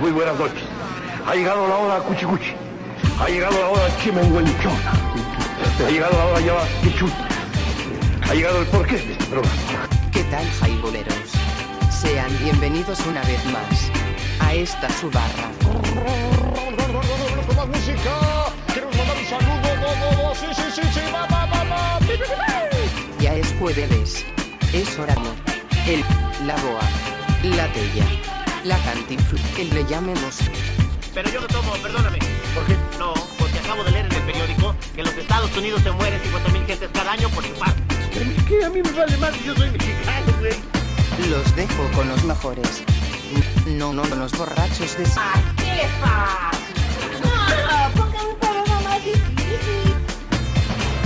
Muy buenas noches. Ha llegado la hora cuchicuchi. Ha llegado la hora chimenguenchón. Ha llegado la hora ya quichut. Ha llegado el porqué de este programa. ¿Qué tal, jaiboleros? Sean bienvenidos una vez más a esta su barra. Sí, sí, sí, sí. Ya es jueves. Es hora. El, la boa, la tella, la cantinflu, el le llamemos. Pero yo no tomo, perdóname. ¿Por qué? No, porque acabo de leer en el periódico que en los Estados Unidos se mueren 50.000 gentes cada año por infarto. Pero es que a mí me vale más si yo soy mexicano, güey. Los dejo con los mejores. No, no, los borrachos de...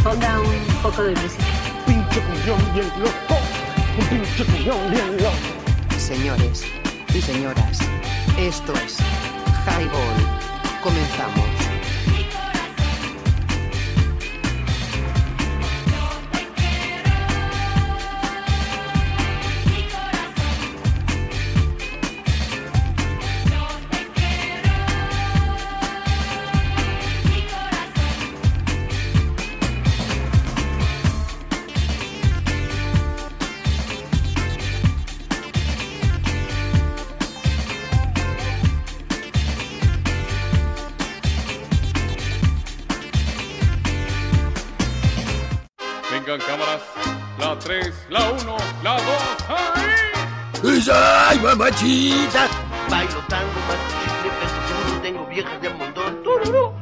Ponga un poco de música. Pinche cuñón bien loco. Un pinche cuñón bien loco. Señores y señoras, esto es Highball. Comenzamos. ¡Ay, mamachita! Bailo tango, más chicle, peso seguro, tengo viejas de montón. ¡Tururú!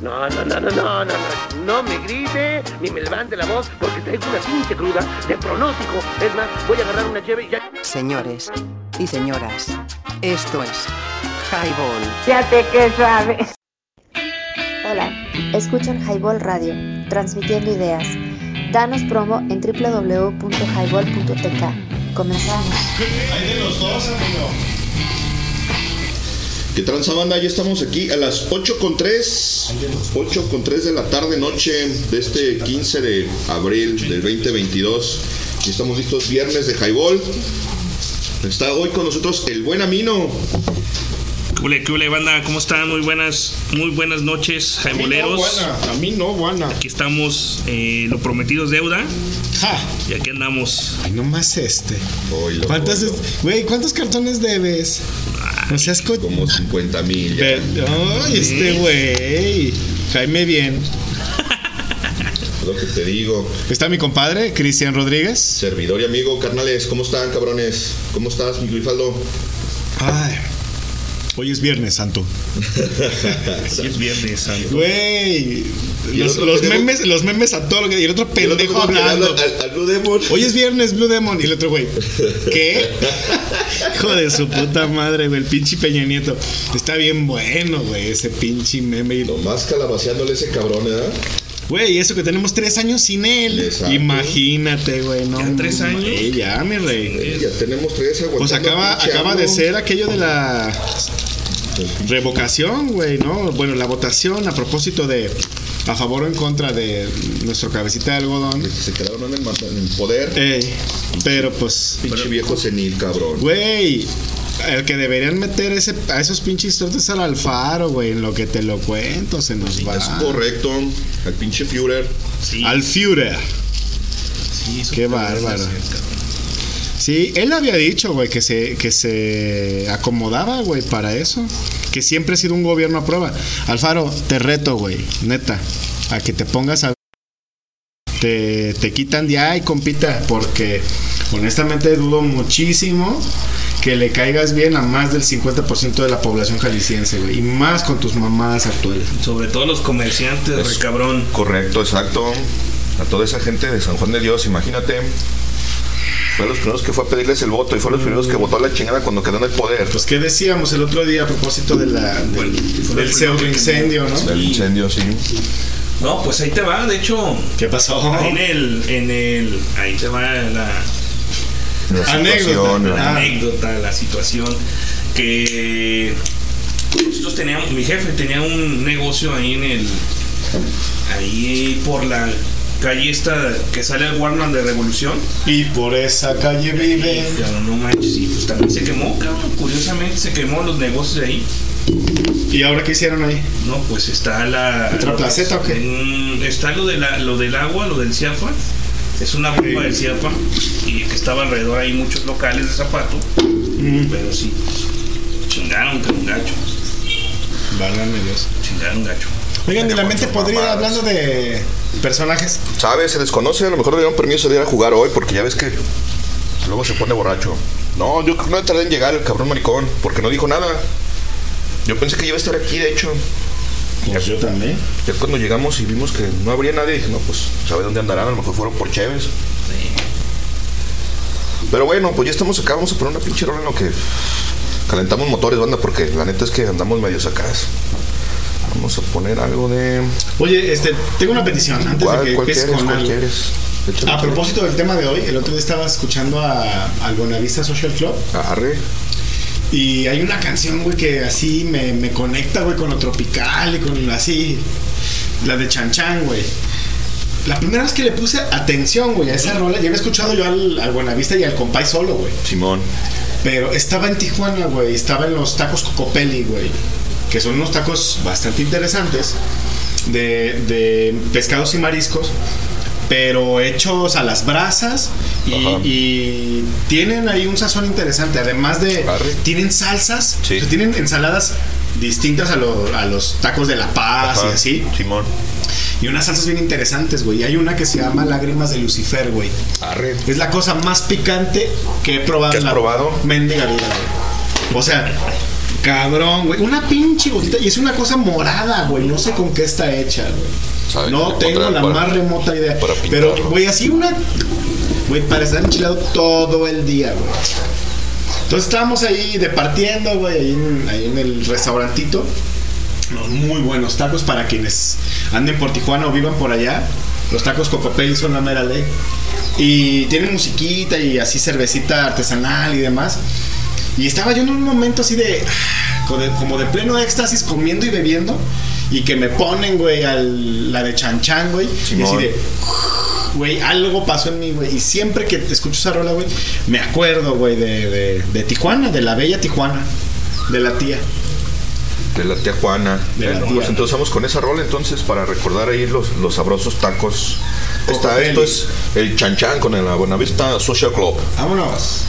No, no, no, no, no, no, no, no me grite ni me levante la voz porque traigo una pinche cruda de pronóstico. Es más, voy a agarrar una cheve y ya. Señores y señoras, esto es Highball. Fíjate que sabes. Hola, escuchan Highball Radio, transmitiendo ideas. Danos promo en www.highball.tk. Comenzamos. ¿Qué tranza banda? Ya estamos aquí a las 8 con 3, 8 con 3 de la tarde noche de este 15 de abril del 2022. Y estamos listos viernes de Highball. Está hoy con nosotros el buen Amino. ¿Qué hule, qué hule, banda? ¿Cómo están? Muy buenas, muy buenas noches, jaiboleros. A mí no, buena. Aquí estamos, eh, lo prometido es deuda. Ja. Y aquí andamos. Ay, nomás este. Oilo, ¿Cuántas, oilo. güey, ¿cuántos cartones debes? No seas co- Como 50 mil. Ay, este güey. Jaime bien. Lo que te digo. Está mi compadre, Cristian Rodríguez. Servidor y amigo, carnales, ¿cómo están, cabrones? ¿Cómo estás, mi Grifaldo? Ay. Hoy es viernes, santo. Así es viernes, santo. Güey. Los, pendejo- memes, los memes a todo lo que. Y el otro Y el otro pendejo hablando. Al, al Blue Demon. Hoy es viernes, Blue Demon. Y el otro güey. ¿Qué? Hijo de su puta madre, güey. El pinche Peña Nieto. Está bien bueno, güey. Ese pinche meme. Y Nomás calabaceándole ese cabrón, ¿eh? Güey, eso que tenemos tres años sin él. Exacto. Imagínate, güey. No, ¿Ya tres años? Ya, mi rey. Ya tenemos tres aguantando Pues acaba, acaba de ser aquello de la revocación, güey, ¿no? Bueno, la votación a propósito de a favor o en contra de nuestro cabecita de algodón. Se quedaron en el, manda- en el poder. Ey, pero pues, Pinche viejo senil, cabrón. güey, el que deberían meter ese, a esos pinches tortes al Alfaro, güey, en lo que te lo cuento, se nos va. Es correcto. Al pinche Führer. Sí, Al Führer. sí, eso qué bárbaro. hacer. Sí, él había dicho, güey, que se, que se acomodaba, güey, para eso. Que siempre ha sido un gobierno a prueba. Alfaro, te reto, güey, neta, a que te pongas a... Te, te quitan de ahí, compita, porque honestamente dudo muchísimo que le caigas bien a más del 50% de la población jalisciense, güey. Y más con tus mamadas actuales. Sobre todo los comerciantes, Es- re cabrón. Correcto, exacto. A toda esa gente de San Juan de Dios, imagínate. Fue los primeros que fue a pedirles el voto y fue los primeros que votó a la chingada cuando quedó en el poder. Pues, ¿qué decíamos el otro día a propósito de la, del, del pseudo incendio, no? El incendio, sí. No, pues ahí te va, de hecho. ¿Qué pasó? Ahí en el, en el. Ahí te va la, La Anécdota. situación, la Ah. anécdota, la situación. Que nosotros teníamos, mi jefe tenía un negocio ahí en el. Ahí por la calle esta que sale al Warner de Revolución. Y por esa calle vive. Pero no manches, y pues también se quemó, cabrón. Curiosamente se quemó los negocios de ahí. ¿Y ahora qué hicieron ahí? No, pues está la. ¿Otra placeta o qué? Mm, está lo, de la, lo del agua, lo del CIAFA. Es una bomba del CIAFA. Y que estaba alrededor ahí muchos locales de zapato. Pero sí, chingaron, que un gacho. Válgame Dios. Chingaron gacho. Oigan, y la mente podría, hablando de personajes. ¿Sabes? Se desconoce. A lo mejor le dieron permiso de ir a jugar hoy porque ya ves que luego se pone borracho. No, yo creo que no tardé en llegar el cabrón maricón porque no dijo nada. Yo pensé que iba a estar aquí, de hecho. Pues yo también. Ya cuando llegamos y vimos que no habría nadie, dije, no, pues, ¿sabe dónde andarán? A lo mejor fueron por Chévez. Pero bueno, pues ya estamos acá, vamos a poner una pinche rola en lo que calentamos motores, banda, porque la neta es que andamos medio sacadas. Vamos a poner algo de. Oye, este, tengo una petición antes ¿Cuál, de que empieces con ¿Cuál algo. A propósito del tema de hoy, el otro día estaba escuchando a, al Buenavista Social Club Arre. y hay una canción, güey, que así me, me conecta, güey, con lo tropical y con así, la de Chan Chan, güey. La primera vez que le puse atención, güey, a esa rola, ya había escuchado yo al, al Buenavista y al Compay solo, güey. Simón. Pero estaba en Tijuana, güey. Estaba en los tacos Cocopelli, güey. Que son unos tacos bastante interesantes de, de pescados y mariscos. Pero hechos a las brasas y, tienen ahí un sazón interesante. Además de. Arre. Tienen salsas. Sí. o sea, tienen ensaladas distintas a, lo- a los tacos de La Paz Ajá. y así. Simón. Y unas salsas bien interesantes, güey. Y hay una que se llama Lágrimas de Lucifer, güey. Arre. Es la cosa más picante que he probado ¿Qué en has la probado? mendiga vida, güey. O sea, cabrón, güey. Una pinche gotita. Y es una cosa morada, güey. No sé con qué está hecha, güey. No tengo la para- más remota idea. Pero, güey, así una. Güey, para estar enchilado todo el día, güey. Entonces estábamos ahí departiendo, güey, ahí en, ahí en el restaurantito. Unos muy buenos tacos para quienes anden por Tijuana o vivan por allá. Los tacos Cocopelli son la mera ley. Y tienen musiquita y así cervecita artesanal y demás. Y estaba yo en un momento así de. ah, como de- Como de pleno éxtasis comiendo y bebiendo. Y que me ponen, güey, al- la de Chan Chan, güey. Y así de. Güey, algo pasó en mí, güey. Y siempre que escucho esa rola, güey, me acuerdo, güey, de, de, de Tijuana, de la bella Tijuana. De la tía. De la tía Juana. De la Bueno, tía. pues entonces vamos con esa rola entonces para recordar ahí los, los sabrosos tacos. Cocopelli. esto es el Chan Chan con el Buenavista Social Club. Vámonos.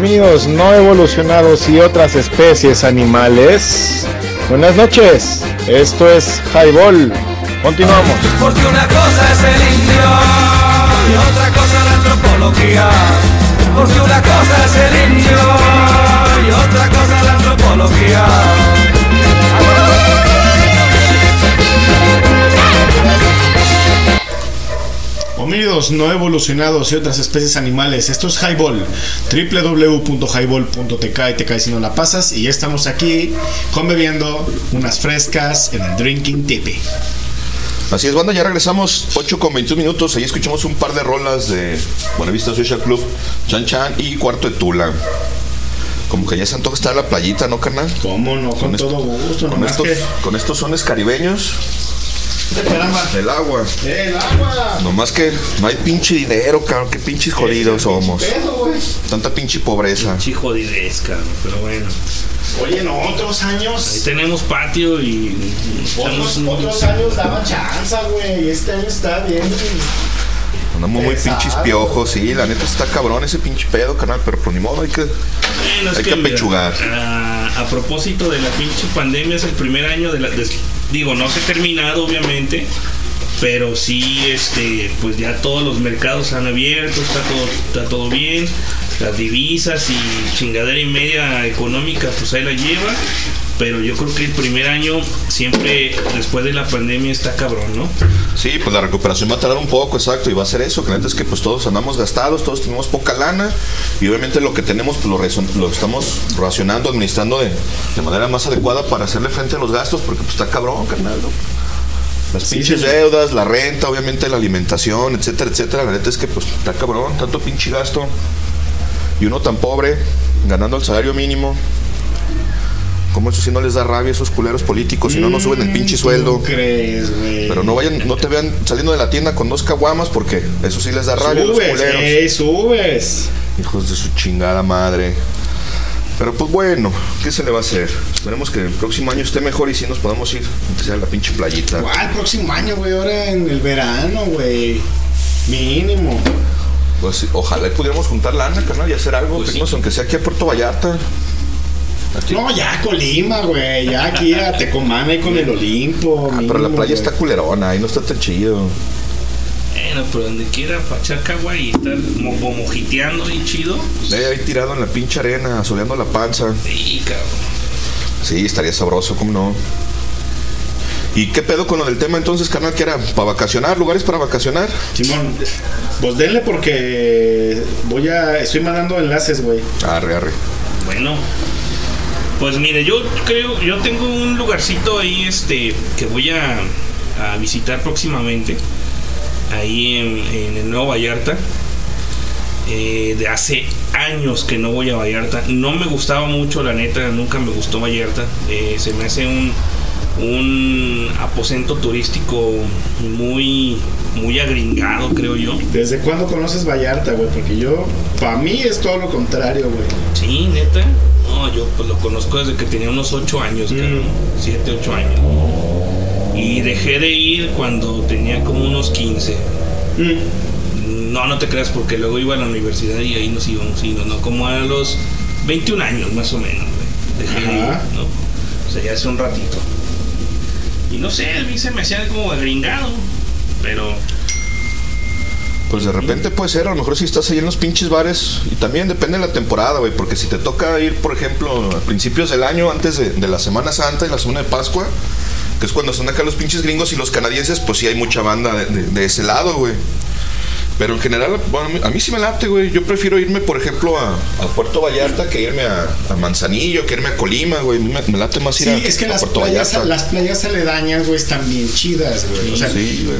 Amigos no evolucionados y otras especies animales. Buenas noches. Esto es Highball. Continuamos. Porque una cosa es el indio y otra cosa la antropología. Porque una cosa es el indio y otra cosa la antropología. No evolucionados y otras especies animales. Esto es Highball. www.highball.tk y te caes si no la pasas. Y ya estamos aquí conbebiendo unas frescas en el Drinking Tipi. Así es, banda, ya regresamos 8 con 21 minutos. Ahí escuchamos un par de rolas de Buenavista Social Club, Chan Chan y Cuarto de Tula. Como que ya se antoja estar en la playita, ¿no, carnal? ¿Cómo no? Con, esto- todo gusto. Con estos, que- con estos sones caribeños. Caramba. El agua. El agua. Nomás que no hay pinche dinero, cabrón. Qué pinches jodidos somos. Pedo. Tanta pinche pobreza. Pinche jodidez, cabrón, pero bueno. Oye, no, otros años. Ahí tenemos patio y. Otros, años daban chance, güey. y Este año está bien. Andamos muy pinches piojos, sí. La neta está cabrón ese pinche pedo, carnal. Pero por ni modo hay que, Bueno, hay que mira, apechugar. a, a propósito de la pinche pandemia, es el primer año de la. des- digo, no se ha terminado, obviamente. Pero sí, este, pues ya todos los mercados han abierto, está todo, está todo bien. Las divisas y chingadera y media económica, pues ahí la lleva. Pero yo creo que el primer año, siempre después de la pandemia, está cabrón, ¿no? Sí, pues la recuperación va a tardar un poco, exacto, y va a ser eso, que la neta es que pues todos andamos gastados, todos tenemos poca lana, y obviamente lo que tenemos pues lo, lo estamos racionando, administrando de, de manera más adecuada para hacerle frente a los gastos, porque pues está cabrón, carnal, ¿no? Las Sí, pinches sí. deudas, la renta, obviamente la alimentación, etcétera, etcétera, la neta es que pues está cabrón, tanto pinche gasto, y uno tan pobre, ganando el salario mínimo. ¿Cómo eso sí no les da rabia a esos culeros políticos? Si no, no suben el pinche sueldo. ¿Tú crees, güey? Pero no vayan, no te vean saliendo de la tienda con dos caguamas porque eso sí les da rabia a los Subes, culeros. ey, subes. Hijos de su chingada madre. Pero pues bueno, ¿qué se le va a hacer? Esperemos que el próximo año esté mejor y si nos podamos ir, aunque sea a la pinche playita. ¿Cuál próximo año, güey? Ahora en el verano, güey. Mínimo. Pues ojalá y pudiéramos juntar lana, carnal, y hacer algo, Pues sí. aunque sea aquí a Puerto Vallarta. No, ya Colima, güey. Ya aquí a Tecomán ahí con el Olimpo. Ah, pero la playa güey. está culerona, ahí no está tan chido. Bueno, pero donde quiera para echar cagua y estar mo- mo- mojiteando y chido. Eh, ahí tirado en la pinche arena, soleando la panza. Sí, cabrón. Sí, estaría sabroso, ¿cómo no? ¿Y qué pedo con lo del tema entonces, carnal? que era? ¿Para vacacionar? ¿Lugares para vacacionar? Simón, pues denle porque voy a. Estoy mandando enlaces, güey. Arre, arre. Bueno, pues mire, yo creo, yo tengo un lugarcito ahí, este, que voy a, a visitar próximamente, ahí en, en el Nuevo Vallarta. Eh, de hace años que no voy a Vallarta. No me gustaba mucho, la neta, nunca me gustó Vallarta. Eh, se me hace un, un aposento turístico muy, muy agringado, creo yo. ¿Desde cuándo conoces Vallarta, güey? Porque yo, para mí es todo lo contrario, güey. Sí, neta. No, yo pues lo conozco desde que tenía unos 8 años, 7, 8 años. Y dejé de ir cuando tenía como unos 15. No, no te creas, porque luego iba a la universidad y ahí nos íbamos, y no, no, como a los 21 años más o menos, güey. Dejé de ir. O sea, ya hace un ratito. Y no sé, a mí se me hacía como agringado, pero Pues de repente puede ser, a lo mejor si estás ahí en los pinches bares, y también depende de la temporada, güey, porque si te toca ir, por ejemplo, a principios del año, antes de, de la Semana Santa y la Semana de Pascua, que es cuando están acá los pinches gringos y los canadienses, pues sí hay mucha banda de, de- de ese lado, güey. Pero en general, bueno, a mí- sí me late, güey. Yo prefiero irme, por ejemplo, a, a Puerto Vallarta que irme a, a Manzanillo, que irme a Colima, güey. Me, me late más ir Sí, a, es que a las Puerto playas, Vallarta. las playas aledañas, güey, están bien chidas, güey. O sea, sí, güey.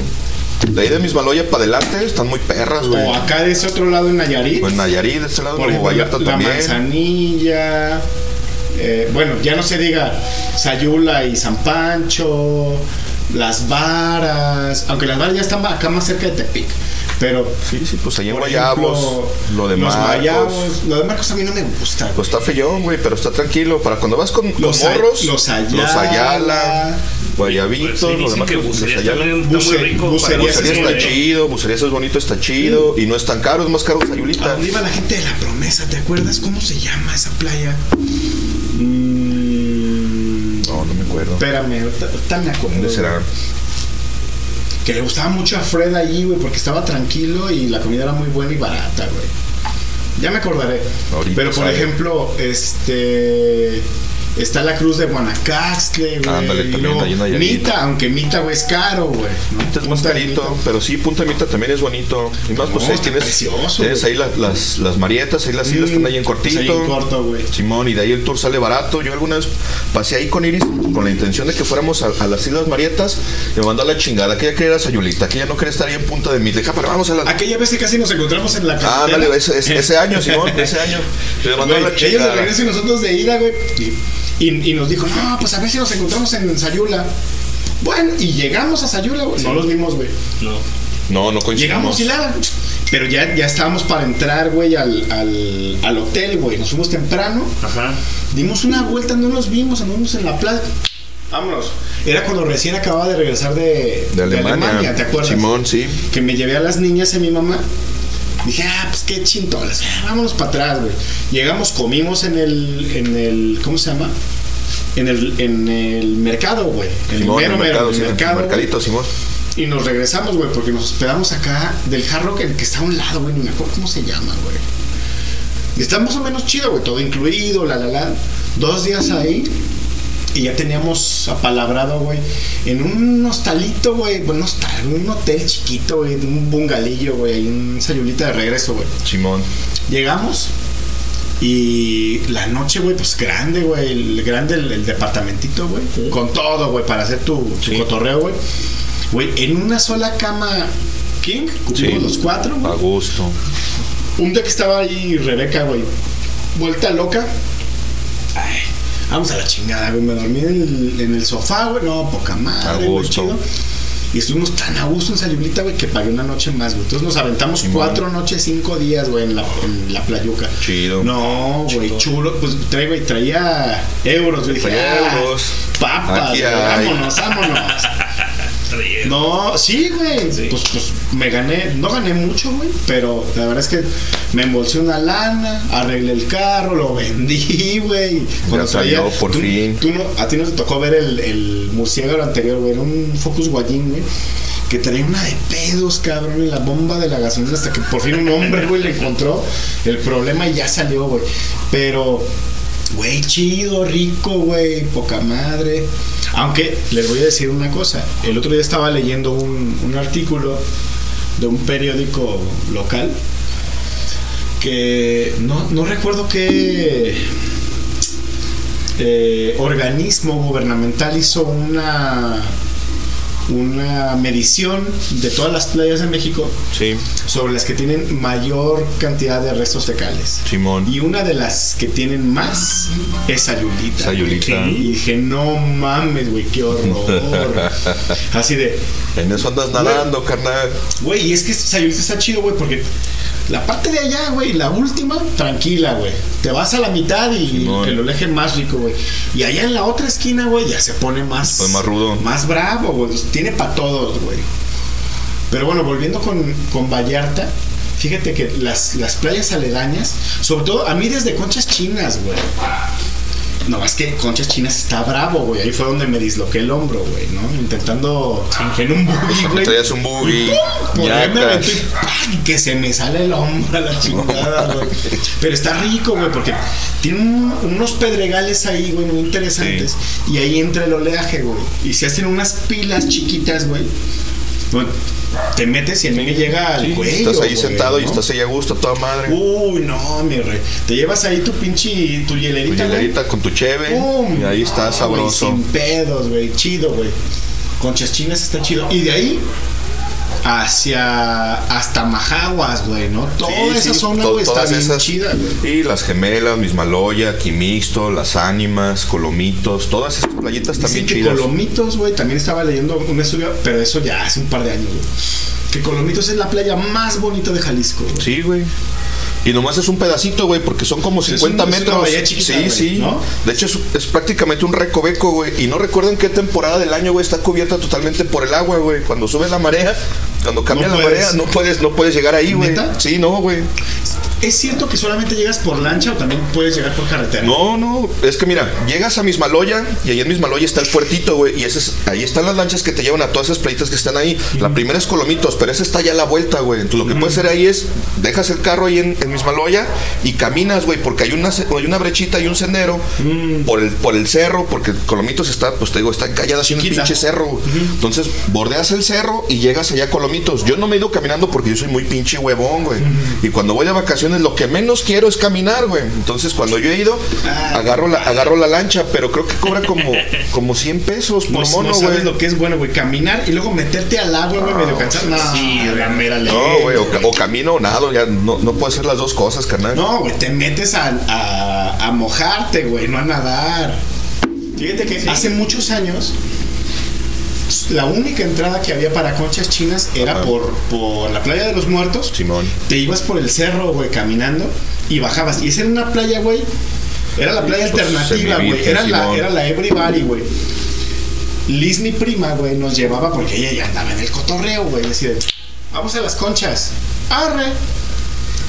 De ahí de mis Maloya para adelante están muy perras, güey. o acá de ese otro lado en Nayarit. O en Nayarit, de este lado, Por ejemplo, Vallarta la, también. manzanilla. eh, bueno, ya no se diga Sayula y San Pancho, las varas, aunque las varas ya están acá más cerca de Tepic. Pero, sí, sí, pues ahí en Guayabos, lo de los Marcos. Guayabos, lo de Marcos a mí no me gusta. güey. Pues está feyón, güey, pero está tranquilo. Para cuando vas con, Los morros, los Ayala. los Ayala, Guayabitos, Pues sí, los dicen demás que los Bucerías Ayala. también está muy Buce- rico para Bucerías Bucería es está chido, Bucerías es bonito, está chido. Y no es tan caro, es más caro que ¿A Sayulita. dónde iba la gente de la promesa? ¿Te acuerdas cómo se llama esa playa? Mm, No, no me acuerdo. espérame, ahorita ahorita me acuerdo. ¿Dónde será? Que le gustaba mucho a Fred allí, güey, porque estaba tranquilo y la comida era muy buena y barata, güey. Ya me acordaré. Ahorita Pero por sale. ejemplo, este. Está la cruz de Guanacaste, güey. Ándale, también. Mita, aunque Mita, güey, es caro, güey. ¿no? Este es más carito, Mita. pero sí, Punta Mita también es bonito. Y más, pues ahí tienes, precioso, tienes ahí la- las, las marietas, ahí las islas están ahí en pues cortito. ahí en corto, güey. Simón, y de ahí el tour sale barato. Yo alguna vez pasé ahí con Iris con la intención de que fuéramos a, a las Islas Marietas y me mandó a la chingada. Aquella quería ir a Sayulita, aquella no quería estar ahí en Punta de Mita. Dije, "Ah, pero vamos a la. Aquella vez que casi nos encontramos en la Ah, carretera. dale, ese, ese- ese año, Simón, ese año. Me mandó a la ellos de chingada. regreso y nosotros de ida, güey. Y, y- nos dijo, no, pues a ver si nos encontramos en Sayula. Bueno, y llegamos a Sayula, güey. No los vimos, güey. no. No, no coincidimos. Llegamos y nada. Pero ya, ya estábamos para entrar, güey, al, al, al hotel, güey. Nos fuimos temprano. Ajá. Dimos una vuelta, no nos vimos, andamos en la playa. Vámonos. Era cuando recién acababa de regresar de, De Alemania. ¿te acuerdas? Simón, sí. Que me llevé a las niñas y a mi mamá. Dije, ah, pues qué chintolas. Ah, vámonos para atrás, güey. Llegamos, comimos en el, en el, ¿cómo se llama? En el, en el mercado, güey. En el mero, el mercado, el sí, el mercado, güey. mercadito, Simón. Y nos regresamos, güey, porque nos hospedamos acá del jarro que, que está a un lado, güey, ni me acuerdo cómo se llama, güey. Y está más o menos chido, güey, todo incluido, la, la, la. Dos días ahí y ya teníamos apalabrado, güey, en un hostalito, güey, bueno, hostal, un hotel chiquito, güey, un bungalillo, güey, ahí en Sayulita de regreso, güey. Simón. Llegamos y la noche, güey, pues grande, güey, el grande el, el departamentito, güey, con todo, güey, para hacer tu, tu cotorreo, güey. Güey, en una sola cama king, cubrimos Sí. los cuatro, güey. A gusto. Un día que estaba ahí Rebeca, güey, vuelta loca. Ay, vamos a la chingada, güey. Me dormí en el, en el sofá, güey. No, poca madre, A güey, gusto. chido. Y estuvimos tan a gusto en Sayulita, güey, que pagué una noche más, güey. Entonces nos aventamos cuatro noches, cinco días, güey, en la, en la playuca. Chido. No, güey, chulo. Pues trae, güey, traía euros, güey. Traía ah, euros. Papas, güey, vámonos, vámonos. No, sí, güey. Pues, pues me gané, no gané mucho, güey, pero la verdad es que me embolsé una lana, arreglé el carro, lo vendí, güey. Cuando salió, por tú- fin. tú no- a ti no te tocó ver el, el murciélago anterior, güey, era un Focus Guayín, güey. que traía una de pedos, cabrón, en la bomba de la gasolina hasta que por fin un hombre, güey, le encontró el problema y ya salió, güey. Pero, güey, chido, rico, güey, poca madre. Aunque les voy a decir una cosa. El otro día estaba leyendo un, un artículo de un periódico local que no, no recuerdo qué eh, organismo gubernamental hizo una una medición de todas las playas de México Sí, sobre las que tienen mayor cantidad de restos fecales. Simón. Y una de las que tienen más es Sayulita. Sayulita. Y dije, no mames, güey, qué horror. Así de, En eso andas nadando, carnal. güey, y es que Sayulita está chido, güey, porque la parte de allá, güey, la última, tranquila, güey. Te vas a la mitad y Simón. que lo deje más rico, güey. Y allá en la otra esquina, güey, ya se pone más. Pues más rudo. Más bravo, güey. Tiene para todos, güey. Pero bueno, volviendo con, con Vallarta, fíjate que las, las playas aledañas, sobre todo a mí desde Conchas Chinas, güey. No, más que Conchas Chinas está bravo, güey. Ahí fue donde me disloqué el hombro, güey, ¿no? Intentando en un buggy, güey. Traías un buggy. Por ahí me ñacas. aventé, ¡pam! que se me sale el hombro a la chingada, güey. Pero está rico, güey, porque tiene un- unos pedregales ahí, güey, muy interesantes. Y ahí entra el oleaje, güey. Y se hacen unas pilas chiquitas, güey. Bueno, te metes y el niño llega al Sí, cuello. estás ahí güey, sentado y estás ahí a gusto, toda madre. Uy, no, mi rey. Te llevas ahí tu pinche, tu Tu hielerita, güey. hielerita con tu cheve. Y ahí está No, sabroso. güey, sin pedos, güey. Chido, güey. Conchas chinas está chido. Y de ahí hacia hasta Majaguas, güey, ¿no? Toda Sí, esa sí, zona, to- güey, está todas bien esas. chida, güey. Y las gemelas, Mismaloya, Quimixto, las ánimas, Colomitos, todas esas playitas también chidas. Colomitos, güey, también estaba leyendo un estudio, pero eso ya hace un par de años, güey. Que Colomitos es la playa más bonita de Jalisco, güey. Sí, güey. Y nomás es un pedacito, güey, porque son como Es 50 un- es una metros. chiquita, sí, sí. ¿no? De hecho, es, es prácticamente un recoveco, güey. Y no recuerdo en qué temporada del año, güey, está cubierta totalmente por el agua, güey. Cuando sube la marea, cuando cambia No la puedes. marea, no puedes, no puedes llegar ahí, güey. Sí, no, güey. ¿Es cierto que solamente llegas por lancha o también puedes llegar por carretera? No, no, es que mira, llegas a Mismaloya y ahí en Mismaloya está el puertito, güey, y ese es- ahí están las lanchas que te llevan a todas esas playitas que están ahí. La primera es Colomitos, pero esa está ya a la vuelta, güey. Entonces lo que puedes hacer ahí es, dejas el carro ahí en, en Mismaloya y caminas, güey, porque hay una, hay una brechita y un sendero por, el, por el cerro, porque Colomitos está, pues te digo, está encallada así en un pinche cerro. Entonces bordeas el cerro y llegas allá a Colomitos. Yo no me he ido caminando porque yo soy muy pinche huevón, güey. Y cuando voy de vacaciones lo que menos quiero es caminar, güey. Entonces cuando yo he ido, Ah, agarro la, agarro la lancha, pero creo que cobra como, como 100 pesos por No, mono, no sabes güey. lo que es bueno, güey. Caminar y luego meterte al agua, güey, medio cansado. No, sí, la mera ley. No, güey, o, ca- o camino o nado, ya no, no puedo hacer las dos cosas, carnal. No, güey, te metes a, a, a mojarte, güey, no a nadar. Fíjate que hace muchos años la única entrada que había para conchas chinas era Ajá. por, por la playa de los muertos. Simón. Te ibas por el cerro, güey, caminando y bajabas. Y esa era una playa, güey. Era la playa Pues, alternativa, güey. Era la, era la Everybody, güey. Liz, mi prima, güey, nos llevaba porque ella ya andaba en el cotorreo, güey. Decía, vamos a las conchas. Arre.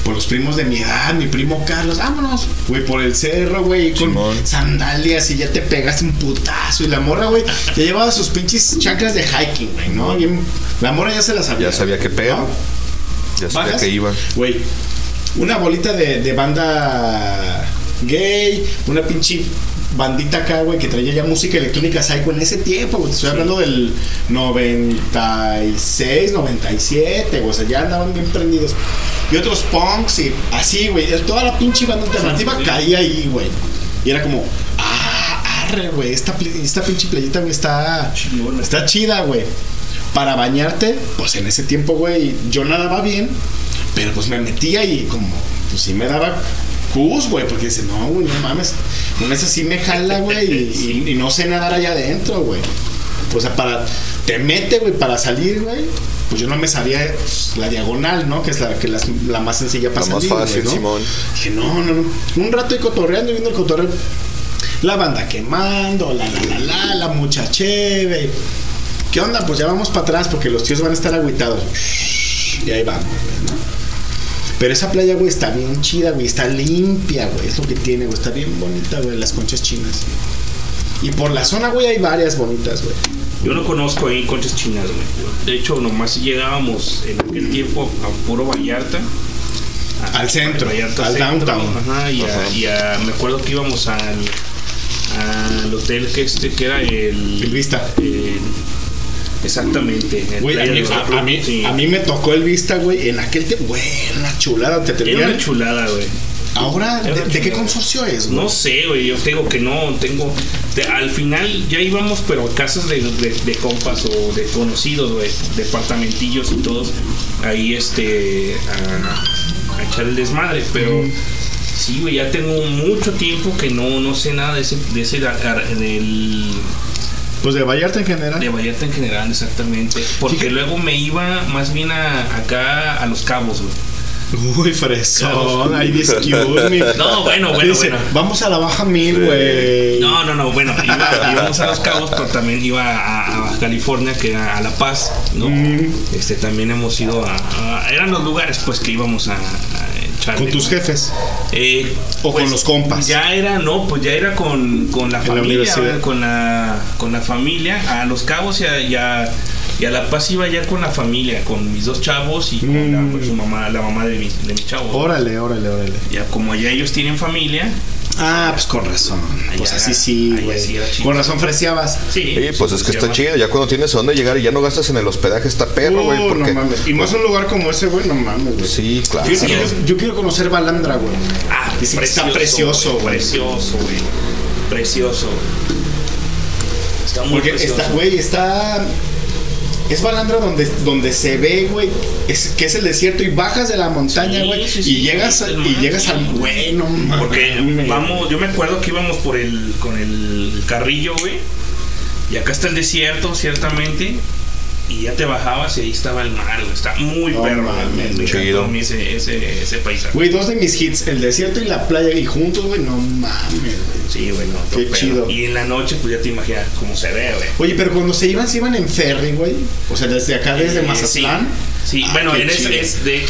Por los primos de mi edad, mi primo Carlos, vámonos, güey, por el cerro, güey, con Simón. sandalias y ya te pegas un putazo. Y la morra, güey, ya llevaba sus pinches chanclas de hiking, güey, ¿no? La morra ya se las sabía. Ya sabía qué pedo. ¿no? Ya sabía ¿Bajas? que iba. Güey, una bolita de, de banda gay, una pinche bandita acá, güey, que traía ya música electrónica psycho en ese tiempo, güey. Estoy hablando del 96, 97, güey. O sea, ya andaban bien prendidos. Y otros punks y así, güey. Toda la pinche banda alternativa caía ahí, güey. Y era como, ah, arre, güey. Esta, esta pinche playita, güey, está, está chida, güey. Para bañarte, pues en ese tiempo, güey, yo nadaba bien, pero pues me metía y como, pues sí me daba cus, güey, porque dice, no, güey, no mames, una vez así me jala, güey, y, y- y no sé nadar allá adentro, güey. O sea, para, te mete, güey, para salir, güey. Pues yo no me sabía pues, la diagonal, ¿no? Que es la, que las- la más sencilla para La más salir, fácil, ¿no? Simón. Dije, no, no, no. Un rato y cotorreando y viendo el cotorreo. La banda quemando, la, la, la, la, la mucha chévere. ¿Qué onda? Pues ya vamos para atrás porque los tíos van a estar agüitados. Y ahí vamos, güey, ¿no? Pero esa playa, güey, está bien chida, güey. Está limpia, güey. Es lo que tiene, güey. Está bien bonita, güey. Las conchas chinas. Y por la zona, güey, hay varias bonitas, güey. Yo no conozco ahí conchas chinas, güey. De hecho, nomás llegábamos en aquel tiempo a puro Vallarta. a- Al centro, Vallarta al downtown. Ajá, y, a- y a- me acuerdo que íbamos al, al hotel que este que era el. El Vista. eh, exactamente. Güey, a mí, de los a- a Cruz, mí- sí. a mí me tocó el Vista, güey, en aquel tiempo. Güey, una chulada. Te Era tenían. una chulada, güey. Ahora, Era ¿de, qué consorcio es, güey? No sé, güey, yo te digo que no, tengo... al final ya íbamos, pero a casas de, de, de compas o de conocidos, güey, departamentillos y todos, ahí este, a, a echar el desmadre, pero... Sí, güey, ya tengo mucho tiempo que no, no sé nada de ese, de ese del, Pues de Vallarta en general. de Vallarta en general, exactamente. Porque Fíjate. luego me iba más bien a, acá a Los Cabos, güey. Uy, fresón. Ahí me. No, bueno, bueno, Dice, bueno. Vamos a la baja mil, güey. No, no, no, bueno, iba- íbamos a Los Cabos, pero también iba a, California, que era a La Paz, ¿no? Mm. Este, también hemos ido a, a- Eran los lugares, pues, que íbamos a, a echarle. Con tus jefes. Eh, O pues, con los compas. Ya era, no, pues ya era con, con la la familia, universidad. con la, con la familia, a Los Cabos y a, y a- y a La Paz iba ya con la familia, con mis dos chavos y con la, pues, su mamá, la mamá de mi, de mi chavo. Órale, órale, órale. Ya como allá ellos tienen familia, Ah, pues con razón. Pues Allá- así sí, güey. Con razón freseabas. sí. Sí, pues es que está chido. Ya cuando tienes a dónde llegar y ya no gastas en el hospedaje, está perro, güey. Uh, porque. no mames. Y más un lugar como ese, güey, no mames, güey. Sí, claro. Yo, yo- yo quiero conocer Balandra, güey. Ah, que está precioso, güey. Precioso, güey. Precioso. Está muy Porque precioso. está, güey, está. Es Balandra donde, donde se ve, güey, es, que es el desierto y bajas de la montaña, Sí, güey, sí, y sí, llegas, y llegas al, güey, no mames. Porque vamos, yo me acuerdo que íbamos por el con el carrillo, güey. Y acá está el desierto, ciertamente. Y ya te bajabas y ahí estaba el mar, güey. Está muy No perro, güey. Me encantó chido. a mí ese, ese, ese paisaje. Güey, dos de mis hits, el desierto y la playa, y juntos, güey, no mames, güey. Sí, güey, no, Qué pero- chido. Y en la noche, pues ya te imaginas cómo se ve, güey. Oye, pero cuando se iban, se iban en ferry, güey. O sea, desde acá, desde Eh, Mazatlán. Sí, sí. Ah, bueno, en es de.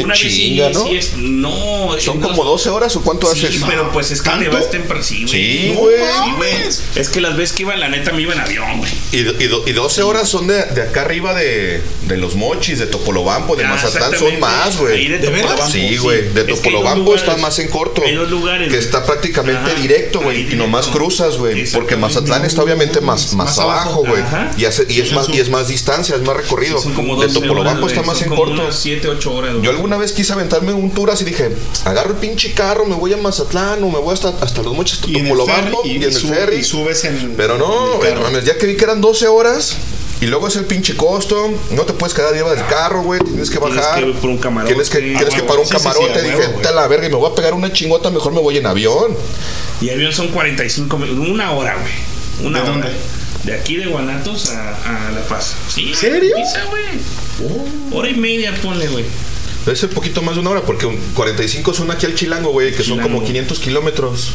Qué una vez sí- chinga, ¿no? sí es- no, ¿Son no- como 12 horas o cuánto Sí, haces? pero pues es que te ¿Tanto? vas temprano. Sí, güey. Sí, güey. sí. Es que las veces que iba, la neta, me iba en avión, güey. Y, y, do- y 12 horas son de, de acá arriba de, de los mochis, de Topolobampo, de Ah, Mazatlán, son más, Ahí güey. de Topolobampo, Sí, sí. güey. De Es Topolobampo lugares. está más en corto. Hay dos lugares, Que está prácticamente Ajá. directo, güey. Y nomás cruzas, güey. Porque. Mazatlán está obviamente más, más, Más abajo, güey. Ajá. Y, hace- y, es más, y es más distancia, es más recorrido. Son como de 12 Topolobampo está más en corto. unas 7, 8 horas. Yo alguna vez quise aventarme un tour así dije, agarro el pinche carro, me voy a Mazatlán o me voy hasta, hasta los mochis Y en el Topolobampo ferry, y, en el ferry. y subes en. Pero no, en ya que vi que eran 12 horas y luego es el pinche costo, no te puedes quedar arriba del carro, güey, tienes que Tienes bajar. que ir por un camarote. Tienes que, tienes Ah, que huevo. parar un Sí, sí, sí, camarote. dije, huevo, güey. "Vete a la verga y me voy a pegar una chingota, mejor me voy en avión. Y avión son 45 minutos. Una hora, güey. Una ¿De hora. dónde? De aquí de Guanatos a, a La Paz. Sí. ¿Serio? Pisa, güey. Hora y media, ponle, güey. Debe ser poquito más de una hora, porque un 45 son aquí al Chilango, güey, que son como 500 kilómetros.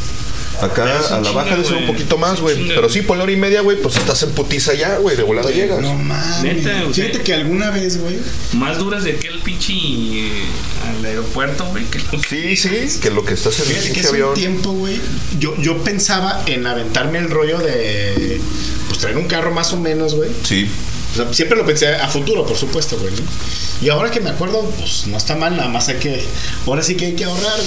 Acá a la baja debe ser un poquito más, güey. Pero sí, por la hora y media, güey, pues estás en putiza ya, güey, de volada llegas. No mames. Fíjate que alguna vez, güey. Más duras de aquel pinche eh, al aeropuerto, güey. Que Sí, sí, que lo que estás en el Fíjate que pinche hace avión. un tiempo, güey, yo, yo pensaba en aventarme el rollo de pues traer un carro más o menos, güey. Sí. O sea, siempre lo pensé a futuro, por supuesto, güey. ¿no? Y ahora que me acuerdo, pues no está mal, nada más hay que. Ahora sí que hay que ahorrar,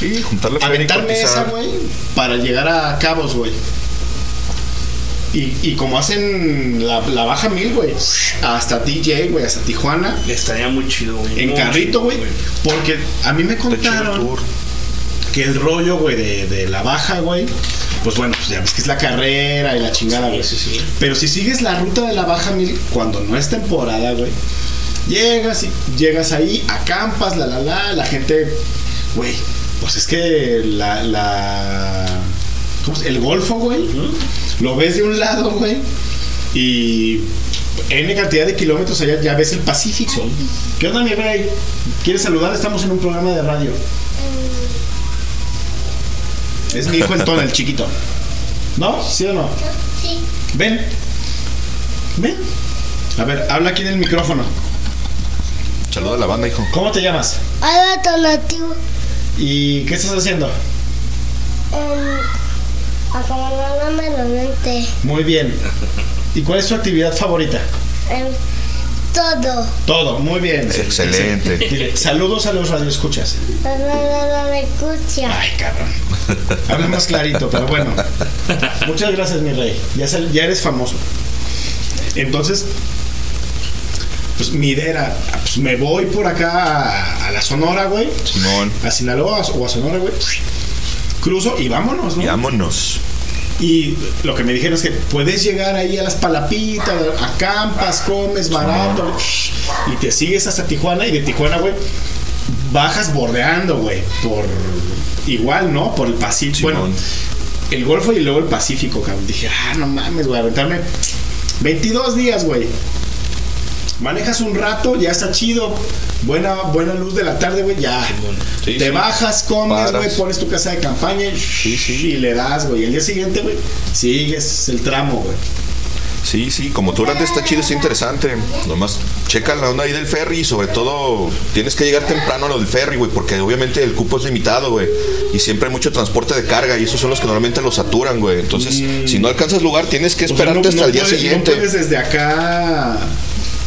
güey. Y juntarle Aventarme esa, güey, para llegar a Cabos, güey. Y, y como hacen la, la baja mil, güey, hasta DJ, güey, hasta Tijuana, estaría muy chido, güey. en Muy carrito, güey. Porque a mí me contaron que el rollo, güey, de, de la baja, güey, pues bueno, pues ya ves que es la carrera y la chingada, güey. sí, sí. Pero si sigues la ruta de la baja mil cuando no es temporada, güey, llegas y llegas ahí, acampas, la la la, la gente, güey, pues es que la, la, ¿cómo se- el golfo, güey, lo ves de un lado, güey, y N cantidad de kilómetros allá ya ves el Pacífico. ¿Qué onda, mi rey? ¿Quieres saludar? Estamos en un programa de radio. Es mi hijo el Tona, el chiquito. ¿No? ¿Sí o no? Sí. Ven. Ven. A ver, habla aquí en el micrófono. Saluda a la banda, hijo. ¿Cómo te llamas? Hola, Tonatiuh. ¿Y qué estás haciendo? Um, acomodándome la mente. Muy bien. ¿Y cuál es tu actividad favorita? Em, todo. Todo, muy bien. Excelente. Dile, saludos a los radioescuchas. No, no, no, no me escucha. Ay, cabrón. Habla más clarito, pero bueno. Muchas gracias, mi rey. Ya, sal- ya eres famoso. Entonces, pues mi idea era, pues me voy por acá a, a la Sonora, güey. Simón. A Sinaloa o a Sonora, güey. Cruzo y vámonos, ¿no? Y vámonos. Y lo que me dijeron es que puedes llegar ahí a las palapitas, acampas, comes barato y te sigues hasta Tijuana y de Tijuana, güey, bajas bordeando, güey, por igual, ¿no? Por el Pacífico. Bueno, el Golfo y luego el Pacífico, cabrón. Dije, ah, no mames, güey, aventarme 22 días, güey. Manejas un rato, ya está chido. Buena, buena luz de la tarde, güey, ya. Sí, te sí. bajas, comes, güey, pones tu casa de campaña y, y le das, güey. El día siguiente, güey, sigues el tramo, güey. Sí, sí, como tú hablas de está chido, está interesante. Nomás checa la onda ahí del ferry y sobre todo tienes que llegar temprano a lo del ferry, güey, porque obviamente el cupo es limitado, güey. Y siempre hay mucho transporte de carga y esos son los que normalmente lo saturan, güey. Entonces, si no alcanzas lugar, tienes que O sea, esperarte no- hasta no el día puedes- siguiente. No puedes desde acá.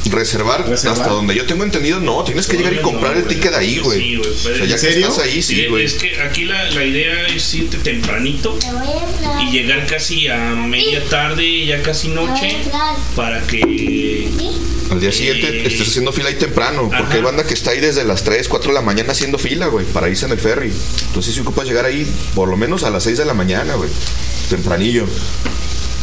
Reservar, Reservar. hasta donde yo tengo entendido, no, tienes que llegar y comprar el ticket ahí, güey. Sí, güey. o sea, ya que estás ahí, sí, güey. Es que aquí la, la idea es irte tempranito y llegar casi a media tarde, ya casi noche, para que Al día siguiente estés haciendo fila ahí temprano, porque hay banda que está ahí desde las 3, 4 de la mañana haciendo fila, güey, para irse en el ferry. Entonces si ocupas llegar ahí por lo menos a las 6 de la mañana, güey, tempranillo.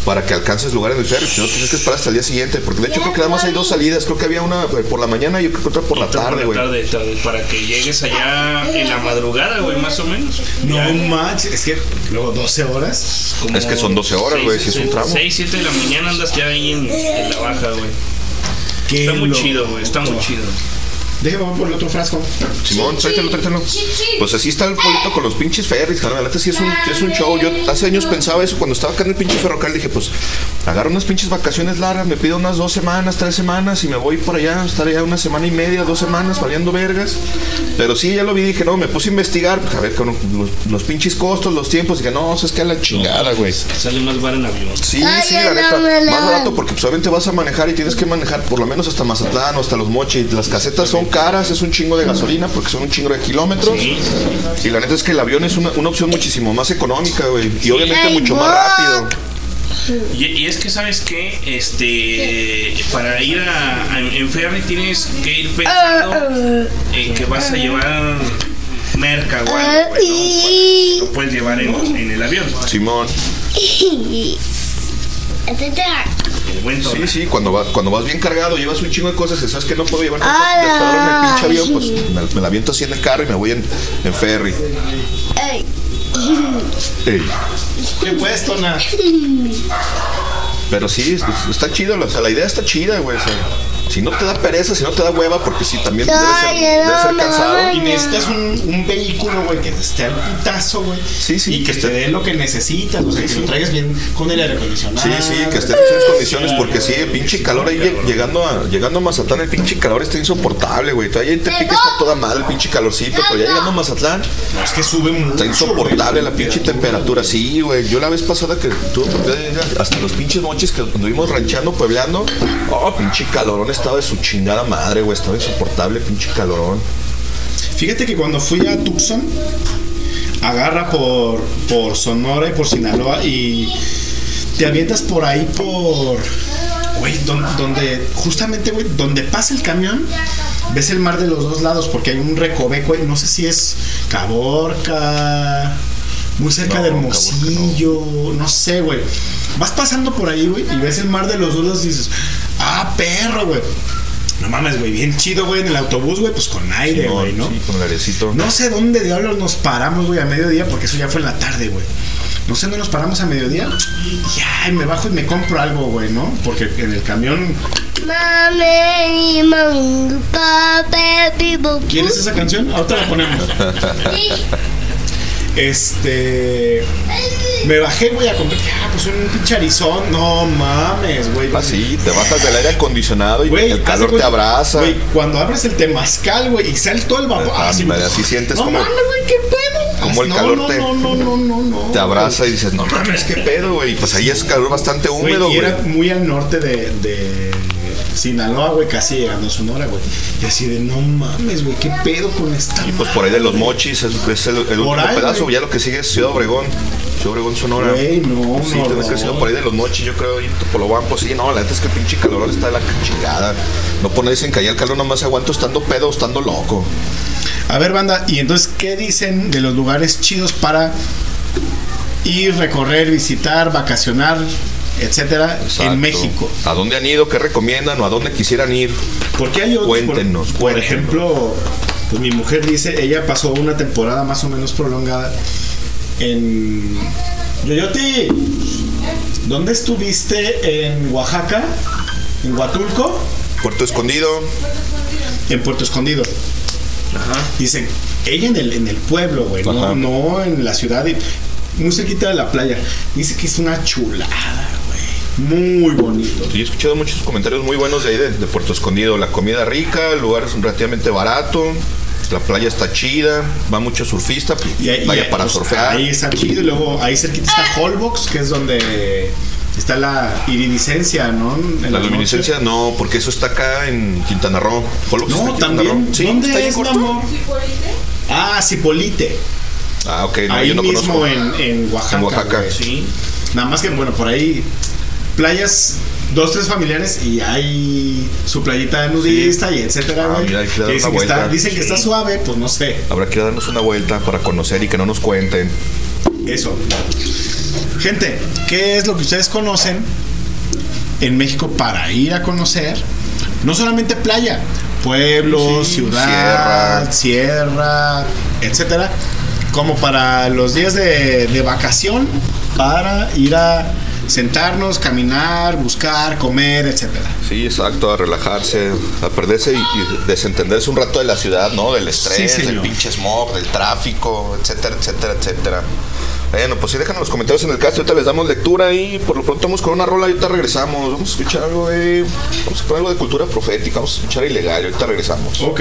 Para que alcances lugar en el ferry, si no tienes que esperar hasta el día siguiente, porque de hecho creo que nada más hay dos salidas, creo que había una güey, por la mañana y yo creo que otra por la otra tarde, la güey. tarde, tarde, para que llegues allá en la madrugada, güey, más o menos. No manches, es que luego 12 horas. Es que son 12 horas, güey, si es un tramo. 6, 7 de la mañana andas ya ahí en, en la baja, güey. Está muy loco. chido, güey, está muy chido. Déjame voy por el otro frasco. Simón, tráetelo, tráetelo. Pues así está el pueblito con los pinches ferries, carnal. La neta sí es un, sí es un show. Yo hace años pensaba eso cuando estaba acá en el pinche ferrocarril. Dije, pues agarro unas pinches vacaciones largas, me pido unas dos semanas, tres semanas y me voy por allá, estar allá una semana y media, dos semanas, valiendo vergas. Pero sí, ya lo vi, dije, no, me puse a investigar, pues, a ver, con los, los pinches costos, los tiempos. Dije, no, es que a la chingada, güey. Sale más bar en avión. Sí, sí, la neta. Más barato porque pues, obviamente vas a manejar y tienes que manejar por lo menos hasta Mazatlán o hasta los mochis. Las casetas son caras, es un chingo de gasolina porque son un chingo de kilómetros. Y la neta es que el avión es una, una opción muchísimo más económica, güey. Y obviamente mucho más rápido. Y, y es que, ¿sabes qué? Este, para ir a, a- en ferry tienes que ir pensando en que vas a llevar merca o algo, güey, ¿no? Lo puedes llevar en, en el avión. Simón. Sí, sí, cuando, va- cuando vas bien cargado, llevas un chingo de cosas y sabes que no puedo llevar en el pinche avión, pues me, me la aviento así en el carro y me voy en, en ferry. Ey. ¿Qué puedes, Tona? Pero sí, es- es- está chido, o sea, la idea está chida, güey. o sea, si no te da pereza, si no te da hueva, porque sí, también debe ser, debe ser cansado. Y necesitas un, un vehículo, güey, que esté al putazo, güey. Sí, sí. Y que te dé lo que necesitas, o sea, que lo traigas bien con el aire acondicionado. Sí, sí, que esté en esas condiciones, porque sí, el pinche calor ahí lleg- llegando a, llegando a Mazatlán, el pinche calor está insoportable, güey. Todavía en Tepic está toda madre el pinche calorcito, pero ya llegando a Mazatlán, No, es que sube mucho. está insoportable la pinche temperatura. Sí, güey. Yo la vez pasada que tuve oportunidad de hasta los pinches mochis que anduvimos ranchando, puebleando, oh, pinche calorón estaba de su chingada madre, güey. Estaba insoportable, pinche calorón. Fíjate que cuando fui a Tucson, agarra por, por Sonora y por Sinaloa y te avientas por ahí por. Güey, don- donde, justamente, güey, donde pasa el camión, ves el mar de los dos lados, porque hay un recoveco, güey, no sé si es Caborca, muy cerca No, de Hermosillo, no. sé, güey. Vas pasando por ahí, güey, y ves el mar de los dos lados y dices, ah, perro, güey. No mames, güey, bien chido, güey, en el autobús, güey, pues con aire, güey, ¿no? Sí, con el airecito. No sé dónde diablos nos paramos, güey, a mediodía, porque eso ya fue en la tarde, güey. No sé dónde nos paramos a mediodía. Y ay, me bajo y me compro algo, güey, ¿no? Porque en el camión. ¿Quieres esa canción? Ahorita la ponemos. Este. Me bajé, güey, a comprar. Ah, pues un pinche arizón. No mames, güey. Así, te bajas del aire acondicionado y el calor te abraza. Güey, cuando abres el temazcal, güey, y sale todo el vapor. Ah, así, así sientes no como- mames, güey, qué pedo. Como el no, calor no, te, no, no, no, no, no, te abraza y dices, no mames, qué pedo, güey. Pues ahí es calor bastante húmedo, güey. era muy al norte de, de Sinaloa, güey, casi llegando a Sonora, güey. Y así de, no mames, güey, qué pedo con esta Y pues por ahí de los mochis es, es el, el último ahí, pedazo. güey. Ya lo que sigue es Ciudad Obregón. Ciudad Obregón, Sonora. Güey, no, Sí, no, no. que sido por ahí de los mochis, yo creo. Y Topolobampo, sí, no, la neta es que el pinche calor está de la chingada. No ponerse en calle el calor, nomás aguanto estando pedo, estando loco. A ver, banda, y entonces, ¿qué dicen de los lugares chidos para ir, recorrer, visitar, vacacionar, etcétera, Exacto. en México? ¿A dónde han ido? ¿Qué recomiendan? ¿O a dónde quisieran ir? Porque hay otros. Cuéntenos, Por, por ejemplo, pues mi mujer dice, ella pasó una temporada más o menos prolongada en Yoyoti. ¿Dónde estuviste en Oaxaca? ¿En Huatulco? Puerto Escondido. En Puerto Escondido. Dicen, ella en el, en el pueblo, güey, no, Ajá. no en la ciudad, y- muy cerquita de la playa. Dice que es una chulada, güey. Muy bonito. Sí, he escuchado muchos comentarios muy buenos de ahí, de, de Puerto Escondido. La comida rica, el lugar es relativamente barato, la playa está chida, va mucho surfista, pues, Y ahí- vaya y, para pues, surfear. Ahí está chido. Y luego ahí cerquita está Holbox, que es donde está la iridicencia, ¿no? En La luminiscencia no, porque eso está acá en Quintana Roo. Holbox está No, en Quintana también. Roo. Sí, ¿Dónde está es, corto. amor? Ah, Cipolite. Ah, ok, no, ahí yo no mismo conozco. en, en Oaxaca. En Oaxaca. Sí. Nada más que, bueno, por ahí playas, dos, tres familiares y hay su playita de nudista y etcétera, Ah, güey. mira, hay que dicen, una que está, vuelta. dicen que está suave, pues no sé. Habrá que darnos una vuelta para conocer y que no nos cuenten. Eso. Gente, ¿qué es lo que ustedes conocen en México para ir a conocer? No solamente playa, pueblos, Sí, ciudad, sierra, etcétera. Como para los días de, de vacación, para ir a sentarnos, caminar, buscar, comer, etcétera. Sí, exacto, a relajarse, a perderse y, y desentenderse un rato de la ciudad, ¿no? Del estrés, Sí, del pinche smog, del tráfico, etcétera, etcétera, etcétera. Bueno, pues sí, déjanos los comentarios en el cast, ahorita les damos lectura y por lo pronto vamos con una rola y ahorita regresamos. Vamos a escuchar algo de. Vamos a poner algo de cultura profética, vamos a escuchar ilegal y ahorita regresamos. Ok.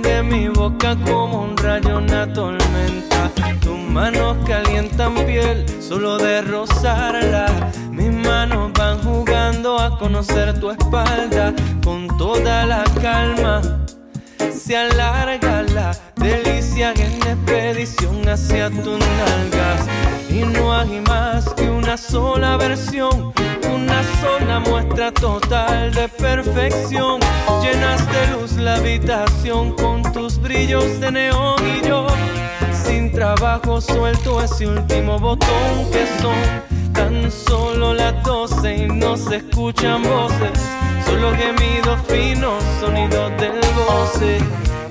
de mi boca como un rayo una tormenta. Tus manos calientan piel solo de rozarla. Mis manos van jugando a conocer tu espalda con toda la calma. Se alarga la delicia en expedición hacia tus nalgas. Y no hay más que una sola versión, una sola muestra total de perfección. Llenas de luz la habitación con tus brillos de neón y yo. Sin trabajo suelto ese último botón que son tan solo las doce y no se escuchan voces. Solo gemidos finos, sonidos del goce.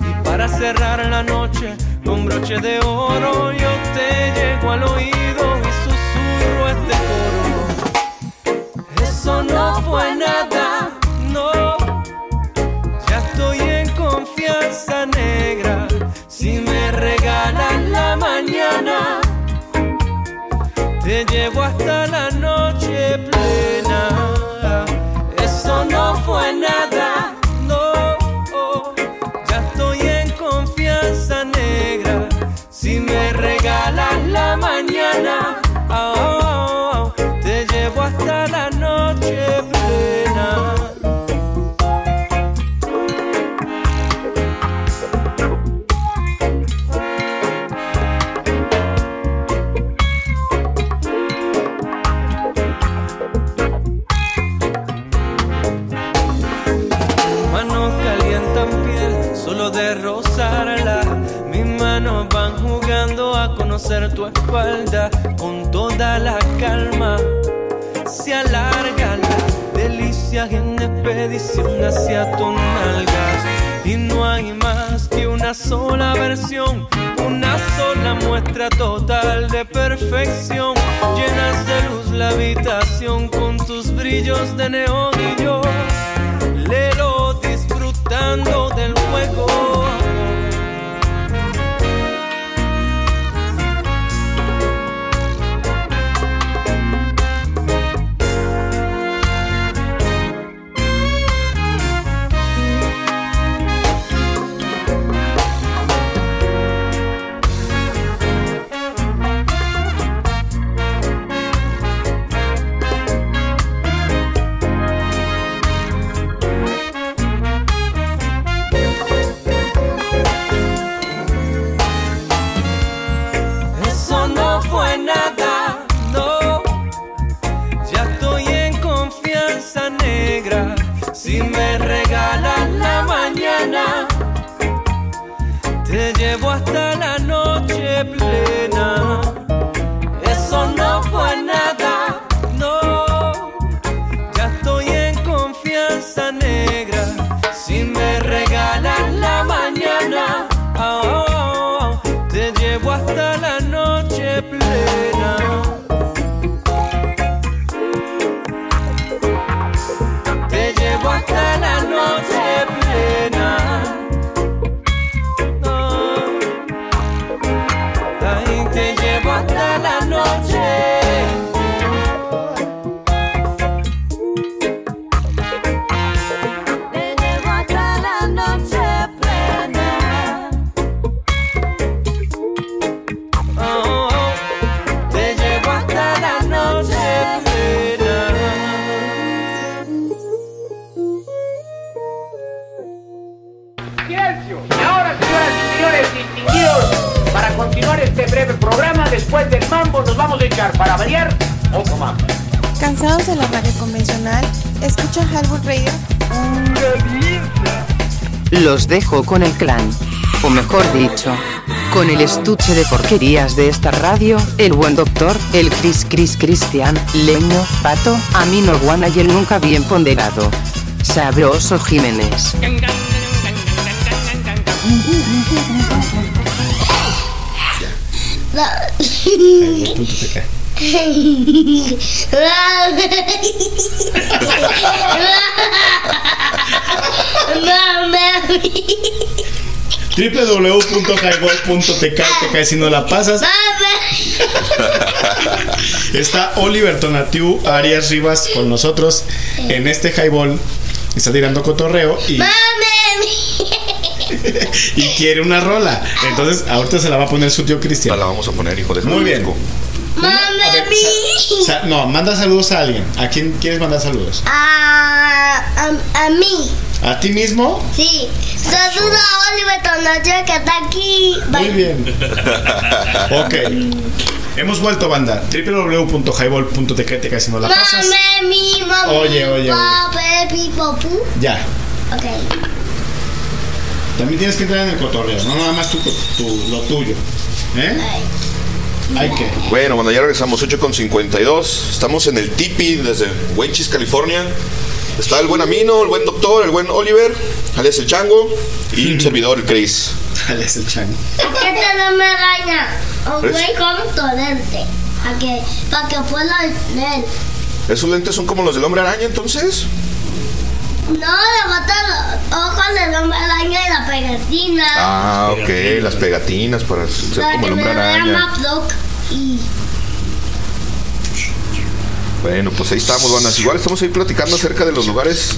Y para cerrar la noche con broche de oro, yo te llego al oído y susurro este coro. Eso no fue nada, no. Ya estoy en confianza negra. Si me regalan la mañana, te llevo hasta la noche hacia tus nalgas. Y no hay más que una sola versión, una sola muestra total de perfección. Llenas de luz la habitación con tus brillos de neón y yo, llevo hasta la noche plena. Vamos a echar para variar otro mambo. ¿Cansados de la radio convencional? ¿Escucha Halbur Radio? Los dejo con el clan. O mejor dicho, con el estuche de porquerías de esta radio, el buen doctor, el Cris Cris Cristian, Leño, Pato, Amino Guana y el nunca bien ponderado. Sabroso Jiménez. www.highball.tk cae si no la pasas. Está Oliver Tonatiu Arias Rivas con nosotros en este highball. Está tirando cotorreo y, y quiere una rola. Entonces, ahorita se la va a poner su tío Cristian. La vamos a poner, hijo de Muy bien. O sea, no, manda saludos a alguien. ¿A quién quieres mandar saludos? A, a, a mí. ¿A ti mismo? Sí. Saludo a Oliver Tonacho que está aquí. Muy bien. ok. Hemos vuelto, banda. www.highball.tk te cae si no la pasas. Mame, mi, mami. Oye, oye, oye. Papi, papu. Ya. Ok. También tienes que entrar en el cotorreo, no nada más tu, tu- lo tuyo. ¿Eh? Hay que. Bueno, bueno, ya regresamos 8 con 52. Estamos en el Tipi desde Wenchis, California. Está el buen Amino, el buen doctor, el buen Oliver, alias el Chango y un servidor, el Chris. alias el Chango. ¿Qué te no me? O ¿Ves? güey con tu lente. Para que, para que pueda leer. ¿Esos lentes son como los del hombre araña entonces? No, le falta los ojos del hombre araña y la pegatina. Ah, ok, las pegatinas para ser para como el hombre araña. Y Bueno, pues ahí estamos, vanas. Igual estamos ahí platicando acerca de los lugares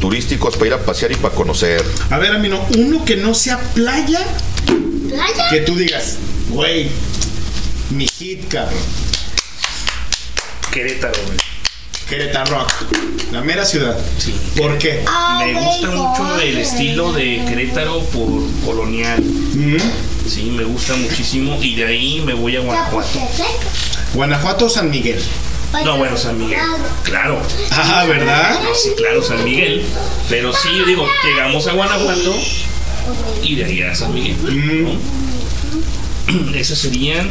turísticos para ir a pasear y para conocer. A ver, Amino, uno que no sea playa, playa. que tú digas, güey, mi hit, cabrón. Querétaro, güey. Querétaro Rock, la mera ciudad. ¿Por qué? Me gusta mucho el estilo de Querétaro por colonial. Sí, me gusta muchísimo. Y de ahí me voy a Guanajuato. Guanajuato o San Miguel. No, bueno, San Miguel. Claro. Ah, ¿verdad? No, sí, claro, San Miguel. Pero sí, digo, llegamos a Guanajuato y de ahí a San Miguel. ¿no? Esas serían.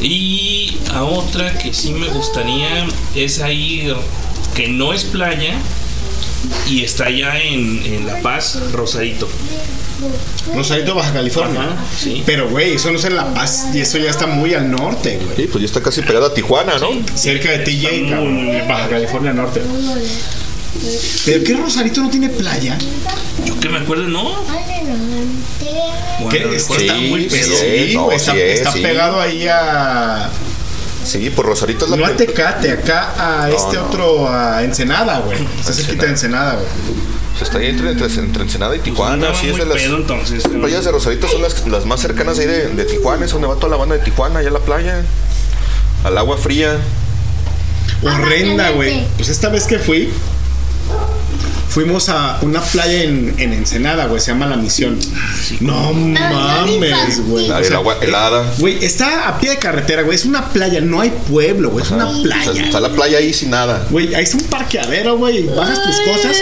Y a otra que sí me gustaría es ahí que no es playa y está allá en, en La Paz, Rosadito. Rosarito, Baja California. sí. Pero, güey, eso no es en La Paz y eso ya está muy al norte, güey. Sí, pues ya está casi pegado a Tijuana, ¿no? Cerca de TJ, en Baja California Norte. ¿Pero qué Rosarito no tiene playa? Yo que me acuerdo, no. ¿Qué? Bueno, sí, está muy sí, pegado. sí, no, güey, está, sí es, está sí. pegado ahí a. Sí, pues Rosarito es la No a Tecate, acá a No, este no. otro, a Ensenada, güey. Está cerquita de Ensenada, güey. pues está ahí entre, entre, entre Ensenada y Tijuana. andaba sí, es muy de las pedo, entonces. las playas de Rosarito son las, las más cercanas ahí de, de Tijuana. Es donde va toda la banda de Tijuana, allá a la playa. Al agua fría. Horrenda, güey. Pues esta vez que fui, fuimos a una playa en, en Ensenada, güey. Se llama La Misión. No mames, güey. La- O el sea, agua helada. Güey, está a pie de carretera, güey. Es una playa, no hay pueblo, güey. Es una O sea, playa. está la playa ahí sin nada. Güey, ahí está un parqueadero, güey. Bajas tus cosas.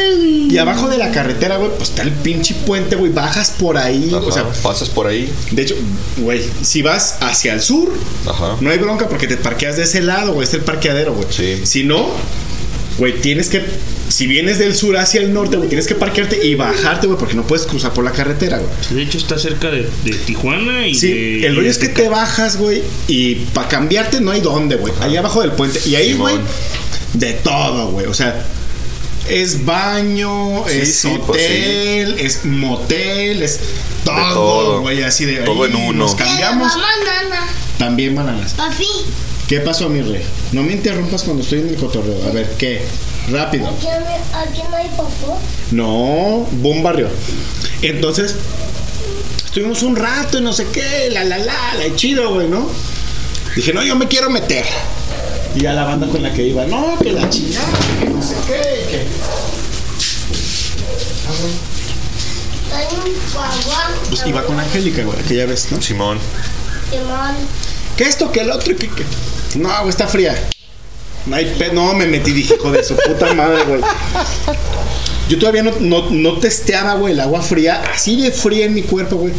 Y abajo de la carretera, güey, pues está el pinche puente, güey. Bajas por ahí. Ajá, O sea, pasas por ahí. de hecho, güey, si vas hacia el sur, Ajá. no hay bronca porque te parqueas de ese lado, güey. Es el parqueadero, güey. Sí. Si no, güey, tienes que. Si vienes del sur hacia el norte, güey, tienes que parquearte y bajarte, güey, porque no puedes cruzar por la carretera, güey. De hecho, está cerca de, de Tijuana y Sí, de. el rollo es que te bajas, güey, y para cambiarte no hay dónde, güey. Ahí abajo del puente. Y ahí, güey, de todo, güey. O sea, es baño, Sí, es sí, pues sí. hotel, es motel, es todo, güey, así de Todo ahí en uno. Nos cambiamos. También bananas. Papi, ¿Qué pasó, mi rey? No me interrumpas cuando estoy en el cotorreo. A ver, ¿qué? Rápido. aquí no, hay popó. No, boom barrio. Entonces, estuvimos un rato y no sé qué, la la la, la chido, güey, ¿no? Dije, no, yo me quiero meter. Y a la banda con la que iba, no, que la chingada, que no sé qué, que. Hay un guagua. Pues iba con Angélica, güey, aquella vez, ¿no? Simón. Simón. Que esto, que el otro, que, que. No, güey, está fría. No, hay pe- no, me metí, dije, hijo de su puta madre, güey. Yo todavía no, no, no testeaba, güey, el agua fría, así de fría en mi cuerpo, güey.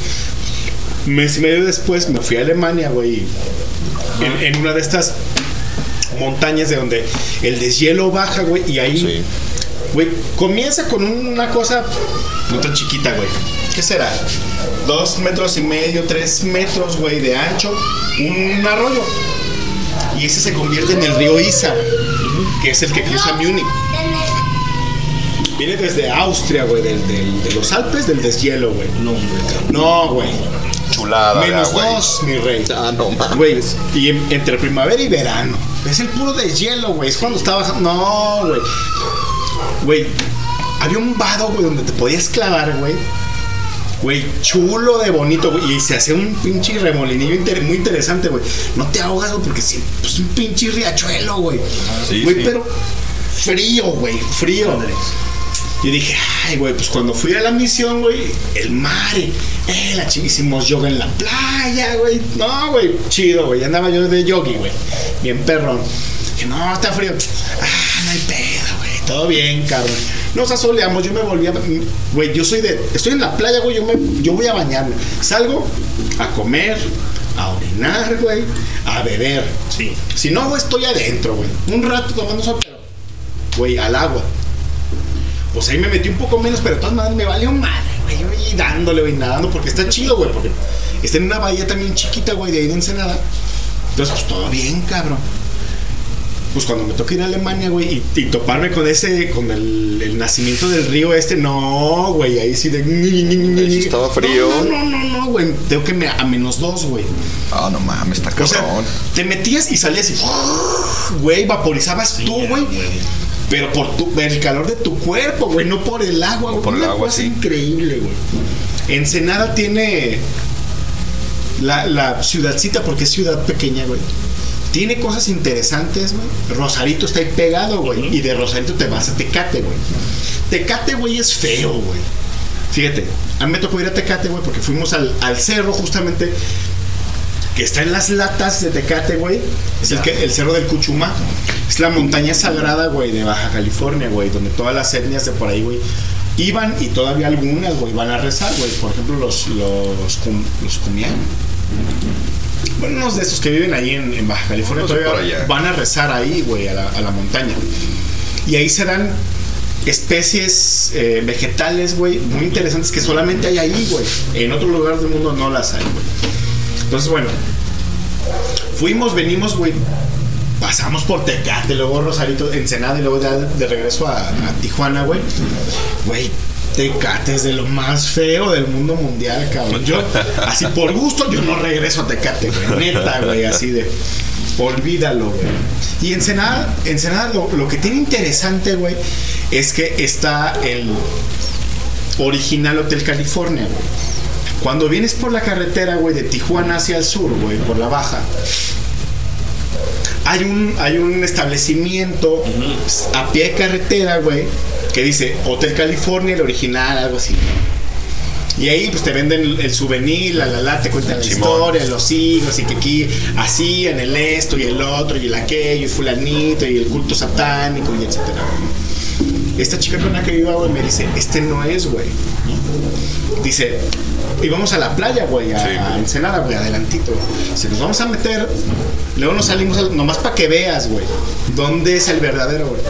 Mes y medio después me fui a Alemania, güey. En, en una de estas montañas de donde el deshielo baja, güey, y ahí, güey, comienza con una cosa no tan chiquita, güey. ¿Qué será? Dos metros y medio, tres metros, güey, de ancho, un arroyo. Y ese se convierte en el río Isar, que es el que cruza Múnich. Viene desde Austria, güey, del- del- de los Alpes, del deshielo, güey. No, güey. No, güey. Chulada. Menos güey. dos, mi rey. Ah, no. Güey, y en- entre primavera y verano. Es el puro deshielo, güey. Es cuando está bajando. No, güey. Güey, había un vado, güey, donde te podías clavar, güey. Güey, chulo de bonito, güey. Y se hace un pinche remolinillo inter- muy interesante, güey. No te ahogas, güey, porque sí, pues un pinche riachuelo, güey. Sí, Güey, sí. pero frío, güey, frío. Yo dije, ay, güey, pues cuando fui a la misión, güey, el mar, eh, la ching- hicimos yoga en la playa, güey. No, güey, chido, güey. Andaba yo de yogi, güey. Bien perrón. Dije, no, está frío. Ah, no hay pedo, güey. Todo bien, cabrón. Nos asoleamos, yo me volví a. Güey, yo soy de. Estoy en la playa, güey. Yo, me, yo voy a bañarme. Salgo a comer, a orinar, güey. A beber. Sí. Si no, güey, estoy adentro, güey. Un rato tomando sol, pero. Güey, al agua. Pues ahí me metí un poco menos, pero de todas maneras me valió madre, güey. Yo ahí dándole, güey, nadando, porque está chido, güey. Porque está en una bahía también chiquita, güey, de ahí de Ensenada. Entonces, pues todo bien, cabrón. Pues cuando me toca ir a Alemania, güey, y, y toparme con ese, con el, el nacimiento del río este, no, güey, ahí sí de. Ahí estaba frío. No, no, no, no, güey. Tengo que me, a menos dos, güey. Ah, no mames, está O sea, cabrón. te metías y salías y. Güey, vaporizabas tú, güey. Pero por tu, el calor de tu cuerpo, güey, no por el agua, güey. por el agua, sí. increíble, güey. Ensenada tiene la, la ciudadcita, porque es ciudad pequeña, güey. Tiene cosas interesantes, güey. Rosarito está ahí pegado, güey. Y de Rosarito te vas a Tecate, güey. Tecate, güey, es feo, güey. Fíjate, a mí me tocó ir a Tecate, güey, porque fuimos al, al cerro justamente que está en las latas de Tecate, güey. Es el, que, el cerro del Cuchumá. Es la montaña sagrada, güey, de Baja California, güey, donde todas las etnias de por ahí, güey, iban y todavía algunas, güey, van a rezar, güey. Por ejemplo, los, los, cum- los cumián. Bueno, unos de esos que viven ahí en, en Baja California de todavía van a rezar ahí, güey, a la, a la montaña. Y ahí se dan especies eh, vegetales, güey, muy interesantes que solamente hay ahí, güey. En otro lugar del mundo no las hay, güey. Entonces, bueno, fuimos, venimos, güey. Pasamos por Tecate, luego Rosarito, Ensenada y luego ya de regreso a, a Tijuana, güey. Güey, Tecate es de lo más feo del mundo mundial, cabrón. Yo, así por gusto, yo no regreso a Tecate. Neta, güey, así de. Olvídalo, güey. Y Ensenada, Ensenada lo, lo que tiene interesante, güey, es que está el original Hotel California. Cuando vienes por la carretera, güey, de Tijuana hacia el sur, güey, por la baja, hay un, hay un establecimiento a pie de carretera, güey, que dice Hotel California, el original, algo así. Y ahí pues te venden el, el souvenir, la la la, te cuentan la historia, los hijos, y que aquí hacían el esto y el otro y el aquello, y fulanito, y el culto satánico, y etcétera. Esta chica con la que iba, güey, me dice, este no es, güey. Dice, íbamos a la playa, güey, a, a Ensenada, güey, adelantito. Si nos vamos a meter, luego nos salimos, al- nomás para que veas, güey, dónde es el verdadero, güey.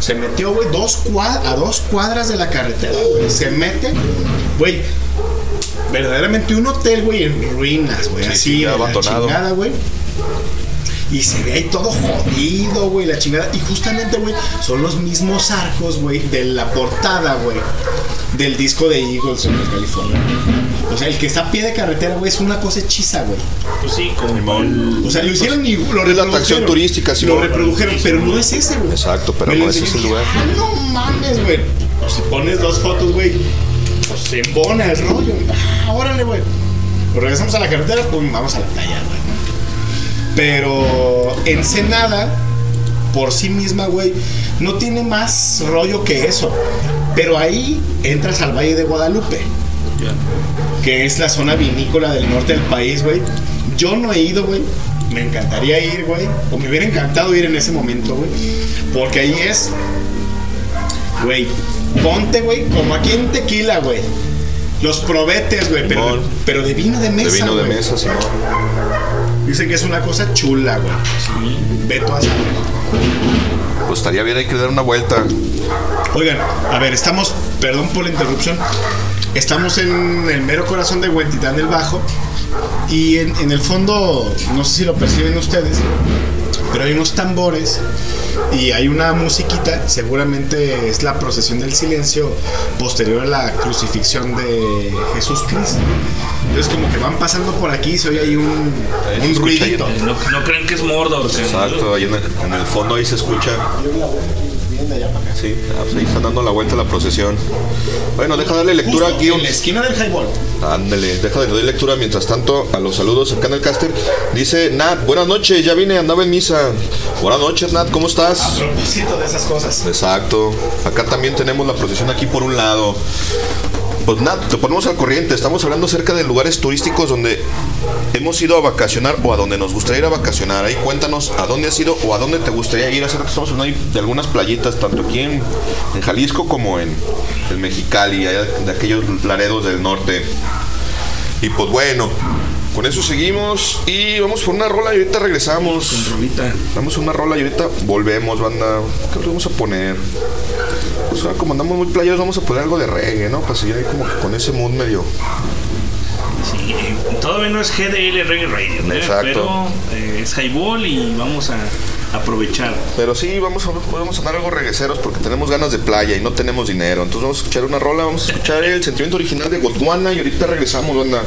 Se metió, güey, dos a dos cuadras de la carretera, güey. Se mete, güey, verdaderamente un hotel, güey, en ruinas, güey, Sí, así, sí, abandonado. güey. Y se ve ahí todo jodido, güey, la chingada. Y justamente, güey, son los mismos arcos, güey, de la portada, güey, del disco de Eagles en California. O sea, el que está a pie de carretera, güey, es una cosa hechiza, güey. Pues sí, como O sea, lo hicieron y lo Es la atracción turística, sí. Lo reprodujeron, pero no es ese, güey. Exacto, pero Me no ese es y lugar. "Ah, no mames, güey. Pues si pones dos fotos, güey, pues se embona el rollo. Ah, órale, güey. Pues regresamos a la carretera, pues vamos a la playa, güey. Pero Ensenada, por sí misma, güey, no tiene más rollo que eso. Pero ahí entras al Valle de Guadalupe, que es la zona vinícola del norte del país, güey. Yo no he ido, güey. Me encantaría ir, güey. O me hubiera encantado ir en ese momento, güey. Porque ahí es, güey, ponte, güey, como aquí en Tequila, güey. Los probetes, güey, pero, pero de vino de mesa. De vino de mesa, Simón. Dicen que es una cosa chula, güey. Sí. Beto a saber. Pues estaría bien, hay que dar una vuelta. Oigan, a ver, estamos, perdón por la interrupción, estamos en el mero corazón de Huentitán del Bajo y en, en el fondo, no sé si lo perciben ustedes, pero hay unos tambores y hay una musiquita, seguramente es la procesión del silencio posterior a la crucifixión de Jesús Cristo. Entonces como que van pasando por aquí y se oye ahí un, un ruidito. No, no creen que es Mordor. Exacto, ahí en el, en el fondo ahí se escucha. Sí, pues ahí están dando la vuelta a la procesión. Bueno, deja darle lectura Justo aquí. en la esquina del highball. Ándale, deja de darle lectura mientras tanto a los saludos acá en el caster. Dice Nat, buenas noches, ya vine, andaba en misa. Buenas noches, Nat, ¿cómo A estás? propósito de esas cosas. Exacto. Acá también tenemos la procesión aquí por un lado. Pues nada, te ponemos al corriente. Estamos hablando acerca de lugares turísticos donde hemos ido a vacacionar o a donde nos gustaría ir a vacacionar. Ahí cuéntanos a dónde has ido o a dónde te gustaría ir. Hace rato estamos hablando de algunas playitas, tanto aquí en, en Jalisco como en el Mexicali, allá de aquellos laredos del norte. Y pues bueno, con eso seguimos y vamos por una rola y ahorita regresamos. Vamos a una rola y ahorita volvemos, banda. ¿Qué le vamos a poner? Pues ahora como andamos muy playeros vamos a poner algo de reggae, ¿no? Para seguir ahí como que con ese mood medio. Sí, eh, todavía no es GDL Reggae Radio, ¿eh? Exacto. pero eh, es highball y vamos a aprovechar. Pero sí, vamos a, a andar algo regueceros porque tenemos ganas de playa y no tenemos dinero. Entonces vamos a escuchar una rola, vamos a escuchar el sentimiento original de Gondwana y ahorita regresamos, banda.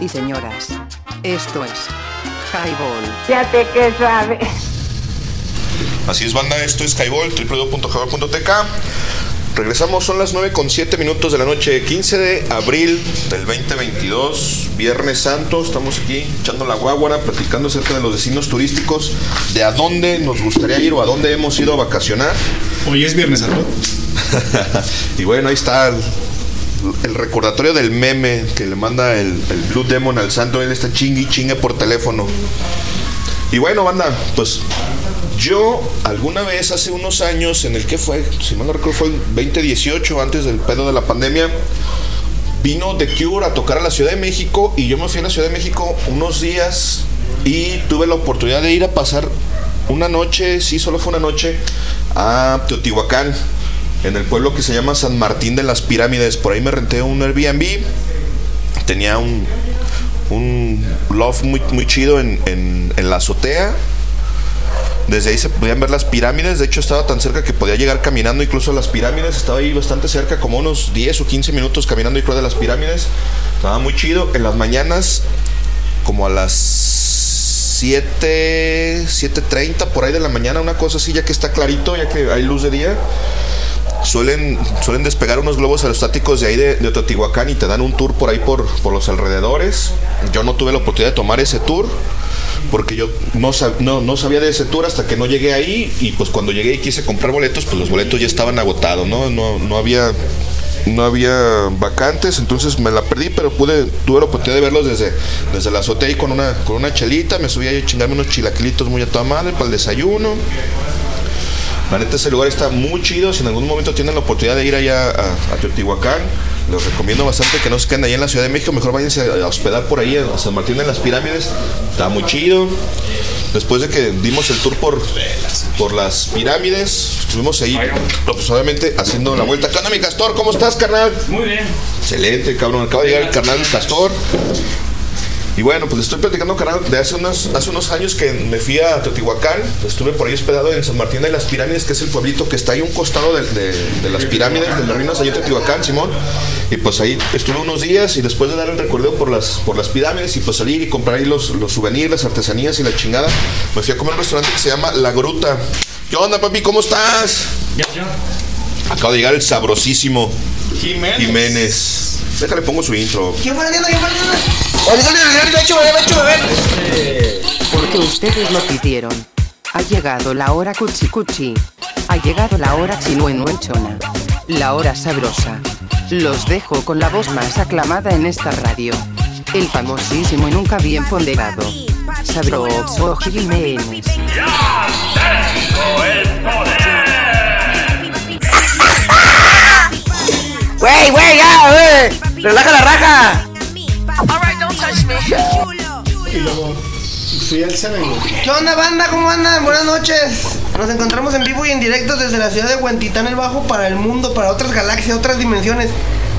y señoras. Esto es Highball. Fíjate que suave. Así es, banda, esto es Highball, www.highball.tk. Regresamos, son las 9 con 7 minutos de la noche, 15 de abril del 2022, Viernes Santo. Estamos aquí echando la guaguara, platicando acerca de los destinos turísticos, de a dónde nos gustaría ir o a dónde hemos ido a vacacionar. Hoy es Viernes Santo. y bueno, ahí está el recordatorio del meme que le manda el, el Blue Demon al santo, él está chingue y chingue por teléfono. Y bueno, banda, pues yo alguna vez hace unos años, en el que fue, si mal no recuerdo, fue 2018, antes del pedo de la pandemia, vino The Cure a tocar a la Ciudad de México y yo me fui a la Ciudad de México unos días y tuve la oportunidad de ir a pasar una noche, sí, solo fue una noche, a Teotihuacán en el pueblo que se llama San Martín de las Pirámides. Por ahí me renté un Airbnb, tenía un, un loft muy, muy chido en, en- la azotea. Desde ahí se podían ver las pirámides. De hecho, estaba tan cerca que podía llegar caminando incluso a las pirámides. Estaba ahí bastante cerca, como unos 10 o 15 minutos caminando y creo de las pirámides. Estaba muy chido. En las mañanas, como a las 7, 7.30 por ahí de la mañana, una cosa así, ya que está clarito, ya que hay luz de día. Suelen, suelen despegar unos globos aerostáticos de ahí de, de Teotihuacán y te dan un tour por ahí por, por los alrededores. Yo no tuve la oportunidad de tomar ese tour porque yo no, no, no sabía de ese tour hasta que no llegué ahí y pues cuando llegué y quise comprar boletos, pues los boletos ya estaban agotados, ¿no? No, no había no había vacantes, entonces me la perdí, pero pude, tuve la oportunidad de verlos desde, desde la azotea ahí con una, con una chelita, me subí a chingarme unos chilaquilitos muy a toda madre para el desayuno. La neta, ese lugar está muy chido. Si en algún momento tienen la oportunidad de ir allá a, a Teotihuacán, les recomiendo bastante que no se queden ahí en la Ciudad de México. Mejor váyanse a hospedar por ahí a San Martín de las Pirámides. Está muy chido. Después de que dimos el tour por, por las pirámides, estuvimos ahí, pues, obviamente, haciendo la vuelta. ¿Qué onda, mi Castor? ¿Cómo estás, carnal? Muy bien. Excelente, cabrón. Acaba de llegar el carnal Castor. Y bueno, pues les estoy platicando, carnal, de hace unos, hace unos años que me fui a Teotihuacán. Estuve por ahí hospedado en San Martín de las Pirámides, que es el pueblito que está ahí un costado de, de- de las pirámides, de las ruinas, ahí en Teotihuacán, Simón. Y pues ahí estuve unos días y después de dar el recorrido por las, por las pirámides y pues salir y comprar ahí los, los souvenirs, las artesanías y la chingada, me fui a comer a un restaurante que se llama La Gruta. ¿Qué onda, papi? ¿Cómo estás? Acaba de llegar el sabrosísimo Jiménez. Jiménez. Déjale, pongo su intro. Porque ustedes lo pidieron. Ha llegado la hora cuchi cuchi. Ha llegado la hora chinuenuenchona. La hora sabrosa. Los dejo con la voz más aclamada en esta radio. El famosísimo y nunca bien ponderado. Sabroso Jiménez. Güey, güey, ya, güey. Relaja la raja. Y luego fui al Seven, güey. ¿Qué onda, banda? ¿Cómo andan? Buenas noches. Nos encontramos en vivo y en directo desde la ciudad de Huentitán el Bajo para el mundo, para otras galaxias, otras dimensiones.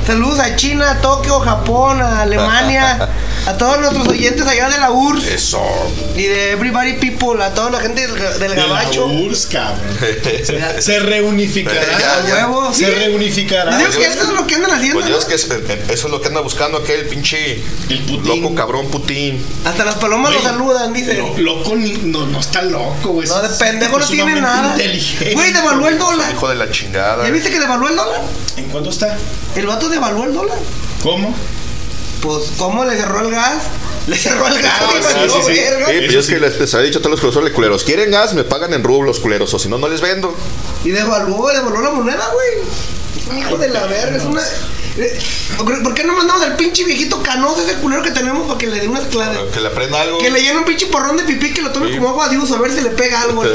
Saludos a China, a Tokio, Japón, a Alemania, a todos nuestros oyentes allá de la URSS Eso. y de Everybody People, a toda la gente del, del De la Gabacho. URSS, cabrón. Se, se reunificará. Ya, ya. Huevo, Se sí. reunificará. Digo que eso es lo que andan haciendo. Pues ves que es- eh, eso es lo que anda buscando aquel pinche loco cabrón Putin. Hasta las palomas lo saludan, dice. Lo- loco ni- no, no está loco, güey. No, de pendejo no tiene nada. inteligente. Güey, devaluó el dólar. Hijo de la chingada. ¿Ya viste que devaluó el dólar? ¿En cuánto está? El vato devaluó el dólar. ¿Cómo? Pues, ¿cómo le cerró el gas? Le cerró el gas Ah, sí, sí, sí. verga. Sí, pues es que les, les había dicho a todos los culeros, culeros, quieren gas, me pagan en rublos, culeros, o si no, no les vendo. Y devaluó, devaluó la moneda, güey. Es un hijo de la verga, es una. eh, ¿Por qué no mandamos al pinche viejito canoso ese culero que tenemos para que le dé unas claves? Que le aprenda algo. Que le llene un pinche porrón de pipí que lo tome Sí. como agua de uso, a ver si le pega algo.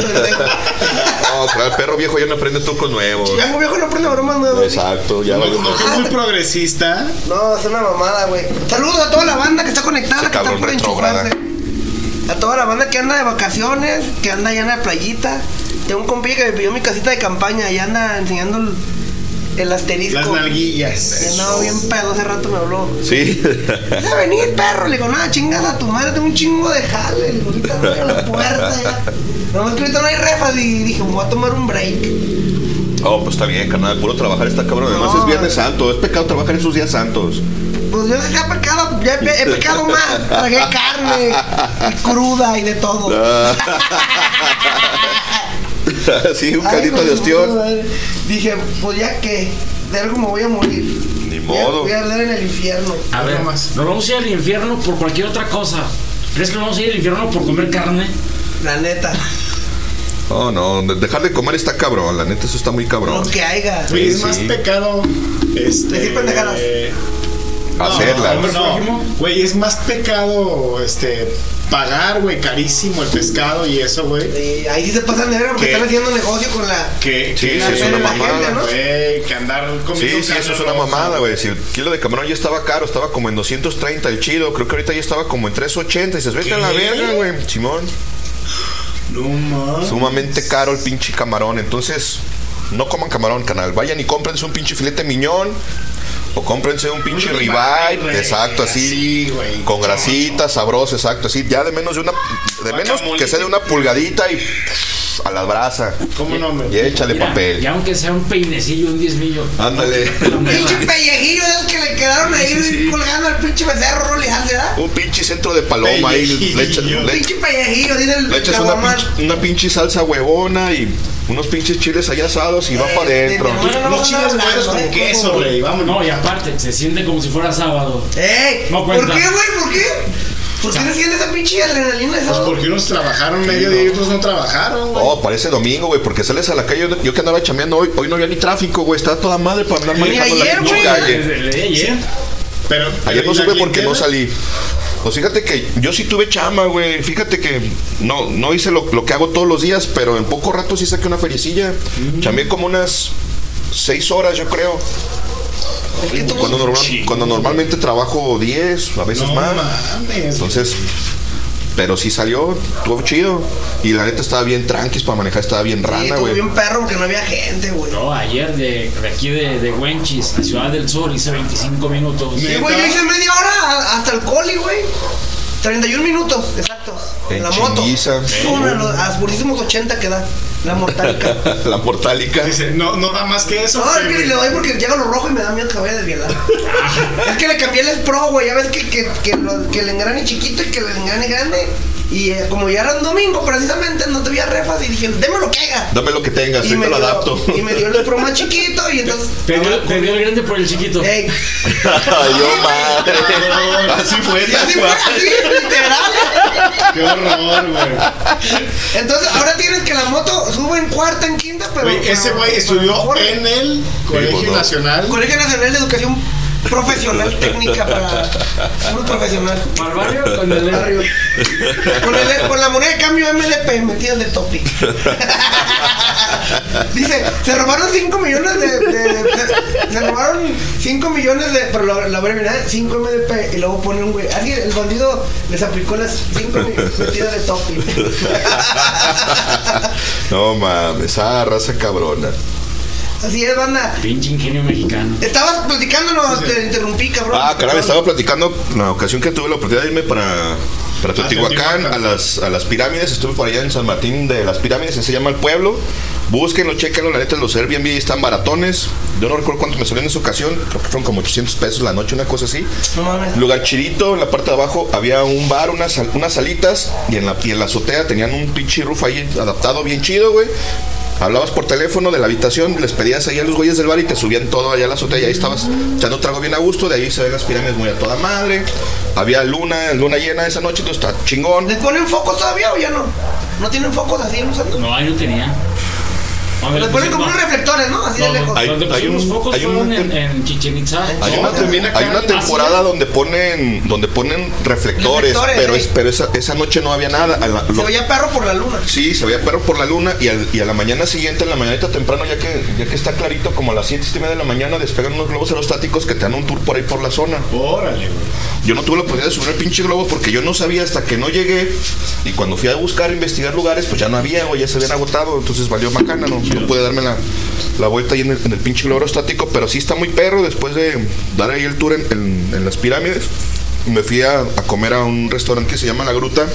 No, claro, el perro viejo ya no aprende trucos nuevos. Chango viejo no prende bromas nuevas. Exacto, ya No, no, que madre. muy progresista. No, es una mamada, güey. Saludos a toda la banda que está conectada, que está por enchufarse. A toda la banda que anda de vacaciones, que anda allá en la playita. Tengo un compilla que me pidió mi casita de campaña y anda enseñando el, el asterisco. Las nalguillas. Andaba bien pedo, hace rato me habló. Sí. ¿Vas a venir, perro? Le digo, nada, chingada a tu madre, tengo un chingo de jale. Le digo, ahorita voy a la puerta ya. Nomás que ahorita no hay refas y dije, me voy a tomar un break. Oh, pues está bien, carnal, puro trabajar está cabrón. Además No, es Viernes Santo, es pecado trabajar en sus días santos. Pues yo ya he pecado, ya he, he pecado más. Tragué carne y cruda y de todo. sí, un caldito de ostión. Dije, pues ya que, de algo me voy a morir. Ni Voy a- modo. Voy a arder en el infierno. A ver, nos vamos a ir al infierno por cualquier otra cosa. ¿Crees que nos vamos a ir al infierno por comer carne? La neta. Oh, no, de- dejar de comer está cabrón, la neta, eso está muy cabrón. Lo que haya. Es Sí, más sí. pecado. Este. Decir pendejadas. no, Hacerlas. No, güey, es más pecado este pagar, güey, carísimo el pescado y eso, güey. Ahí sí se pasan de verga porque ¿Qué? están haciendo negocio con la. Que, Sí, sí, es una la mamada, gente, ¿no? Güey, que andar comiendo Sí, sí, eso es una mamada, güey. Si el kilo de camarón ya estaba caro, estaba como en 230 el chido. Creo que ahorita ya estaba como en 380. Y dices, vete a la verga, güey. Simón. No mames. Sumamente caro el pinche camarón. Entonces, no coman camarón, canal. Vayan y cómprense un pinche filete miñón. O cómprense un pinche ribeye, exacto, así, güey. con grasita, sabroso, exacto, así, ya de menos de una, de menos que sea de una pulgadita y a la brasa. ¿Cómo no, Y échale Mira, papel. Y aunque sea un peinecillo, un diezmillo. Ándale. Pinche pellejillo esos que le quedaron ahí Sí, sí. colgando al pinche becerro, Rolejante, ¿verdad? Un pinche centro de paloma ahí. Le, echa- Un le- pinche pellejillo, dice el le echas una pinche, una pinche salsa huevona y unos pinches chiles ahí asados y va para adentro. Unos chiles güeros con queso, güey. Vámonos. No, y aparte, se siente como si fuera sábado. ¡Ey! No ¿Por qué, güey? ¿Por qué? ¿Por qué se siente esa pinche adrenalina? Pues Eso? porque unos trabajaron medio día y otros no trabajaron, güey. Oh, parece domingo, güey, porque sales a la calle. Yo, que andaba chameando hoy, hoy no había ni tráfico, güey. Estaba toda madre para andar manejando ayer, la calle. De ayer. Pero, Ayer no ¿y la supe porque no salí. Pues fíjate que yo sí tuve chama, güey. Fíjate que no, no hice lo, lo que hago todos los días, pero en poco rato sí saqué una feriecilla. Chamé como unas seis horas, yo creo. Cuando, normal- cuando normalmente trabajo 10, a veces No más. mames. Entonces, pero sí salió, estuvo chido. Y la neta estaba bien tranquis para manejar, estaba bien Sí, rana, güey. bien perro porque no había gente, güey. No, ayer de, de aquí de, de Wenchis, la ciudad del sur, hice 25 minutos. Sí, güey, yo hice media hora hasta el coli, güey. 31 minutos, exactos. En la moto. Una, los- a los purísimos 80 que da. La mortálica. la mortálica. Dice, no, no da más que eso. No, es que le doy porque llega lo rojo y me da miedo que vaya a desvielar. es que le cambié el Pro, güey. Ya ves que, que, que, lo- que el engrane chiquito y que el engrane grande. Y eh, como ya era un domingo, precisamente no te veía refas y dije, deme lo que haga. Dame lo que tengas, Y yo me, te lo dio, adapto. y me dio el Pro más chiquito y entonces. Perdió, perdió el grande por el chiquito. Ey, Ay, yo madre. Así fue, y así fue, así, literal. Qué horror, güey. Entonces ahora tienes que la moto sube en cuarta, en quinta, pero. Güey, ese güey estudió en el Colegio pues. Nacional. Colegio Nacional de Educación Profesional Técnica para puro profesional. ¿Para el barrio? Con el Barrio. Con, el- con la moneda de cambio MDP metida de topic. Dice, se robaron 5 millones de, de- de- Se robaron 5 millones de. Pero la, la brevedad, 5 MDP. Y luego pone un güey. Alguien, el bandido les aplicó las 5 metidas de topic. No mames, esa raza cabrona. Así es, banda. Pinche ingenio mexicano. Estabas platicándonos, te interrumpí, cabrón. Ah, caray, estaba platicando la ocasión que tuve la oportunidad de irme para, para Teotihuacán, Teotihuacán. a las, a las pirámides. Estuve por allá en San Martín de las pirámides, así se llama el pueblo. Búsquenlo, chequenlo, la neta, los Airbnb están baratones. Yo no recuerdo cuánto me salió en esa ocasión, creo que fueron como 800 pesos la noche, una cosa así. No mames. Lugar chidito, en la parte de abajo había un bar, unas, sal- unas salitas y en, la, y en la azotea tenían un pinche roof ahí adaptado bien chido, güey. Hablabas por teléfono de la habitación, les pedías ahí a los güeyes del bar y te subían todo allá a la azotea y ahí estabas echando trago bien a gusto, de ahí se ven las pirámides muy a toda madre. Había luna, luna llena esa noche, entonces está chingón. ¿Les ponen focos todavía o ya no? ¿No tienen focos así? No, ahí no tenía. Les ponen como no. unos reflectores, ¿no? Así de lejos. Hay- donde hay un- focos hay un- en, en Chichen Itza. Hay una, también acá. hay una temporada donde ponen donde ponen reflectores, Reflectores, pero, sí. es, pero esa, esa noche no había nada. Se veía perro por la luna. Sí, se veía perro por la luna y, al- y a la mañana siguiente, en la mañanita temprano, ya que, ya que está clarito, como a las 7 7 y media de la mañana, despegan unos globos aerostáticos que te dan un tour por ahí por la zona. Órale, güey. Yo no tuve la oportunidad de subir el pinche globo porque yo no sabía hasta que no llegué. Y cuando fui a buscar, investigar lugares, pues ya no había, güey, ya se habían agotado. Entonces valió macana, ¿no? No pude darme la, la vuelta ahí en el, en el pinche globo aerostático, pero sí está muy perro después de dar ahí el tour en, en- en las pirámides. Me fui a, a comer a un restaurante que se llama La Gruta,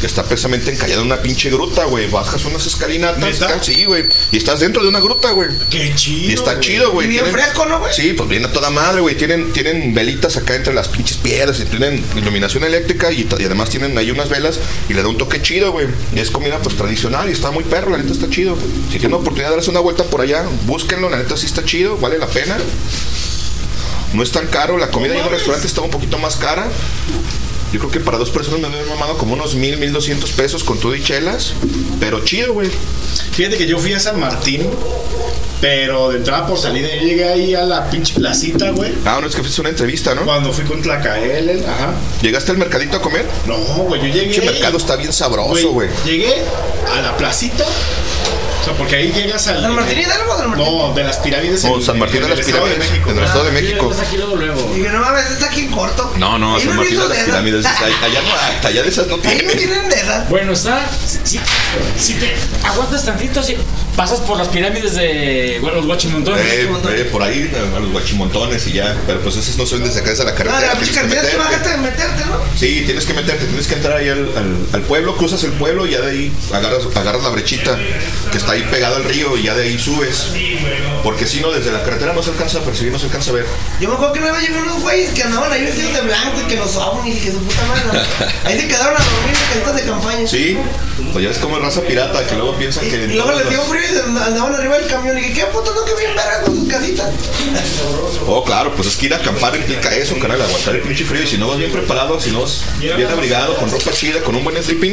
que está precisamente encallado en una pinche gruta, güey. Bajas unas escalinatas, sí, güey. Y estás dentro de una gruta, güey. Qué chido. Y está chido, güey. Y bien Tienen- fresco, ¿no, güey? Sí, pues viene a toda madre, güey. Tienen, tienen velitas acá entre las pinches piedras y tienen iluminación eléctrica y, y además tienen ahí unas velas y le da un toque chido, güey. Y es comida pues tradicional y está muy perro, la neta está chido. Si tienen oportunidad de darse una vuelta por allá, búsquenlo, la neta sí está chido, vale la pena. No es tan caro, la comida en el restaurante está un poquito más cara. Yo creo que para dos personas me había mamado como unos mil, mil doscientos pesos con todo y chelas. Pero chido, güey. Fíjate que yo fui a San Martín Pero de entrada por salida, yo llegué ahí a la pinche placita, güey. Ah, no, es que fuiste una entrevista, ¿no? Cuando fui con Tlacael, ajá. ¿Llegaste al mercadito a comer? No, güey, yo llegué. Ese mercado está bien sabroso, güey. Llegué a la placita. O sea, porque ahí llegas al. ¿San Martín Hidalgo o San Martín? No, de las pirámides. No, en- San Martín de las Pirámides, México. en el Estado de México. Y que no mames, está aquí en corto. No, no, San no Martín de las de esas. Pirámides. Allá, no, allá de esas no Ahí no tiene. tienen de edad. Bueno, está. Si, te aguantas tantito, si pasas por las pirámides de bueno, los guachimontones. Eh, eh, por ahí a los guachimontones y ya, pero pues esos no son desde acá, la No, carretera. de la que cartera, tú meterte. bájate de meterte, ¿no? Sí, tienes que meterte, tienes que entrar ahí al, pueblo, cruzas el pueblo y ya de ahí agarras, agarras la brechita que está ahí pegada al río y ya de ahí subes. Porque si no, desde la carretera no se alcanza a percibir, no se alcanza a ver. Yo me acuerdo que una vez llevé unos güeyes que andaban ahí vestidos de blanco y que los ovnis y que su puta madre. Ahí se quedaron a dormir en casitas de campaña. Sí, pues ya es como raza pirata que luego piensan que. Y luego les dio frío y andaban arriba del camión. Y dije, ¿qué puto no que bien verga con sus casitas? Oh, claro, pues es que ir a acampar implica eso, carnal, aguantar el pinche frío. Y si no vas bien preparado, si no vas bien abrigado, con ropa chida, con un buen sleeping,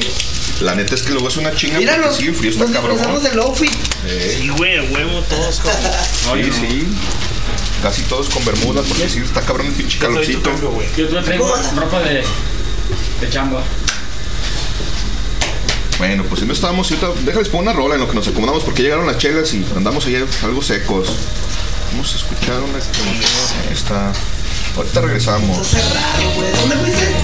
la neta es que luego es una chinga. Mira, sí, el frío está cabrón. Outfit. Eh, Sí, güey, a huevo, todos con. sí, sí. Casi todos con bermudas, porque sí, está cabrón el pinche calorcito. Yo te traigo ropa de, de chamba. Bueno, pues si no estábamos, ahorita, déjales poner una rola en lo que nos acomodamos, porque llegaron las chelas y andamos ahí algo secos. Vamos a escuchar una. Esta. Ahorita regresamos. ¿Dónde fuiste?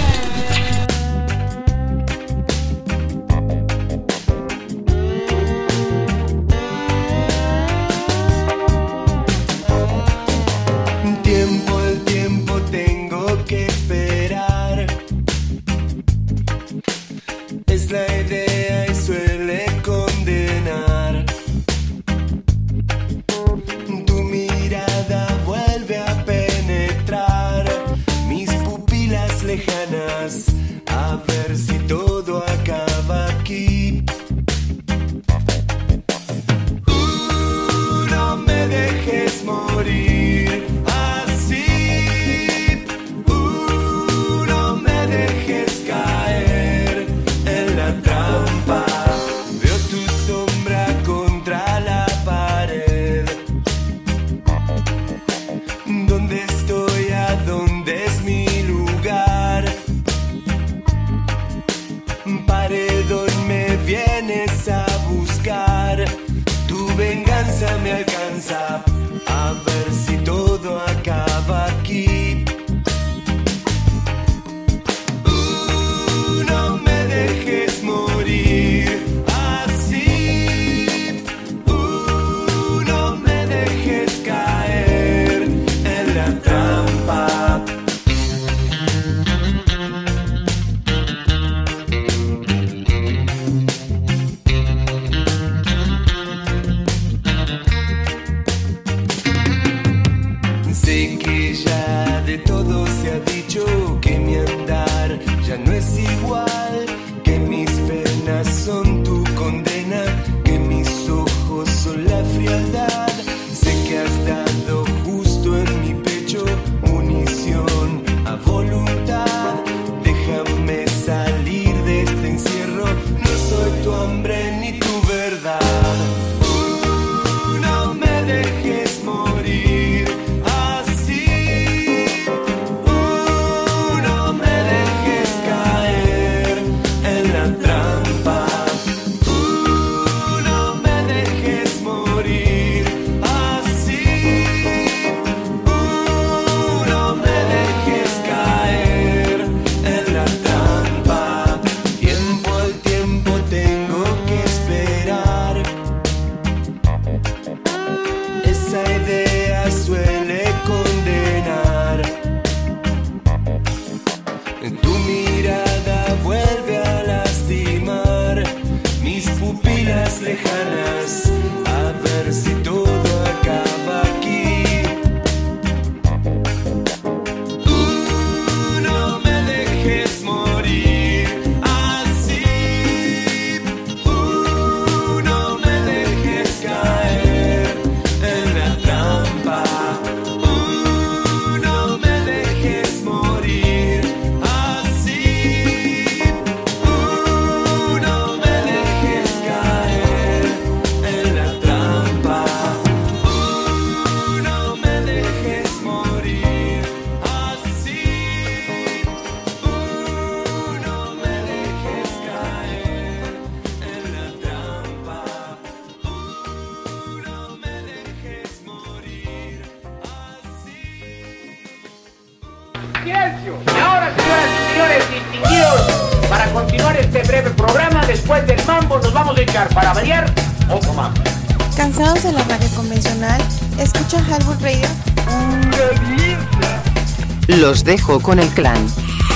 Los dejo con el clan.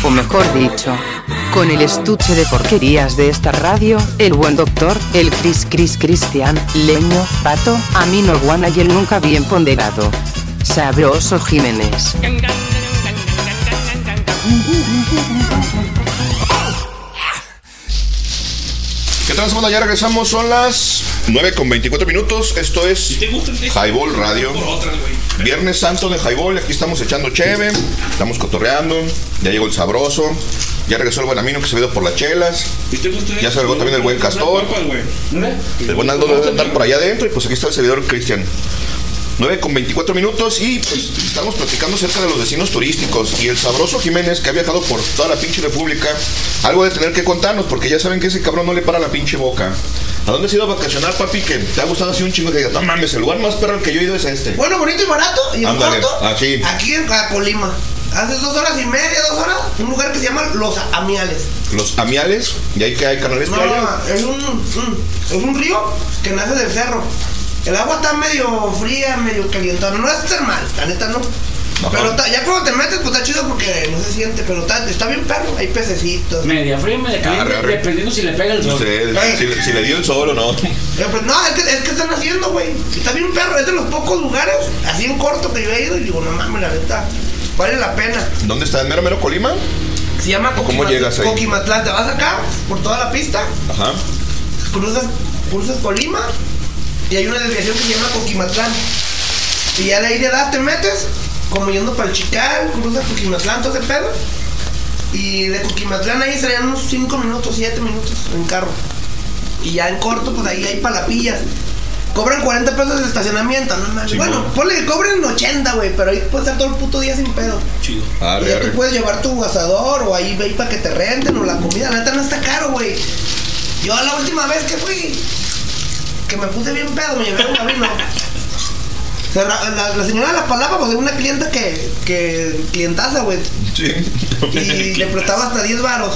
O mejor dicho, con el estuche de porquerías de esta radio, el buen doctor, el Cris Cris Cristian, Leño, Pato, Amino Guana y el nunca bien ponderado. Sabroso Jiménez. ¿Qué tal, semana? Ya regresamos, son las 9 con 24 minutos. Esto es Highball Radio. Viernes Santo de Highball. Aquí estamos echando cheve, estamos cotorreando. Ya llegó el sabroso. Ya regresó el buen Amino que se ido por las chelas. Ya se largó también el buen Castor. El buen Aldo debe andar por allá adentro. Y pues aquí está el servidor Cristian. 9 con 24 minutos y pues estamos platicando acerca de los destinos turísticos y el sabroso Jiménez que ha viajado por toda la pinche república, algo de tener que contarnos porque ya saben que ese cabrón no le para la pinche boca. ¿A dónde has ido a vacacionar, papi? Que te ha gustado así un chingo que digas, no mames, el lugar más perro al que yo he ido es este. Bueno, bonito y barato. Y en corto, así. aquí en Colima. Hace dos horas y media, dos horas, un lugar que se llama Los Amiales. Los amiales, y ahí que hay canales No, playa. es un, es un río que nace del cerro. El agua está medio fría, medio calientona. No es termal, la neta no. Pero ya cuando te metes, pues está chido porque no se siente, pero está, está bien perro. Hay pececitos. Media fría, media caliente, Arre, arre. dependiendo si le pega el sol. Sí, si, le- si le dio el sol o no. Pues no, es que, es que están haciendo, güey. Está bien perro, es de los pocos lugares, así en corto que yo he ido y digo, no mames, la neta, vale la pena. ¿Dónde está? ¿En mero mero Colima? Se llama ¿O cómo Coquimat- llegas ahí? Coquimatlán. Te vas acá, por toda la pista, Ajá. cruzas, cruzas Colima y hay una desviación que se llama Coquimatlán. Y ya de ahí de edad te metes, como yendo para el Chical, cruzas Coquimatlán, todo ese pedo. Y de Coquimatlán ahí serían unos 5 minutos, 7 minutos en carro. Y ya en corto, pues ahí hay palapillas. Cobran 40 pesos de estacionamiento, no mames. Bueno, ponle que cobren 80, güey, pero ahí puedes estar todo el puto día sin pedo. Chido. Y Arre, ya arre. tú puedes llevar tu asador o ahí ve para que te renten o la comida. La neta no está caro, güey. Yo la última vez que fui, que me puse bien pedo, me llevé un vino. La, la señora de la palabra, pues es una clienta que, que clientaza, güey. Sí. Y le prestaba hasta 10 varos.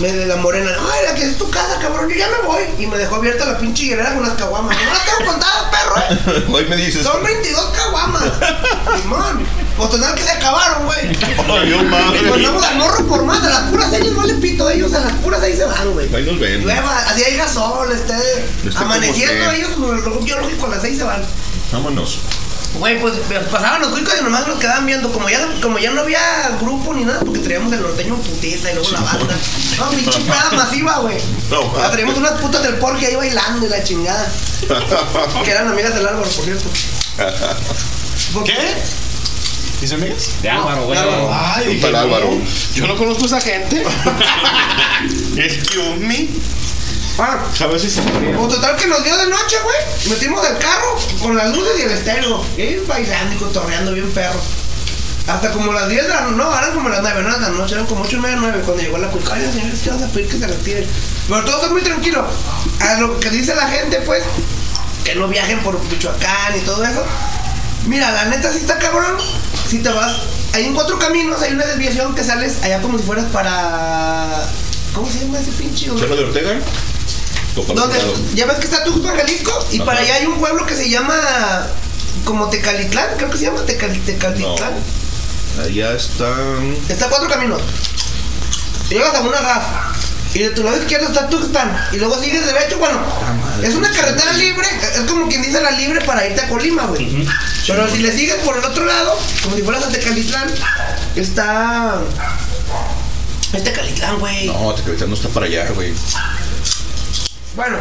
Me de la morena, ay, la que es tu casa, cabrón, yo ya me voy. Y me dejó abierta la pinche higuera con las caguamas. No las tengo contadas, perro, eh. Hoy me dices. Son 22 caguamas. Simón. Pues total que se acabaron, güey. Ay, mames. Y mandamos al morro por más. A las puras ellos no le pito a ellos. A las puras ahí se van, güey. Ahí nos ven. Nueva, así hay gasol, este. Este amaneciendo ellos, lo- lo biológico a las 6 se van. Vámonos. Güey, pues pasaban los cuicos y nomás nos quedaban viendo. Como ya, como ya no había grupo ni nada, porque traíamos el norteño en putiza y luego la banda. No, pinche peda masiva, güey. No, Ya traíamos unas putas del porque ahí bailando y la chingada. Que eran amigas del Álvaro, por cierto. ¿Qué? ¿Mis amigas? De Álvaro, güey. Ay, Álvaro. Yo no conozco a esa gente. Excuse me. Ah, A ver si se Pues total que nos dio de noche, güey. Metimos el carro con las luces y el estéreo. Y ahí bailando y cotorreando bien perro. Hasta como las 10 de la no, eran como las 9, no eran las noche, eran como 8 y media, 9 cuando llegó la cuica. Ay, señores, ¿qué vas a pedir que se retire? Pero todo está muy tranquilo. A lo que dice la gente, pues, que no viajen por Michoacán y todo eso. Mira, la neta sí está cabrón. Si te vas, hay en cuatro caminos, hay una desviación que sales allá como si fueras para. ¿Cómo se llama ese pinche? ¿Cerro de Ortega? Lado. Ya ves que está Tuxpan, Jalisco, y Ajá. para allá hay un pueblo que se llama como Tecalitlán, creo que se llama Tecal- Tecalitlán. Allá están. Está cuatro caminos. Y llegas a una raza. Y de tu lado izquierdo está Tuxpan. Y luego sigues derecho, bueno. Es una carretera libre, es como quien dice la libre para irte a Colima, güey. Pero si le sigues por el otro lado, como si fueras a Tecalitlán, está. Es Tecalitlán, güey. No, Tecalitlán no está para allá, güey. Bueno,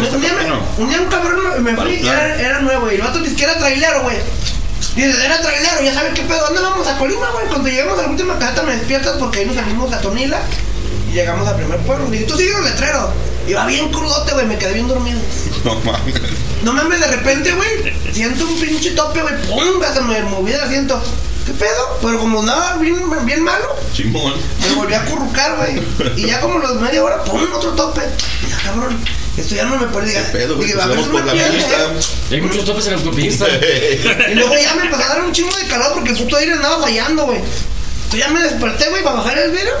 está Un día, me, un día un cabrón me, fui era, era nuevo. Y el vato ni siquiera era trailero, güey. Dice, era trailero, ya sabes qué pedo. ¿Dónde vamos? A Colima, güey. Cuando llegamos a la última caseta me despiertas porque ahí nos salimos a Tonila. Y llegamos al primer pueblo. Dije, tú sigues los letreros. Iba bien crudote, güey. Me quedé bien dormido. No mames. No mames, de repente, güey. Siento un pinche tope, güey. ¡Pum! Se me moví del asiento. ¿Qué pedo? Pero como andaba bien, bien malo, me volví a currucar, güey. Y ya como los media hora, pum, otro tope. Ya, cabrón, esto ya no me puede pedo, güey? dije, Pues vamos por la pista. eh. Hay muchos topes en la autopista. Y luego ya me empezó a dar un chingo de calor porque el puto aire andaba fallando, güey. Entonces ya me desperté, güey, para bajar el vidrio.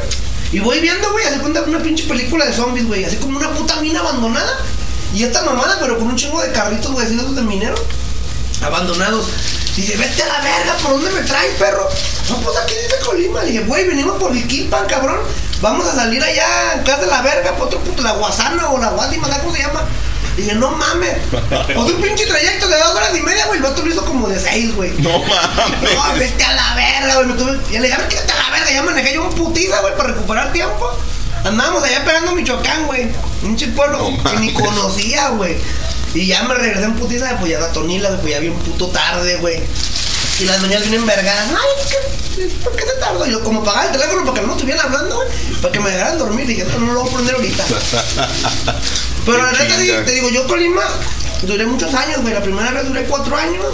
Y voy viendo, güey, hace cuenta una pinche película de zombies, güey. Así como una puta mina abandonada. Y esta mamada, pero con un chingo de carritos, güey, así de esos de minero. Abandonados. Dice, vete a la verga, ¿por dónde me traes, perro? No, pues aquí dice Colima. Dije, güey, venimos por Liquilpan, cabrón. Vamos a salir allá en casa de la verga, por otro puto, la Guasana o la Guasima, ¿cómo se llama? Dije, no mames. Pues un pinche trayecto de dos horas y media, güey. El vato lo hizo como de seis, güey. No mames. No, vete a la verga, güey. Me tuve- Ya le dije, "A ver, quédate a la verga. Ya manejé yo un putiza, güey, para recuperar tiempo. Andábamos allá pegando Michoacán, güey. Un pueblo que ni conocía, güey. Y ya me regresé en putiza, pues ya la tonila, pues ya bien puto tarde, güey. Y las mañanas vienen vergadas. Ay, ¿qué, ¿por qué te tardo? Y yo, como pagaba el teléfono para que no estuvieran hablando, güey, para que me dejaran dormir. Dije, no, no lo voy a poner ahorita. Pero la neta, chinga. te digo, yo Colima duré muchos años, güey. La primera vez duré cuatro años.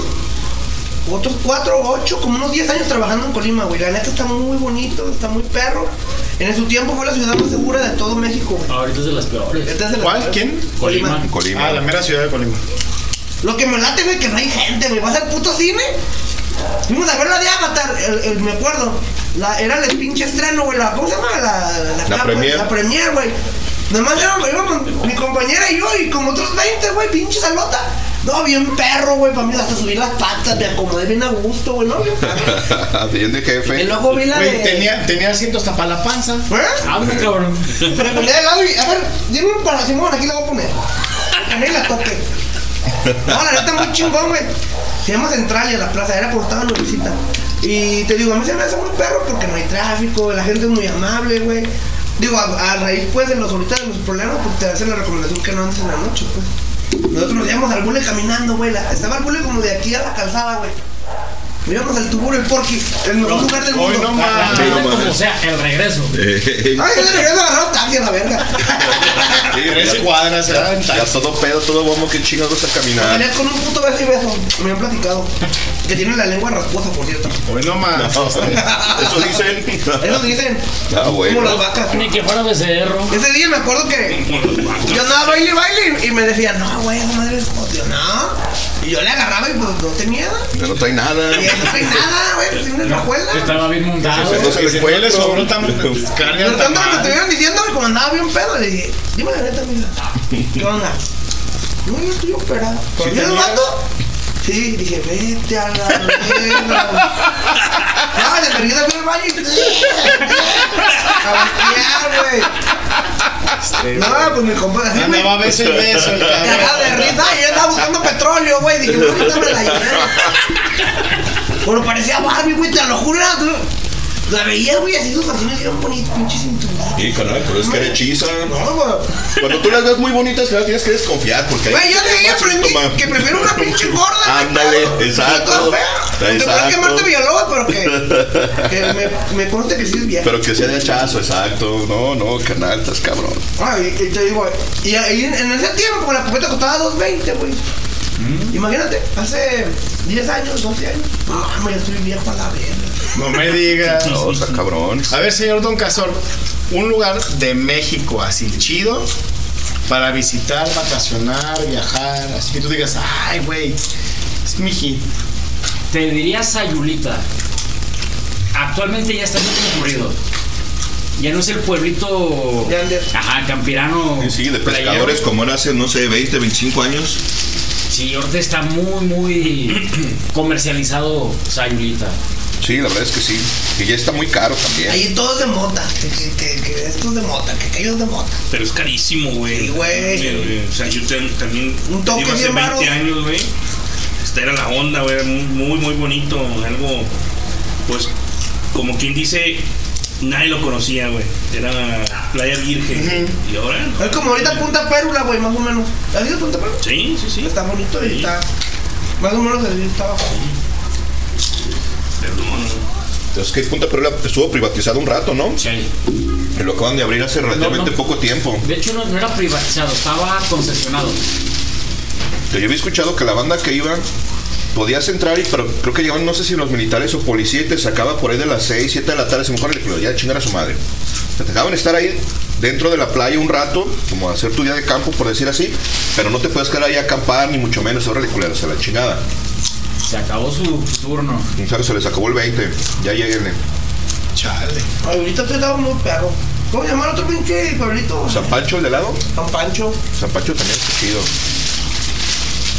Otros cuatro, ocho, como unos diez años trabajando en Colima, güey. La neta está muy bonito, está muy perro. En su tiempo fue la ciudad más segura de todo México, güey. Ahorita es de las peores. Esta es de las ¿Cuál? peores. ¿Quién? Colima. Ah, la mera ciudad de Colima. Lo que me late, güey, que no hay gente, güey. Vas al puto cine. Fuimos a ver la de Avatar, el, el- me acuerdo. La, era el pinche estreno, güey. La, ¿Cómo se llama? La, La capa, premier. La premier, güey. Nomás íbamos mi compañera y yo y como otros 20, güey, pinche salota. No, bien perro, güey, para mí hasta subir las patas, me acomodé bien a gusto, güey, ¿no? Bien perro. Bien de jefe. Y luego vi la de... tenía, tenía asiento hasta para la panza. ¿Eh? Anda, cabrón. Pero ponía de lado y, a ver, dime un para Simón, aquí le voy a poner. Que nadie la toque. No, la neta muy chingón, güey. Se llama Centralia, la plaza, era por estaba nuevecita. Y te digo, a mí se me hace muy perro porque no hay tráfico, la gente es muy amable, güey. Digo, a, a raíz pues de los ahorita de los problemas, pues te hacen la recomendación que no andes en la noche, pues. Nosotros nos íbamos al bule caminando, güey. Estaba el bule como de aquí a la calzada, güey. Nos íbamos al tuburo, el porqui, el mejor lugar del mundo. hoy no no Como sea, el regreso. Eh, Ay, yo le regreso a agarrar taxi a la verga. sí, Tres cuadras, Ya, ya todo pedo, todo bombo, que chingados a caminar. Con un puto beso y beso. Me han platicado. Que tiene la lengua rasposa, por cierto. Hoy no más. No, eso dicen. Eso dicen. Ah, Como bueno. las vacas. Ni que fuera becerro. Ese día me acuerdo que yo andaba baile y baile y me decía, no, güey, esa madre no. Y yo le agarraba y pues no tenía. Ya no trae nada. Y no trae nada, güey, tiene una cajuela. Estaba bien montado. Se el no le encuentro. sobró tan Pero carga tanto que me tamal. estuvieron diciendo que como andaba bien pedo, le dije, dime la neta, amiga. ¿Qué onda? No, yo estoy operado. ¿Por qué tenías? vato? Sí, dije, vete a la verga. No, de perdido fui al baño y. Güey. No, pues mi compa, así, güey. Andaba beso y beso el cabrón. Cagada de risa, y yo estaba buscando petróleo, güey. Dije, no, ahorita me la llené. Bueno, parecía Barbie, güey, te lo juro. era- La veía, güey, así sus facciones eran bonitas, pinche cinturón. Sí, canal, pero es que era hechiza. No, güey. Cuando tú las ves muy bonitas, claro, tienes que desconfiar. Porque Güey, ahí yo aprendí síntoma. que prefiero una pinche gorda. güey, Ándale, exacto. No, te puedes quemarte Villalobos, pero que, que me, me conste que sí es vieja. Pero que sea de hachazo, exacto. No, no, canal, estás cabrón. Ay, y te digo, y ahí en, en ese tiempo la copeta costaba 2.20, güey. Imagínate, hace 10 años, 12 años. No, estoy viejo a la verga. No me digas. No, está cabrón. A ver, señor Don Casor, un lugar de México así chido para visitar, vacacionar, viajar, así que tú digas, ay, güey, es mi hit. Te diría Sayulita. Actualmente ya está muy concurrido. Ya no es el pueblito. De Andes. Ajá, campirano. Sí, sí, de playero. pescadores como era hace, no sé, 20, 25 años. Sí, ahorita está muy, muy comercializado Sayulita. Sí, la verdad es que sí. Y ya está muy caro también. Ahí todo es de mota. Que, que, que, que esto es de mota, que aquello es de mota. Pero es carísimo, güey. Sí, güey. O sea, yo te- también. Un toque digo, hace bien 20 varos. años, güey. Esta era la onda, güey. muy, muy bonito. Algo, pues, como quien dice, nadie lo conocía, güey. Era Playa Virgen. Y ahora. Es como ahorita Punta Pérula, güey, más o menos. ¿Has ido a Punta Pérula? Sí, sí, sí. Está bonito y Sí. está. Más o menos así está abajo. Pero no, no. Es que Punta Perula estuvo privatizado un rato, ¿no? Sí. Y lo acaban de abrir hace relativamente no. poco tiempo. De hecho, no, no era privatizado, estaba concesionado. Yo había escuchado que la banda que iba podías entrar, y, pero creo que llegaban, no sé si los militares o policía, y te sacaba por ahí de las 6, 7 de la tarde, se mejor le ya chingar a su madre. Te dejaban estar ahí dentro de la playa un rato, como hacer tu día de campo, por decir así, pero no te puedes quedar ahí a acampar, ni mucho menos, órale, culeros, a la chingada. Se acabó su turno. Un se les acabó el 20, ya lleguenle. Chale. Ahorita te estaba muy perro. ¿Cómo se llama el otro pinche pueblito? ¿San Pancho el de lado? San Pancho. San Pancho también está chido.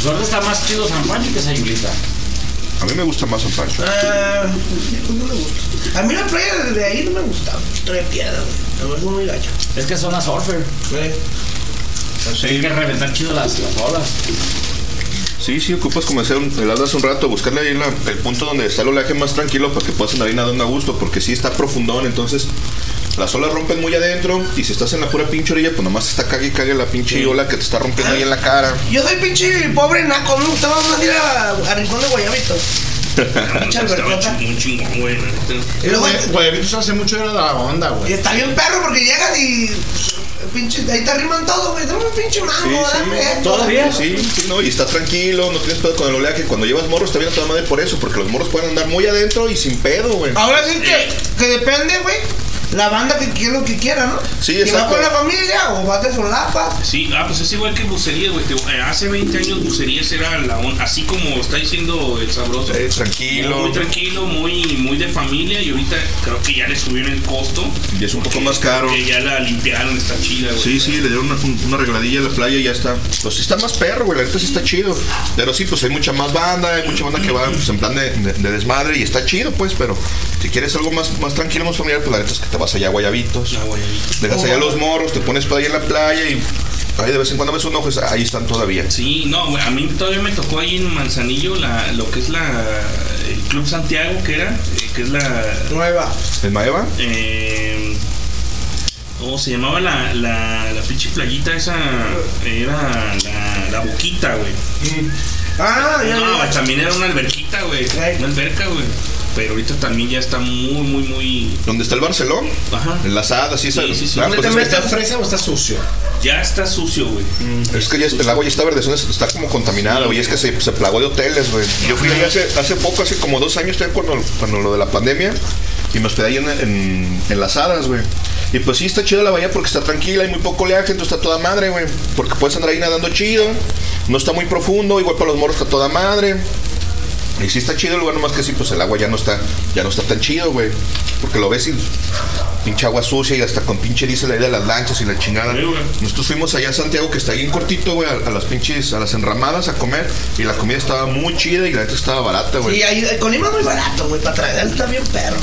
Ahorita está más chido San Pancho que Sayulita. A mí me gusta más San Pancho. Ah, no me gusta. A mí la playa de ahí no me gusta. Trae piedra, güey. Me parece muy gacha. Es que es zona surfer. Sí. Hay que reventar chido las, las olas. Sí, sí, ocupas como hacer un, el hace un rato, buscarle ahí la- el punto donde está el oleaje más tranquilo para que puedas andar ahí nadando a gusto, porque sí está profundón, entonces las olas rompen muy adentro y si estás en la pura pinche orilla, pues nomás está cague y cague la pinche ola que te está rompiendo ahí en la cara. Yo soy pinche pobre naco. Me gustaba más ir a, a Rincón de Guayabito. Muy chingón, güey. Y Guayabitos hace mucho era la onda, Y güey. está bien perro porque llegas y. Pinche, ahí te arriman todo, güey. Dame un pinche mango, dame esto. Sí, sí, no, y está tranquilo, no tienes pedo con el oleaje. Cuando llevas morros está bien a toda madre por eso, porque los morros pueden andar muy adentro y sin pedo, güey. Ahora sí que, que depende, güey. La banda que quiera lo que quiera, ¿no? Sí, Si vas exacto. con la familia o vas de solapa. Sí, ah, pues es igual que bucería, güey. Eh, Hace 20 años bucerías era la on- así como está diciendo el sabroso. Eh, tranquilo. Muy tranquilo, muy, muy de familia y ahorita creo que ya le subieron el costo. Y es un poco más caro. Que ya la limpiaron, está chida, güey. Sí, sí, le dieron una, una arregladilla a la playa y ya está. Pues sí está más perro, güey, la neta sí está chido. Pero sí, pues hay mucha más banda, hay mucha banda que va pues, en plan de, de- de desmadre y está chido, pues, pero si quieres algo más, más tranquilo, más familiar, pues la neta es que te vas allá a Guayabitos. Dejas allá los morros, te pones para ahí en la playa y ahí de vez en cuando ves un ojo, ahí están todavía. Sí, no, güey, a mí todavía me tocó ahí en Manzanillo la, lo que es la el Club Santiago, que era, eh, que es la nueva. ¿El Maeva? Eh, ¿Cómo se llamaba la, la, la pinche playita esa? Era la, la boquita, güey. Ah, ya, No, ya. también era una alberquita, güey. Una alberca, güey. Pero ahorita también ya está muy, muy, muy. ¿Dónde está el Barcelón? Ajá. En las hadas, sí, Sí, sí, sí. Ah, ¿Dónde pues? ¿Fresa o está sucio? Ya está sucio, güey. Es que ya el agua ya está verde, está como contaminada, güey. Es que se, se plagó de hoteles, güey. Yo fui ahí hace, hace poco, hace como dos años, cuando, cuando lo de la pandemia, y me hospedé ahí en, en, en las hadas, güey. Y pues sí, está chida la bahía porque está tranquila, hay muy poco oleaje, entonces está toda madre, güey. Porque puedes andar ahí nadando chido, no está muy profundo, igual para los morros está toda madre. Y sí está chido el lugar, nomás que sí, pues el agua ya no está, ya no está tan chido, güey. Porque lo ves y pinche agua sucia y hasta con pinche diésel ahí de las lanchas y la chingada. Nosotros fuimos allá a Santiago, que está ahí en cortito, güey, a, a las pinches, a las enramadas a comer. Y la comida estaba muy chida y la neta estaba barata, güey. Sí, ahí, el Colima es muy barato, güey, para traer está bien perro.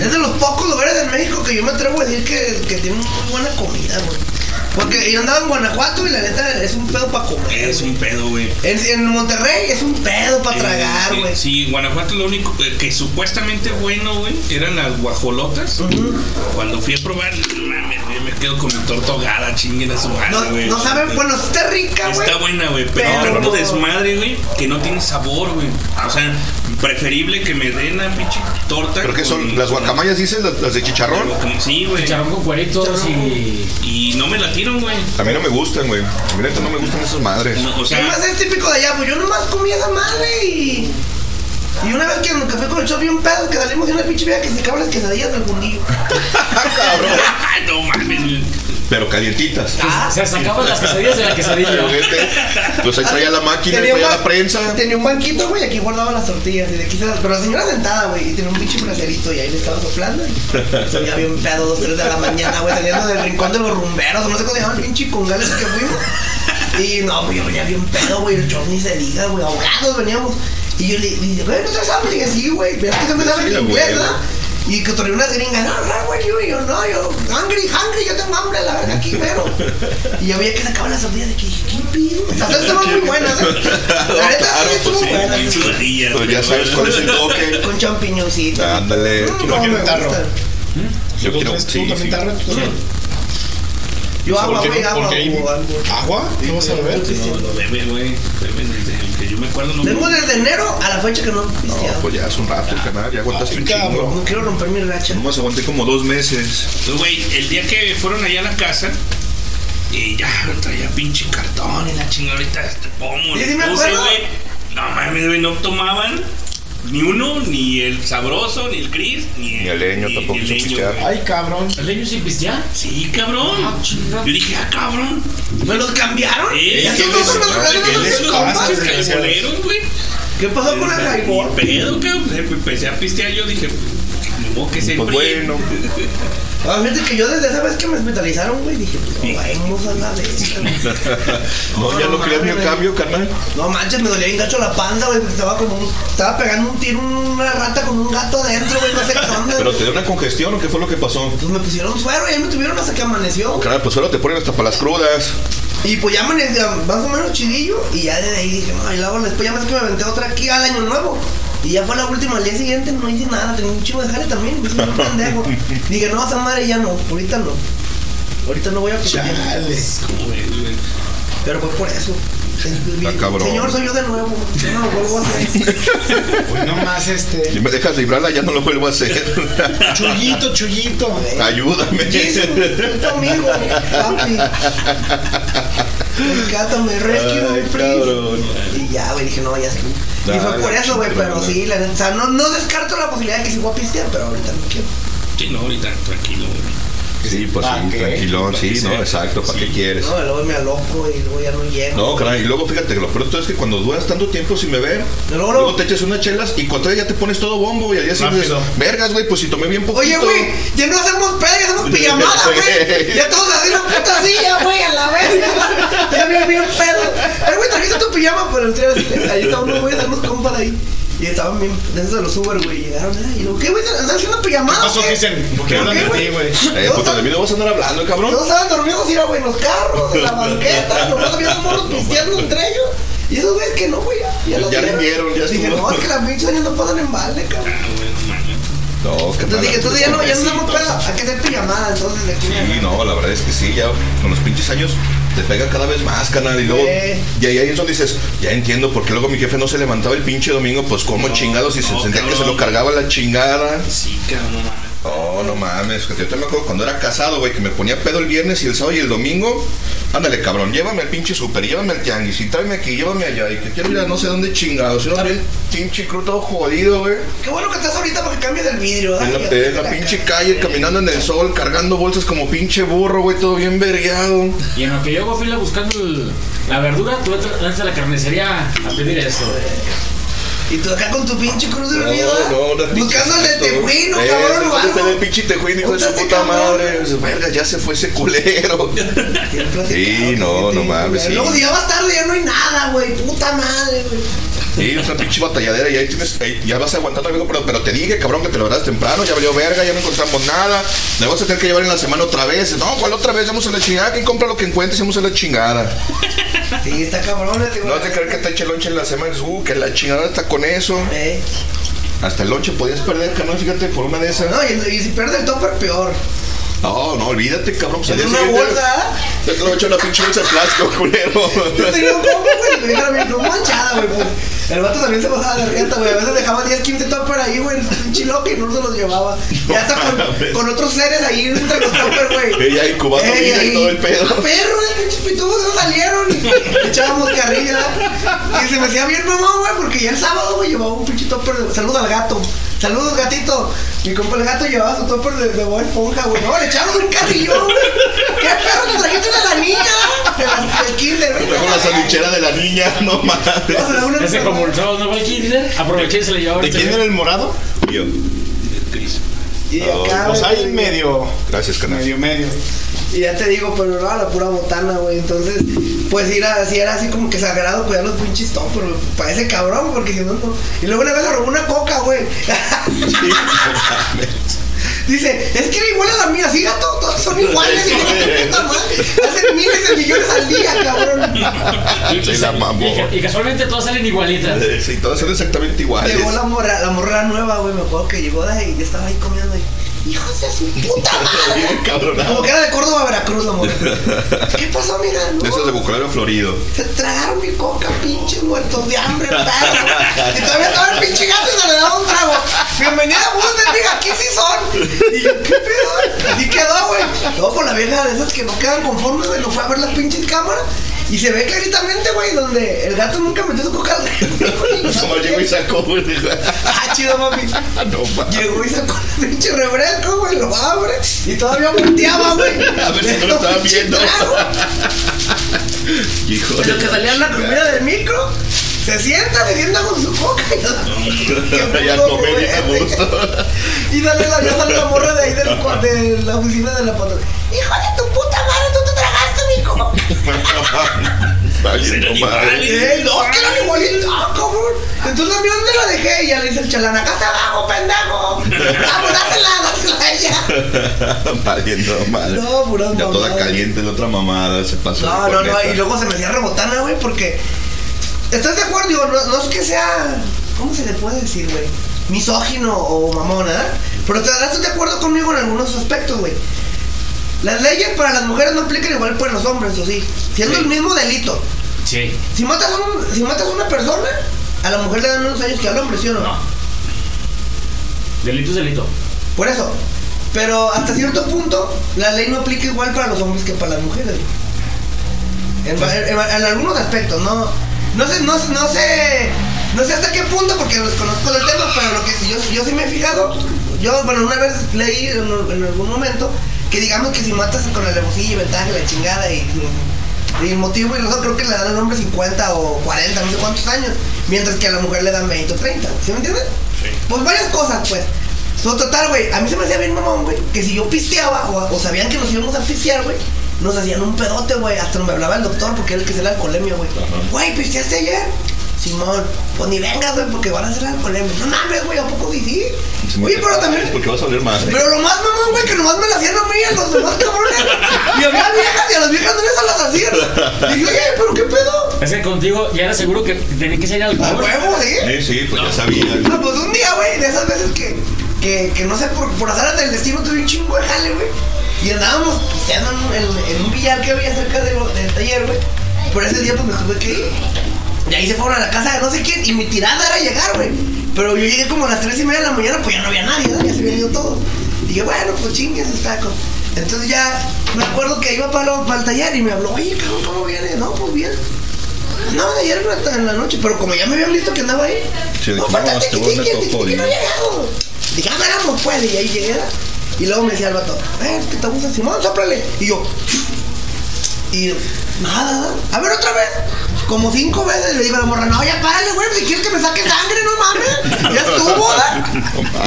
Es de los pocos lugares en México que yo me atrevo a decir que, que tienen muy buena comida, güey. Porque yo andaba en Guanajuato y la neta es un pedo para comer. Es un pedo, güey. En, en Monterrey es un pedo para tragar, Eh, güey. Sí, Guanajuato lo único eh, que supuestamente bueno, güey, eran las guajolotas. Cuando fui a probar, güey, me quedo con mi torta ahogada, chinguen a su madre, No, güey. no saben, bueno, está rica, güey. Está buena, güey, pero, Pero- tanto desmadre, güey, que no tiene sabor, güey. O sea, preferible que me den la pinche torta. ¿Pero qué son? con- ¿Las guacamayas dices? ¿Las, las de chicharrón? Sí, güey. Chicharrón con cueritos y. Y no me la tiran, güey. A mí no me gustan, güey. A mí no me gustan esas madres. No, o ¿Qué sea, más es típico de allá? Pues yo nomás comí esa madre y. Y una vez que me fui con el show bien pedo, que salimos de una pinche vieja que se acaban las quesadillas del fundillo. Cabrón. no mames, güey. Pero calientitas. Se sacaban las quesadillas de la quesadilla. Pues ahí traía la máquina, Tenía traía la prensa. Tenía un banquito, güey, aquí guardaba las tortillas y de aquí se las- Pero la señora sentada, güey, y tenía un pinche bracerito y ahí le estaba soplando. Y se veía bien pedo, dos, tres de la mañana, güey, saliendo del rincón de los rumberos, no sé cómo se llama el pinche congal ese que fuimos. Y no, pues yo venía bien pedo, güey, el show ni se diga, güey, ahogados veníamos. Y yo le le dije, güey, ¿no te sabes? Le dije, sí, güey, pero es que me sabe Sí, en inglés, güey. ¿verdad? Y que traía una gringa, no, no, güey, yo, yo, no, yo, hungry, hungry, yo tengo hambre, la verdad, aquí, pero. Y yo veía que sacaban las tortillas de que dije, ¿qué pido? O sea, estaban muy buenas, ¿eh? La neta, sí, estuvo buena. Pues ya sabes cuál es el toque. Con champiñoncitos. Ándale. Mm, Yo quiero me un tarro. gusta. Yo quiero, ¿Tú sí, también sí. Yo agua, ¿Por qué güey, no? agua. ¿Agua? ¿No vas a beber? No, no bebe, güey. Bebe desde el que yo me acuerdo. No Vengo desde enero a la fecha que no he No, pues ya hace un rato, canal. Ya aguantaste un chingo. No quiero romper mi racha. Nomás aguanté como dos meses. Pues, güey, el día que fueron allá a la casa, y ya traía pinche cartón y la chingada ahorita este pomo. Sí, le sí me puse, acuerdo. güey. No mames, güey, no tomaban ni uno, ni el sabroso, ni el Chris, ni el, Ni el leño ni- tampoco ni el leño, pisteaba. güey. Ay, cabrón. ¿El leño sin pistear? Sí, cabrón. Yo dije, ah, cabrón. ¿Me los cambiaron? Eh, ¿qué ¿qué les los? ¿Qué pasó con el? Ni pedo, cabrón. Empecé a pistear, yo dije, modo que se Pues bueno. Ah, fíjate que yo desde esa vez que me hospitalizaron, güey, dije, pues, no, vamos a la de No, ya no creas ni el cambio, carnal. No manches, me dolía bien gacho la panza, güey, porque estaba como un, estaba pegando un tiro una rata con un gato adentro, güey, no sé qué onda. ¿Pero te dio una congestión o qué fue lo que pasó? Pues me pusieron suero y ahí me tuvieron hasta que amaneció. Carnal, pues solo te ponen hasta para las crudas. Y pues ya amaneció más o menos chidillo y ya desde ahí dije, no, y luego después ya ves que me aventé otra aquí al año nuevo. Y ya fue la última, al día siguiente no hice nada, tenía un chivo de jale también, hice un pendejo. Dije, no, esa madre ya no, ahorita no. Ahorita no voy a Chales. Pero fue por eso. Está cabrón. Señor, soy yo de nuevo. Yo no lo vuelvo a hacer. Pues no más este. Si me dejas librarla, ya no lo vuelvo a hacer. Chullito, chullito. Ayúdame. Jesus, tu amigo, papi. Rescátame, rescue me, Ay, please. Y ya, güey, dije, no, ya estuvo. Y fue por eso, güey, pero sí, la o sea, no, no descarto la posibilidad de que sí voy a pistear, pero ahorita no quiero. Sí, no, ahorita, tranquilo, güey. Sí, pues ¿Pa' sí, qué? tranquilón, sí, no, exacto, ¿para qué quieres? No, luego me aloco y luego ya no llego. No, caray, y luego fíjate que lo peor de todo es que cuando duras tanto tiempo sin beber, luego, luego te echas unas chelas y cuando ya te pones todo bombo y al día siguiente vergas, güey, pues si tomé bien poquito. Oye, güey, ya no hacemos peda, ya hacemos pijamada, güey. Ya todos así una puta silla, güey, a la vez. Ya bien, bien pedo. Ay, güey, trajiste tu pijama, pero el tío, ahí está uno, güey, unos compas ahí. Y estaban bien, de esos de los Uber, güey, llegaron, eh, y lo, ¿qué, güey? ¿Están haciendo pijamada? ¿Qué pasó? Cristian? ¿Por qué ¿Por hablan de güey? ti, güey? Eh, pues de mí no vas a andar hablando, cabrón. Todos estaban dormidos, mira, güey, en los carros, en la banqueta, nomás había unos morros pisteando entre ellos. Y esos güeyes que no, güey, ya, Ya dieron. rindieron, ya Dije, estuvo. no, es que las pinches años no pasan en balde, cabrón. No, que Entonces dije, entonces ya no, ya no damos peda, hay que hacer pijamada, entonces de aquí. Sí, no, la verdad es que sí, ya con los pinches años te pega cada vez más, canal. Y luego, y ahí eso dices, ya entiendo, porque luego mi jefe no se levantaba el pinche domingo, pues como chingados y se no, sentía que se cabrón. lo cargaba la chingada. Sí, cabrón, no mames. No, no mames, que yo te me acuerdo cuando era casado, güey, que me ponía pedo el viernes y el sábado y el domingo. Ándale, cabrón, llévame al pinche súper, llévame al tianguis y tráeme aquí, llévame allá. Y que quiero ir a no sé dónde chingados. Yo bien pinche crudo todo jodido, güey. Qué bueno que estás ahorita para que cambies el vidrio, En la, la pinche calle, caminando en el sol, cargando bolsas como pinche burro, güey, todo bien vergueado. Y en lo que yo hago fila buscando el- la verdura, tú entras a la carnicería a pedir esto. Y tú acá con tu pinche cruz de olvido, No, no, no, Buscando el tejuino, Eh, cabrón, güey está el pinche tejuino, hijo de su puta cabrón. madre. Verga, ya se fue ese culero. Sí, no, no mames, sí. Luego ya vas tarde ya no hay nada, güey. Puta madre, güey. Sí, es una pinche batalladera y ahí tienes, ahí ya vas aguantando algo, pero, pero te dije, cabrón, que te lo verás temprano, ya valió verga, ya no encontramos nada. Me vas a tener que llevar en la semana otra vez. No, ¿cuál otra vez? Vamos a la chingada, que compra lo que encuentres y vamos a la chingada. Sí, está cabrón No has de creer que te eche lonche en la semana, uh, que la chingada está con eso. Eh. Hasta el lonche podías perder, carnal, fíjate, por una de esas. No, y, y si pierde el topper, peor. No, no, olvídate, cabrón. Pues En una bolsa. Te lo hecho una pinche bolsa de plástico, culero. Yo tenía un compa, güey, me dijeron, no manchada, güey. Pues. El vato también se pasaba de rieta, güey. A veces dejaba 10, 15 topper ahí, güey, en pinche loco y no se los llevaba. Ya está con, con otros seres ahí entre los topper, güey. Ella incubando vida y todo el pedo. Perro, los pinches pitubos no salieron. Y echábamos carrilla. Y se me hacía bien mamón, güey, porque ya el sábado, güey, llevaba un pinche topper. Saludos al gato. Saludos, gatito. Mi compa el gato llevaba su topper de, de Bob esponja, güey. No, le echamos un carrillón, güey. ¿Qué perro te trajiste de la niña? De la, del kinder, güey. Con la sandwichera de la niña, no mames. Ese como el sábado no va al kinder, aproveché y se le llevó ¿De quién era el morado? Mío. Y acá, Pues güey, ahí medio. Gracias, canal. Medio, medio. Y ya te digo, pero no, la pura botana, güey. Entonces, pues ir así era así como que sagrado cuidar los pinches toppers, güey. Para ese cabrón, porque si no, no. Y luego una vez le robó una coca, güey. Dice, es que era igual a la mía, sí, gato, todos son iguales. Y yo, "Qué puta madre, Hacen miles de millones al día, cabrón. Se la mamó. Y, ca- y casualmente todas salen igualitas. Sí, todas son exactamente iguales. Llegó la morra, la morra nueva, güey. Me acuerdo que llegó de ahí y estaba ahí comiendo. Y, hijos de su puta madre. Como que era de Córdoba a Veracruz, la morra. ¿Qué pasó? De No, esos de bucolero florido. Se tragaron mi coca, pinches muertos de hambre, perro. Y todavía estaba el pinche gato y se le daba un trago. Bienvenida a Bundesliga, aquí sí son. Y yo, ¿qué pedo? Así quedó, güey. Luego con la vieja de esas que no quedan conformes, güey. Lo fue a ver las pinches cámaras. Y se ve claritamente, güey, donde el gato nunca metió su coca al Como llegó y sacó, güey. Ah, chido, mami. No, ma. Llegó y sacó el pinche refresco, güey, lo abre y todavía volteaba, güey. A ver si no lo estaba viendo. Hijo lo que salía la comida del micro, se sienta, se sienta con su coca y Ya comer bien a gusto. Y dale la ya sale la morra de ahí del de la oficina de la patrona. Hijo de tu puta madre, tú Valiendo madre. Eh, no, que eran igualitos. Ah, cabrón. Entonces, ¿a mí dónde la dejé? Y ya le dice el chalán, acá está abajo, pendejo. Vamos, dásela, dásela a ella. Valiendo madre. No, puras Ya toda caliente la otra mamada se pasó. No, no, no, y luego se me hacía rebotana, güey, porque. ¿Estás de acuerdo? Digo, no, no es que sea. ¿Cómo se le puede decir, güey? Misógino o mamona, ¿eh? Pero te estás de acuerdo conmigo en algunos aspectos, güey. Las leyes para las mujeres no aplican igual para los hombres, ¿o sí? Siendo el mismo delito. Sí. Si matas, a un- si matas a una persona, a la mujer le dan menos años que al hombre, ¿sí o no? No. Delito es delito. Por eso. Pero hasta cierto punto, la ley no aplica igual para los hombres que para las mujeres. En, en- en- en algunos aspectos, no. No sé, no, no sé. No sé hasta qué punto, porque desconozco del tema, pero lo que yo, yo sí me he fijado. Yo, bueno, una vez leí en, en algún momento que digamos que si matas con alevosía y ventaja y la chingada y, y el motivo y razón, creo que le dan al hombre 50 o 40, no sé cuántos años, mientras que a la mujer le dan 20 o 30, ¿sí me entiendes? Pues varias cosas, pues. So, total, güey, a mí se me hacía bien mamón, güey, que si yo pisteaba o, o sabían que nos íbamos a pistear, güey, nos hacían un pedote, güey, hasta me hablaba el doctor porque era el que se la alcoholemia, güey. Güey, ¿pisteaste ayer? Simón, pues ni vengas, güey, porque van a hacer la alcoholemia. No mames, güey, ¿a poco sí? sí? Oye, pero también... Porque vas a oler más. Pero lo más mamón, güey, que nomás me la hacían a mí a los demás cabrones. Y había viejas y a las viejas no se las hacían. Y dije, oye, pero qué pedo. Es que contigo ya era seguro que tenía que ser alcohol. A huevo, ¿sí? Sí, sí, pues ya sabía. Ah, pues un día, güey, de esas veces que, que, que no sé, por, por azar del destino tuve un chingo de jale, güey. Y andábamos pisteando en, un- en- en un billar que había cerca de- del taller, güey. Por ese día, pues me tuve que ir. Y ahí se fueron a la casa de no sé quién. Y mi tirada era llegar, güey. Pero yo llegué como a las 3 y media de la mañana, pues ya no había nadie, ¿no? Ya se habían ido todos. Dije, bueno, pues chingues, está con. Entonces ya me acuerdo que iba para, lo- para el taller y me habló, oye, cabrón, ¿cómo viene? No, pues bien. No, ayer en la, en la noche, pero como ya me habían visto que andaba ahí, Sí, no, no, falta güey me que no llegado. Dije, ah, vamos, pues, y ahí llegué. Y luego me decía el vato, eh, ¿qué te gusta, Simón? Sóplale. Y yo, y nada, a ver otra vez. Como cinco veces le digo a la morra, no, ya párale, güey, si quieres que me saque sangre, no mames. Ya estuvo, ¿verdad?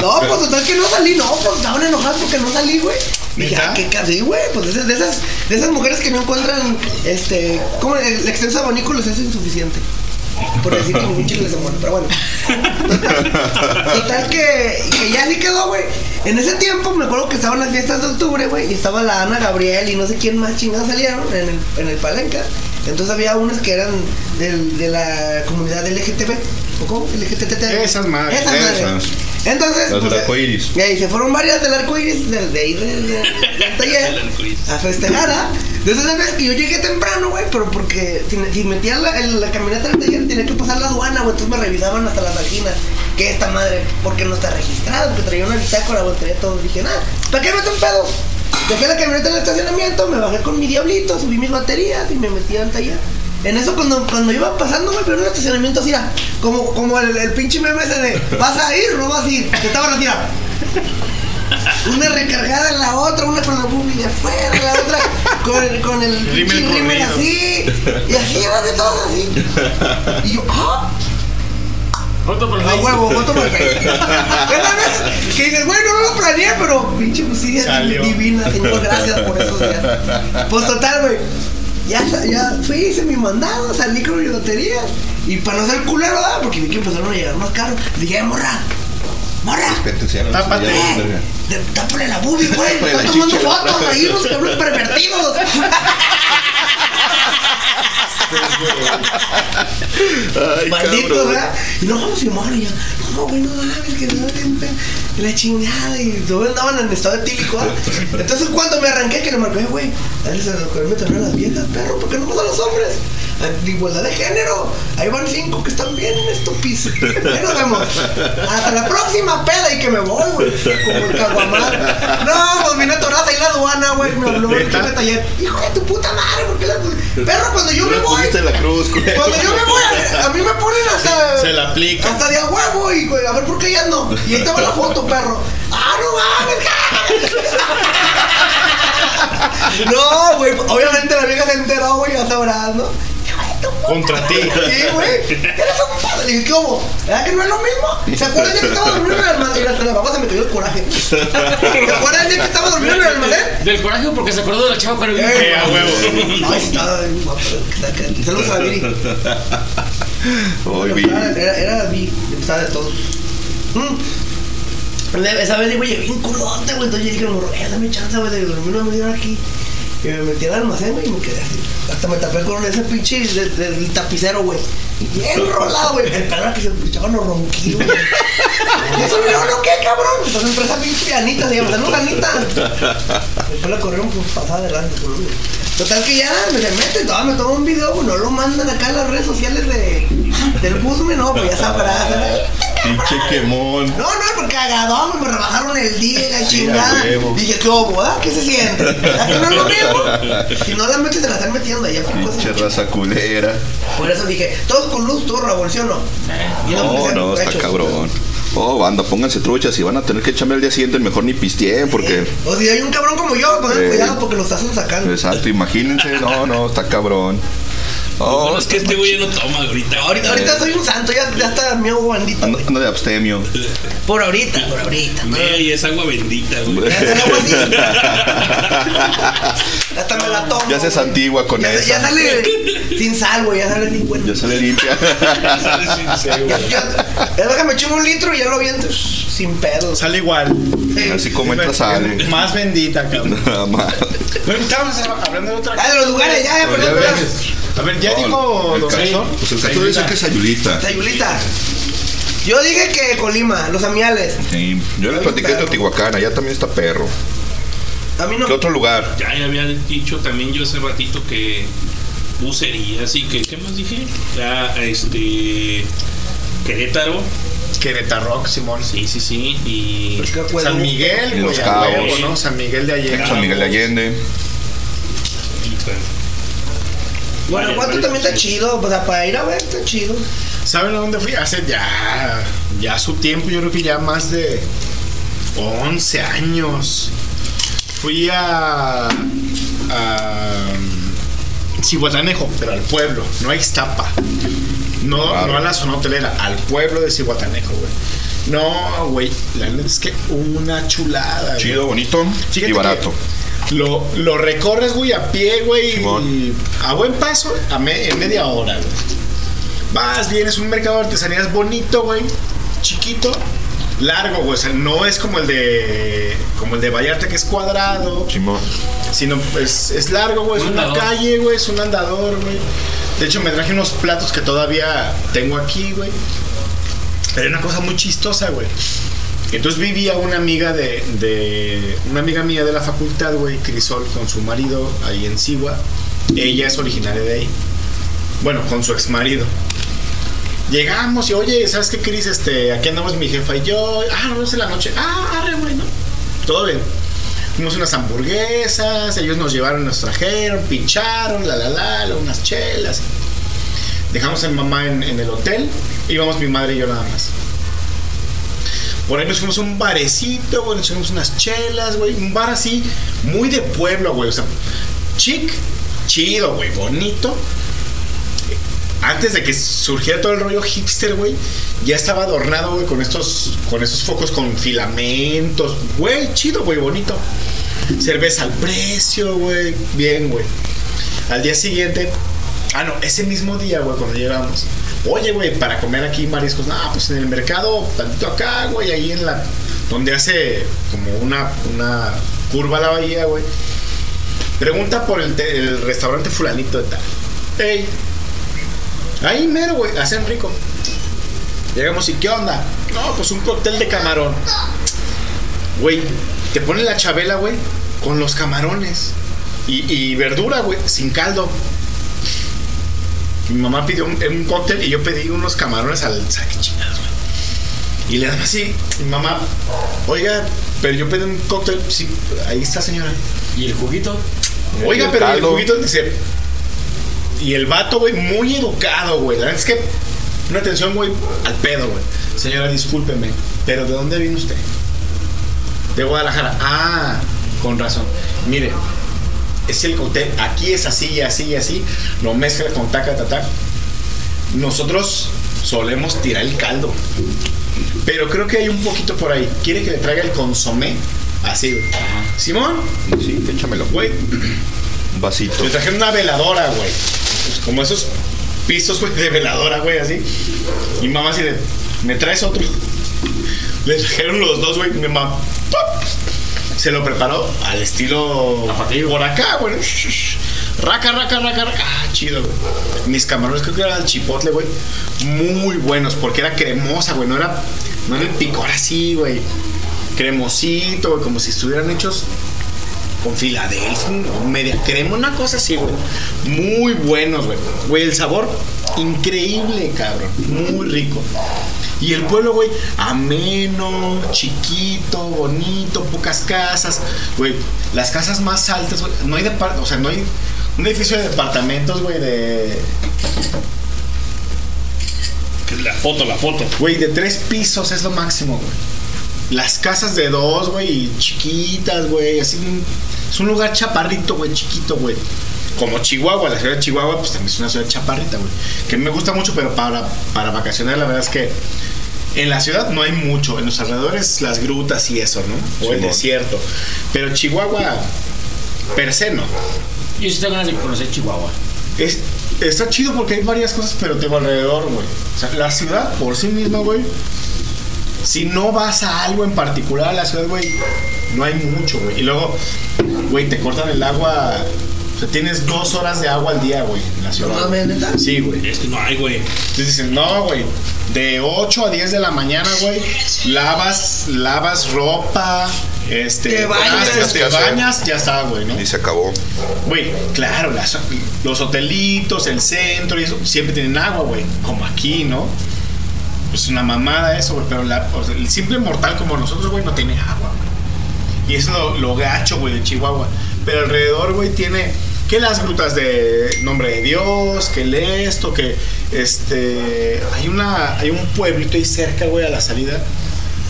No, pues total que no salí, no, pues estaban enojados porque no salí, güey. Dije, ah, qué casi, güey, pues de esas, de esas, mujeres que no encuentran, este, como el, extenso abanico les es insuficiente. Por decir que ningún chile se muere, pero bueno. Total que, que ya así quedó, güey. En ese tiempo me acuerdo que estaban las fiestas de octubre, güey, y estaba la Ana Gabriel y no sé quién más chingados salieron en el, en el palenca. Entonces había unas que eran del, de la comunidad LGTB. ¿O cómo? LGTT. Esas madres. Esas madres. Entonces. Las del pues, arco iris. y ahí se fueron varias del arco iris, del, de ahí del, del- del taller, a festejar, ¿ah? De esas veces que yo llegué temprano, güey, pero porque si, si metía la, camioneta del taller tenía que pasar la aduana, güey, entonces me revisaban hasta las alquinas. Que esta madre, porque no está registrada, porque traía una bitácora, güey, traía todo. Dije, nada, ¿para qué meto un pedo? Dejé la camioneta en el estacionamiento, me bajé con mi diablito, subí mis baterías y me metí al taller. En eso cuando, cuando iba pasando, güey, pero en un estacionamiento así, era como, como el, el pinche meme ese de ¿vas a ir o no vas a ir? Que estaban así, era, una recargada en la otra, una con la de afuera, la otra con el, con el Rímel así, y así iban de todos así. Y yo, ¡ah! Foto por A Facebook. huevo, foto por ves? Que dices, bueno, no lo planeé, pero pinche pues sí, es Salió. divina, señor, gracias por esos días. Pues total, güey. Ya, ya fui, hice mi mandado, salí con mi lotería. Y para no ser culero, ¿verdad? Porque vi que empezaron a llegar más caros. Dije, "Eh, morra, morra, Tápate. De- tápale la boobie, güey. Están tomando fotos ahí, los cabrones pervertidos. Ay, Maldito. ¿verdad? Y no, vamos y morra, y yo, no, güey, no mames, que no, que la chingada, y todos andaban en estado etílico, ¿ah? Entonces, cuando me arranqué, que le marqué, güey, a él se lo que me también a las viejas, perro, porque no a los hombres. de igualdad de género. Ahí van cinco que están bien estúpidos. Ahí nos vemos. Hasta la próxima peda y que me voy, güey. Como el caguamar. No, pues vine atorada ahí la aduana, güey. Me habló el jefe de taller. Hijo de tu puta madre, ¿por qué la.? Perro, cuando yo me voy. La cruz. Cuando yo me voy, a, a mí me ponen hasta. Se la aplica. Hasta de a huevo y güey, a ver por qué ya no. Y ahí te va la foto, perro. ¡Ah, no mames! no, güey, obviamente la vieja se enteró, güey, ya sabrás, ¿no? Contra ti. Sí, güey. Eres un padre. Le dije, ¿cómo? ¿Verdad que no es lo mismo? ¿Se acuerdan de que estaba durmiendo en el almacén? Y hasta la papá se me cayó el coraje. ¿Se acuerdan de que estaba durmiendo en el almacén? Del coraje porque se acordó de la chava con el Eh, a huevo. Ay, estaba bien guapo. Saludos a Viri. Hoy vi. Era, era vi, estaba de todo. Mm. Esa vez, güey, bien culote, güey. Entonces yo dije, morro, eh, dame chance, güey, de dormir una media hora aquí. Y me metí al almacén, güey, y me quedé así. Hasta me tapé con ese pinche del, tapicero, güey. Bien rolado, güey. El era que se escuchaban los ronquidos, güey. Y eso, mira, ¿no qué, cabrón? Entonces entró esa pinche Anita, se llama, saludos, Anita. Después la corrieron por pasar adelante, por lo Total que ya me se meten, todavía me tomo un video, no lo mandan acá en las redes sociales de, del Busme, no, pues ya sabrás, ¿sabes? Pinche quemón. No, no, porque cagadón, me rebajaron el día y la Sí, a chingada. Dije, ¿qué hubo, ah? ¿Qué se siente? ¿Ah, que no es lo mismo? Si no la metes, te la están metiendo allá. Pinche raza culera. Por eso dije, todos con luz, todo revolución, ¿no? Y No, no, está cabrón. Oh, banda, pónganse truchas y van a tener que echarme el día siguiente, mejor ni pisteen, porque. O si hay un cabrón como yo, pongan Eh. cuidado porque lo estás sacando. Exacto, imagínense. No, no, está cabrón. Oh, Bueno, es que este güey ya no toma ahorita. Ahorita, ahorita soy un santo, ya, ya está mi agua bendita. ando, ando de abstemio. Por ahorita, por ahorita. Eh, y es agua bendita, güey. Hasta me la tomo. Ya se santigua con Ya, ya esa. sale sin sal, güey, ya sale sin bueno. Ya sale limpia. Ya, ya, ya déjame echar un litro y ya lo viento sin pedo. Sale igual. Así como entra, sale. Más bendita, cabrón. Nada más. Bueno, estábamos hablando de otra Ah, de los lugares, ya, ya, perdón. A ver, ya dijo Don Castor. Pues el dice que es Ayulita. Sayulita. Yo dije que Colima, los amiales. Sí, yo les platiqué de Teotihuacán, allá también está perro. A mí no. ¿Qué otro lugar? Ya, ya había dicho también yo hace ratito que bucerías y que, ¿qué más dije? Ya, este. Querétaro. Querétaro, Simón. Sí, sí, sí. Y. San Miguel, Y güey, Los a Cabos. huevo, ¿no? San Miguel de Allende. San Miguel de Allende. Guanajuato también está chido, o sea, para ir a ver está chido. ¿Saben a dónde fui? Hace ya, ya su tiempo, yo creo que ya más de 11 años. Fui a, a Cihuatanejo, pero al pueblo, no a Iztapa. No, Claro. no a la zona hotelera, al pueblo de Cihuatanejo, güey. No, güey, la neta es que una chulada. güey. Chido, bonito Fíjate y barato. Lo, lo recorres, güey, a pie, güey, y a buen paso, a me- en media hora, güey. Vas, vienes un mercado de artesanías bonito, güey, chiquito, largo, güey, o sea, no es como el de como el de Vallarta que es cuadrado, sino es, es largo, güey, es Un una andador. calle, güey, es un andador, güey. De hecho, me traje unos platos que todavía tengo aquí, güey. Pero era una cosa muy chistosa, güey. Entonces vivía una amiga de, de- una amiga mía de la facultad, güey, Crisol, con su marido ahí en Sigua. Ella es originaria de ahí. Bueno, con su ex marido. Llegamos y, oye, ¿sabes qué, Cris? Este, aquí andamos mi jefa y yo. Ah, nos vemos en la noche. Ah, arre, bueno. Todo bien. Fuimos unas hamburguesas, ellos nos llevaron, nos trajeron, pincharon, la, la, la, la, unas chelas. Dejamos a mi mamá en, en el hotel, íbamos mi madre y yo nada más. Por ahí nos fuimos a un barecito, güey, nos echamos unas chelas, güey. Un bar así, muy de pueblo, güey. O sea, chic, chido, güey, bonito. Antes de que surgiera todo el rollo hipster, güey, ya estaba adornado, güey, con estos, con esos focos con filamentos. Güey, chido, güey, bonito. Cerveza al precio, güey. Bien, güey. Al día siguiente, ah, no, ese mismo día, güey, cuando llegamos. Oye, güey, para comer aquí mariscos, no, pues en el mercado, tantito acá, güey, ahí en la. donde hace como una, una curva la bahía, güey. Pregunta por el, el restaurante Fulanito de tal. Ey, ahí mero, güey, hacen rico. Llegamos y, ¿qué onda? No, pues un cóctel de camarón. Güey, te ponen la chabela, güey, con los camarones. Y, y verdura, güey, sin caldo. Mi mamá pidió un, un cóctel y yo pedí unos camarones al. ¿Sabes qué chingados, güey? Y le dan así, mi mamá, oiga, pero yo pedí un cóctel. Sí, ahí está, señora. ¿Y el juguito? Oiga, pero el juguito dice. Y el vato, güey, muy educado, güey. La verdad es que una atención, güey, al pedo, güey. Señora, discúlpeme, pero ¿de dónde viene usted? De Guadalajara. Ah, con razón. Mire, es el cóctel, aquí es así y así y así. Lo mezcla con taca, taca. Nosotros solemos tirar el caldo. Pero creo que hay un poquito por ahí. ¿Quiere que le traiga el consomé? Así, güey. Simón. Sí, échamelo. Güey, Un vasito. le trajeron una veladora, güey. Pues como esos pisos, güey, de veladora, güey, así. Y mamá así de, ¿me traes otro? Le trajeron los dos, güey. Mi mamá ¡pop! se lo preparó al estilo por acá, güey. Raca, raca, raca, raca. Ah, chido, güey. Mis camarones creo que eran el chipotle, güey. Muy buenos, porque era cremosa, güey. No era, no era el picor así, güey. Cremosito, güey, como si estuvieran hechos con Filadelfia, media crema, una cosa así, güey. Muy buenos, güey. Güey, el sabor increíble, cabrón. Muy rico. Y el pueblo, güey, ameno, chiquito, bonito, pocas casas. Güey, las casas más altas, güey. No hay depart o sea, no hay un edificio de departamentos, güey, de. La foto, la foto. Güey, de tres pisos es lo máximo, güey. Las casas de dos, güey, chiquitas, güey. Así. Es un lugar chaparrito, güey, chiquito, güey. Como Chihuahua, la ciudad de Chihuahua, pues también es una ciudad chaparrita, güey. Que me gusta mucho, pero para, para vacacionar, la verdad es que en la ciudad no hay mucho. En los alrededores, las grutas y eso, ¿no? O el desierto. Pero Chihuahua, per se, no. Yo sí tengo ganas de conocer Chihuahua. Es, está chido porque hay varias cosas, pero tengo alrededor, güey. O sea, la ciudad por sí misma, güey. Si no vas a algo en particular a la ciudad, güey, no hay mucho, güey. Y luego, güey, te cortan el agua. O sea, tienes dos horas de agua al día, güey, en la ciudad. No mames, ¿neta? Sí, güey. Es que no hay, güey. Entonces dicen, no, güey. De 8 a 10 de la mañana, güey, lavas, lavas ropa, este, Te bañas. te bañas, ya está, güey, ¿no? Y se acabó. Güey, claro, las- los hotelitos, el centro y eso, siempre tienen agua, güey. Como aquí, ¿no? Es una mamada eso, güey. Pero la- o sea, el simple mortal como nosotros, güey, no tiene agua, güey. Y eso es lo, lo gacho, güey, de Chihuahua. Pero alrededor, güey, tiene que las grutas de Nombre de Dios, que el esto, que este. Hay una. Hay un pueblito ahí cerca, güey, a la salida.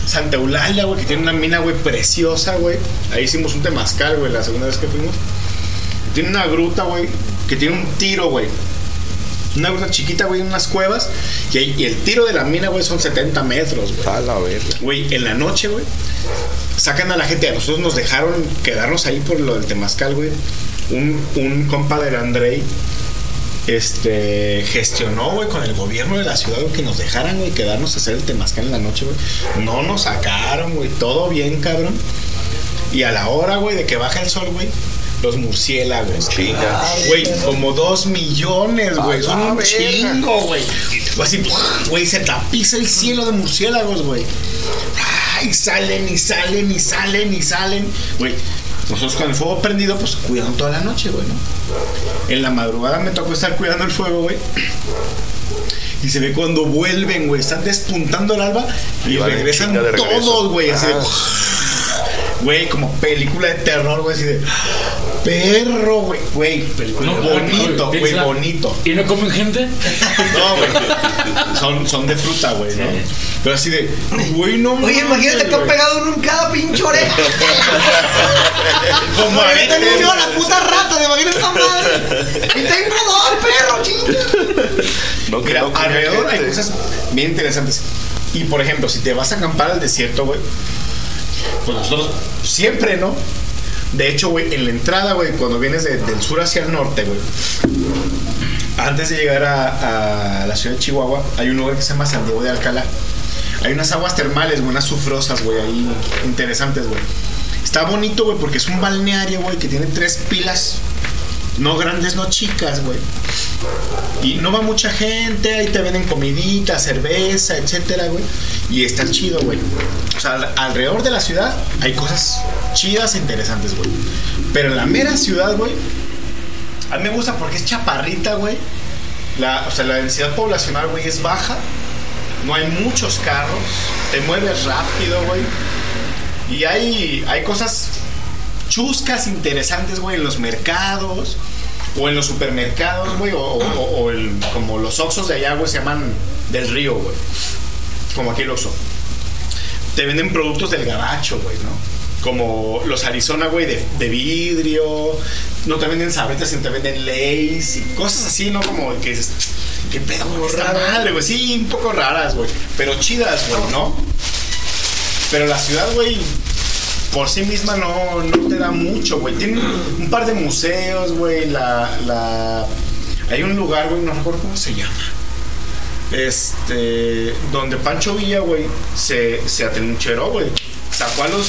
Santa Eulalia, güey, que tiene una mina, güey, preciosa, güey. Ahí hicimos un temazcal, güey, la segunda vez que fuimos. Tiene una gruta, güey, que tiene un tiro, güey. Una gruta chiquita, güey, en unas cuevas. Y, ahí- y el tiro de la mina, güey, son 70 metros, güey. A la verga. Güey, en la noche, güey, sacan a la gente. A nosotros nos dejaron quedarnos ahí por lo del temazcal, güey. Un, un compa del Andrei, este, gestionó, güey, con el gobierno de la ciudad, güey, que nos dejaran, güey, quedarnos a hacer el temazcal en la noche, güey. No nos sacaron, güey, todo bien, cabrón. Y a la hora, güey, de que baja el sol, güey, los murciélagos. Chinga. Güey, como dos millones, güey. Son un chingo, güey. Así, güey, se tapiza el cielo de murciélagos, güey. Ay, salen y salen y salen y salen. Güey, nosotros con el fuego prendido, pues cuidan toda la noche, güey, ¿no? En la madrugada me tocó estar cuidando el fuego, güey. Y se ve cuando vuelven, güey. Están despuntando el alba y, Y regresan todos, güey. Así de. Güey, como película de terror, güey. Así de. Perro, güey. Güey, No, bonito, güey, bonito. ¿Y no comen gente? No, güey. Son, son de fruta, güey, ¿no? Pero así de. Güey, no Oye, imagínate que han pegado uno en cada pinche oreja. Como ahorita, yo la puta rata, ¿te imaginas esta madre? Y tengo dos perros, chinga. No, Mira, alrededor hay cosas bien interesantes. Y por ejemplo, si te vas a acampar al desierto, güey, pues nosotros siempre, ¿no? De hecho, güey, en la entrada, güey, cuando vienes de- del sur hacia el norte, güey, antes de llegar a, a la ciudad de Chihuahua, hay un lugar que se llama San Diego de Alcalá. Hay unas aguas termales, güey, unas sufrosas, güey, ahí interesantes, güey. Está bonito, güey, porque es un balneario, güey, que tiene tres pilas, no grandes, no chicas, güey. Y no va mucha gente, ahí te venden comidita, cerveza, etcétera, güey. Y está chido, güey. O sea, al- alrededor de la ciudad hay cosas chidas e interesantes, güey. Pero en la mera ciudad, güey, a mí me gusta porque es chaparrita, güey. La, o sea, la densidad poblacional, güey, es baja. No hay muchos carros. Te mueves rápido, güey. Y hay, hay cosas chuscas, interesantes, güey, en los mercados. O en los supermercados, güey. O, o- o el- como los Oxos de allá, güey, se llaman del río, güey. Como aquí el Oxxo. Te venden productos del gabacho, güey, ¿no? Como los Arizona, güey, de, de vidrio. No te venden sabritas, sino te venden Lays y cosas así, ¿no? Como que dices, ¿qué pedo esta madre, güey? Sí, un poco raras, güey. Pero chidas, güey, ¿no? Pero la ciudad, güey, por sí misma no, no te da mucho, güey. Tiene un par de museos, güey. La, la... Hay un lugar, güey, no recuerdo cómo se llama. Este, donde Pancho Villa, güey, se, se atrincheró, güey. Sacó a los.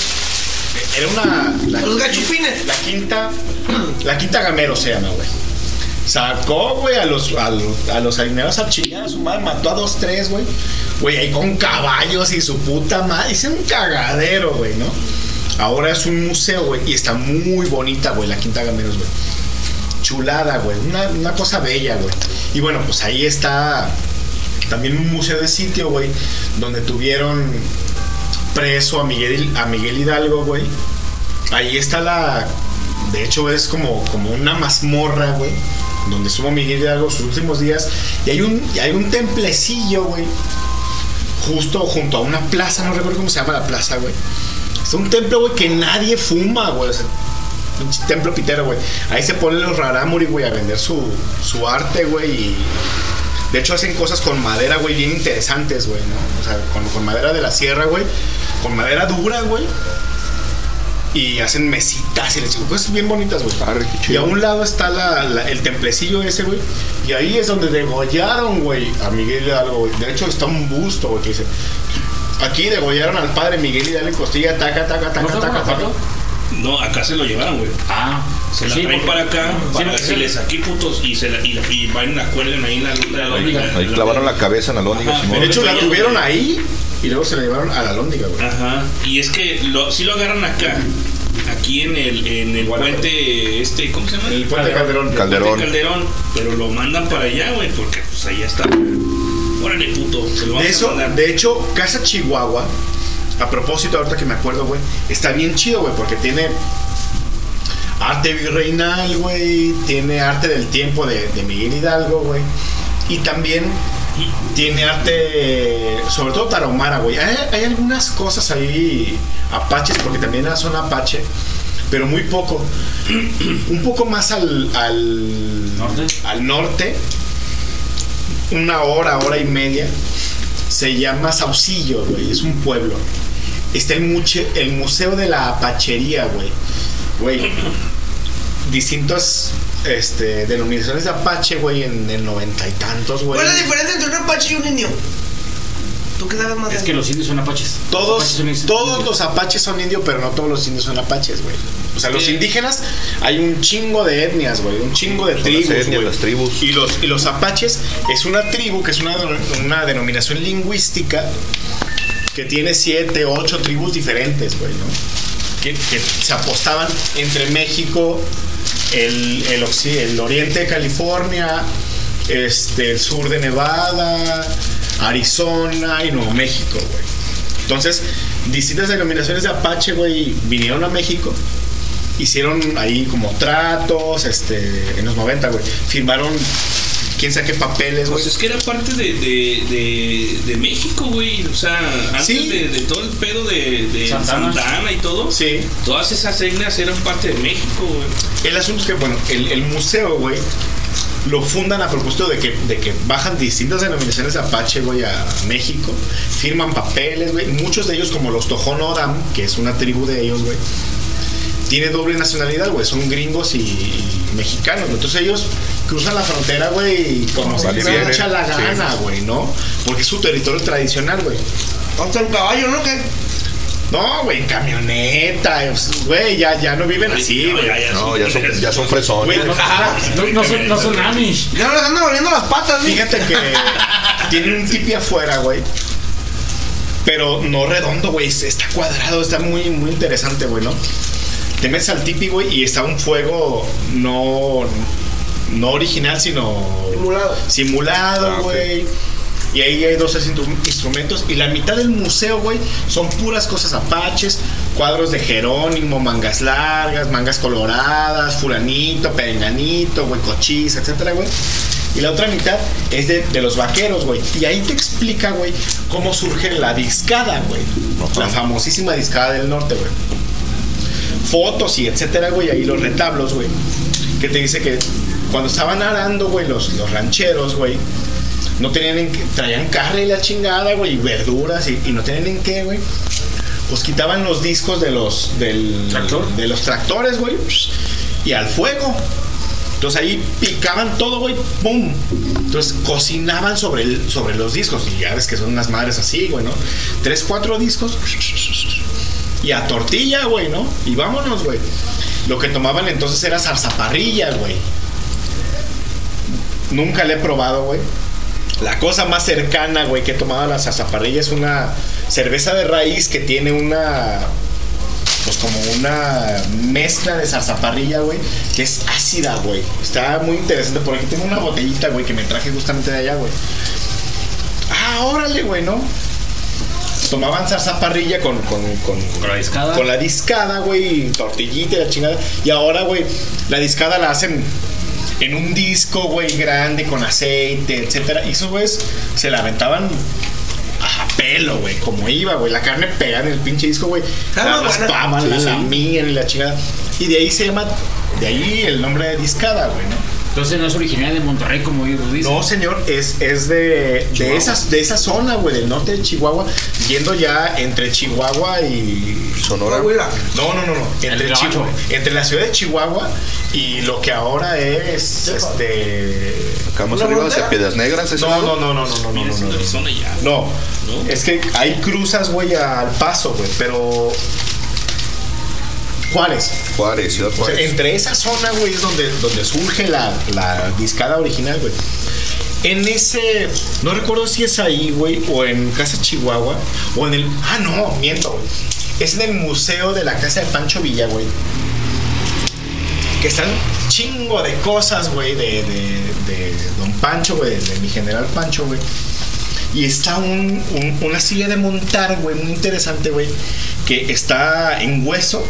Era una. La, Los gachupines. La quinta. La quinta gamero se llama, güey. Sacó, güey, a los, a los, a los harineros a su madre, mató a dos, tres, güey. Güey, ahí con caballos y su puta madre. Hice un cagadero, güey, ¿no? Ahora es un museo, güey, y está muy bonita, güey, la Quinta Gameros, güey. Chulada, güey, una, una cosa bella, güey. Y bueno, pues ahí está también un museo de sitio, güey, donde tuvieron preso a Miguel, a Miguel Hidalgo, güey. Ahí está la. De hecho, es como, como una mazmorra, güey. Donde estuvo Miguel Hidalgo sus últimos días. Y hay un, hay un templecillo, güey. Justo junto a una plaza, no recuerdo cómo se llama la plaza, güey. Es un templo, güey, que nadie fuma, güey. O sea, pinche templo pitero, güey. Ahí se ponen los rarámuri, güey, a vender su, su arte, güey. Y de hecho hacen cosas con madera, güey, bien interesantes, güey, ¿no? O sea, con, con madera de la sierra, güey. Con madera dura, güey. Y hacen mesitas y les cosas bien bonitas, güey. Y a un lado está la- la- el templecillo ese, güey. Y ahí es donde degollaron, güey, a Miguel Hidalgo, güey. De hecho está un busto, güey, que dice... Aquí degollaron al padre Miguel y Costilla, taca, taca, taca, taca, taca. No, acá se lo llevaron, güey. Ah, se la sí, traen para acá Sí, para decirles aquí putos y se la, y, y van y la cuelgan ahí en la lóndiga. Ahí clavaron la cabeza en la lóndiga, Ajá. De hecho, la tuvieron ahí y luego se la llevaron a la lóndiga, güey. Ajá. Y es que lo, si lo agarran acá, aquí en el, en el puente, este, ¿cómo se llama? El puente Calderón. El Calderón. puente Calderón. Pero lo mandan para allá, güey, porque pues allá está. Órale, puto. Se lo De vamos a eso, de hecho, Casa Chihuahua, a propósito, ahorita que me acuerdo, güey, está bien chido, güey, porque tiene arte virreinal, güey, tiene arte del tiempo de, de Miguel Hidalgo, güey, y también tiene arte, sobre todo tarahumara, güey. Hay, hay algunas cosas ahí, apaches, porque también era zona apache, pero muy poco. Un poco más al, al al norte, una hora, hora y media, se llama Saucillo, güey, es un pueblo. Está el, muche- el Museo de la Apachería, güey. Güey, distintas este, denominaciones de Apache, güey, en el noventa y tantos, güey. ¿Cuál es la diferencia entre un apache y un indio? ¿Tú qué sabes más Es que los indios son apaches. Todos, todos los apaches son indios, pero no todos los indios son apaches, güey. O sea, los Sí. indígenas hay un chingo de etnias, güey, un chingo de Son tribus. las etnias, las tribus. Y los, y los apaches es una tribu que es una, una denominación lingüística que tiene siete, ocho tribus diferentes, güey, ¿no? Que, que se apostaban entre México, el, el, el oriente de California, este, el sur de Nevada, Arizona y Nuevo México, güey. Entonces, distintas denominaciones de Apache, güey, vinieron a México, hicieron ahí como tratos, este, en los 90, güey, firmaron quién sabe qué papeles, güey. Pues es que era parte de, de, de, de México, güey. O sea, antes Sí. de, de todo el pedo de, de Santana. Santana. y todo, Sí. todas esas etnias eran parte de México, güey. El asunto es que, bueno, el, el museo, güey, lo fundan a propósito de que, de que bajan distintas denominaciones de Apache, güey, a México, firman papeles, güey. Muchos de ellos, como los Tojon Odam, que es una tribu de ellos, güey, tiene doble nacionalidad, güey. Son gringos y, y mexicanos. güey. Entonces ellos cruzan la frontera, güey, como se y les echa la gana, güey, ¿no? Porque es su territorio tradicional, güey. Hasta en caballo, ¿no? ¿Qué? No, güey, en camioneta, güey, ya, ya no viven así, güey. No, ya son, ya son fresones. Güey. No, no son, no son Amish. Ya no les andan doliendo las patas, güey. Fíjate que tiene un tipi afuera, güey. Pero no redondo, güey. Está cuadrado, está muy, muy interesante, güey, ¿no? Te metes al tipi, güey, y está un fuego no. no original, sino Simulado. simulado, Ah, ok. Y ahí hay dos instrumentos. Y la mitad del museo, güey, son puras cosas apaches, cuadros de Jerónimo, mangas largas, mangas coloradas, fulanito, perenganito, güey, cochis, etcétera, güey. Y la otra mitad es de, de los vaqueros, güey. Y ahí te explica, güey, cómo surge la discada, güey. La famosísima discada del norte, güey. Fotos y etcétera, güey. Ahí los retablos, güey. Que te dice que cuando estaban arando, güey, los, los rancheros, güey. No tenían en qué, traían carne y la chingada, güey, y verduras y, y no tenían en qué, güey. Pues quitaban los discos de los del de los tractores, güey, y al fuego. Entonces ahí picaban todo, güey, ¡pum! Entonces cocinaban sobre, el, sobre los discos. Y ya ves que son unas madres así, güey, ¿no? Tres, cuatro discos. Y a tortilla, güey, ¿no? Y vámonos, güey. Lo que tomaban entonces era zarzaparrilla, güey. Nunca le he probado, güey. La cosa más cercana, güey, que he tomado a la zarzaparrilla es una cerveza de raíz que tiene una pues como una mezcla de zarzaparrilla, güey, que es ácida, güey. Está muy interesante. Por aquí tengo una botellita, güey, que me traje justamente de allá, güey. Ah, órale, güey, ¿no? Tomaban zarzaparrilla con, con, con, Con la discada. con la discada, güey, tortillita y la chingada. Y ahora, güey, la discada la hacen en un disco, güey, grande, con aceite, etcétera. Y esos güeyes se la aventaban a pelo, güey, como iba, güey. La carne pegada en el pinche disco, güey. La raspaban, la Sí, lamían y la chingada. Y de ahí se llama, de ahí el nombre de discada, güey, ¿no? Entonces no es originaria de Monterrey como ellos dicen. No, señor, es, es de, de, esas, de esa zona, güey, del norte de Chihuahua, yendo ya entre Chihuahua y... Sonora. No, no, no, no. Entre. Chihuahua- entre la ciudad de Chihuahua y lo que ahora es, este... Acá más ¿Una arriba hacia Piedras Negras, ¿ese No, no, no, no, no, no, no, no, no. No, es que hay cruzas, güey, al paso, güey, pero... Juárez. Juárez, Ciudad O sea, Juárez. entre esa zona, güey, es donde, donde surge la, la discada original, güey. En ese, no recuerdo si es ahí, güey, o en Casa Chihuahua, o en el, ah, no, miento, güey. Es en el museo de la casa de Pancho Villa, güey. Que están chingo de cosas, güey, de, de, de Don Pancho, güey, de mi general Pancho, güey. Y está un- un- una silla de montar, güey, muy interesante, güey, que está en hueso,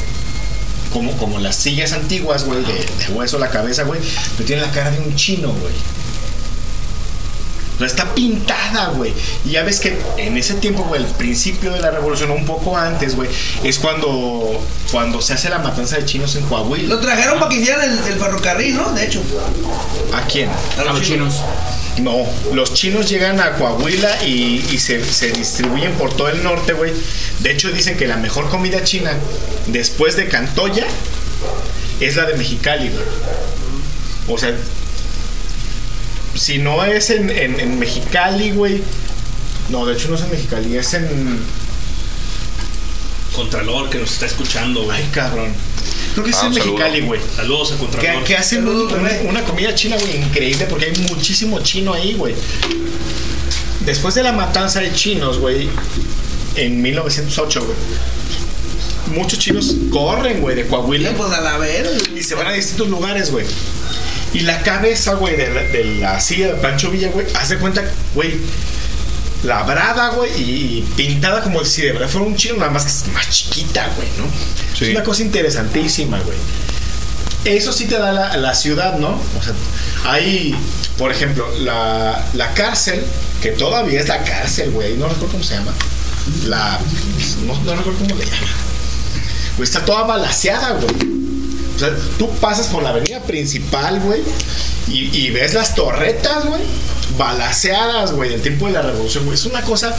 como, como las sillas antiguas, güey, de, de hueso la cabeza, güey, pero tiene la cara de un chino, güey. O sea, está pintada, güey. Y ya ves que en ese tiempo, güey, el principio de la revolución, un poco antes, güey, es cuando, cuando se hace la matanza de chinos en Coahuila. Lo trajeron para que hicieran el, el ferrocarril, ¿no? De hecho. ¿A quién? A los chinos. No, los chinos llegan a Coahuila y, y se, se distribuyen por todo el norte, güey. De hecho, dicen que la mejor comida china después de Cantoya es la de Mexicali, güey. O sea, si no es en, en- en Mexicali, güey. No, de hecho no es en Mexicali, es en. Contralor que nos está escuchando, güey. Ay, cabrón. Creo que es Ah, en un saludo. Mexicali, güey. Saludos a Que, Contralor. que hacen un- una, una comida china, güey, increíble porque hay muchísimo chino ahí, güey. Después de la matanza de chinos, güey, en 1908, güey, muchos chinos corren, güey, de Coahuila. Pues a la verga. Y se van a distintos lugares, güey. Y la cabeza, güey, de la, de la silla de Pancho Villa, güey, haz de cuenta, güey, labrada, güey, y, pintada como si de verdad fuera un chino, nada más que es más chiquita, güey, ¿no? Es una cosa interesantísima, güey. Eso sí te da la, la ciudad, ¿no? O sea, hay, por ejemplo, la, la cárcel, que todavía es la cárcel, güey, no recuerdo cómo se llama. La. No, no recuerdo cómo le llama. Güey, está toda balaseada, güey. O sea, tú pasas por la avenida principal, güey, y, ves las torretas, güey, balaseadas, güey, del tiempo de la revolución, güey. Es una cosa.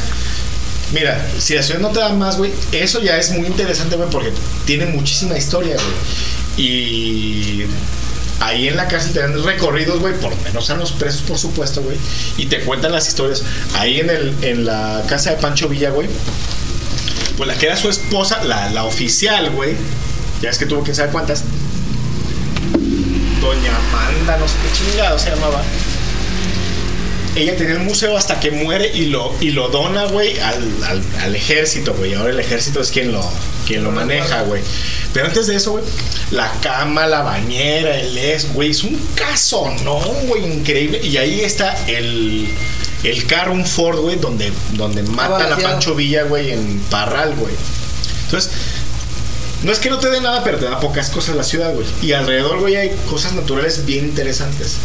Mira, si la ciudad no te da más, güey, eso ya es muy interesante, güey, porque tiene muchísima historia, güey. Y ahí en la cárcel te dan recorridos, güey, por menos a los presos, por supuesto, güey, y te cuentan las historias. Ahí en, el, en la casa de Pancho Villa, güey, pues la que era su esposa, la, la oficial, güey, ya es que tuvo quién sabe cuántas. Doña Amanda, no sé qué chingado se llamaba. Ella tenía el museo hasta que muere y lo, y lo dona, güey, al, al- al ejército, güey. Ahora el ejército es quien lo, quien lo maneja, güey. Pero antes de eso, güey, la cama, la bañera, el es, güey, es un caso, ¿no, güey? Increíble. Y ahí está el, el carro, un Ford, güey, donde, donde matan a. Pancho Villa, güey, en Parral, güey. Entonces, no es que no te dé nada, pero te da pocas cosas la ciudad, güey. Y alrededor, güey, hay cosas naturales bien interesantes.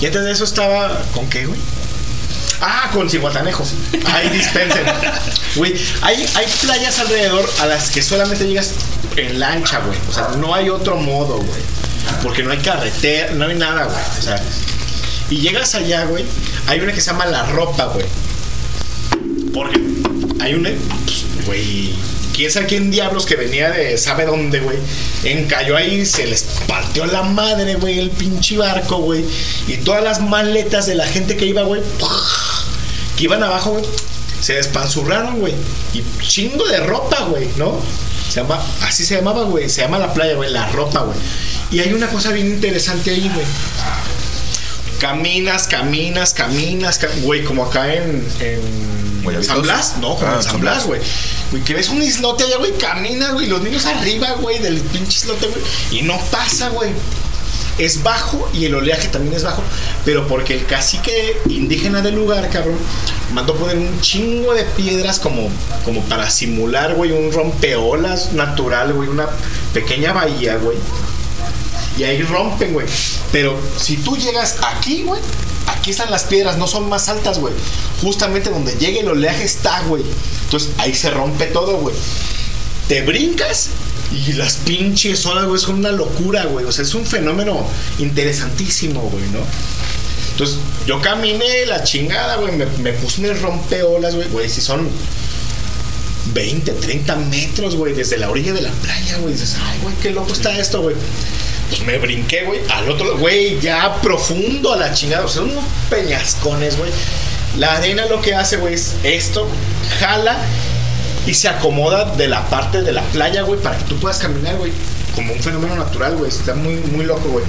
Y antes de eso estaba. ¿Con qué, güey? Ah, con Cihuatanejos. Ahí dispensen. Güey, hay, hay playas alrededor a las que solamente llegas en lancha, güey. O sea, no hay otro modo, güey. Porque no hay carretera, no hay nada, güey. O sea, y llegas allá, güey. Hay una que se llama La Ropa, güey. Porque hay una. pues, Güey. ¿Quién sabe quién diablos que venía de sabe dónde, güey? Encalló ahí, se les partió la madre, güey, el pinche barco, güey. Y todas las maletas de la gente que iba, güey, que iban abajo, güey, se despanzurraron, güey. Y chingo de ropa, güey, ¿no? Así se llamaba, güey. Se llama la playa, güey, la ropa, güey. Y hay una cosa bien interesante ahí, güey. Caminas, caminas, caminas, ca- güey, como acá en, en San Blas, no, como Ah, en San San Blas, Blas. güey. Güey, que ves un islote allá, güey, caminas, güey, los niños arriba, güey, del pinche islote, güey, y no pasa, güey. Es bajo y el oleaje también es bajo, pero porque el cacique indígena del lugar, cabrón, mandó poner un chingo de piedras como, como para simular, güey, un rompeolas natural, güey, una pequeña bahía, güey. Y ahí rompen, güey. Pero si tú llegas aquí, güey, aquí están las piedras, no son más altas, güey. Justamente donde llegue el oleaje está, güey. Entonces ahí se rompe todo, güey. Te brincas y las pinches olas, güey, son una locura, güey. O sea, es un fenómeno interesantísimo, güey, ¿no? Entonces, yo caminé la chingada, güey. Me, me puse en el rompeolas, güey. Güey, si son 20, 30 metros, güey, desde la orilla de la playa, güey. Dices, ay, güey, qué loco está esto, güey. Pues me brinqué, güey, al otro güey, ya profundo a la chingada. O sea, unos peñascones, güey. La arena lo que hace, güey, es esto, jala y se acomoda de la parte de la playa, güey, para que tú puedas caminar, güey. Como un fenómeno natural, güey. Está muy, muy loco, güey.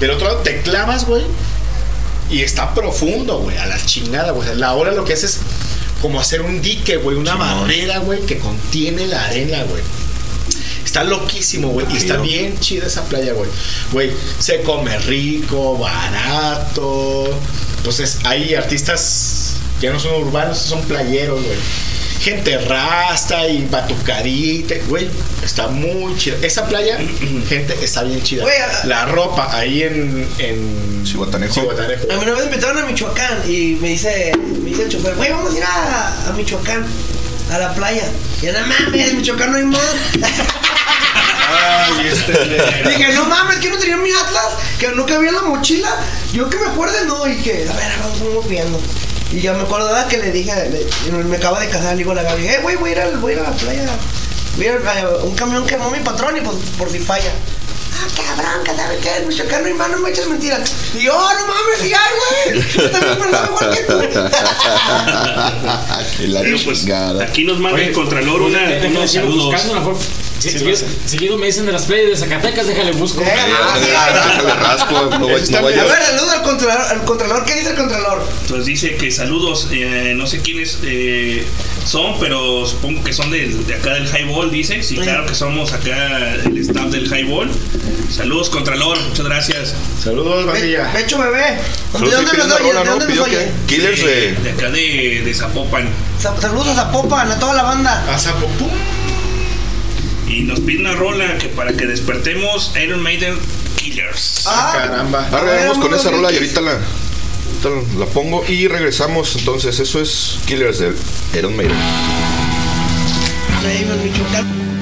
Del otro lado te clavas, güey. Y está profundo, güey, a la chingada, güey. La ola lo que hace es como hacer un dique, güey, una barrera, güey, que contiene la arena, güey. Está loquísimo, güey. Y está bien chida esa playa, güey. Güey, se come rico, barato. Entonces, hay artistas que no son urbanos, son playeros, güey. Gente rasta y batucarita, güey. Está muy chida. Esa playa, gente, está bien chida. Güey, La ropa ahí en. en. A mí una vez me invitaron a Michoacán y me dice, me dice el chofer, güey, vamos a ir a, a Michoacán, a la playa. Y yo, no mames, en Michoacán no hay mar. Ay, este. Dije, no mames, que no tenía mi Atlas, que no cabía en la mochila. Yo que me acuerde, no, y que, a ver, vamos, vamos viendo. Y yo me acordaba que le dije, le- me acaba de casar, le digo a la Gaby, eh, güey, voy a ir al- voy a ir a la playa. Voy a ir a un camión quemó mi patrón y pues por si falla. Ah, cabrón, que sabe qué, en Michoacán no hay mar, no me eches mentiras. Y yo, oh, no mames, hay, güey. Yo también pensaba igual que tú. Y la pues, aquí nos manda el Contralor una, déjame unos saludos. buscando, mejor. Si- Sí, seguido, me dicen de las playas de Zacatecas, déjale busco. Eh, ah. Déjale rasco, no no. A ver, saludo al contralor, al contralor, ¿qué dice el contralor? Pues dice que saludos, eh, no sé quiénes eh, son, pero supongo que son de, de acá del Highball, dice. Sí, claro que somos acá el staff del Highball. Saludos, Contralor, muchas gracias. Saludos, bandilla. Pecho bebé. ¿De dónde nos oye? ¿De dónde nos oye? Killers de. De acá de, de Zapopan. Sa- Saludos a Zapopan, a toda la banda. A Zapopú. Y nos pide una rola que para que despertemos Iron Maiden Killers. Ah, Caramba. Ahora A ver, vamos con esa rola y ahorita la, ahorita la pongo y regresamos. Entonces, eso es Killers de Iron Maiden. Michoacán.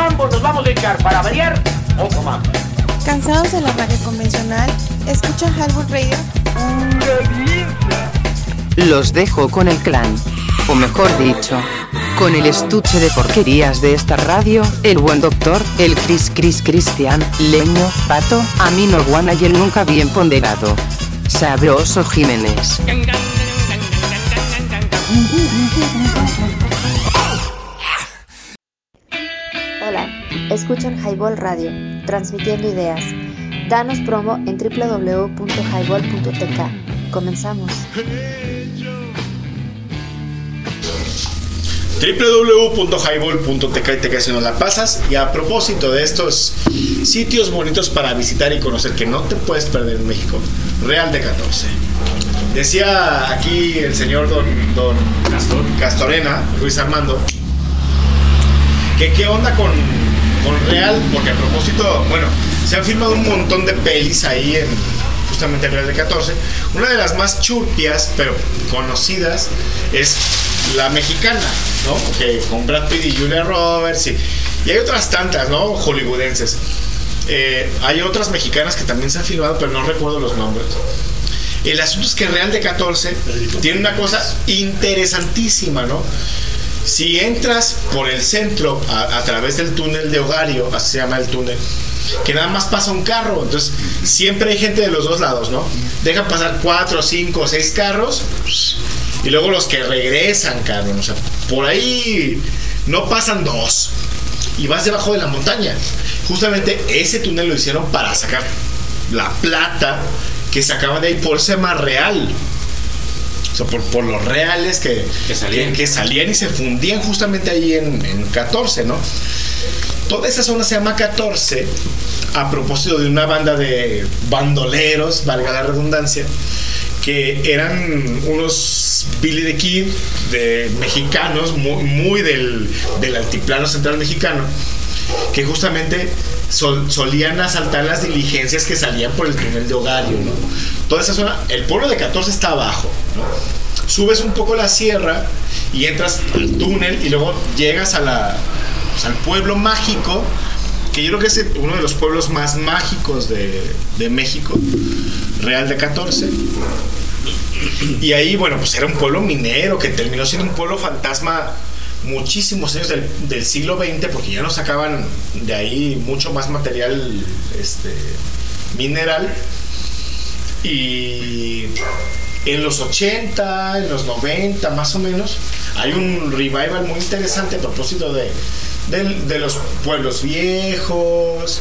Mambo nos vamos a echar para variar otro mambo. ¿Cansados de la radio convencional? ¿Escucha Highball Radio? Los dejo con el clan. O mejor dicho, con el estuche de porquerías de esta radio, el buen doctor, el Cris Cris Cristian, Leño, Pato, Amino Guana y el nunca bien ponderado. Sabroso Jiménez. Escuchan Highball Radio, transmitiendo ideas. Danos promo en www.highball.tk. Comenzamos. www.highball.tk y te si no la pasas. Y a propósito de estos sitios bonitos para visitar y conocer que no te puedes perder en México, Real de 14. Decía aquí el señor Don, don Castorena, Luis Armando, que qué onda con, con Real, porque a propósito, bueno, se han filmado un montón de pelis ahí en justamente en Real de 14. Una de las más churpias, pero conocidas, es la mexicana, ¿no? Que con Brad Pitt y Julia Roberts y, y hay otras tantas, ¿no? Hollywoodenses. Eh, hay otras mexicanas que también se han filmado, pero no recuerdo los nombres. El asunto es que Real de 14 tiene una cosa interesantísima, ¿no? Si entras por el centro a, través del túnel de Hogario, así se llama el túnel, que nada más pasa un carro, entonces siempre hay gente de los dos lados, ¿no? Dejan pasar cuatro, cinco, seis carros y luego los que regresan, cabrón, o sea, por ahí no pasan dos y vas debajo de la montaña. Justamente ese túnel lo hicieron para sacar la plata que sacaban de ahí por Sema Real. Sea, por, por los reales que, que, salían. Que, salían y se fundían justamente ahí en, en 14, ¿no? Toda esa zona se llama 14 a propósito de una banda de bandoleros, valga la redundancia, que eran unos Billy the Kid de mexicanos, muy, muy del, del, altiplano central mexicano, que justamente sol, solían asaltar las diligencias que salían por el túnel de Hogario. ¿no? Toda esa zona, el pueblo de 14 está abajo. ¿no? Subes un poco la sierra y entras al túnel y luego llegas a la, pues, al pueblo mágico que yo creo que es uno de los pueblos más mágicos de, de, México, Real de 14. Y ahí, bueno, pues era un pueblo minero que terminó siendo un pueblo fantasma muchísimos años del, del siglo XX, porque ya no sacaban de ahí mucho más material este, mineral. Y en los 80, en los 90 más o menos, hay un revival muy interesante a propósito de, de, los pueblos viejos,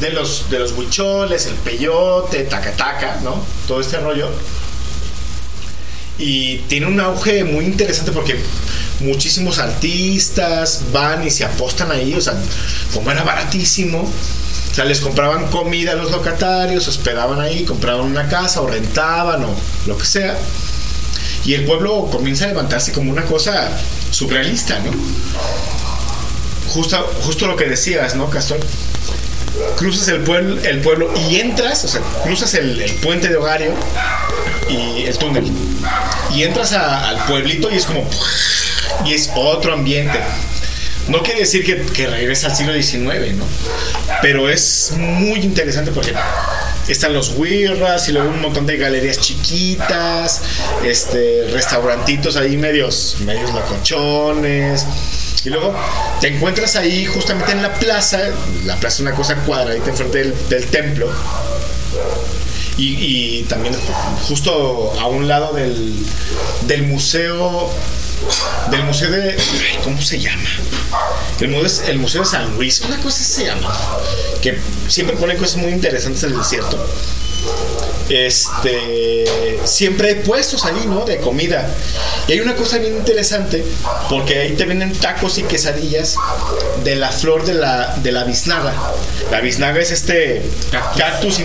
de los, de los huicholes, el peyote, tacataca, ¿no? Todo este rollo. Y tiene un auge muy interesante porque muchísimos artistas van y se apostan ahí, o sea, como era baratísimo, o sea, les compraban comida a los locatarios, hospedaban ahí, compraban una casa o rentaban o lo que sea. Y el pueblo comienza a levantarse como una cosa surrealista, ¿no? Justo, justo lo que decías, ¿no, Castor? Cruzas el pueblo, el pueblo y entras, o sea, cruzas el, puente de Hogario y el túnel. Y entras al pueblito y es como. Y es otro ambiente. No quiere decir que, que regresa al siglo XIX, ¿no? Pero es muy interesante porque están los wirras y luego un montón de galerías chiquitas, este, restaurantitos ahí medios, medios laconchones. Y luego te encuentras ahí justamente en la plaza, la plaza es una cosa cuadradita enfrente del, del templo. Y, y, también justo a un lado del, del museo del museo de ¿cómo se llama? El museo, el museo de San Luis, una cosa se llama que siempre pone cosas muy interesantes en el desierto. Este siempre hay puestos allí, ¿no? De comida. Y hay una cosa bien interesante, porque ahí te venden tacos y quesadillas de la flor de la, de la biznaga. La biznaga es este cactus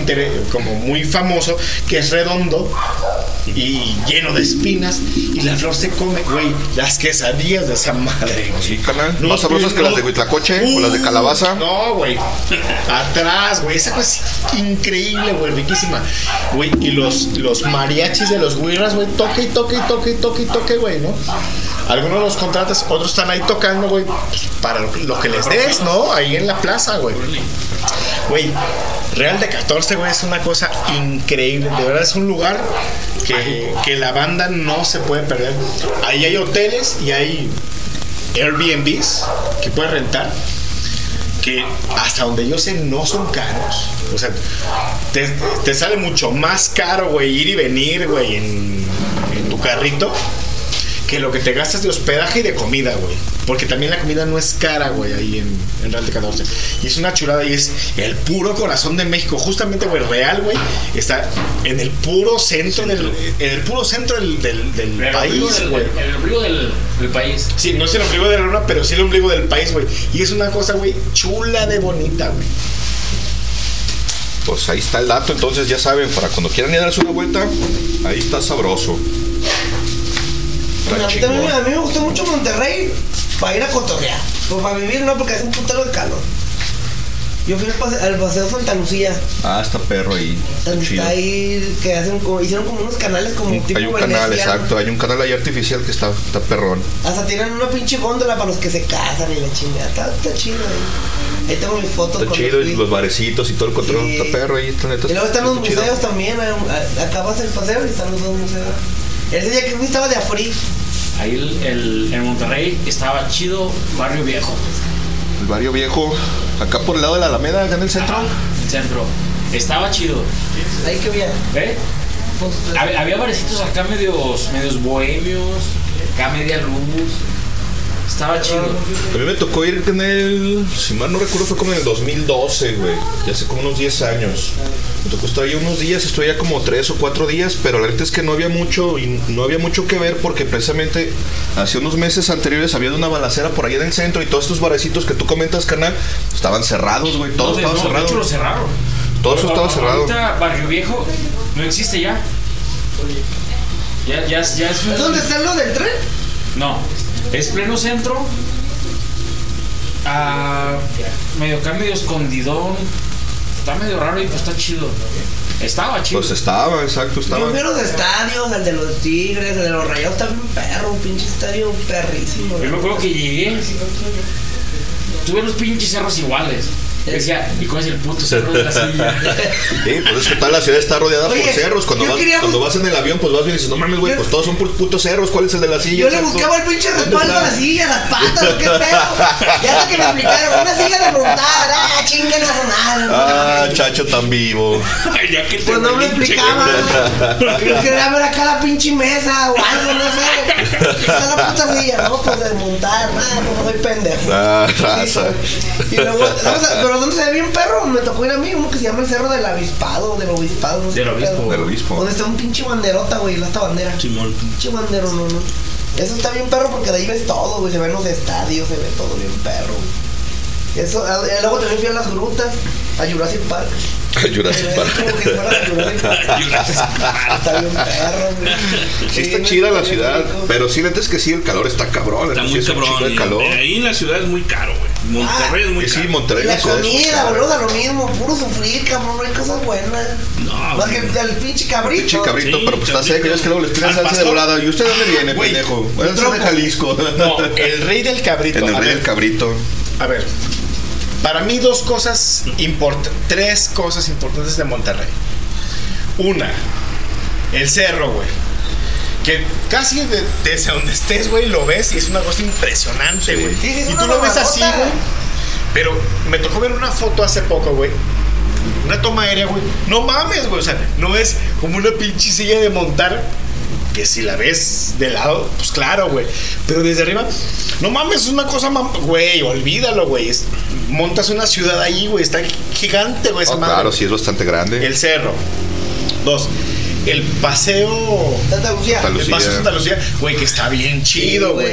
como muy famoso, que es redondo y lleno de espinas y la flor se come, güey, las quesadillas de esa madre, güey. Sí. No, Más sabrosas que no. las de Huitlacoche o las de calabaza. No, güey. Atrás, güey. Esa cosa es increíble, güey. Riquísima. Güey, y los, los mariachis de los güirras, güey, toque y toque y toque y toque toque, güey, ¿no? Algunos los contratas, otros están ahí tocando, güey, pues, para lo que les des, ¿no? Ahí en la plaza, güey. Güey, Real de 14, güey, es una cosa increíble. De verdad es un lugar que, que la banda no se puede perder. Ahí hay hoteles y hay Airbnbs que puedes rentar que hasta donde yo sé no son caros. O sea, te, te sale mucho más caro, güey, ir y venir, güey, en, en tu carrito que lo que te gastas de hospedaje y de comida, güey. Porque también la comida no es cara, güey, ahí en, en Real de 14. Y es una chulada y es el puro corazón de México. Justamente, güey, Real, güey, está en el puro centro del, en el puro centro del, del- del El ombligo país, del- güey. El ombligo del, del país. Sí, no es el ombligo de la luna, pero sí el ombligo del país, güey. Y es una cosa, güey, chula de bonita, güey. Pues ahí está el dato, entonces ya saben, para cuando quieran ir a darse una vuelta, ahí está sabroso. Bueno, a, mí también- a mí me gustó mucho Monterrey para ir a cotorrear. Pues para vivir no, porque hace un putero de calor. Yo fui al paseo, al paseo Santa Lucía. Ah, está perro ahí. Está chido. Ahí que hacen como, hicieron como unos canales como tipo Hay un canal, exacto. Hay un canal ahí artificial que está, está perrón. Hasta tienen una pinche góndola para los que se casan y la chingada. Está, está chido ahí. Ahí tengo mis fotos Está chido, fui. y los barecitos y todo el control. Sí. Está perro ahí, está. Y luego están los chido. museos también. Acabas el paseo y están los dos museos. Ese día que fui estaba de afrí. Ahí el, el- en Monterrey estaba chido Barrio Viejo. El barrio viejo, acá por el lado de la Alameda, acá en el centro. El centro. Estaba chido. Ahí que había. ¿Eh? Había, había barecitos acá medios, medios bohemios, acá media luz. Estaba chido. A mí me tocó ir en el, si mal no recuerdo, fue como en el 2012, güey. Ya hace como unos 10 años. Me tocó estar ahí unos días, estoy ya como 3 o 4 días, pero la verdad es que no había mucho y no había mucho que ver porque precisamente hace unos meses anteriores había una balacera por ahí en el centro y todos estos barecitos que tú comentas, carnal, estaban cerrados, güey. Todo No, de- estaba no, de cerrado. hecho lo cerraron. Todo eso estaba Ahorita cerrado. Barrio Viejo no existe ya. Ya, ya, es- ya es un- ¿Es donde está lo del tren? No, es pleno centro. Ah, medio acá, medio escondidón. Está medio raro y pues está chido. Estaba chido. Pues estaba, exacto, estaba. Yo fui a los estadios, el de los Tigres, el de los Rayados, está bien perro, un pinche estadio perrísimo. Yo me acuerdo que llegué. Tuve los pinches cerros iguales. Decía, ¿y cuál es el puto cerro de la silla? Sí, pues es que toda la ciudad está rodeada Oye, por cerros. Cuando vas, quería cuando vas en el avión, pues vas bien y dices, no mames, güey, pues todos son putos cerros. ¿Cuál es el de la silla? Yo le buscaba el pinche ¿Dónde respaldo a la silla, las patas, ¿qué pedo? Ya hasta que me explicaron, una silla de montar, ah, chinguen a madre. Ah, chacho tan vivo. ya que Pues no me explicaban. Yo quería ver acá la pinche mesa o algo, no sé. Está la puta silla, no, pues de montar, nada, pues soy pendejo. Ah, raza. Y luego, pero ¿dónde se ve bien perro? Me tocó ir a mí, uno que se llama el Cerro del Avispado, del Obispado, no sé Del qué obispo. pedo. Del obispo. Donde está un pinche banderota, güey, esta bandera. Simón. Pinche bandero, no, no. Eso está bien perro porque de ahí ves todo, güey. Se ven los estadios, se ve todo bien perro. güey. Eso, ah, eh, luego también fui a las grutas, a Jurassic Park. Jurassic. Sí está chida la ciudad, pero sí, neta es que sí, el calor está cabrón. Está sí muy cabrón. calor. Ahí en la ciudad es muy caro, güey. Monterrey es muy Sí, caro. Monterrey Y la comida, boludo, lo mismo, puro sufrir, cabrón, no hay cosas buenas. No, Más que el pinche cabrito. Pinche cabrito, Sí, pero pues está seco. Ya es que luego les piden Al salsa de volada. ¿Y usted de dónde viene, pendejo? De. Jalisco. No, el rey del cabrito. En el rey del cabrito. A ver, para mí dos cosas importantes, tres cosas importantes de Monterrey. Una, el cerro, güey. Que casi de- desde donde estés, güey, lo ves y es una cosa impresionante, güey. Sí, sí, es y tú lo ves así, güey. Pero me tocó ver una foto hace poco, güey. Una toma aérea, güey. No mames, güey. O sea, no es como una pinche silla de montar. Que si la ves de lado, pues claro, güey. Pero desde arriba, no mames, es una cosa, güey, olvídalo, güey. Montas una ciudad ahí, güey. Está gigante, güey, esa Oh, madre. claro, sí es bastante grande. El cerro. Dos. El paseo. Santa Lucía. Santa El paseo Santa Lucía, güey, que está bien chido, güey.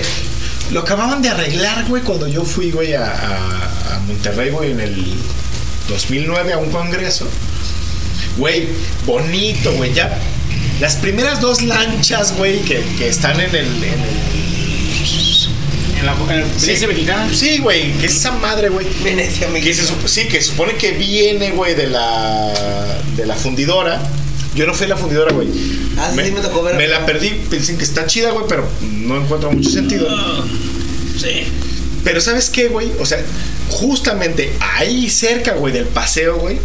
Lo acababan de arreglar, güey, cuando yo fui, güey, a, a- a Monterrey, güey, en el 2009 a un congreso. Güey, bonito, güey, ya Las primeras dos lanchas, güey, que, que están en el. En el en la, en el- ¿Venecia mexicana? Sí, güey, que es esa madre, güey. Venecia Que se sup- sí, que supone que viene, güey, de la, de la fundidora. Yo no fui a la fundidora, güey. Ah, sí, sí me tocó ver. Me la perdí, dicen que está chida, güey, pero no encuentro mucho sentido. Sí. Pero ¿sabes qué, güey? O sea, justamente ahí cerca, güey, del paseo, güey.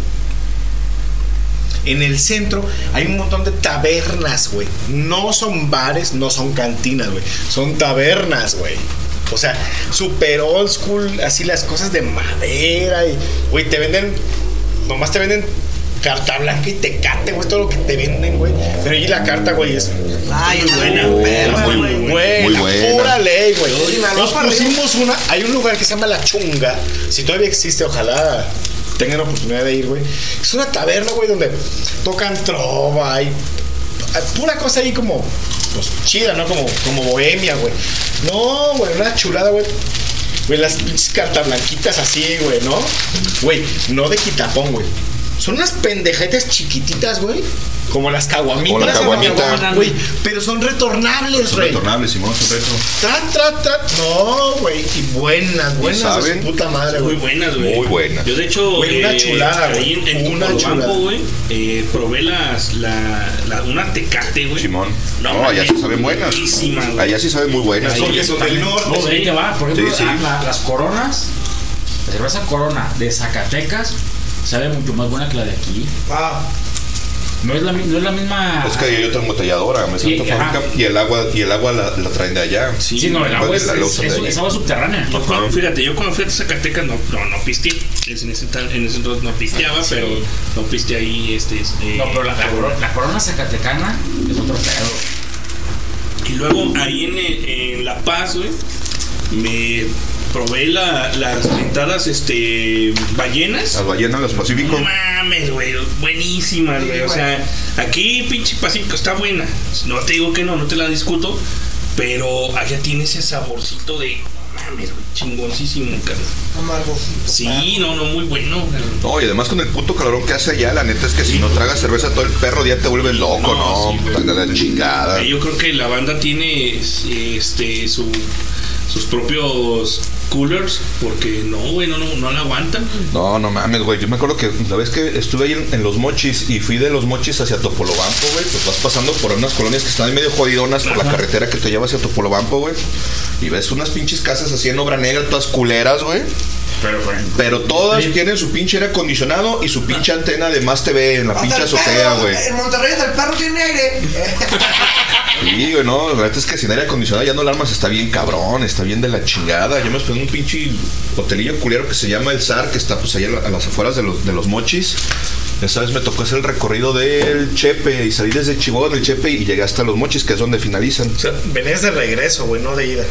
En el centro hay un montón de tabernas, güey. No son bares, no son cantinas, güey. Son tabernas, güey. O sea, super old school, así las cosas de madera. Y, güey, te venden, nomás te venden carta blanca y tecate, güey, todo lo que te venden, güey. Pero ahí la carta, güey, es Ay, muy buena, muy güey. perra, Muy, güey. buena, Muy buena. pura ley, güey. Nos pusimos una, hay un lugar que se llama La Chunga, si todavía existe, ojalá tengan la oportunidad de ir, güey. Es una taberna, güey, donde tocan trova y pura cosa ahí como, pues chida, ¿no? Como, como bohemia, güey. No, güey, una chulada, güey. Güey, las pinches cartas blanquitas así, güey, ¿no? Güey, no de quitapón, güey. Son unas pendejetes chiquititas, güey. Como las caguamitas. Como la caguamita. Güey, pero son retornables, Son güey. retornables, Simón, son retro. No, güey. Y buenas, buenas de su puta madre, Muy güey. buenas, güey. Muy buenas. Yo, de hecho, Güey, una eh, chulada, güey. ahí en, en Una chulada. güey, eh, probé las, la, la, una tecate, güey. Simón. No, No, allá sí saben buenas. buenísima, güey. Allá sí saben muy buenas. Porque son también. del norte. No, de ahí te va. Por ejemplo, Sí, sí. ah, la- las coronas, la cerveza corona de Zacatecas sabe mucho más buena que la de aquí. Ah, No es la, no es la misma. Es que hay otra embotelladora, me siento fábrica, y el agua, y el agua la, la traen de allá. Sí, no, el agua es, La es, es- agua subterránea. Yo cuando- fíjate, yo cuando fui a Zacatecas no, no, no pisteé. En ese, en ese entonces no pisteaba, Sí. pero no pisteé ahí. Este, eh, No, pero la, la corona, la corona zacatecana es otro pedo. Y luego ahí en, en La Paz, güey, me probé la, las mentadas este, ballenas. Las ballenas, los pacíficos. No mames, güey, buenísimas, güey. O sea, aquí pinche Pacífico está buena. No te digo que no, no te la discuto. Pero allá tiene ese saborcito de mames, güey, chingoncísimo, cabrón. amargo. Sí, no, no, muy bueno. No, y además con el puto calorón que hace allá, la neta es que si no tragas cerveza todo el perro día te vuelves loco, no, puta de la chingada. Yo creo que la banda tiene este su, sus propios coolers porque no, güey, no, no, no la aguantan. No, no mames, güey. Yo me acuerdo que la vez que estuve ahí en, en Los Mochis y fui de Los Mochis hacia Topolobampo, güey, pues vas pasando por unas colonias que están ahí medio jodidonas por la carretera que te lleva hacia Topolobampo, güey. Y ves unas pinches casas así en obra negra, todas culeras, güey. Pero, bueno. Pero todas tienen su pinche aire acondicionado y su pinche antena de más TV en la pinche Hasta el azotea, güey. En Monterrey hasta el perro tiene aire. Sí, güey, no, la verdad es que sin aire acondicionado ya no alarmas está bien cabrón, está bien de la chingada. Yo me hospedé en un pinche hotelillo culero que se llama El Zar, que está pues allá a las afueras de los, de los mochis. Esa vez me tocó hacer el recorrido del Chepe y salí desde Chihuahua del Chepe y llegué hasta los mochis, que es donde finalizan. O sea, venías de regreso, güey, no de ida.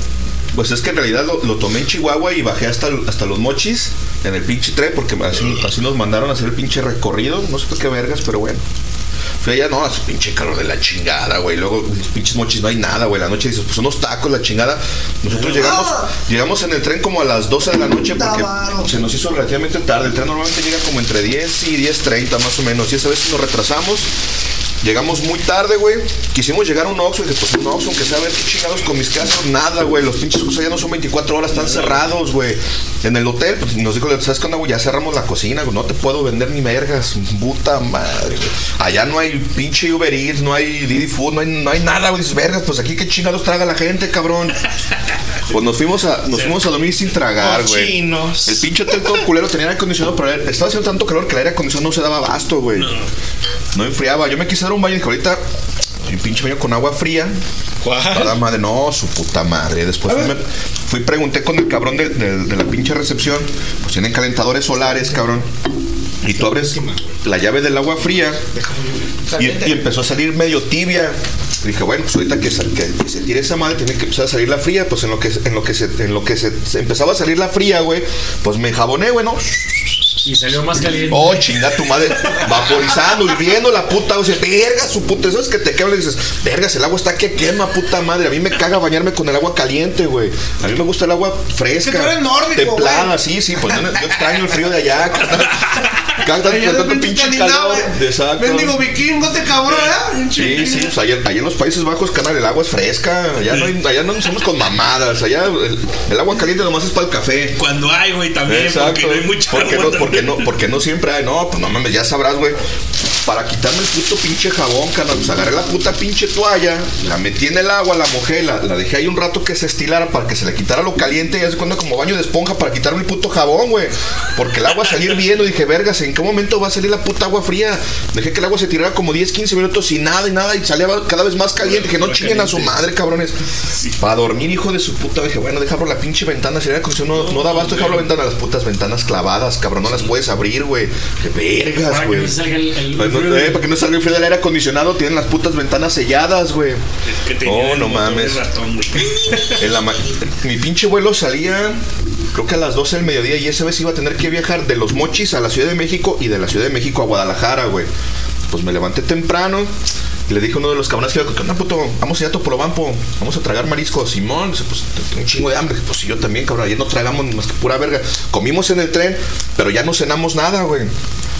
Pues es que en realidad lo, lo tomé en Chihuahua y bajé hasta, hasta los mochis en el pinche tren porque así, así nos mandaron a hacer el pinche recorrido. No sé por qué vergas, pero bueno. Fui allá, no, es pinche calor de la chingada, güey. Luego, los pinches mochis no hay nada, güey. La noche dices, pues unos tacos, la chingada. Nosotros llegamos, llegamos en el tren como a las 12 de la noche porque se nos hizo relativamente tarde. El tren normalmente llega como entre 10 y 10.30 más o menos. Y esa vez nos retrasamos. Llegamos muy tarde, güey. Quisimos llegar a un Oxxo y dije, pues un Oxxo, aunque sea a ver qué chingados con mis casas. Nada, güey. Los pinches Oxxo ya no son 24 horas, están cerrados, güey. En el hotel, pues nos dijo, ¿sabes qué onda, güey? Ya cerramos la cocina, güey. No te puedo vender ni vergas. Puta madre, güey. Allá no hay pinche Uber Eats, no hay Didi Food, no hay, no hay nada, güey. Dices, vergas, pues aquí qué chingados traga la gente, cabrón. Pues nos fuimos a, nos fuimos a dormir sin tragar, güey. Cochinos. El pinche hotel todo culero tenía aire acondicionado, pero estaba haciendo tanto calor que el aire acondicionado no se daba abasto, güey. No enfriaba. Yo me quise dar un baño y dije, ahorita, un pinche baño con agua fría. ¿Cuál? La madre, no, su puta madre. Después fui, fui y pregunté con el cabrón de, de- de la pinche recepción. Pues tienen calentadores solares, cabrón. Y tú abres la llave del agua fría y, y empezó a salir medio tibia. Dije, bueno, pues ahorita que, sa- que- que se tire esa madre, tiene que empezar a salir la fría. Pues en lo que, en lo que, se, en lo que se, se empezaba a salir la fría, güey, pues me jaboné, güey, ¿no? Y salió más caliente. Oh, chinga tu madre, vaporizando, hirviendo la puta. O sea, verga su puta. ¿Sabes que te quema y dices, vergas, el agua está que quema, puta madre? A mí me caga bañarme con el agua caliente, güey. A mí me gusta el agua fresca. Es que tú eres nórdico, Templada, güey. sí, sí. Pues yo, yo extraño el frío de allá. Allá de tanto pinche calor. Exacto. Mendigo vikingo te cabrón, ¿eh? Sí, sí, pues allá, allá en los Países Bajos, canal, el agua es fresca. Allá no, hay- allá no somos con mamadas. Allá el, el agua caliente nomás es para el café. Cuando hay, güey, también, porque no hay mucha porque agua no, porque no, porque no siempre hay. No, pues no mames, ya sabrás, güey. Para quitarme el puto pinche jabón, canal, pues agarré la puta pinche toalla, la metí en el agua, la mojé, la, la dejé ahí un rato que se estilara para que se le quitara lo caliente y hace cuenta como baño de esponja para quitarme el puto jabón, güey. Porque el agua salía hirviendo dije, vergas, ¿en qué momento va a salir la puta agua fría? Dejé que el agua se tirara como 10, 15 minutos y nada y nada y salía cada vez más caliente. Que no chinguen a su madre, cabrones. Para dormir, hijo de su puta. Dije, bueno, deja abro la pinche ventana. Si era cosa, no, no da abasto, deja abro la ventana. Las putas ventanas clavadas, cabrón. No las puedes abrir, güey. Qué vergas, que güey. No Para, no- eh, para que no salga el frío del aire acondicionado, tienen las putas ventanas selladas, güey. Que tenía No, mames. ratón, güey. En la ma- mi pinche vuelo salía, creo que a las 12 del mediodía, y esa vez iba a tener que viajar de Los Mochis a la Ciudad de México y de la Ciudad de México a Guadalajara, güey. Pues me levanté temprano y le dije a uno de los cabrones que iba, ¿qué onda, puto? Vamos allá a Topolobampo, vamos a tragar mariscos. Simón, dice, pues tengo un chingo de hambre. Pues sí, yo también, cabrón, ayer no tragamos más que pura verga. Comimos en el tren, pero ya no cenamos nada, güey.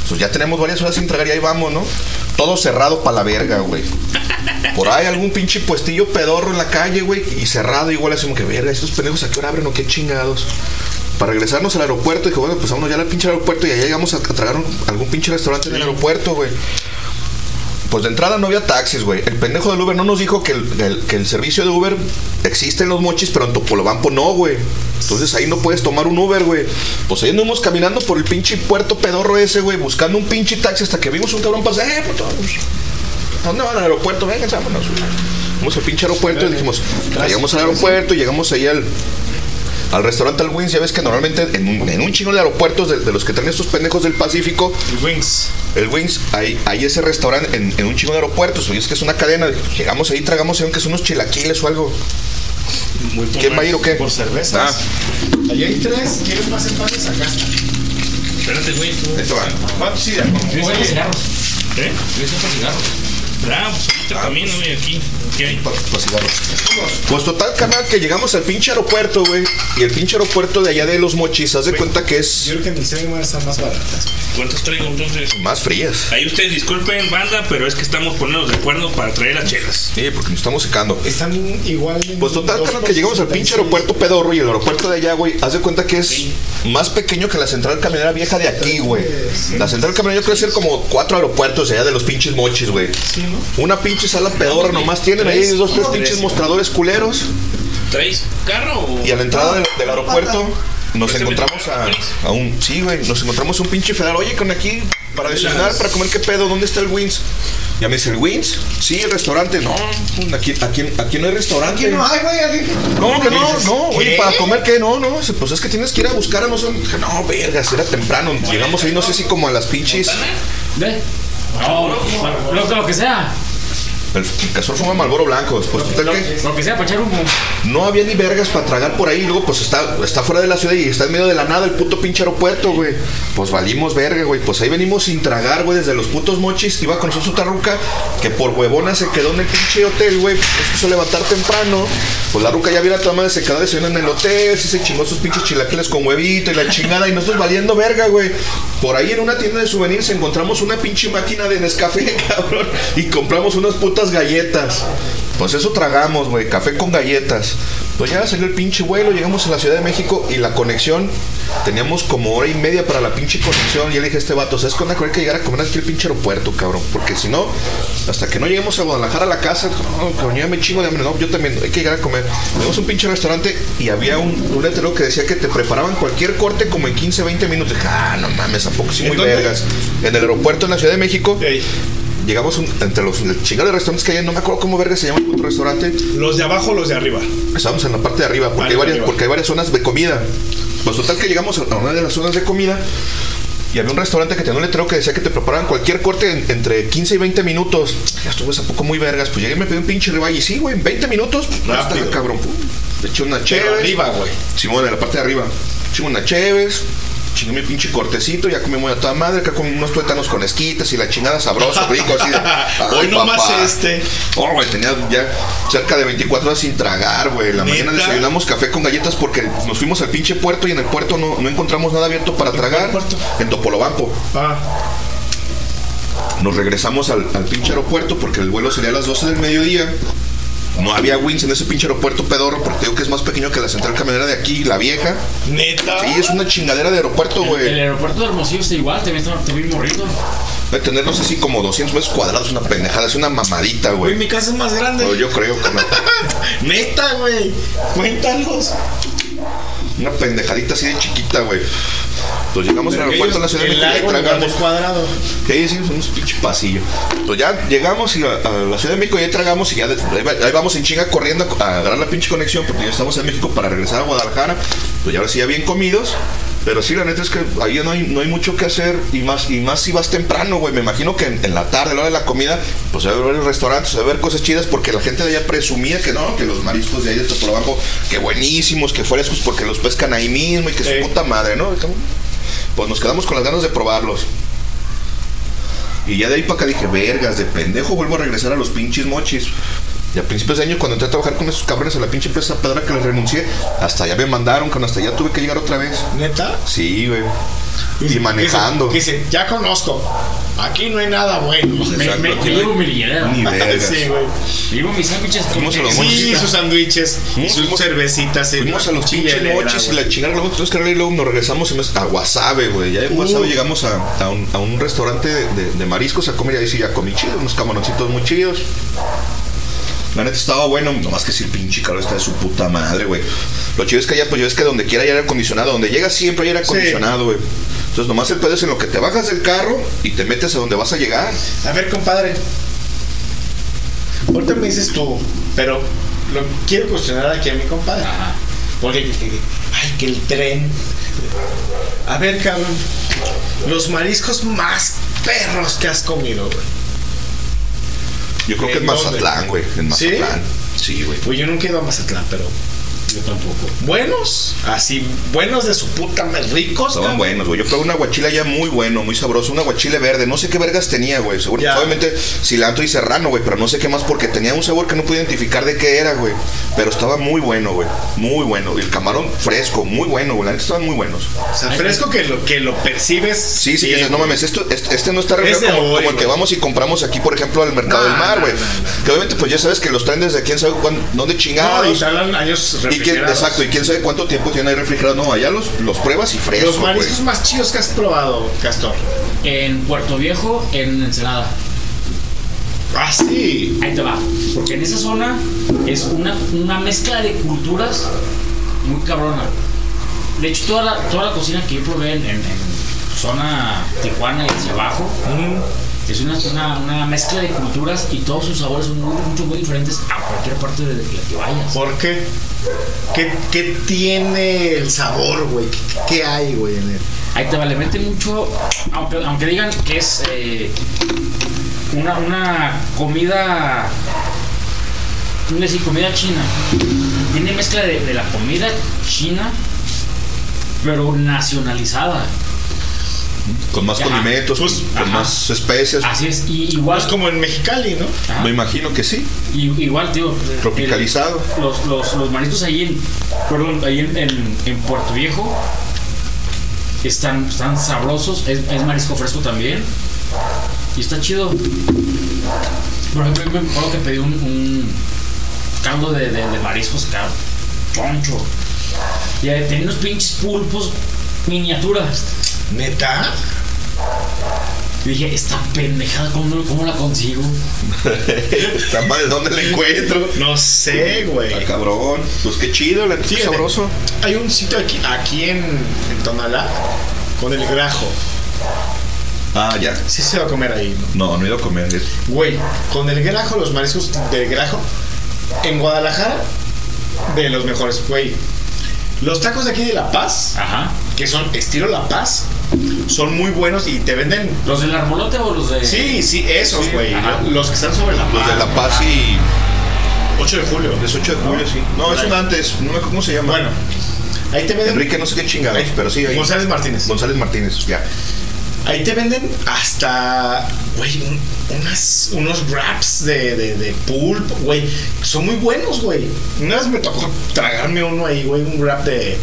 Pues ya tenemos varias horas sin tragar y ahí vamos, ¿no? Todo cerrado para la verga, güey. Por ahí algún pinche puestillo pedorro en la calle, güey, y cerrado igual así como que verga, estos pendejos a qué hora abren o qué chingados. Para regresarnos al aeropuerto, dije, bueno, pues vámonos ya al pinche aeropuerto y allá llegamos a, a tragar un- algún pinche restaurante en el aeropuerto, güey. Pues de entrada no había taxis, güey. El pendejo del Uber no nos dijo que el, el- que el servicio de Uber existe en los mochis, pero en Topolobampo no, güey. Entonces ahí no puedes tomar un Uber, güey. Pues ahí andamos caminando por el pinche puerto pedorro ese, güey, buscando un pinche taxi hasta que vimos un cabrón pasar. Eh, puto, ¿a dónde van al aeropuerto? Vengan, vámonos. Fuimos al pinche aeropuerto y dijimos, llegamos al aeropuerto, llegamos ahí al, al restaurante al Wings. Ya ves que normalmente en un, en un chingo de aeropuertos de, de los que traen estos pendejos del Pacífico, El Wings. el Wings, hay, hay ese restaurante en, en un chingo de aeropuertos. Oye, es que es una cadena. Llegamos ahí, tragamos aunque son unos chilaquiles o algo. ¿Quién va a ir o qué? Por cervezas. Ah, Allí hay tres. ¿Quieres más empaques? Acá está. Espérate, güey. tú. esto va. ¿Cuántos cigarros. ¿Eh? Cigarros. Ah, pues ahorita también, güey, aquí. ¿Qué hay? Pa- pa' cigarros. Pues total, canal, que llegamos al pinche aeropuerto, güey. Y el pinche aeropuerto de allá de los mochis, haz de cuenta que Yo es creo que en el están más baratas. ¿Cuántos traigo entonces? más frías. Ahí ustedes disculpen, banda, pero es que estamos poniéndonos de acuerdo para traer las chelas. Sí, porque nos estamos secando. Están igual. Pues total, dos carnal, que llegamos al pinche 76. aeropuerto pedorro y el aeropuerto de allá, güey, haz de cuenta que es más pequeño que la central camionera vieja de aquí, güey. La central camionera creo que ser como cuatro aeropuertos allá de los pinches mochis, güey. Una pinche sala pedorra nomás ahí dos, tres pinches mostradores culeros. ¿Traes carro? Y a la entrada del, del aeropuerto nos Pues, encontramos a, a un. Sí, güey, nos encontramos un pinche federal. Oye, con aquí para desayunar, para comer, ¿qué pedo? ¿Dónde está el Wins? Ya me dice, ¿el Wins? Sí, el restaurante. No, aquí, aquí, aquí no hay restaurante. Aquí no hay, güey. Aquí. ¿Cómo que no? No, oye. ¿para comer qué? No, no, pues es que tienes que ir a buscar a no sé. Dije, No, vergas, era temprano. Llegamos ahí, no sé si como a las pinches. ¿Ve? No, lo que sea. El, el casor fuma Malboro Blanco. Pues total Lo, que lo que sea para echar humo. no había ni vergas para tragar por ahí. Luego, pues está, está fuera de la ciudad y está en medio de la nada el puto pinche aeropuerto, güey. Pues valimos verga, güey. Pues ahí venimos sin tragar, güey, desde los putos mochis. Iba con nosotros su tarruca que por huevona se quedó en el pinche hotel, güey. Pues quiso levantar temprano. Pues la ruca ya viera toda madre, se quedó desayunando en el hotel. Sí se chingó sus pinches chilaquiles con huevito y la chingada. Y nosotros valiendo verga, güey. Por ahí en una tienda de souvenirs encontramos una pinche máquina de Nescafé, cabrón. Y compramos unas putas galletas. Pues eso tragamos, güey, café con galletas. Pues ya salió el pinche vuelo, llegamos a la Ciudad de México y la conexión, teníamos como hora y media para la pinche conexión. Y le dije a este vato, ¿sabes cuándo hay que llegar a comer aquí el pinche aeropuerto, cabrón? Porque si no, hasta que no lleguemos a Guadalajara a la casa, no, coño, ya me chingo de hambre. No, yo también, hay que llegar a comer. Tenemos un pinche restaurante y había un, un letrero que decía que te preparaban cualquier corte como en 15, 20 minutos. Dije, ah, no mames, tampoco sí muy vergas. En el aeropuerto en la Ciudad de México. Ey, Llegamos un- entre los chingados de restaurantes que hay, no me acuerdo cómo verga se llama el puto restaurante. Los de abajo, los de arriba. Estábamos en la parte de arriba, porque, Vale, hay, varias, arriba. porque hay varias zonas de comida. Pues total que llegamos a una de las zonas de comida y había un restaurante que tenía un letrero que decía que te preparaban cualquier corte en- entre 15 y 20 minutos. Ya estuve a poco muy vergas. Pues llegué y me pedí un pinche ribeye. Y sí, güey, en 20 minutos. pues, Rápido. está, cabrón. pum. Le eché una chévere. arriba, güey. Simón, en la parte de arriba. Eché una chéves. Chingué mi pinche cortecito, ya comí muy a toda madre, acá con unos tuétanos con esquites y la chingada sabrosa, rico, así de. Hoy nomás este. Oh, güey, tenía ya cerca de 24 horas sin tragar, güey. La mañana desayunamos café con galletas porque nos fuimos al pinche puerto y en el puerto no, no encontramos nada abierto para tragar. En Topolobampo. Ah. Nos regresamos al, al pinche aeropuerto porque el vuelo sería a las 12 del mediodía. No había wins en ese pinche aeropuerto pedorro porque te digo que es más pequeño que la central camionera de aquí, la vieja. Neta. Sí, es una chingadera de aeropuerto, El güey. aeropuerto de Hermosillo está igual, también está también morrito. De tener, no sé si como 200 metros cuadrados, una pendejada, es una mamadita, Güey, güey. mi casa es más grande. No, yo creo que no. Neta, güey. Cuéntanos. Una pendejadita así de chiquita, güey. Entonces llegamos al aeropuerto en la ciudad de México y tragamos. cuadrado. Sí, sí, somos pinche pasillo. Entonces ya llegamos y a, a la Ciudad de México y ahí tragamos y ya de- ahí vamos en chinga corriendo a agarrar la pinche conexión porque ya estamos en México para regresar a Guadalajara. Pues ya ahora sí ya bien comidos. Pero sí, la neta es que ahí no hay, no hay mucho que hacer y más, y más si vas temprano, güey. Me imagino que en, en la tarde, a la hora de la comida, pues se va a ver restaurantes, a ver cosas chidas porque la gente de allá presumía que no, que los mariscos de ahí de Topolobampo, que buenísimos, que frescos porque los pescan ahí mismo y que su puta madre, ¿no? Pues nos quedamos con las ganas de probarlos. Y ya de ahí para acá dije, vergas, de pendejo, vuelvo a regresar a los pinches mochis. Y a principios de año, cuando entré a trabajar con esos cabrones en la pinche empresa pedra que les renuncié, hasta allá me mandaron, cuando hasta allá tuve que llegar otra vez. ¿Neta? Sí, güey. Y manejando. Dice, dice, ya conozco. Aquí no hay nada bueno. Me, me, me llevo mi. Ni vergas. Sí, güey. Llevo mis sándwiches con Fuimos a los Sí, mochis. sus sándwiches, sus cervecitas. y Fuimos a los pinche pinches mochis y la chingada, luego tuvimos que y luego nos regresamos y me- a Guasave, güey. Ya en Guasave Uh. llegamos a, a un, a un restaurante de, de- de mariscos a comer y ahí sí ya comí chido, unos camaroncitos muy chidos. La neta estaba bueno, nomás que si el pinche calor está de su puta madre, güey. Lo chido es que allá, pues yo es que donde quiera hay aire acondicionado, donde llegas siempre hay aire acondicionado, güey. Entonces nomás el pedo es en lo que te bajas del carro y te metes a donde vas a llegar. A ver, compadre. Ahorita me dices tú, pero lo quiero cuestionar aquí a mi compadre. Porque, que- que- ay, que el tren. A ver, cabrón. Los mariscos más perros que has comido, güey. Yo creo que en. Mazatlán, güey. En ¿Sí? Mazatlán. Sí, güey. Pues yo nunca he ido a Mazatlán, pero. Yo tampoco. Buenos, así, buenos de su puta madre, ricos. Estaban cabrón. buenos, güey. Yo probé una guachila ya muy bueno, muy sabroso. Una guachile verde. No sé qué vergas tenía, güey. Seguro, Ya. obviamente cilantro y serrano, güey. Pero no sé qué más porque tenía un sabor que no pude identificar de qué era, güey. Pero estaba muy bueno, güey. Muy bueno. Y el camarón fresco, muy bueno, güey. La neta estaban muy buenos. O sea, fresco que lo, que lo percibes. Sí, sí, bien, dices, no mames, esto, este, este no está Es regulado de como, hoy, como el que vamos y compramos aquí, por ejemplo, al mercado No, del mar, no, güey. no, no. Que obviamente, pues ya sabes que los traen desde quién sabe cuándo, dónde No, chingados. y tardan años y quién, exacto, y quién sabe cuánto tiempo tienen ahí refrigerados. No, allá los, los pruebas y fresco, Los mariscos más chidos que has probado, Castor. En Puerto Viejo, en Ensenada. Ah, sí. Ahí te va. Porque en esa zona es una, una mezcla de culturas muy cabrona. De hecho, toda la, toda la cocina que yo probé en, en- en zona Tijuana y hacia abajo es una, una, una mezcla de culturas y todos sus sabores son muy, mucho, muy diferentes a cualquier parte de la que vayas. ¿Por qué? ¿Qué, qué tiene el sabor, güey? ¿Qué, qué hay, güey, en él? Ahí te va, le mete mucho, aunque, aunque digan que es eh, una, una comida, ¿cómo decir? Comida china. Tiene mezcla de, de la comida china, pero nacionalizada. Con más condimentos, Pues, con ajá. más especias. Así es, y igual, Es como en Mexicali, ¿no? ajá, Me imagino que sí. y- igual, tío. Tropicalizado. el- los, los, los mariscos ahí en, perdón, ahí en, en, en Puerto Viejo están, están sabrosos, es, es marisco fresco también. Y está chido. Por ejemplo, yo me acuerdo que pedí un, un caldo de, de, de mariscos acá, choncho. Y ahí tenía unos pinches pulpos miniaturas. ¿Neta? Y dije, esta pendejada, ¿cómo, cómo la consigo? Está mal, ¿dónde la encuentro? No sé, güey. Está cabrón. Pues qué chido, la Fíjate, sabroso. Hay un sitio aquí, aquí en, en Tonalá con el grajo. Ah, ya. Sí se va a comer ahí, ¿no? No, no he ido a comer. Güey, con el grajo, los mariscos del grajo, en Guadalajara, de los mejores, güey. Los tacos de aquí de La Paz, Ajá. que son estilo La Paz, son muy buenos y te venden. ¿Los del arbolote o los de.? Sí, sí, esos, Sí, güey. ajá. los que están sobre la Los de La Paz y. 8 de julio. Es 8 de julio, sí. No, es un antes. No me acuerdo cómo se llama. Bueno, Ahí te venden. Enrique no sé qué chingados, pero sí. Ahí. González Martínez. González Martínez, ya. Ahí te venden hasta, güey, un- unas, unos wraps de, de, de pulp, güey. Son muy buenos, güey. Una vez me tocó tragarme uno ahí, güey, un wrap de,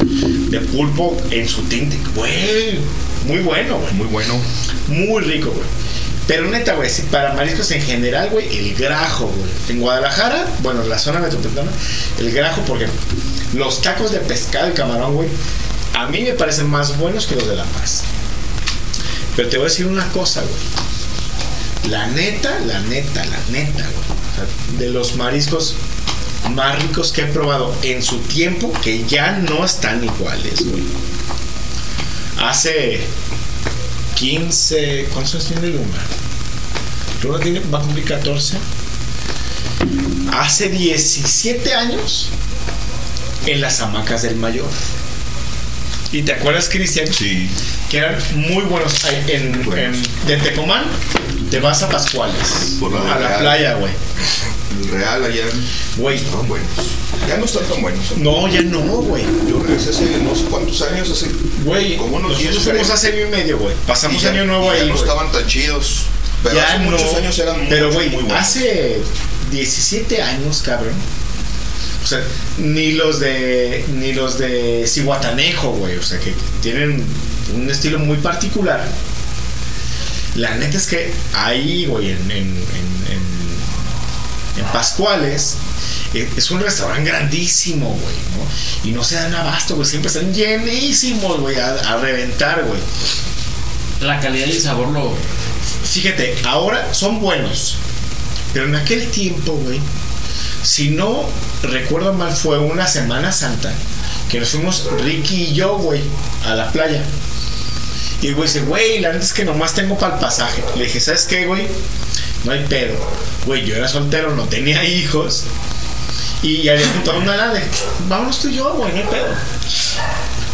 de pulpo en su tinte, güey. Muy bueno, güey. Muy bueno. Muy rico, güey. Pero neta, güey, sí, para mariscos en general, güey, el grajo, güey. En Guadalajara, bueno, en la zona metropolitana, el grajo, porque los tacos de pescado y camarón, güey, a mí me parecen más buenos que los de La Paz. Pero te voy a decir una cosa, güey. La neta, la neta, la neta, güey. De los mariscos más ricos que he probado en su tiempo, que ya no están iguales, güey. Hace 15. ¿Cuántos años tiene Luma? Luma tiene, va a cumplir 14. Hace 17 años en las hamacas del mayor. ¿Y te acuerdas, Cristian? Sí. Que eran muy buenos. Ahí En, en- de Tecomán te vas a Pascuales. Por la a la Real. playa, güey. El Real allá. Güey. Estaban buenos. Ya no están tan buenos. No, ya no, güey. Yo regresé hace no sé cuántos años, hace Güey, como unos nosotros 10 fuimos hace año y medio, güey. Pasamos ya- año nuevo y ya ahí, no estaban tan chidos. Pero Ya hace no. muchos años eran Pero, muy, güey, muy buenos. hace 17 años, cabrón. Sea, ni los de ni los de Cihuatanejo, güey, o sea, que tienen un estilo muy particular. La neta es que ahí, güey, en, en, en, en- en Pascuales, eh, es un restaurante grandísimo, güey, ¿no? Y no se dan abasto, güey, siempre están llenísimos, güey, a, a reventar, güey. La calidad y el sabor lo. Fíjate, ahora son buenos. Pero en aquel tiempo, güey, si no recuerdo mal, fue una Semana Santa que nos fuimos Ricky y yo, güey, a la playa. Y el güey dice, güey, la neta es que nomás tengo para el pasaje. Le dije, ¿sabes qué, güey? No hay pedo. Güey, yo era soltero, no tenía hijos. Y había juntado una lana de, vámonos tú y yo, güey, no hay pedo.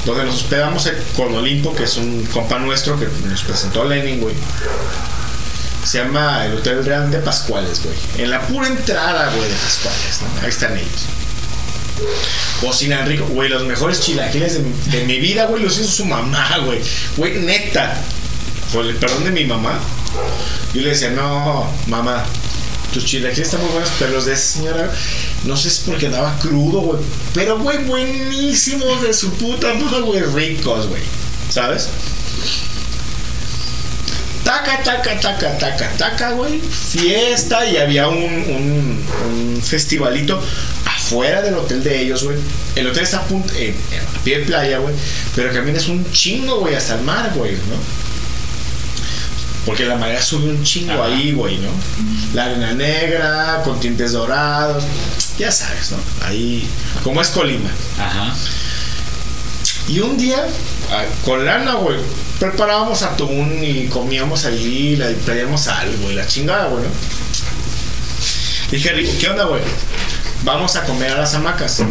Donde nos hospedamos con Olimpo, que es un compa nuestro que nos presentó Lenin, güey. Se llama el Hotel Real de Pascuales, güey. En la pura entrada, güey, de Pascuales. Ahí están ellos. Cocinan rico, güey. Los mejores chilaquiles de, de mi vida, güey, los hizo su mamá, güey. Güey, neta. Por el perdón de mi mamá. Yo le decía, no, mamá, tus chilaquiles están muy buenos, pero los de esa señora, no sé si porque daba crudo, güey. Pero, güey, buenísimos de su puta madre, güey, ricos, güey. ¿Sabes? Taca, taca, taca, taca, taca, güey. Fiesta y había un, un, un festivalito afuera del hotel de ellos, güey. El hotel está a, punto, eh, a pie de playa, güey. Pero caminas un chingo, güey, hasta el mar, güey, ¿no? Porque la marea sube un chingo ahí, güey, ¿no? La arena negra, con tintes dorados. Ya sabes, ¿no? Ahí, como es Colima. Ajá. Y un día, con lana, güey, preparábamos atún y comíamos allí, la traíamos algo y la chingada, güey, ¿no? Dije, ¿qué onda, güey? Vamos a comer a las hamacas.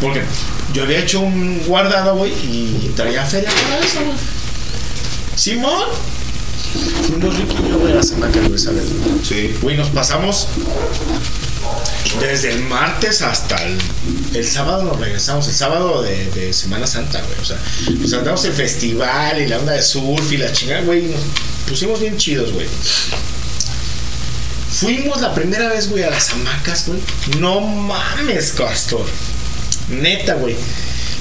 Porque yo había hecho un guardado, güey, y traía feria para eso, güey. Simón. Fuimos Ricky y yo, güey, a las hamacas, güey, ¿sabes? Sí. Güey, nos pasamos desde el martes hasta el, el sábado nos regresamos, el sábado de, de Semana Santa, güey. O sea, nos andamos el festival y la onda de surf y la chingada, güey. Nos pusimos bien chidos, güey. Fuimos la primera vez, güey, a las hamacas, güey. No mames, Castor. Neta, güey.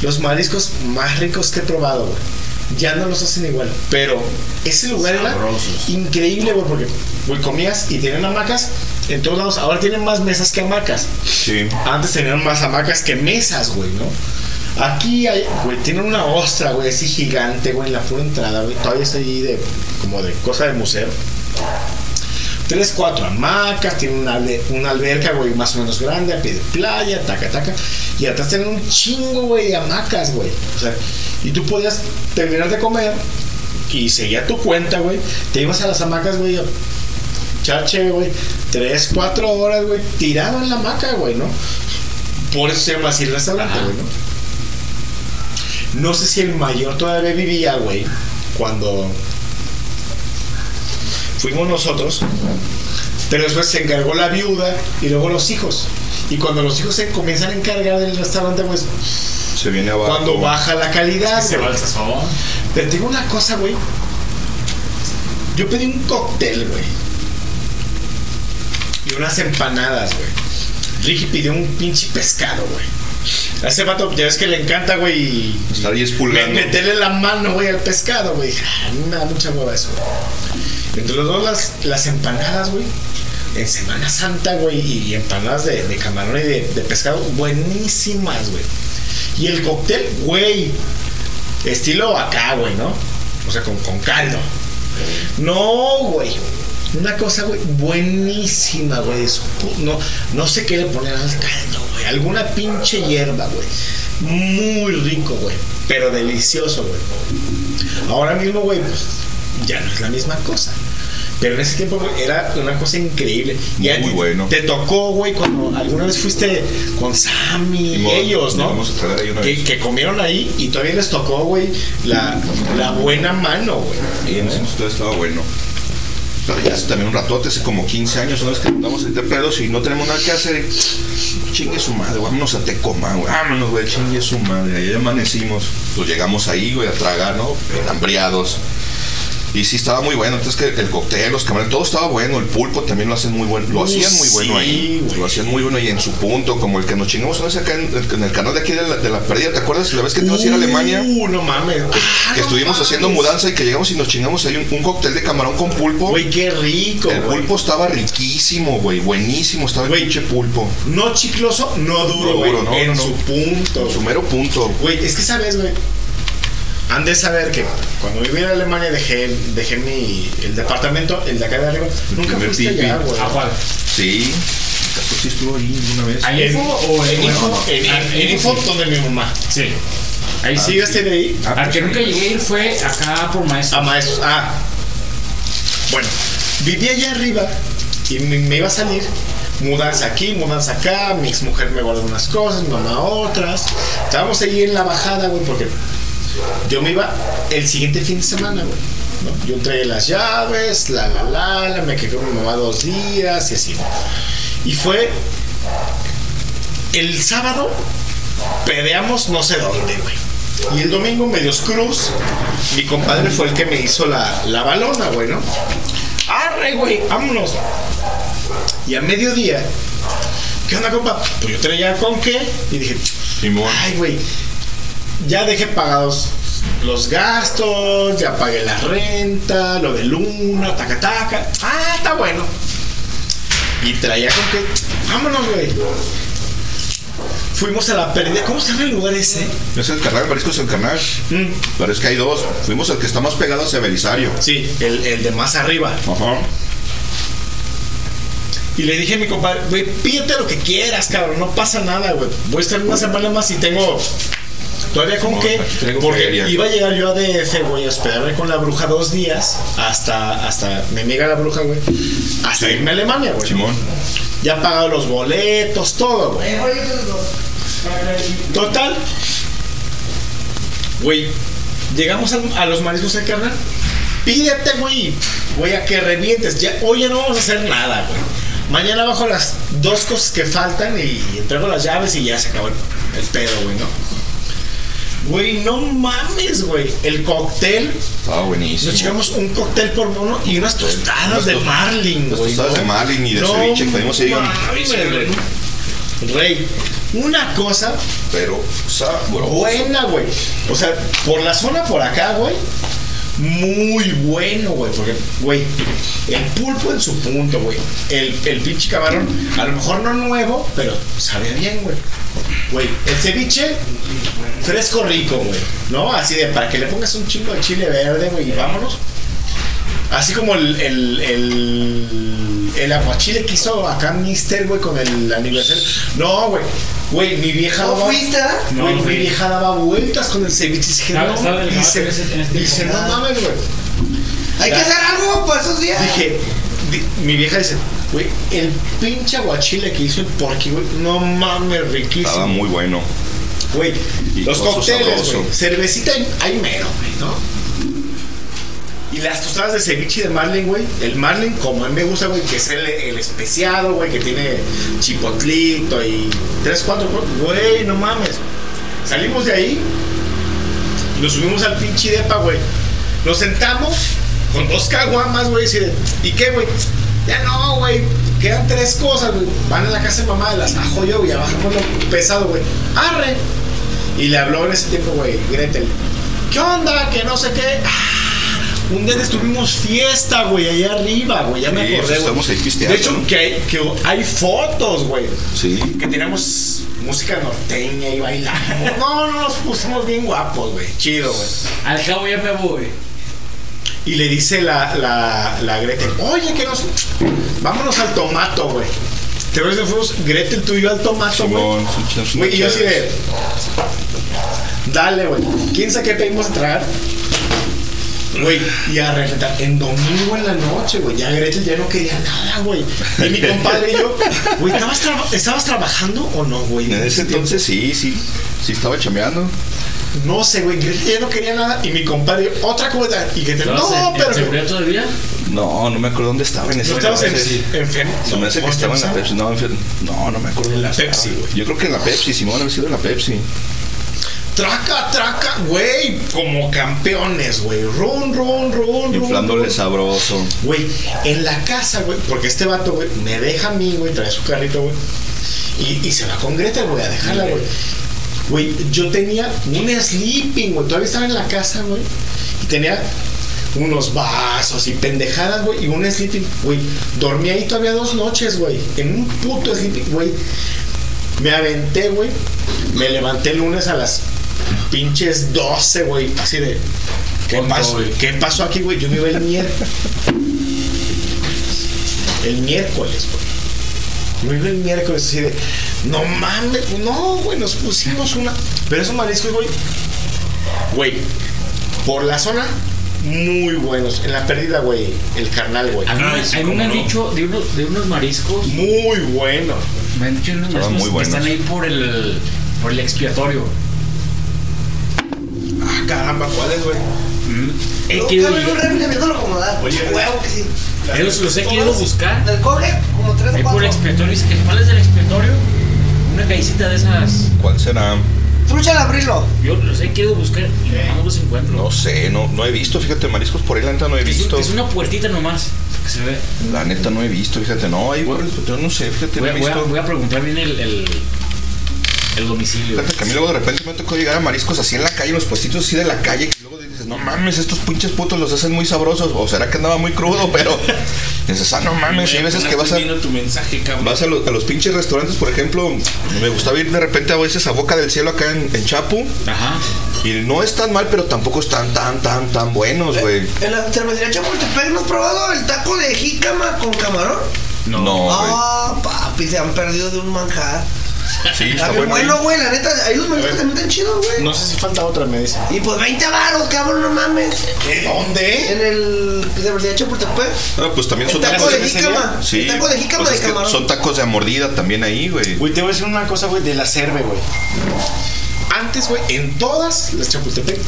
Los mariscos más ricos que he probado, güey. Ya no los hacen igual. Pero ese lugar era increíble, güey, porque, güey, comías y tenían hamacas en todos lados. Ahora tienen más mesas que hamacas. Sí. Antes tenían más hamacas que mesas, güey, ¿no? Aquí hay, güey, tienen una ostra, güey, así gigante, güey, en la pura entrada, güey. Todavía está allí de, como de cosa de museo. Tres, cuatro hamacas, tiene una, una alberca, güey, más o menos grande, a pie de playa, taca, taca. Y atrás tienen un chingo, güey, de hamacas, güey. O sea, y tú podías terminar de comer y seguía tu cuenta, güey. Te ibas a las hamacas, güey, chévere, güey. Tres, cuatro horas, güey, tirado en la hamaca, güey, ¿no? Por eso se llama así el restaurante, güey, ¿no? No sé si el mayor todavía vivía, güey, cuando fuimos nosotros, pero después se encargó la viuda y luego los hijos. Y cuando los hijos se comienzan a encargar del restaurante, pues Se viene abajo. cuando baja la calidad. Se va el sazón. Pero te digo una cosa, güey. Yo pedí un cóctel, güey. Y unas empanadas, güey. Ricky pidió un pinche pescado, güey. A ese vato, ya ves que le encanta, güey. ahí me- espulgando. Meterle la mano, güey, al pescado, güey. Ah, me da mucha hueva eso, güey. Entre los dos, las, empanadas, güey. En Semana Santa, güey. Y empanadas de, camarón y de, pescado. Buenísimas, güey. Y el cóctel, güey. Estilo acá, güey, ¿no? O sea, con, con caldo. No, güey. Una cosa, güey, buenísima, güey. No, no sé qué le ponen al caldo, güey. Alguna pinche hierba, güey. Muy rico, güey. Pero delicioso, güey. Ahora mismo, güey, pues ya no es la misma cosa. Pero en ese tiempo, era una cosa increíble. Y Muy ti bueno. Te tocó, güey, cuando alguna vez fuiste con Sammy y ellos, ¿no? llegamos a traer ahí una que, vez. que comieron ahí y todavía les tocó, güey, la, la buena mano, güey. Y en ese todo estaba bueno. Pero ya hace también un ratote, hace como 15 años, una vez que andamos de pedos y no tenemos nada que hacer. Chingue su madre, güey, vámonos a Tecoma, güey. Vámonos, güey, chingue su madre. Ahí amanecimos. Pues llegamos ahí, güey, a tragar, ¿no? Hambriados. Y sí estaba muy bueno. Entonces que el cóctel, los camarones, todo estaba bueno. El pulpo también lo hacen muy bueno. Lo Uh, hacían muy bueno ahí. Lo hacían muy bueno y en su punto, como el que nos chingamos una vez acá en, en el canal de aquí de la, de la pérdida. ¿Te acuerdas la vez que te ibas a ir a Alemania? Uh, no mames. que estuvimos haciendo mudanza y que llegamos y nos chingamos ahí un, un cóctel de camarón con pulpo. Güey, qué rico, El güey. pulpo estaba riquísimo, güey. Buenísimo estaba el pinche pulpo. No chicloso, no duro, No güey. duro, no, en su punto. Su mero punto. Güey, es que sabes, güey. Han de saber que cuando viví en Alemania dejé, dejé mi el departamento, el de acá de arriba. Nunca primer fuiste allá, güey. ¿A cuál? Sí. Caso sí estuvo ahí una vez. ¿Ahí En, info o en info, en, Ah, info donde mi mamá. Sí. Ahí ¿Sí sí. llegaste de ahí? Al que nunca llegué a ir fue acá por maestro. A maestros. Ah. Bueno, viví allá arriba y me, me iba a salir. Mudanza aquí, mudanza acá. Mi ex mujer me guardó unas cosas, mi mamá otras. Estábamos ahí en la bajada, güey, porque yo me iba el siguiente fin de semana, güey. ¿no? Yo traía las llaves, la la la, la, me quedé con mi mamá dos días y así. Y fue el sábado, pedeamos no sé dónde, güey. Y el domingo, medios cruz, mi compadre fue el que me hizo la, la balona, güey, ¿no? Arre, güey, vámonos. Y a mediodía, ¿qué onda, compa? Pues yo traía con qué y dije, Simón. ay, güey, ya dejé pagados los gastos, ya pagué la renta, lo de luna, taca, taca. Ah, está bueno. Y traía con qué, vámonos, güey. Fuimos a la pérdida. ¿Cómo se llama el lugar ese? Es el canal, Marisco es el canal. Pero es que hay dos. Fuimos al que está más pegado hacia Belisario. Sí, el, el de más arriba. Ajá. Y le dije a mi compadre, güey, pídete lo que quieras, cabrón, no pasa nada, güey. Voy a estar una semana más y tengo todavía con No, qué. Porque feria. iba a llegar yo a DF, güey, a hospedarme con la bruja dos días, hasta, hasta, mi amiga la bruja, güey, hasta irme a Alemania, güey. Simón. Ya he pagado los boletos, todo, güey. Total. Güey, llegamos a, los mariscos del carnal. Pídete, güey. Voy a que revientes. Ya, hoy ya no vamos a hacer nada, güey. Mañana bajo las dos cosas que faltan y, entrego las llaves y ya se acabó el, el pedo, güey, ¿no? Güey, no mames, güey. El cóctel. Estaba buenísimo. Nos chingamos un cóctel por mono y unas tostadas de marlin, güey. tostadas de Marlin y de ceviche que güey. Rey, una cosa Pero sabroso. buena, güey. O sea, por la zona por acá, güey. Muy bueno, güey. Porque, güey, el pulpo en su punto, güey. El, el pinche camarón, a lo mejor no nuevo, pero sabe bien, güey. Güey, el ceviche fresco rico, güey. ¿No? Así de para que le pongas un chingo de chile verde, güey, y vámonos. Así como el, el, el, el aguachile que hizo acá Mister, güey, con el aniversario. No, güey. Güey, mi vieja ¿No daba. fuiste? Güey, No, mi vieja daba vueltas con el ceviche. Y dije, no, delgado, dice, dice, no mames, güey. Hay que hacer algo para esos días. Dije, di- mi vieja dice, güey, el pinche aguachile que hizo el porqui, güey, no mames, riquísimo. Estaba muy bueno. Güey, los cócteles, güey. Cervecita hay, hay mero, güey, ¿no? Y las tostadas de ceviche y de marlin, güey. El marlin, como a mí me gusta, güey, que es el, especiado, güey, que tiene chipotlito y tres, cuatro, güey, no mames. Salimos de ahí y nos subimos al pinche depa, güey. Nos sentamos con dos caguamas, güey. de, ¿Y qué, güey? Ya no, güey. Quedan tres cosas, güey. Van a la casa de mamá de las ajo yo, güey. Ya bajamos lo pesado, güey. Arre. Y le habló en ese tiempo, güey, Gretel. ¿Qué onda? Que no sé qué. Ah, un día tuvimos fiesta, güey, allá arriba, güey. Ya me acordé. güey. estamos ahí pisteando. De hecho, que hay, que hay fotos, güey. Sí. Que tenemos música norteña y bailamos. No, no, nos pusimos bien guapos, güey. Chido, güey. Al cabo ya me voy. Y le dice la, la, la Gretel, oye, que nos... Vámonos al tomato, güey. Te ves que fuimos Gretel, tú y yo al tomato, güey. Y yo así de... Dale, güey. ¿Quién sabe qué pedimos a tragar? Güey, y a reventar. En domingo en la noche, güey. Ya Gretel ya no quería nada, güey. Y mi compadre y yo, güey, ¿estabas, traba- ¿estabas trabajando o no, güey? En ese entonces sí, sí. Sí estaba chameando. No sé, güey. Gretel ya no quería nada. Y mi compadre, otra cosa. Y Gretel, ¿Estabas no, en- en pero. todavía? No, no me acuerdo dónde estaba en ese ¿No estabas en, entonces. en Fen- Se me hace que no, estaba en la ¿no? Pepsi. No, en no, no me acuerdo. En la dónde Pepsi, estaba. güey. Yo creo que en la Pepsi, Simón, haber sido en la Pepsi. Traca, traca, güey, como campeones, güey. Run, run, run, Inflándole run. sabroso. Güey, en la casa, güey, porque este vato, güey, me deja a mí, güey, trae su carrito, güey. Y, y se va con Gretel, güey, a dejarla, güey. Güey, yo tenía un sleeping, güey. Todavía estaba en la casa, güey. Y tenía unos vasos y pendejadas, güey. Y un sleeping, güey. Dormí ahí todavía dos noches, güey. En un puto sleeping, güey. Me aventé, güey. Me levanté el lunes a las pinches 12, güey. Así de. ¿Qué pasó? ¿Qué pasó aquí, güey? Yo me iba el miércoles. El miércoles, güey. Me iba el miércoles así de. No mames, no, güey. Nos pusimos una. Pero esos mariscos, güey. Güey. Por la zona, muy buenos. En la pérdida, güey. El carnal, güey. A mí, me- a mí me han dicho de unos, de unos mariscos. Muy buenos. Me han dicho de unos mariscos muy que están ahí por el, por el expiatorio. Ah, caramba, ¿cuáles, güey? He No, querido- un. Oye, huevo que sí. Ellos los he querido buscar. Del coge, como tres o por el expiatorio. Dice que ¿cuál es del expiatorio? Una caicita de esas. ¿Cuál será? Trucha al abrirlo. Yo los he querido buscar y no los encuentro. No sé, no, no he visto, fíjate, mariscos por ahí la neta no he Es, un- visto. es una puertita nomás que se ve. La neta no he visto, fíjate, no, ahí, yo no sé, fíjate, Voy, no a- he voy a, visto. voy a preguntar bien el, el, el domicilio. Fíjate que a mí luego de repente me tocó llegar a mariscos así en la calle, en los puestitos así de la calle, y luego dices, no mames, estos pinches putos los hacen muy sabrosos, o será que andaba muy crudo, pero dices, ah, no mames, y hay veces que vas a, viendo tu mensaje, cabrón. vas a, los, a los pinches restaurantes, por ejemplo, me gustaba ir de repente a veces a Boca del Cielo acá en, en Chapu, Ajá. y no es tan mal, pero tampoco están tan, tan, tan buenos, güey. En la cervecería Chapultepec no has probado el taco de jícama con camarón. No, güey. Ah, papi, se han perdido de un manjar. Sí, está bueno. bueno, güey, la neta, ahí los manjares también están chidos, güey. No sé si falta otra, me dice. Y pues 20 varos, cabrón, no mames. ¿En dónde? En el Cervecería Chapultepec. Ah, pues también El son taco tacos de jícama. Sí, El taco de jícama pues de camarón. son tacos de mordida también ahí, güey. Güey, te voy a decir una cosa, güey, de la cerve, güey. Antes, güey, en todas las Chapultepec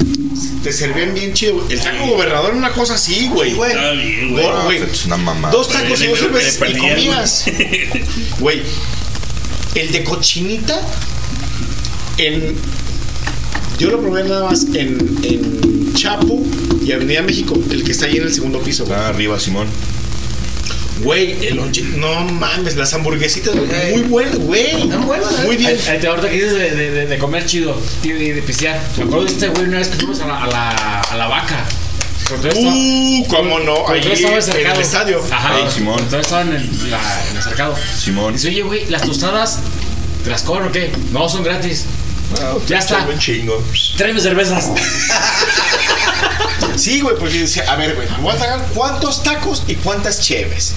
te servían bien chido, güey. El taco gobernador era una cosa así, güey. güey. Está bien, güey. Es una mamá. Dos tacos y le y comías. Güey, el de cochinita en... Yo lo probé nada más en, en Chapo y Avenida México, el que está ahí en el segundo piso, güey. Ah, arriba, Simón. Güey, el no mames, las hamburguesitas, güey, muy buenas, güey. Están buenas, ¿eh? Muy bien. Te- ahorita que dices de, de, de- de comer chido y de pistear. Me acuerdo de este güey una vez que fuimos a la, a la, a la vaca. Uh, cómo no, ahí en el estadio. Ajá, Ahí, Simón. cuando todavía estaba en el, la- en el cercado. Simón. Dice, oye, güey, las tostadas, ¿te las cobran o qué? No, son gratis. Ya está. Un chingo. Tráeme cervezas. Sí, güey, porque decía, a ver, güey, voy a tragar cuántos tacos y cuántas cheves.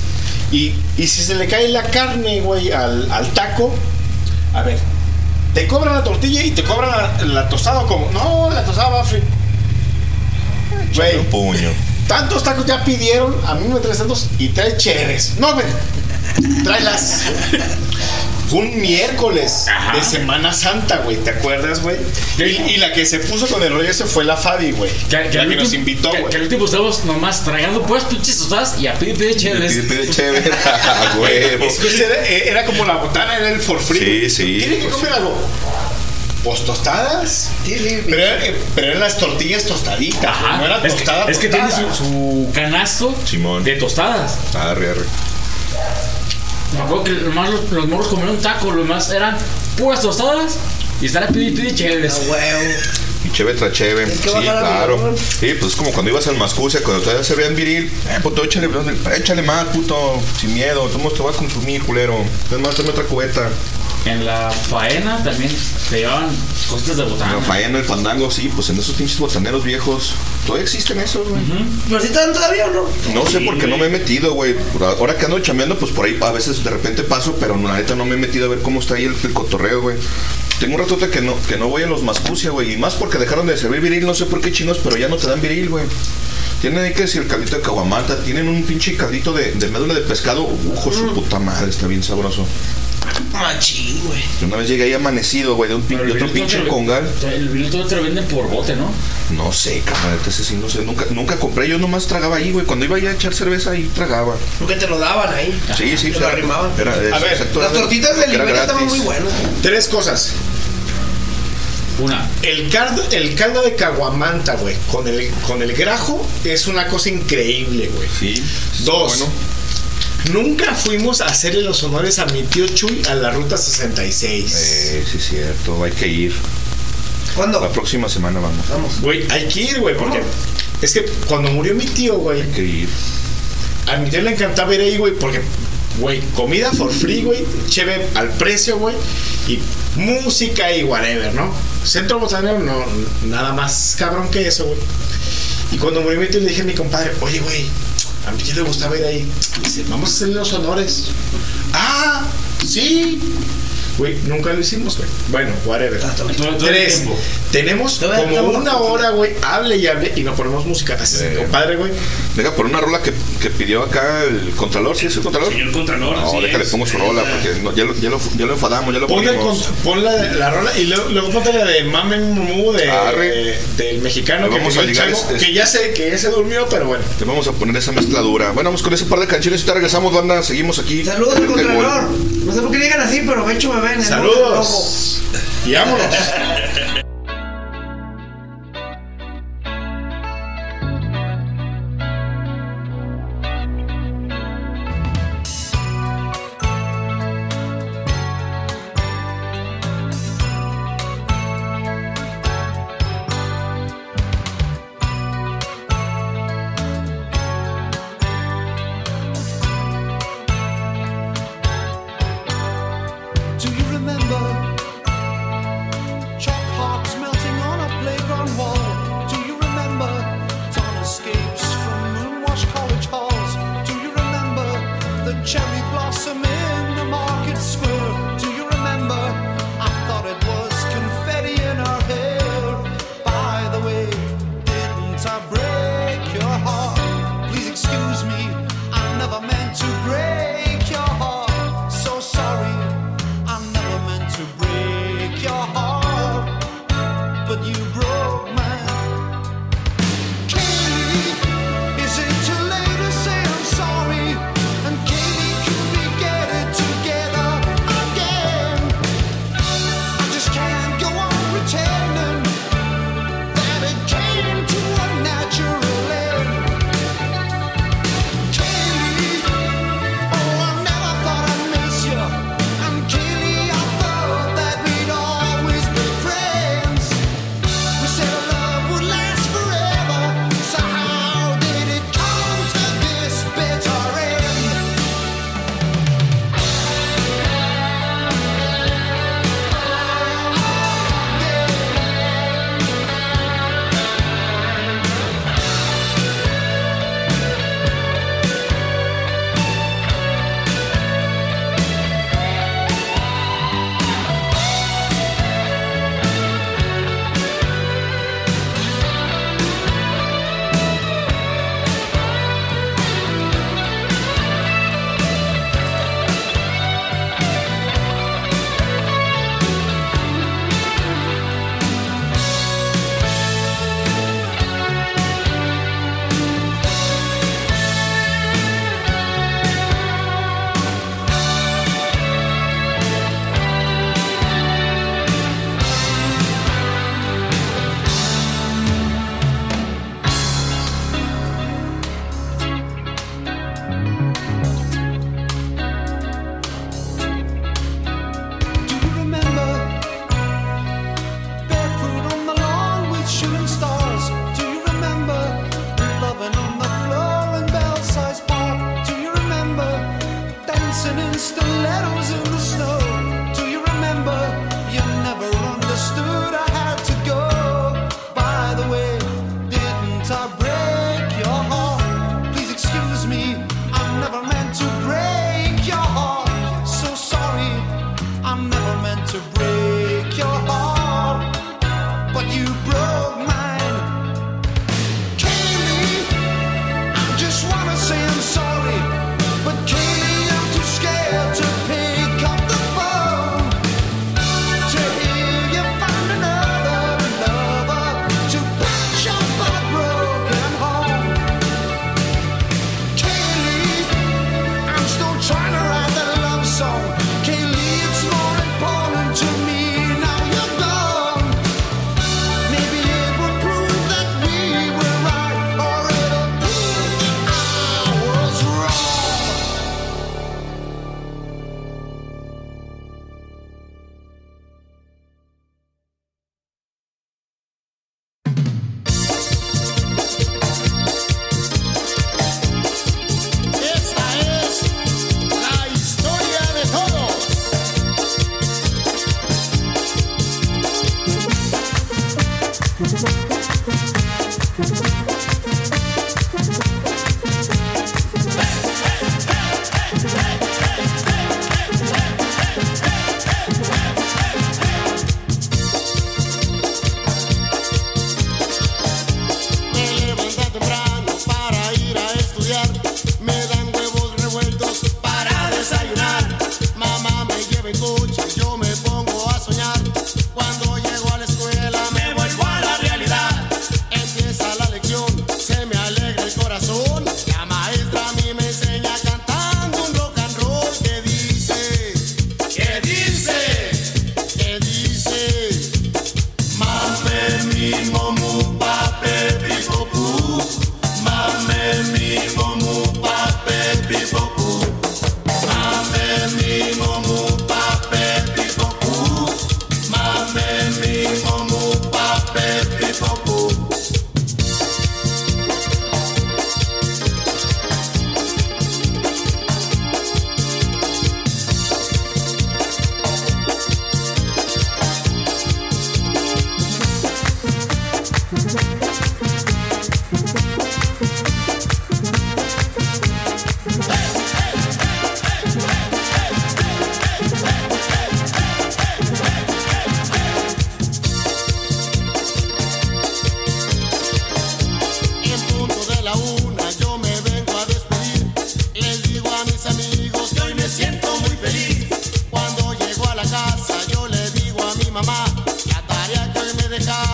Y, y si se le cae la carne, güey, al, al taco, a ver, te cobran la tortilla y te cobran la, la tostada como, no, la tostada va free. Güey, Un puño. tantos tacos ya pidieron, a mí me traes tantos y trae cheves. No, güey, tráelas. Un miércoles de Semana Santa, güey, ¿te acuerdas, güey? Y, y la que se puso con el rollo ese fue la Fabi, güey. Que, La al que nos invitó, que- güey. Que al último estábamos nomás tragando pues pinches tostadas y a pide pide chéveres. Pide, pide chévere. A huevo. Es que era, era como la botana, era el for free. Sí, sí, Tiene que pues comer algo. Pues tostadas. Sí, sí. Pero, eran- pero eran las tortillas tostaditas. Ajá. No era es, que, tostada. es que tiene tostada. su, su canasto de tostadas. Arre, arre. Me acuerdo que nomás los, los morros comieron un taco, los demás eran puras tostadas y estar a pidi pidi chéves. Y cheve tras cheve. que Sí, claro. Sí, pues es como cuando ibas al Mascucia, cuando todavía se veían viril. Eh, puto, échale, échale más, puto, sin miedo. Tú te vas a consumir, culero. Es más, dame otra cubeta. En la faena también te llevaban cositas de botana. La faena, el fandango, sí, pues en esos pinches botaneros viejos. Todavía existen esos, güey. ¿Pero si están todavía o no? No sé por qué no me he metido, güey. Ahora que ando chambeando, pues por ahí a veces de repente paso, pero la neta no me he metido a ver cómo está ahí el, el cotorreo, güey. Tengo un ratote que no, que no voy a los Mascucia, güey. Y más porque dejaron de servir viril, no sé por qué chinos, pero ya no te dan viril, güey. Tienen ahí que decir el caldito de caguamata, tienen un pinche caldito de, de médula de pescado. Ujo, su puta madre, está bien sabroso. Machín, güey. Yo una vez llegué ahí amanecido, güey, de, un pin- de otro pinche congal. El todo te lo venden por bote, ¿no? No sé, cabrón, ese sí, no sé. Nunca, nunca compré, yo nomás tragaba ahí, güey. Cuando iba allá a echar cerveza, ahí tragaba. Porque te lo daban ahí. Sí, sí, te lo arrimaban. era- A ver, exacto, Las tortitas de Liberia estaban muy buenas. Tres cosas. Una. El caldo, el caldo de caguamanta, güey, con el, con el grajo es una cosa increíble, güey. Sí. Dos. Nunca fuimos a hacerle los honores a mi tío Chuy a la ruta 66. Eh, sí, es cierto, hay que ir. ¿Cuándo? La próxima semana vamos. Vamos. Güey, hay que ir, güey, porque es que cuando murió mi tío, güey, Hay que ir. a mi tío le encantaba ir ahí, güey, porque, güey, comida for free, güey, chévere al precio, güey, y música y whatever, ¿no? Centro botanero, no, nada más cabrón que eso, güey. Y cuando murió mi tío, le dije a mi compadre, oye, güey, a mi tío le gustaba ir ahí. Dice, vamos a hacerle los honores. Ah, sí. Güey, nunca lo hicimos, güey. Bueno, whatever. Tres. Tenemos como una hora, güey, hable y hable y no ponemos música. Así es, Eh. compadre, güey. Deja por una rola que, que pidió acá el Contralor, ¿sí es el Contralor? Señor Contralor, No, así déjale, es. pongo su rola, porque no, ya, lo, ya, lo, ya lo enfadamos, ya lo Ponle ponemos. pon la, la rola y luego, luego ponte la de Mamen Mumu de, Arre. del mexicano que, vamos a el ligar chavo, es- es- que ya sé que ya se durmió, pero bueno. Le vamos a poner esa mezcla dura. Bueno, vamos con ese par de canciones y te regresamos, banda. Seguimos aquí. Saludos. Contralor. No sé por qué llegan así, pero Becho me ven. Saludos. Y vámonos.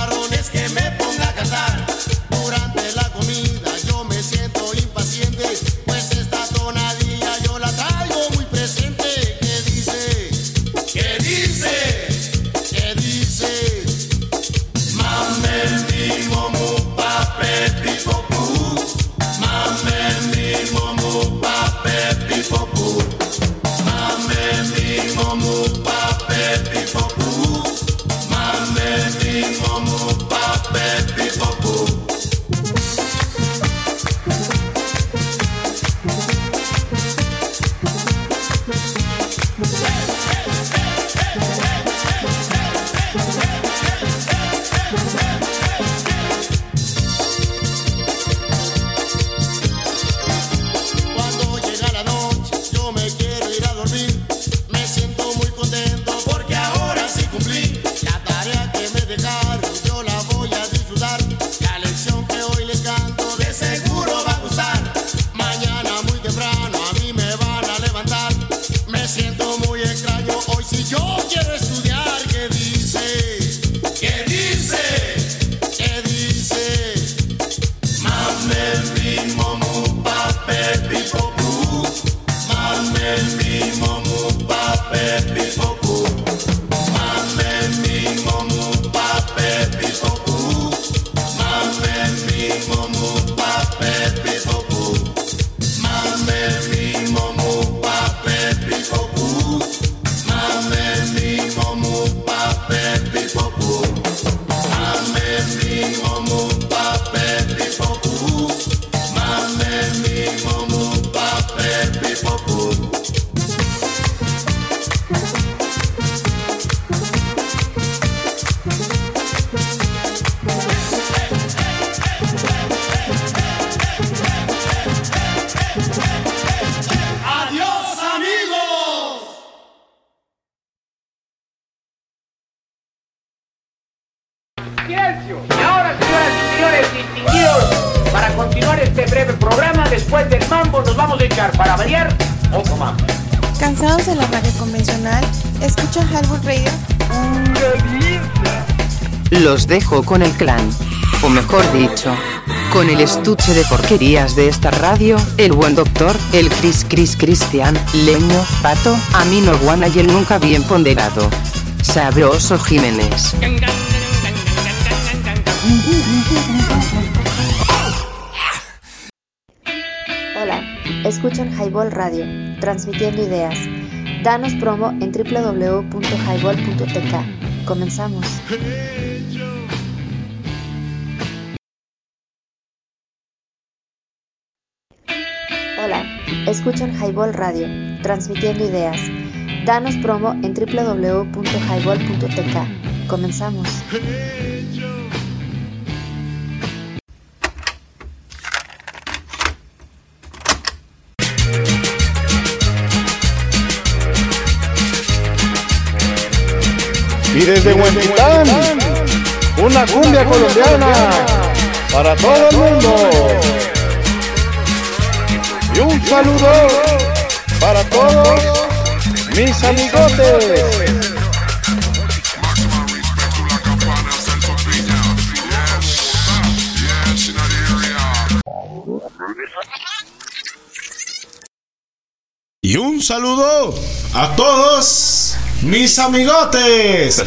agarraron dejo con el clan. O mejor dicho, con el estuche de porquerías de esta radio, el buen doctor, el Cris Cris Cristian, Leño, Pato, a Amino Guana y el nunca bien ponderado. Sabroso Jiménez. Hola, escuchan Highball Radio, transmitiendo ideas. Danos promo en www.highball.tk. Comenzamos. Highball Radio, transmitiendo ideas. Danos promo en www.highball.tk. Comenzamos. Y desde Huentitán, una cumbia colombiana para todo el mundo. Y un saludo para todos mis amigotes. Y un saludo a todos mis amigotes.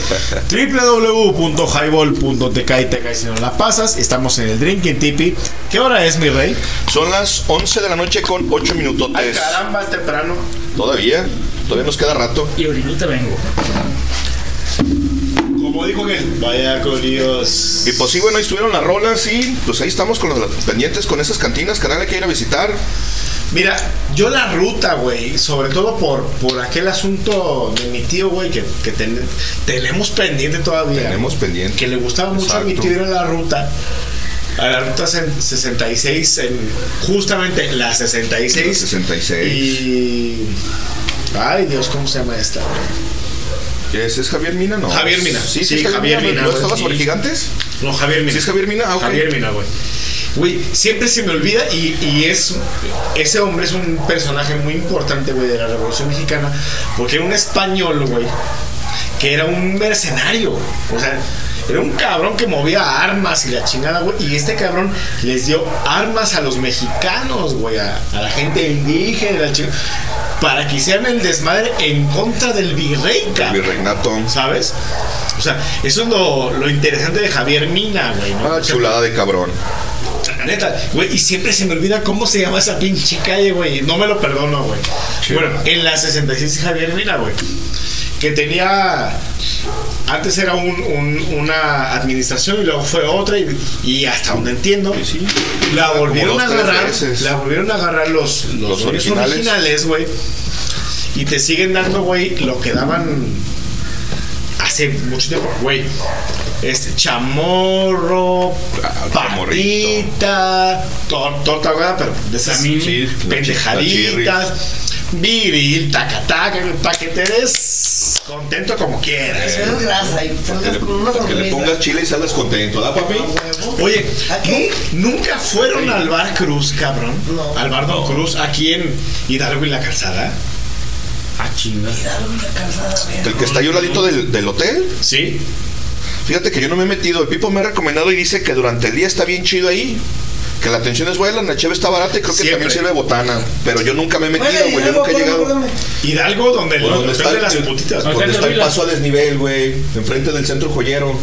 www.highball.tk y te caes si no la pasas. Estamos en el Drinking Tipi. ¿Qué hora es, mi rey? Son las 11 de la noche con 8 minutos. Ay, caramba, es temprano. Todavía, todavía nos queda rato. Y ahorita vengo. Como dijo él, vaya con Dios. Y pues sí, bueno, ahí estuvieron las rolas y pues ahí estamos con los pendientes con esas cantinas, canal hay que ir a visitar. Mira, yo la ruta, güey, sobre todo por, por aquel asunto de mi tío, güey, que, que ten- tenemos pendiente todavía. Tenemos pendiente. Que le gustaba mucho a mi tío ir a la ruta. A la ruta sen- 66, en, justamente la 66. 66. Y. Ay, Dios, ¿cómo se llama esta? ¿Ese es Javier Mina? No. Javier Mina. Sí, sí, es Javier Mina. ¿No güey. estaba sobre Y- gigantes? No, Javier Mina. ¿Sí es Javier Mina? Ah, ok. Javier Mina, güey. Güey, siempre se me olvida y, y es ese hombre es un personaje muy importante, güey, de la Revolución Mexicana, porque era un español, güey, que era un mercenario, o sea, era un cabrón que movía armas y la chingada, güey, y este cabrón les dio armas a los mexicanos, güey, a, a la gente indígena, la chingada, para que hicieran el desmadre en contra del virrey, El virreinato. ¿Sabes? O sea, eso es lo, lo interesante de Javier Mina, güey. ¿no? Ah, chulada de cabrón. La Neta, güey, y siempre se me olvida cómo se llama esa pinche calle, güey. No me lo perdono, güey. Bueno, en la 66 Javier Mina, güey. Que tenía. Antes era un- un- una administración y luego fue otra, y, y hasta donde entiendo, la volvieron a agarrar. veces. La volvieron a agarrar los, los, originales. güey. Y te siguen dando, güey, lo que daban hace mucho tiempo, güey. Este chamorro, patita, tor- torta ahogada, pero de esas sí, pendejaditas, viril, taca taca, para que te des contento como quieras. Es grasa y Que le, con una que le pongas chile y salgas contento, ¿da, papi? Oye, ¿Aquí? ¿nu- ¿nunca fueron al bar Cruz, cabrón? Al bar Don Cruz, aquí en Hidalgo y la Calzada. Ah, chinga. El que está ahí a un ladito del, del hotel. Sí. Fíjate que yo no me he metido. El Pipo me ha recomendado y dice que durante el día está bien chido ahí. Que la atención es buena, la cheve está barata y creo que Siempre. también sirve botana. Pero yo nunca me he metido, güey. Yo Hidalgo, nunca he llegado. Hidalgo, donde el Por donde está de las el- putitas. Donde de está el paso a desnivel, güey. Enfrente del centro joyero.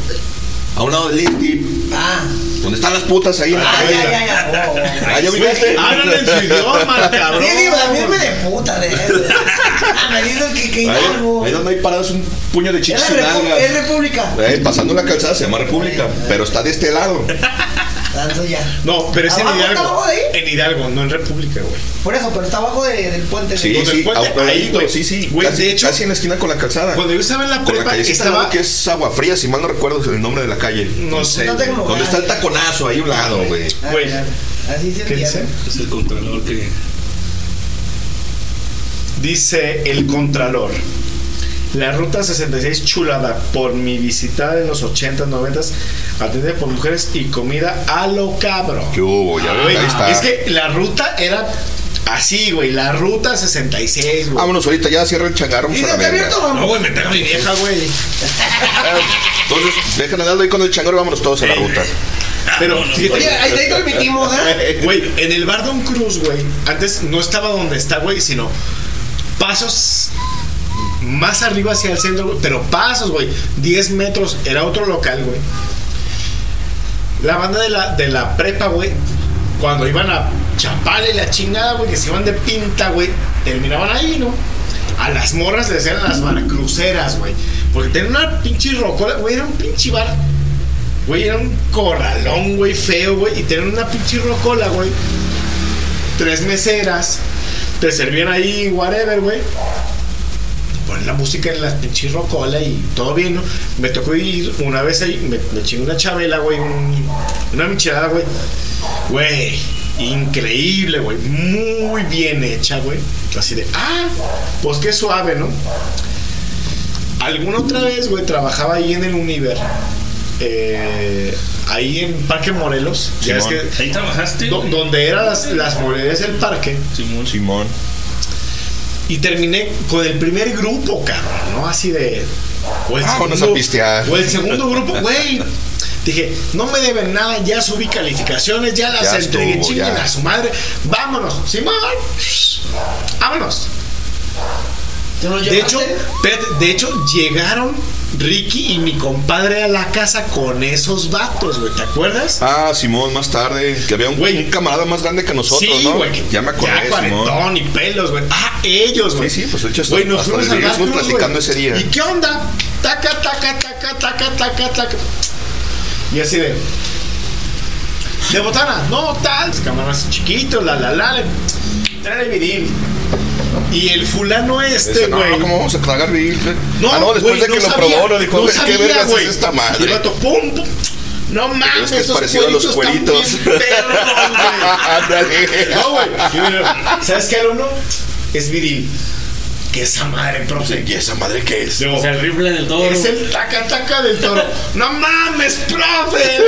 A un lado del Lifty. Ah, Donde están las putas ahí en la ah, calle. ya, ya, ya. Oh, oh. Ah, ¿ya viste? Hablan en su idioma, cabrón. Sí, digo, también me de puta de. Ah, me dijo que, que Ahí, Hidalgo. ahí donde hay parados un puño de Es chichis la y repu- nalgas. es República. Eh, pasando la calzada se llama República, pero está de este lado. Tanto ya. No, pero es en ¿Abajo está Hidalgo. abajo de ahí? En Hidalgo, no en República, güey. Por eso, pero está abajo de- del puente. Sí, sí, puente, ahí, güey. sí, sí. Güey, casi, de hecho- casi en la esquina con la calzada. Cuando yo estaba en la Con la prepa, callecita estaba. que es agua fría, si mal no recuerdo el nombre de la calle. No sé. No tengo Donde está el taconazo, ahí a un lado, güey. Así se ¿Qué dice? Es el contralor que. Dice el Contralor. La ruta 66 chulada por mi visita en los 80s, 90s, atendida por mujeres y comida a lo cabro. ¿Qué hubo? Ya ahí está. Es que la ruta era así, güey, la ruta 66, güey. Vámonos ahorita, ya cierra el changarro, vamos ¿Y a la abierto, No, güey, me pega mi vieja, güey. Entonces, dejen a Naldo ahí con el changarro y vámonos todos a la ruta. Pero, fíjate, Oye, ahí ahí transmitimos, ¿eh? Güey, en el bar Don Cruz, güey, antes no estaba donde está, güey, sino pasos más arriba hacia el centro, pero pasos, güey, 10 metros, era otro local, güey. La banda de la, de la prepa, güey, cuando iban a Chapala y la chingada, güey, que se iban de pinta, güey, terminaban ahí, ¿no? A las morras les decían las barcruceras, güey. Porque tenían una pinche rocola, güey, era un pinche bar. Güey, era un corralón, güey, feo, güey. Y tenían una pinche rocola, güey. Tres meseras. Te servían ahí, whatever, güey. Ponen la música en la pinche rocola y todo bien, ¿no? Me tocó ir una vez ahí, me, me chingué una chabela, güey, un- una michelada, güey. Güey, increíble, güey. Muy bien hecha, güey. Así de, ah, pues qué suave, ¿no? alguna otra vez, güey, trabajaba ahí en el Univer. eh, ahí en Parque Morelos. Ya Simón. es que- Ahí trabajaste, do- güey. donde eran las, las del parque. Simón. Simón. Y terminé con el primer grupo, cabrón, ¿no? Así de. O el, Vámonos segundo, a pistear. o el segundo grupo, güey. Dije, no me deben nada, ya subí calificaciones, ya las Ya entregué, estuvo, chinguen ya. a su madre. Vámonos, Simón. Vámonos. De hecho, de hecho, llegaron Ricky y mi compadre a la casa con esos vatos, güey. ¿Te acuerdas? Ah, Simón, más tarde. Que había un, un camarada más grande que nosotros, sí, ¿no? güey. Ya me acordé, Ya cuarentón y pelos, güey. Ah, ellos, güey. Sí, sí, pues de hecho Güey, nos hasta fuimos platicando güey. ese día. ¿Y qué onda? Taca, taca, taca, taca, taca, taca. Y así de. De botana, no tal. Cámaras chiquitos, la la la. Trae viril. Y el fulano este, Dice, no, güey. ¿cómo vamos a tragar viril? No, ah, no, después güey, de que no lo sabía, probó, no dijo, no "¿Qué vergas güey". es esta Y el madre? vato, pum, pum. No mames, Es que es esos parecido a los bien perros, güey. Ándale. No, güey. Y ¿Sabes qué, alumno? Es viril. ¿Qué esa madre, profe? ¿Y esa madre qué es? Luego, Es el rifle del toro. es el taca taca del toro. ¡No mames, profe!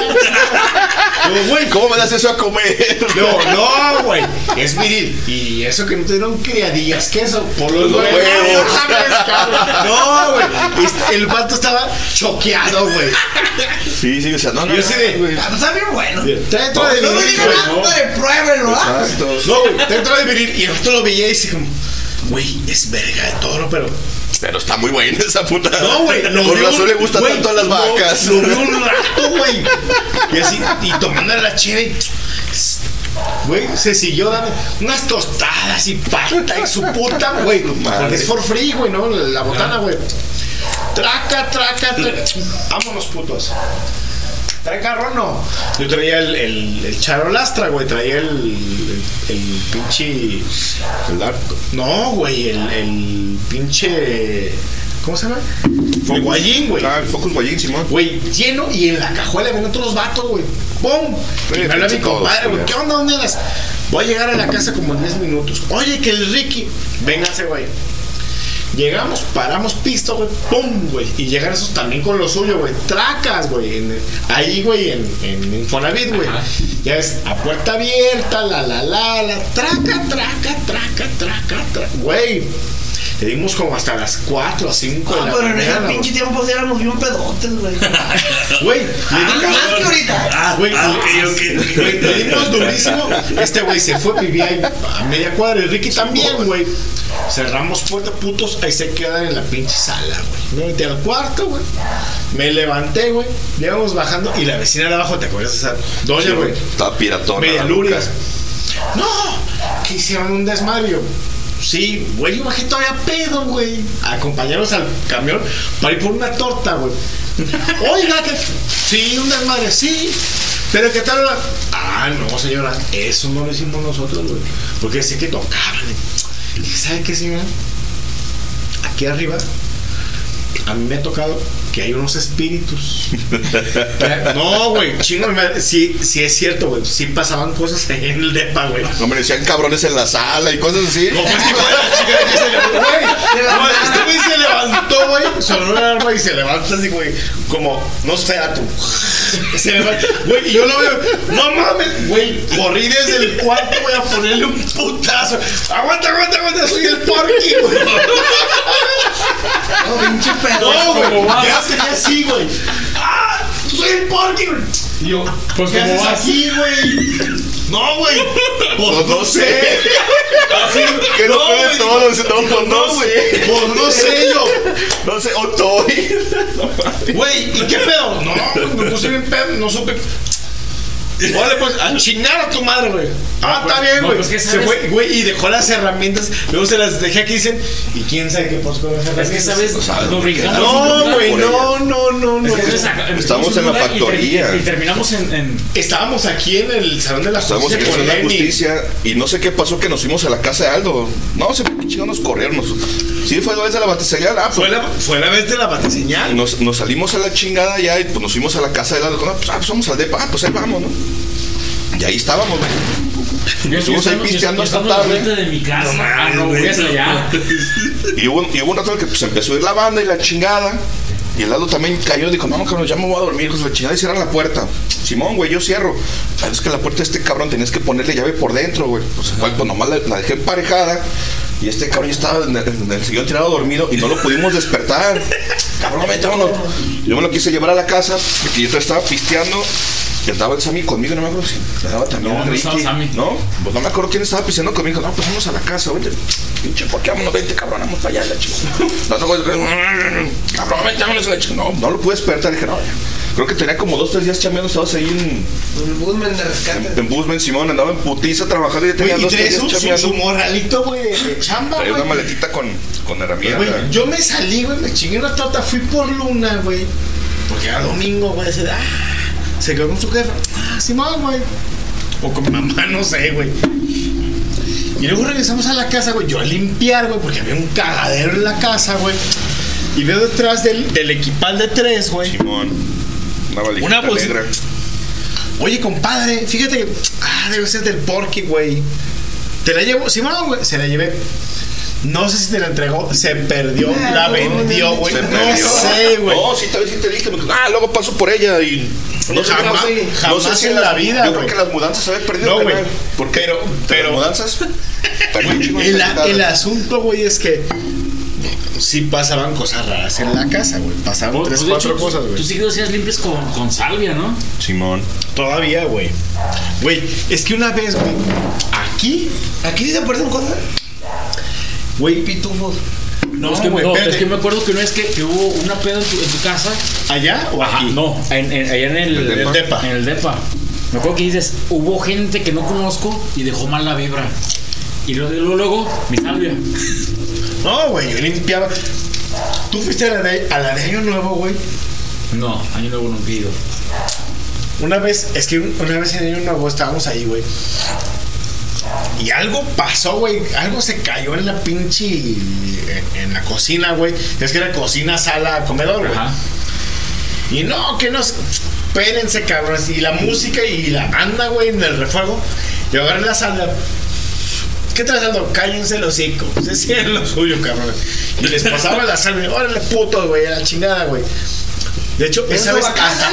Luego, güey, ¿Cómo me das eso a comer? no, no, güey. Es viril. Y eso que no te dieron criadillas, queso por los, Los huevos. huevos. No, mames, cabrón. No, güey. Este- El vato estaba choqueado, güey. Sí, sí, o sea, no, no. Yo así de. güey. Ah, Está bien bueno. Trae todo de No me viril, digan nada, compadre, pruébelo, ¿ah? Exacto. No, güey, dentro de venir y el otro lo veía y dice como, güey, es verga de toro, pero. Pero está muy buena esa puta. No, güey, lo Por razón le gusta tanto a las vacas. Lo vio un rato, güey. Y así, y tomando la cheve. Güey, se siguió dando unas tostadas y pasta y su puta, güey. Porque es for free, güey, ¿no? La botana, güey. Traca, traca, traca. Vámonos, putos. ¿Trae carro no? Yo traía el, el, el charolastra, güey. Traía el, el, el pinche. No, güey, el, el pinche. ¿Cómo se llama? El guayín, güey. Ah, el Focus Guayín, Simón. Güey, lleno y en la cajuela ven otros vatos, güey. ¡Pum! Y me habla mi compadre, güey. güey. ¿Qué onda, dónde andas? Voy a llegar a la casa como en 10 minutos. Oye, que el Ricky. Véngase, güey. Llegamos, paramos pisto, güey. ¡Pum, güey! Y llegan esos también con lo suyo, güey. Tracas, güey. ahí, güey, en, en Infonavit, güey. Ya ves, a puerta abierta, la, la, la, la. Traca, traca, traca, traca, traca. Güey. Le dimos como hasta las 4 o 5 de Ah, la pero en ese mañana. pinche tiempo sí éramos bien pedotes, güey. Güey, le Ah, dimos- más que ahorita. Ah, güey, le- güey, le dimos durísimo. Este güey se fue, vivía ahí a media cuadra. Y Ricky también, güey. Cerramos puerta, putos. Ahí se quedan en la pinche sala, güey. Me metí al cuarto, güey. Me levanté, güey. Íbamos bajando. Y la vecina de abajo, ¿te acuerdas de esa doña, Sí, güey? Está piratona. Media. No, que hicieron un desmadre. Sí, güey, yo bajé todavía pedo, güey. A acompañarnos al camión para ir por una torta, güey. Oiga, que. Sí, un desmadre, sí. Pero ¿qué tal? Ah, no, señora, eso no lo hicimos nosotros, güey. Porque sé que tocaban. Y ¿sabe qué, señora? Aquí arriba, a mí me ha tocado que hay unos espíritus. Que- No, güey, chingo, sí, sí es cierto, güey. Sí pasaban cosas ahí en el depa, güey. No me decían cabrones en la sala y cosas así. Este hijo de la chica que se levantó, güey. No, Este güey se levantó, güey. Sonó una alarma y se levanta así, güey. Como, no sé, a tu. Se levanta, güey. Y yo lo veo. No mames, güey. Corrí desde el cuarto, güey, a ponerle un putazo. Aguanta, aguanta, aguanta. Soy el porky, güey. No, pinche pedo. No, güey. Ya sería así, güey. ¡Ah! ¡Soy el porky, güey! Y yo, Pues, ¿qué ¿cómo haces vas? aquí, güey? No, güey. Pues Pues no sé. Así, Que no puede todo, no, pues no güey. sé. Pues no sé yo. No sé, Otoy. Güey, ¿y qué pedo? No, güey, me puse bien pedo, no supe. Vale, pues a chingar a tu madre, güey. Ah, pues, está bien, no, güey. pues, ¿qué se fue, güey, y dejó las herramientas. Luego se las dejé aquí, dicen. ¿Y quién sabe qué pasó con las Es herramientas? que, ¿sabes? Brincamos un No, güey, no, no, no, Es no. que acá- Estamos en la y ter- factoría. Y, terminamos en. en- Estábamos aquí en el Salón de la Estamos Justicia en con la Lenny. justicia y no sé qué pasó que nos fuimos a la casa de Aldo. No qué chingados nos corrieron. Sí, fue la vez de la batiseñal. Ah, Fue pues, la, fue la vez de la batiseñal. nos, nos salimos a la chingada ya y pues nos fuimos a la casa de Aldo. No, pues, ah, pues vamos al depa. Ah, pues ahí vamos, ¿no? Y ahí estábamos, güey. Estuvimos ahí pisteando hasta tarde. de mi casa. No Ah, no, mames, voy hasta güey. allá. Y hubo, y hubo un rato en el que pues, empezó a ir la banda y la chingada. Y el lado también cayó, dijo, no, cabrón, ya me voy a dormir, de la chingada, y cierra la puerta. Simón, güey, yo cierro. Ah, Es que la puerta de este cabrón tenías que ponerle llave por dentro, güey. Pues, igual, pues nomás la, la dejé emparejada. Y este cabrón ya estaba en el, en el sillón tirado dormido y no lo pudimos despertar. cabrón, vete, vámonos. Yo me lo quise llevar a la casa, porque yo estaba pisteando. Y andaba el Sammy conmigo, no me acuerdo si andaba también No, no Ricky. Sammy. ¿No? Pues no me acuerdo quién estaba pisteando conmigo. No, pues vamos a la casa, vente. Pinche, ¿por qué vámonos? Vente, cabrón, vamos para allá, la chica. No, no, cabrón, vente, vámonos, la chica. No, no lo pude despertar. Dije, no, ya. Creo que tenía como dos, tres días chambeando. Estabas ahí en, El Busman de rescate. en Busman, Simón. Andaba en putiza trabajando y ya tenía Güey, y dos, tres días su, su, chambeando. su morralito, güey, de chamba, Traía una maletita con, con herramientas. Güey, yo me salí, güey, me chingué una torta, fui por Luna, güey. Porque era domingo, güey, así de, ah, se quedó con su jefa. Ah, Simón, güey. O con mi mamá, no sé, güey. Y luego regresamos a la casa, güey, yo a limpiar, güey, porque había un cagadero en la casa, güey. Y veo detrás del, del equipal de tres, güey. Simón. Una valijita Una negra. Oye, compadre, fíjate que. Ah, debe ser del porky, güey. Te la llevo. Simón, güey. Se la llevé. No sé si te la entregó. Se perdió. la vendió, güey. No perdió. sé, güey. No, sí, tal vez sí te dije. Ah, luego paso por ella y. No, jamás- jamás en la vida, Yo creo que las mudanzas se habían perdido. No, güey. Porque Pero, pero. las mudanzas. El, el asunto, güey, es que. Sí pasaban cosas raras en la casa, güey. Pasaban Pues, tres, de cuatro hecho, cosas, güey. Tú seguido hacías limpias con, con salvia, ¿no? Simón. Todavía, güey. Güey, es que una vez, güey. Aquí. ¿Aquí se aparecen cosas? Güey, pitufos. No, es, que, no, espérate. es que me acuerdo que una vez que, que hubo una peda en tu, en tu casa. ¿Allá o Ajá, no, en, en- allá en el, depa. En el depa. Me acuerdo que dices, hubo gente que no conozco y dejó mal la vibra. Y luego, luego, luego mi salvia. No, güey, yo limpiaba. ¿Tú fuiste a la de, a la de Año Nuevo, güey? No, año nuevo no pido. Una vez, es que una vez en Año Nuevo estábamos ahí, güey. Y algo pasó, güey. Algo se cayó en la pinche. En, en la cocina, güey. Es que era cocina, sala, comedor, güey. Y no, que nos. Espérense, cabrones. Y la música y la banda, güey, en el refuego. Y agarré la sala. ¿Qué traes, Aldo? Cállense los hocico. Se cierren lo suyo, cabrón. Y les pasaba la sal, güey. Órale, puto, güey, a la chingada, güey. De hecho, El esa vez hasta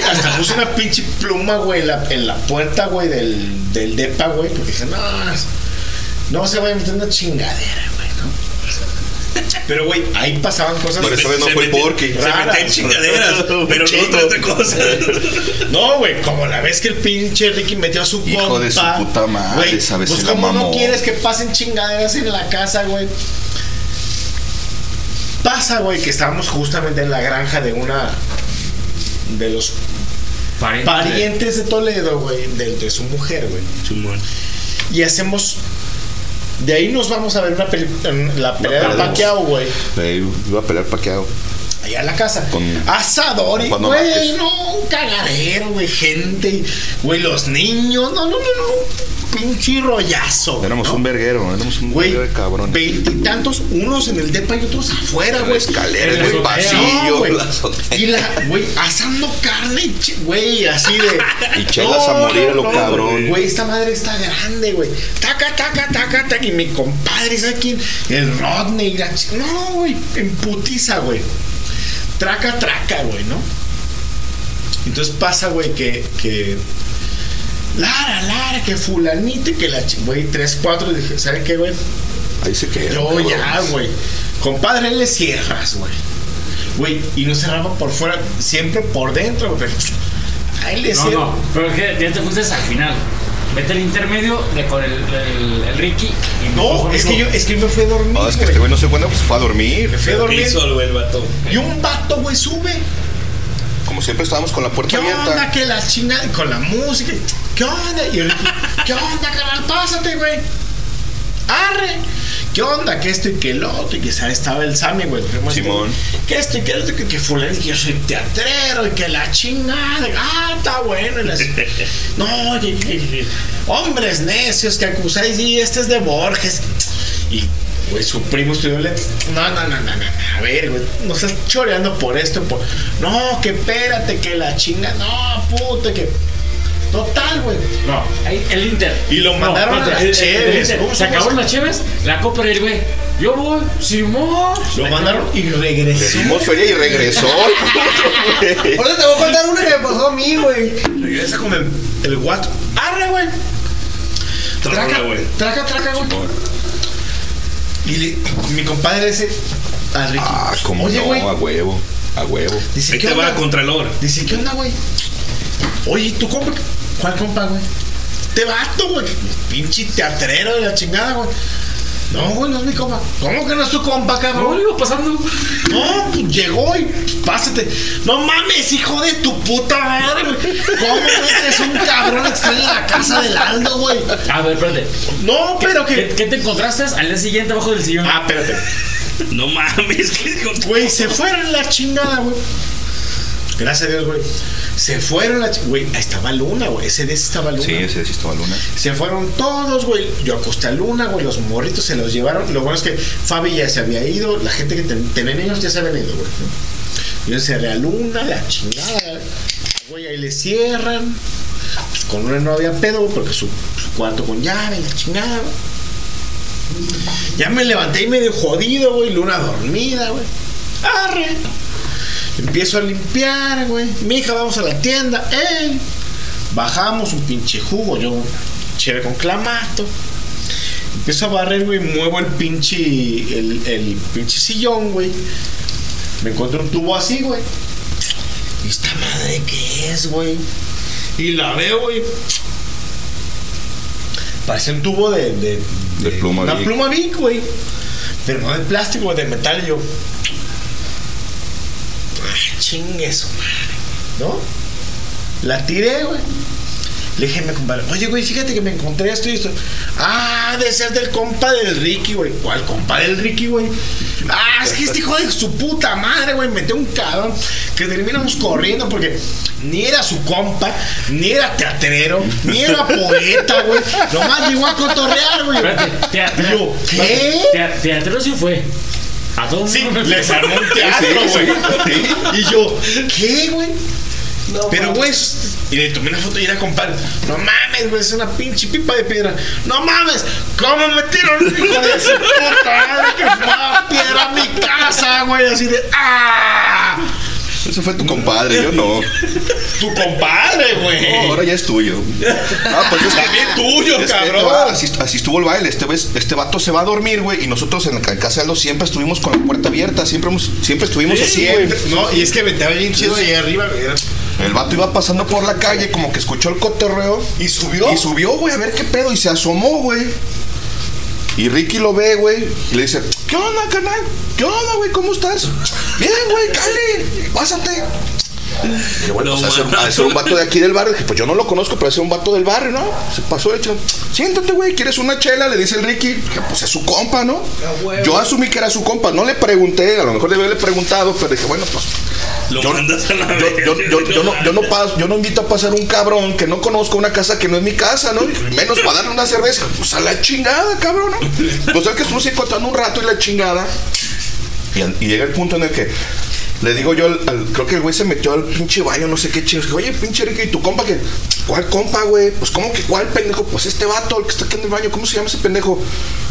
güey, hasta puse una pinche pluma, güey, en la, en la puerta, güey, del, del depa, güey, porque dije, no, no se vaya a meter una chingadera, güey, ¿no? Pero, güey, ahí pasaban cosas. Pero esa vez no se fue. Se raras. meten chingaderas, pero no otra cosa. No, güey, como la vez que el pinche Ricky metió a su Hijo compa. de su puta madre, güey, vez Pues se como no quieres que pasen chingaderas en la casa, güey. Pasa, güey, que estábamos justamente en la granja de una de los Pariente. parientes de Toledo, güey, de, de su mujer, güey. Y hacemos de ahí nos vamos a ver una peli- la pelea de Paquiao, güey. Iba a pelear paqueado. Allá en la casa. Con- Asador y, güey, no, un cagadero, güey, gente, güey, los niños, no, no, no, no, pinche rollazo. güey, Éramos ¿no? un verguero, éramos un Güey, verguero de cabrón. Veintitantos, unos en el depa y otros afuera, La güey. escalera, En en el azotea. pasillo, No, güey. Y la, güey, asando carne, güey, así de. Y chelas a morir a lo cabrón. güey. Güey, esta madre está grande, güey. Taca, taca, taca, taca. Y mi compadre, ¿sabes quién? El Rodney. la no, güey, en putiza, güey. Traca, traca, güey, ¿no? Entonces pasa, güey, que, que. Lara, Lara, que fulanita, y que la chi- güey, tres, cuatro. y Dije, ¿saben qué, güey? Ahí se quedó. Yo cabrón. ya, güey. Compadre, le cierras, güey. Güey, y no cerraba por fuera, siempre por dentro, güey. Ahí le No, cierro. no, pero es que ya te fuiste al final. Vete al intermedio de con el, el, el Ricky. Y No, es que yo, es que me fui a dormir. No, es que este güey no se cuenta, pues fue a dormir. Me fui a dormir. el vato. Y un vato, güey, sube. Como siempre estábamos con la puerta ¿Qué abierta. onda? Que la chingada. Con la música. ¿Qué onda? Y el Ricky, ¿qué onda, carnal? Pásate, güey. Arre. ¿Qué onda? Que esto y que el otro. Y que ¿sabes? estaba el Sammy, güey. Simón. Que esto y que el otro. Que, que fulano. Y que yo soy teatrero. Y que la chingada. Ah, está bueno. y las- no, y- hombres necios que acusáis. Y este es de Borges. Y. Güey, su primo estudió letras. No, no, no, no, no. A ver, güey. No estás choreando por esto. Por... No, que espérate, que la chinga. No, puta, que. Total, güey. No, ahí, el Inter. Y lo No, mandaron a las Cheves. Inter. ¿Cómo Se acabaron las Cheves, la Copa del güey. Yo voy, Simón. Lo mandaron y regresó. Le dimos feria y regresó. Ahorita te voy a contar una que me pasó a mí, güey. Regresa con el, el guato. Arre, güey. Traca, güey. traca, traca, güey. Y le- mi compadre ese a Ricky. Ah, como no, güey. a huevo. A huevo. Dice, Ahí ¿qué te va onda? Contralor. Dice, ¿qué onda, güey? Oye, ¿tu compa? ¿Cuál compa, güey? Te vato, güey. Pinche teatrero de la chingada, güey. No, güey, no es mi compa. ¿Cómo que no es tu compa, cabrón? No, iba pasando. No, pues llegó y pásate. No mames, hijo de tu puta madre, güey. ¿Cómo metes un cabrón extraño en la casa del Aldo, güey? A ver, espérate. No, pero ¿Qué, que. qué te encontraste al día siguiente abajo del sillón? Ah, espérate. No mames, que Güey, se fueron la chingada, güey. Gracias a Dios, güey. Se fueron la chingada. Güey, ahí estaba Luna, güey. Ese día estaba Luna. Sí, ese sí estaba luna. Se fueron todos, güey. Yo acosté a Luna, güey. Los morritos se los llevaron. Lo bueno es que Fabi ya se había ido. La gente que ten- tenía niños ya se habían ido, güey. Yo encerré a Luna, la chingada. Güey, ahí le cierran. Pues con Luna no había pedo, güey, porque su, su cuarto con llave, la chingada. Ya me levanté y medio jodido, güey. Luna dormida, güey. Arre. Empiezo a limpiar, güey. Mi hija, vamos a la tienda. ¡Ey! Bajamos un pinche jugo, yo chévere con clamato. Empiezo a barrer, güey, muevo el pinche, el, el pinche sillón, güey. Me encuentro un tubo así, güey. ¿Y esta madre qué es, güey? Y la veo, güey. Parece un tubo de... de, De pluma una Vic. pluma Vic, güey. Pero no de plástico, de metal. Yo... Ah, chingue eso, madre. ¿No? La tiré, güey. Le dije a mi compadre, oye, güey, fíjate que me encontré esto y esto. Ah, de ser del compa del Ricky, güey. ¿Cuál compa del Ricky, güey? Ah, es que este hijo de su puta madre, güey, metió un cabrón que terminamos corriendo porque ni era su compa, ni era teatrero, ni era poeta, güey. Nomás llegó a cotorrear, güey. Espérate, tea- Y yo, ¿qué? espérate, tea- Teatro sí fue. A todos Sí, les armó un teatro, güey. Y yo, ¿qué, güey? Pero, güey, y le tomé una foto y era compadre. No mames, güey, es una pinche pipa de piedra. No mames, ¿cómo metieron un hijo de su puta madre que fumaba piedra a mi casa, güey? Así de, ¡ah! Ese fue tu compadre, yo no. Tu compadre, güey. No, ahora ya es tuyo. Ah, pues es que- También tuyo, es cabrón. así, así estuvo el baile. Este, este vato se va a dormir, güey. Y nosotros en, en casa de Aldo siempre estuvimos con la puerta abierta. Siempre, siempre estuvimos Sí, así, güey. güey. No, y es que estaba bien chido ahí arriba, güey. El vato iba pasando por la calle, como que escuchó el cotorreo. ¿Y subió? Y subió, güey, a ver qué pedo. Y se asomó, güey. Y Ricky lo ve, güey. Y le dice, ¿qué onda, canal? ¿Qué onda, güey? ¿Cómo estás? Bien, güey, Cali. Pásate. Y yo, bueno, No, pues, de ser- un vato de aquí del barrio. Dije, pues yo no lo conozco, pero es un vato del barrio, ¿no? Se pasó de hecho. Siéntate, güey, ¿quieres una chela? Le dice el Ricky. Dije, pues es su compa, ¿no? Yo asumí que era su compa. No le pregunté, a lo mejor le había preguntado, pero dije, bueno, pues Lo yo, mandas a la yo, yo- yo- yo no, yo, no paso- yo no invito a pasar un cabrón que no conozco una casa que no es mi casa, ¿no? Y Menos para darle una cerveza. Pues a la chingada, cabrón, ¿no? Pues el que estuvimos ahí contando un rato y la chingada. Y llega el punto en el que le digo yo, al, creo que el güey se metió al pinche baño, no sé qué. Dije, Oye, pinche Ricky, ¿y tu compa que ¿Cuál compa, güey? Pues, ¿cómo que cuál pendejo? Pues este vato, el que está aquí en el baño, ¿cómo se llama ese pendejo?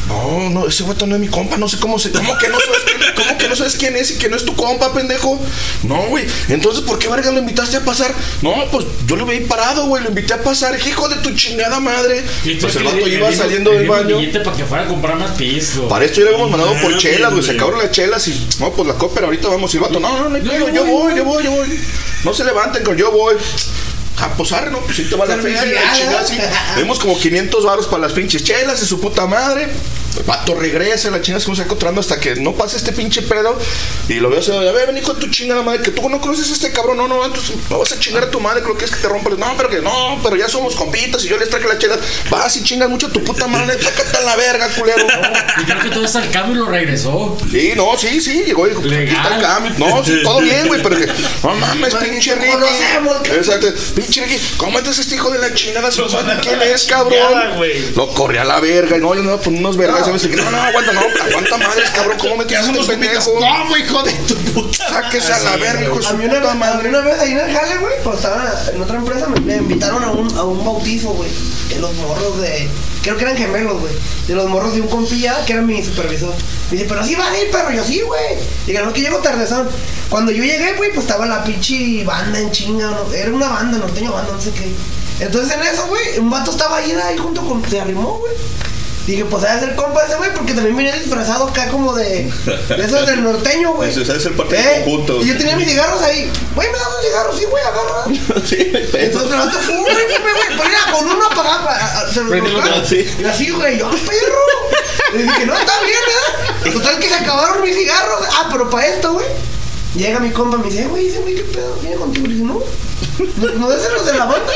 No, no, ese vato no es mi compa, no sé cómo se. ¿Cómo que no sabes cómo que no sabes quién es y que no es tu compa, pendejo? No, güey. Entonces, ¿por qué verga lo invitaste a pasar? No, pues yo lo veí parado, güey, lo invité a pasar. Hijo de tu chingada madre. Pues el vato iba saliendo del baño. para que fuera a comprar más piso. Para esto ya le habíamos mandado por chelas, güey. Se acabaron las chelas y. No, pues la copa, ahorita vamos. Y el vato, no, no, no, yo voy, yo voy, yo voy. No se levanten, con yo voy. Ah, pues arre, ¿no? Pues sí te va la feria, la chingada, sí. Vemos como 500 varos para las pinches chelas de su puta madre. El vato regresa, la chingada se va encontrando hasta que no pase este pinche pedo. Y lo veo así, a ver, ven hijo de tu chingada madre, que tú no conoces a este cabrón. No, no, entonces no vas a chingar a tu madre, creo que es que te rompa. No, pero que no, pero ya somos compitas y yo les traje las chelas. Vas y chingas mucho a tu puta madre, sácate a la verga, culero. Y creo que todo está el cambio y lo regresó. Sí, no, sí, sí, llegó y dijo, pues, aquí está el cambio. No, sí, todo bien, güey, pero que, no mames, pinche Ricky. Exacto, pinche ¿cómo metes a este hijo de la chingada? Si no sabes ni quién es, cabrón. Lo corre a la verga. Y no, yo no, pues unos vergas. ¿sabes? No, no, aguanta, no, aguanta madres, cabrón. ¿Cómo metes a este pendejo? ¿Cómo, hijo de tu puta? Sáquese a la verga, hijo de A su mí una, puta a mí madre. una vez ahí en el jale, güey, cuando estaba en otra empresa, me, me invitaron a un, a un bautizo, güey, de los morros de... Creo que eran gemelos, güey. De los morros de un compilla que era mi supervisor. Me dice, pero sí va a perro. Yo sí, güey. Diga, no, que llego tardezón. Cuando yo llegué, güey, pues estaba la pinche banda en chinga. Era una banda, norteño banda, no sé qué. Entonces en eso, güey, un vato estaba ahí, ahí junto con... Se arrimó, güey. Dije, pues debe ser compa ese güey, porque también venía disfrazado acá como de... De esos del norteño, güey. Eso es el parte ¿Eh? conjunto. Y yo tenía mis cigarros ahí. Güey, me das un cigarro, sí, güey, agarra. Sí, me. Entonces vato fume, fume, güey. Pero mira, con uno apagaba. a- a- Se lo. Y así, güey, yo, perro. Le dije, no, está bien, ¿eh? Total que se acabaron mis cigarros. Ah, pero para esto, güey. Llega mi compa y me dice, "Eh, güey, ese güey, ¿qué pedo? ¿Viene contigo? Le dije, no. ¿No, no de los de la banda?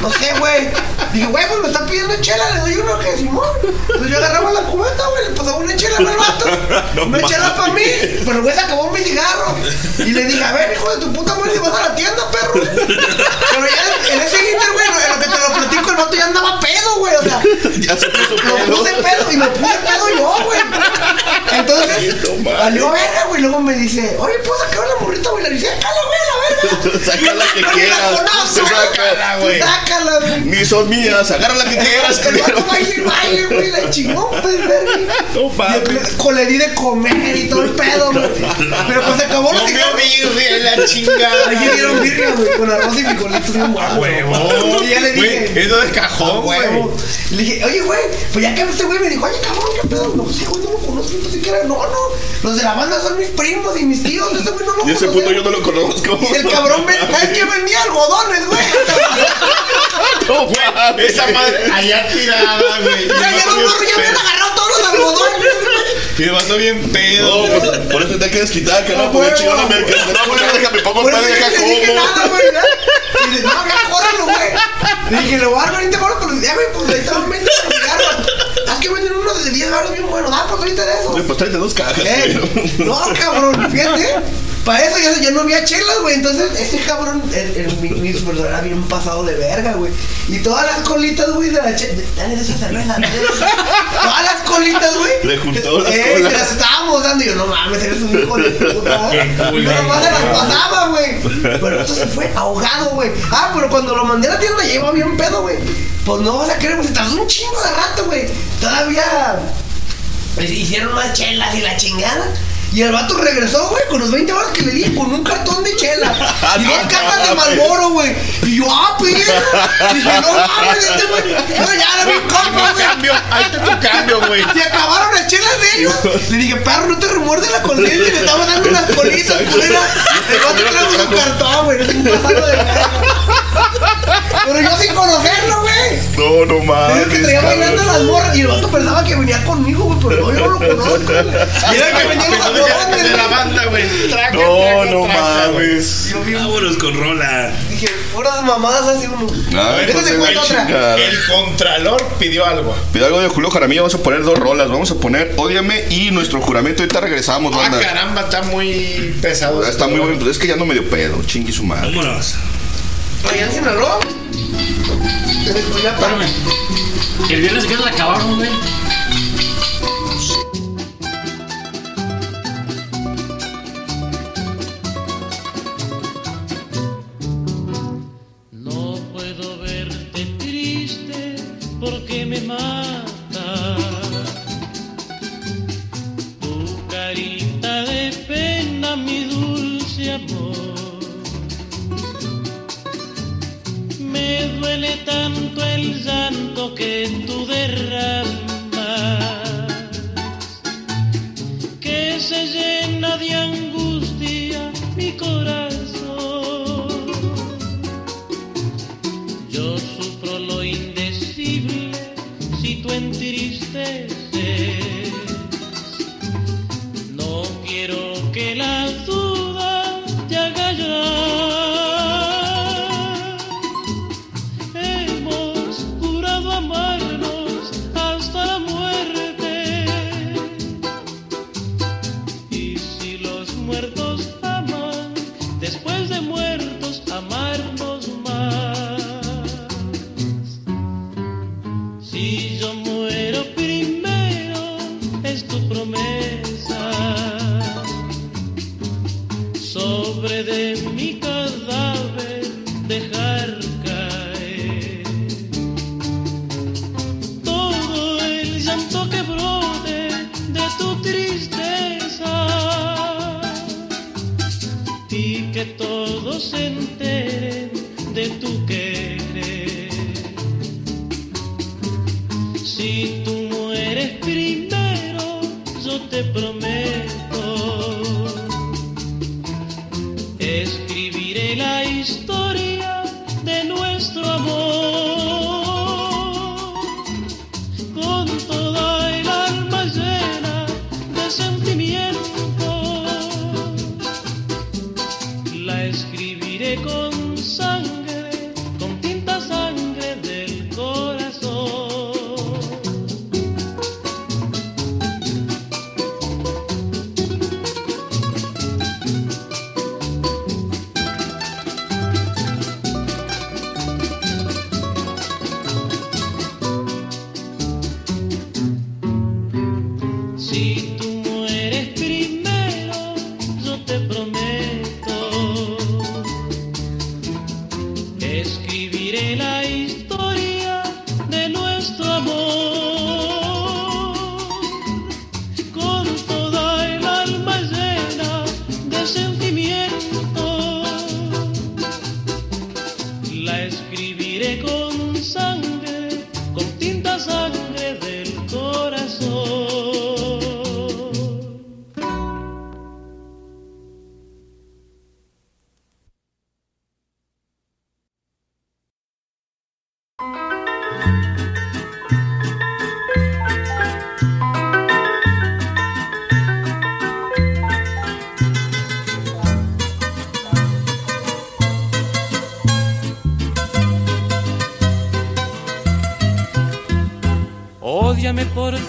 No sé, güey. Dije, güey, pues me está pidiendo chela, le doy uno que Simón. Entonces yo agarraba la cubeta, güey, le pasaba una chela al vato. No una chela para mí. Pero el güey se acabó mi cigarro. Y le dije, a ver, hijo de tu puta madre, si vas a la tienda, perro. Pero ya en ese inter, güey, en lo que te platico, el vato ya andaba pedo, güey. O sea, Ya se puso lo pedo. puse pedo y me puse pedo yo, güey. Entonces, valió verga, güey. Luego me dice, oye, ¿puedo sacar una morrita, güey? Le dice, sácala, güey, a la verga. Saca la que quieras. La conozco, Sácala, güey. Sácala, güey. Ni son mías. Agarra la que quieras, El vato baile y baile, güey, la chingó, pues, verga. No mames. Le di de comer y todo el pedo, güey. Pero pues se acabó los cigarros. birria, la chingada. Ahí dieron birria, güey, con arroz y frijolitos buenos. Huevo. Y ya le dije. Es cajón, "A güey. huevo". Le dije, oye, güey, pues ya que este güey me dijo, oye, cabrón, ¿qué pedo? No sé, güey, no lo conozco, ni siquiera. No, no, los de la banda son mis primos y mis tíos. Ese güey no lo Y ese puto yo no lo conozco. Y el cabrón, ven- ¿sabes qué vendía? Algodones, güey. No. Esa madre allá tirada, güey. Ya, ya habían agarrado todos los algodones. Y el vato bien pedo. No, por, por eso te quieres quitar, que no, porque chingón la merca. No, porque déjame pongo Por pedo y dije como. güey. Y dice, no, ya, córrelo, güey. Dije, le voy a 20 baros, pero ya, güey, pues ahí estaban 20 los cigarros. Haz que venden unos de 10 baros bien buenos. Ah, pues ahorita de eso. Güey, pues tráete dos cajas, Eh, güey. no, cabrón, fíjate. Para eso ya, ya no había chelas, güey. Entonces, ese cabrón, el, el, mi, mi era bien pasado de verga, güey. Y todas las colitas, güey, de la chela. Dale de esa cerveza, dale esa. Todas las colitas, güey. Le juntó las Eh, te las colas. estábamos dando. Y yo, no mames, eres un hijo de puta. Yo culero, nomás se las pasaba, güey. Pero esto se fue ahogado, güey. Ah, pero cuando lo mandé a la tienda ya iba bien pedo, güey. Pues no vas a creer, güey. Se tardó un chingo de rato, güey. Todavía pues, hicieron más chelas y la chingada. Y el vato regresó, güey, con los 20 baros que le di, con un cartón de chela. Y dos cajas de Malboro, güey. Y yo, ah, perra. Dije, no mames, este güey. No, ya era mi compa, güey. Cambio, ahí está tu cambio, güey. Se acabaron las chelas de ellos. Le dije, perro, no te remuerde la conciencia. Le estamos dando unas colitas, culera. El vato trajo su cartón, güey. Es un pasado de verga. Pero yo sin conocerlo, güey. No, no Dice que mames. traía bailando las morras y el vato pensaba que venía conmigo, güey, pero no, yo no lo conozco. Y era que venía De la güey. banda, güey. Traca, No, traca, no traca, mames. Yo vi- Vámonos con rola. Dije, puras mamadas así uno. A ver, Déjate güey, otra. chingada. El contralor pidió algo. Pido algo de Julio Jaramillo, vamos a poner dos rolas. Vamos a poner Ódiame y nuestro juramento. Ahorita regresamos, Ah, banda. caramba, está muy pesado. Está muy bueno, pues es que ya no me dio pedo, chingui su madre. Vámonos. Allá en Sinaloa. Espérame. El viernes que se la acabaron, güey. Porque me mata. Tu carita de pena, mi dulce amor. Me duele tanto el llanto que tú derramas que se llena de angustia mi corazón. Si se enteren de tu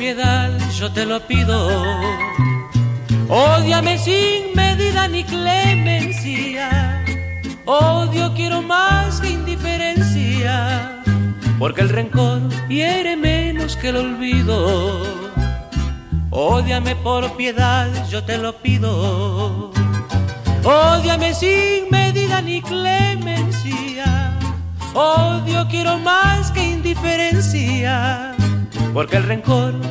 piedad, yo te lo pido. Ódiame sin medida ni clemencia. Odio quiero más que indiferencia. Porque el rencor hiere menos que el olvido. Ódiame por piedad, yo te lo pido. Ódiame sin medida ni clemencia. Odio quiero más que indiferencia. Porque el rencor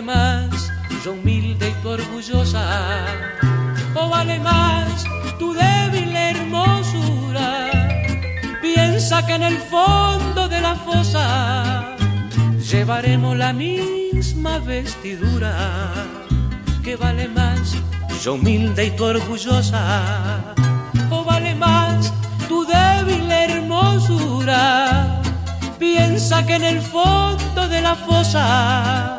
Vale más, yo humilde y tu orgullosa? ¿O vale más tu débil hermosura? Piensa que en el fondo de la fosa llevaremos la misma vestidura. ¿Qué vale más, yo humilde y tu orgullosa? ¿O vale más tu débil hermosura? Piensa que en el fondo de la fosa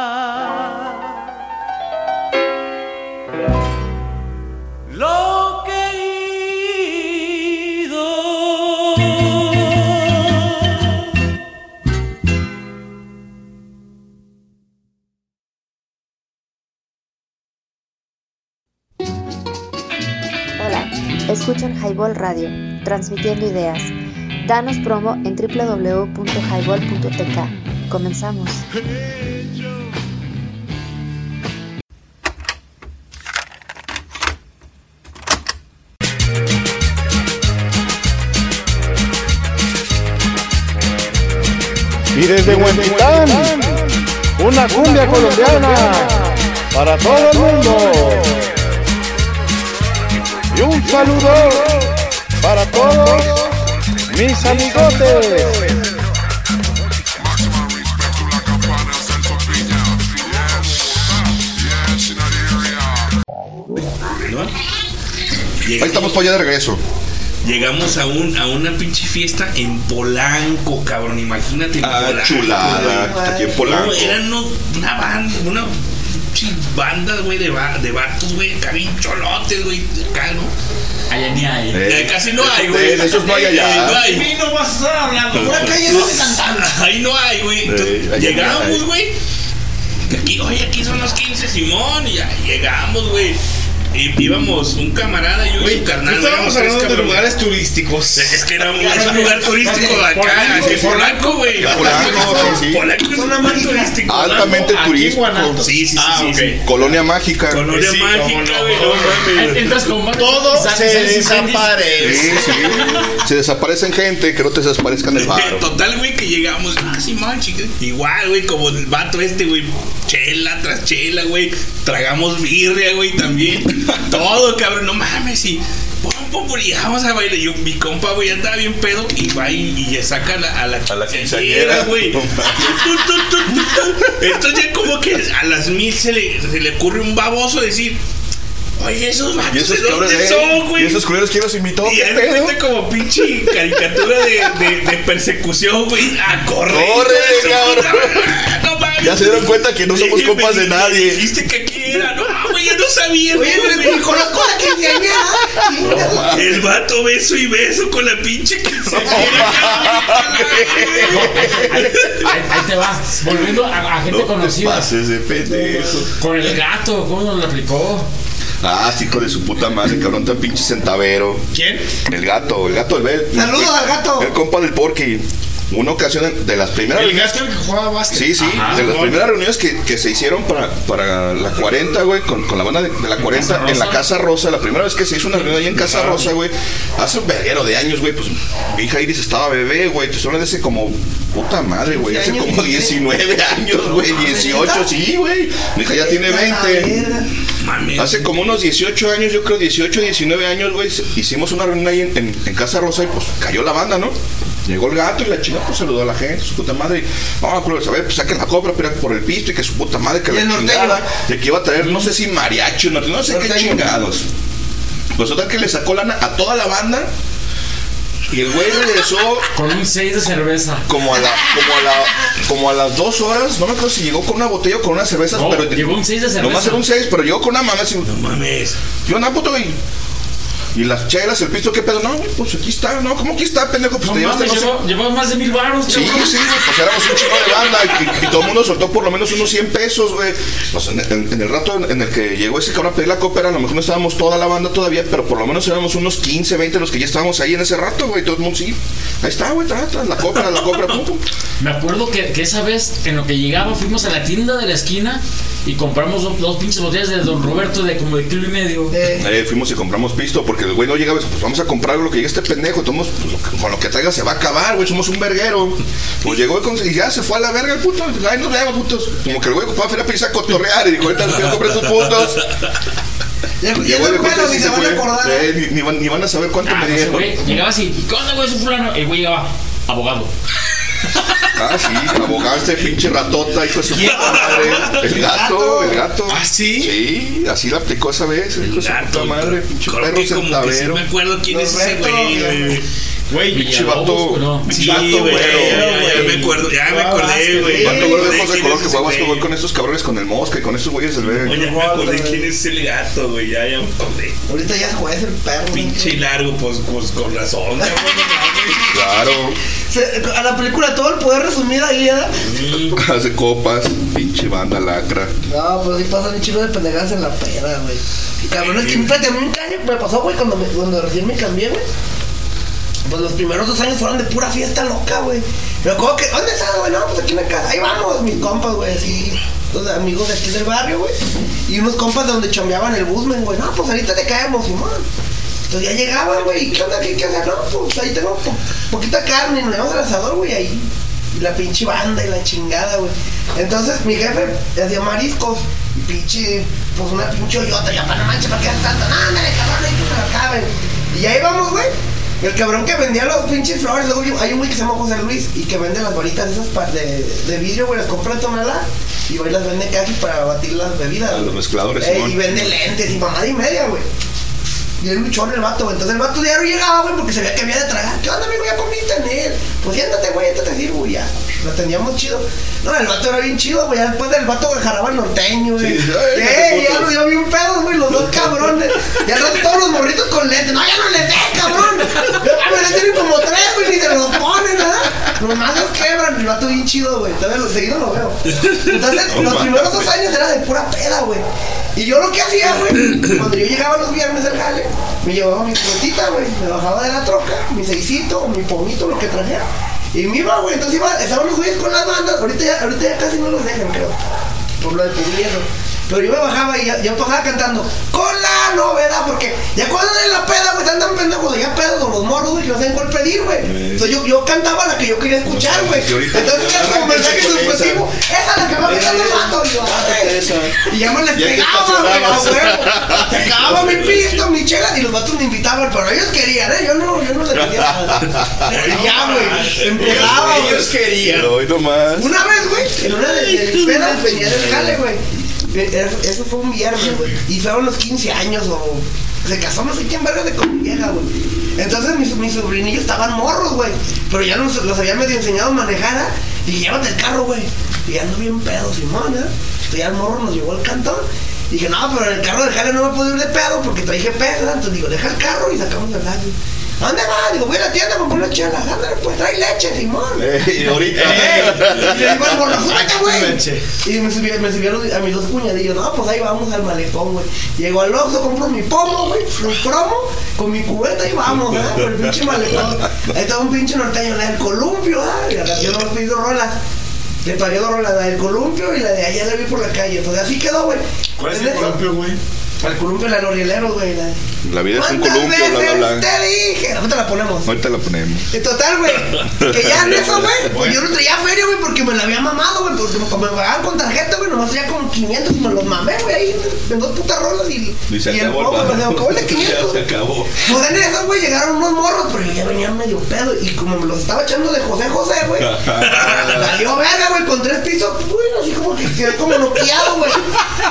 Escuchan Highball Radio, transmitiendo ideas. Danos promo en www.highball.tk. Comenzamos. Y desde Huentitán, una cumbia colombiana para todo el mundo. Y un saludo para todos mis amigotes. Ahí estamos para allá de regreso. Llegamos a, un, a una pinche fiesta en Polanco, cabrón. Imagínate. en Ah, Polanco, chulada, aquí en Polanco. No, eran una banda, una pinche banda, güey, de, va- de vatos, güey, acá bien cholotes, güey, acá, ¿no? Allá ni hay. Eh, casi no hay, güey. de esos no hay allá. Eh, no hay. mí no vas a estar hablando. Por acá ya no se. Ahí no hay, güey. Eh, llegamos, güey. Aquí, oye, aquí son los 15, Simón. Y ya llegamos, güey. Y íbamos un camarada y yo y su carnal. estábamos hablando de lugares turísticos. Es que era un, es un lugar turístico de acá, es Polanco, güey. Polanco, sí, sí. Polanco es un lugar turístico. Altamente turístico. Sí, sí, sí, Ah, sí. Colonia mágica. Colonia Sí, mágica, güey. Entras con Todo se desaparece. Sí, sí. Se desaparecen gente, que no te desaparezcan el barro. Total, güey, que llegamos. Ah, sí, man, chica. Igual, güey, como el vato este, güey. Chela tras chela, güey. Tragamos birria, güey, también. Todo, cabrón. No mames, y. Pum, pum, pum, y vamos a bailar. Yo, mi compa, güey, andaba bien pedo. Y va y, y saca a la, a la, A la quinceañera, güey. Entonces, ya como que a las mil se le, se le ocurre un baboso decir. Oye, esos vatos Y esos de dónde son, güey. y esos culeros que los invitó, Y ¿qué ahí cuenta como pinche caricatura de, de, de persecución, güey. A correr. Corre, cabrón. No. Ya se dieron cuenta que no somos compas me- de nadie. Dijiste que aquí era. No, güey, yo no sabía. Oye, ni conozco a quinceañera. El vato beso y beso con la pinche Ahí, ahí te va. Volviendo a, gente No te conocida. pases de pendejo. Con el gato, ¿cómo nos lo aplicó? Ah, sí, hijo de su puta madre, cabrón, tan pinche centavero. ¿Quién? El gato, el gato del Bel. Saludos al gato. El compa del Porky. Una ocasión de las primeras El gasto que jugaba básquet. Sí, sí, Ajá, de las gol. primeras reuniones que, que se hicieron para, para la 40, güey, con, con la banda de, de la 40 en la Casa Rosa, la primera vez que se hizo una reunión ahí en Casa Rosa, güey, hace un verguero de años, güey, pues mi hija Iris estaba bebé, güey, te suena de ese como, puta madre, güey, hace 15 como años, 19 años, güey, 18, sí, güey, mi hija ya tiene 20. Mames. Hace como unos 18 años, yo creo 18, 19 años, güey, hicimos una reunión ahí en, en- en Casa Rosa y pues cayó la banda, ¿no? Llegó el gato y la chingada pues saludó a la gente, su puta madre. y, No, culo, a ver, pues saquen la cobra, pero por el pisto y que su puta madre que la chingada. Y que iba a traer, no sé si mariachi, no, no sé qué chingados. Pues total que le sacó lana a toda la banda. Y el güey regresó Con un 6 de cerveza. como a la, como a la, como a las dos horas, no me acuerdo si llegó con una botella o con unas cervezas, No, pero llegó un seis de cerveza. Nomás era un 6, pero llegó con una mamá así. No mames. Yo, no, puto, y, y las chelas, el pisto, ¿qué pedo? No, güey, pues aquí está, no, ¿cómo aquí está, pendejo? Pues No te llevaste, mames, no sé- llevó, llevó más de mil baros. Sí, sí, güey, pues éramos un chico de banda y, y todo el mundo soltó por lo menos unos 100 pesos, güey. Pues en, en- en el rato en, en el que llegó ese cabrón a pedir la copa, a lo mejor no estábamos toda la banda todavía, pero por lo menos éramos unos 15, 20 los que ya estábamos ahí en ese rato, güey. Todo el mundo, sí, ahí está, güey, trata, la copa, la copa, pum, pum. Me acuerdo que, que esa vez, en lo que llegaba, fuimos a la tienda de la esquina y compramos dos, dos pinches botellas de Don Roberto de como de kilo y medio. Eh, fuimos y compramos pisto porque el güey no llegaba, pues vamos a comprar lo que llegue este pendejo, tomamos, pues, lo que- con lo que traiga se va a acabar, güey, somos un verguero. Pues llegó y, con- y ya se fue a la verga el puto, ay, nos vemos, putos. Como que el güey ocupaba feria para a cotorrear y dijo, ahorita les voy a comprar sus ya Llegó el sí ni se se van a acordar. Eh, ni, ni van, ni van a saber cuánto Ah, me dieron. güey llegaba así, ¿qué onda, güey? Su fulano. El güey llegaba, abogado. Ah, sí, abogado este pinche ratota, hijo de su puta madre. El gato, el gato. ¿Ah, sí? Sí, así la aplicó esa vez, hijo de su puta madre, pinche Creo perro que como que sí centavero. me acuerdo quién es ese güey, güey. Güey, Pinche vato, no. Sí, vato güey, güero. ya, ya me acuerdo, ya me acordé, güey. Vato güero de ojos de ¿Quién color es que jugabas güey? con estos cabrones con el mosca y con estos güeyes del Oye, bebé. ya me acordé quién es el gato, güey. Ya, ya me acordé. Ahorita ya juez el perro. Pinche largo, pues, pues con razón, Claro, Se- A la película todo el poder resumido ahí, ¿eh? hace copas, pinche banda lacra. No, pues sí pasan un chico de pendejadas en la pera, güey. Y cabrón, es que fíjate, a mí me pasó, güey, cuando, me- cuando recién me cambié, güey. Pues los primeros dos años fueron de pura fiesta loca, güey. Me acuerdo que, ¿dónde estás, güey? No, pues aquí en la casa. Ahí vamos, mis compas, güey, así. Los amigos de aquí del barrio, güey. Y unos compas de donde chambeaban el busmen, güey. No, pues ahorita te caemos, Simón. Entonces ya llegaban, güey. ¿y ¿Qué onda? ¿Qué, qué hacer? No, pues ahí tengo po- poquita carne. Nos llevamos al asador, güey, ahí. Y la pinche banda y la chingada, güey. Entonces mi jefe hacía mariscos. Y pinche, pues una pinche hoyota. Ya para no manches, ¿para qué tanto? No, ándale, cabrón, ahí que se lo acaben. Y ahí vamos, güey. El cabrón que vendía los pinches flores, luego yo- hay un güey que se llama José Luis y que vende las varitas esas de, de vidrio, güey, las compra en Tonalá y va y las vende casi para batir las bebidas. A los mezcladores, Eh, y vende lentes y mamada y media, güey. Y el luchón el vato, güey. Entonces el vato diario llegaba, güey, porque se veía que había de tragar. ¿Qué onda, amigo? ¿Ya comiste en él? Pues siéntate, güey, ya te sirvo, ya. Lo teníamos chido. No, el vato era bien chido, güey. Ya después del vato que jaraba el norteño, güey. Sí, ay, ya nos dio bien pedos, güey, los dos cabrones. Ya no todos los morritos con lentes. No, ya no les dé, cabrón. Ya me tienen como tres, güey, ni se los ponen, ¿verdad? Nomás los quebran. El vato bien chido, güey. Todavía lo seguido lo veo. Entonces, los primeros dos años era de pura peda, güey. Y yo lo que hacía, güey, cuando yo llegaba los viernes al jale, me llevaba mi cubetita, güey, me bajaba de la troca, mi seisito, mi pomito, lo que trajera. Y me iba, güey, entonces iba, estaban los güeyes con las bandas, ahorita ya, ahorita ya casi no los dejan, creo, por lo del eso. Pero yo me bajaba y ya- yo pasaba cantando con la novedad, porque ya cuando en la peda, güey, están tan pendejos, ya pedos los morros, güey, que no saben cuál pedir, güey. Entonces yo, yo cantaba la que yo quería escuchar, güey. Entonces era como mensaje con esa. es la que va cantando el vato. Y yo, "Ay". Y ya me les pegaba, güey, a huevo. Se acababa mi pisto, mi chela, y los vatos me invitaban, pero ellos querían, ¿eh? Yo no, yo no les pedía nada. Y ya, güey, empezaba. Pero hoy nomás. Una vez, güey, en una de, de mis pedas venía del jale, güey. Eh, era- Eso fue un viernes, güey. Y fueron los 15 años o. Se casó no sé quién verga de con vieja, güey. Entonces mis, mis sobrinillos estaban morros, güey. Pero ya los, los había medio enseñado a manejar. ¿ah? Y dije, llévate el carro, güey. Y ando bien pedo, Simón, ¿eh? Entonces ya el morro nos llevó al cantón. Dije, no, pero en el carro del jale no me puedo ir de pedo porque traje pedo. Entonces digo, deja el carro y sacamos el jale. ¿A ¿Dónde va? Digo, voy a la tienda a comprar una chela. Ándale, pues trae leche, Simón. Eh, y ahorita. Y le digo al morro, súbete, güey. Y me subí, me subí a, los- a mis dos cuñadillos. No, pues ahí vamos al malecón, güey. Llego al Oxxo, compro mi pomo, güey. Mi promo, con mi cubeta y vamos, ¿ah? Por el pinche malecón. Ahí estaba un pinche norteño, la del columpio, ¿ah? Y la yo no dos rolas. Le pagué dos rolas, la del columpio y la de allá la vi por la calle. Entonces así quedó, güey. ¿Cuál es el eso- columpio, güey? El columpio la los rieleros, güey. la- La vida es un ¿Cuántas columpio, bla, bla. Te dije, ahorita la ponemos. Ahorita la ponemos. Y total, güey. Que ya en eso, güey. Pues yo no traía feria, güey, porque me la había mamado, güey. Porque me pagaban con tarjeta, güey, nomás traía como 500 y me los mamé, güey. Ahí en dos putas rolas y, Y se y el acabó poco, el me acabó el de 500. Ya se acabó. Pues en eso, güey, llegaron unos morros, pero yo ya venía medio pedo. Y como me los estaba echando de José José, güey. Salió verga, güey, con tres pisos, güey, así como que quedé como noqueado, güey.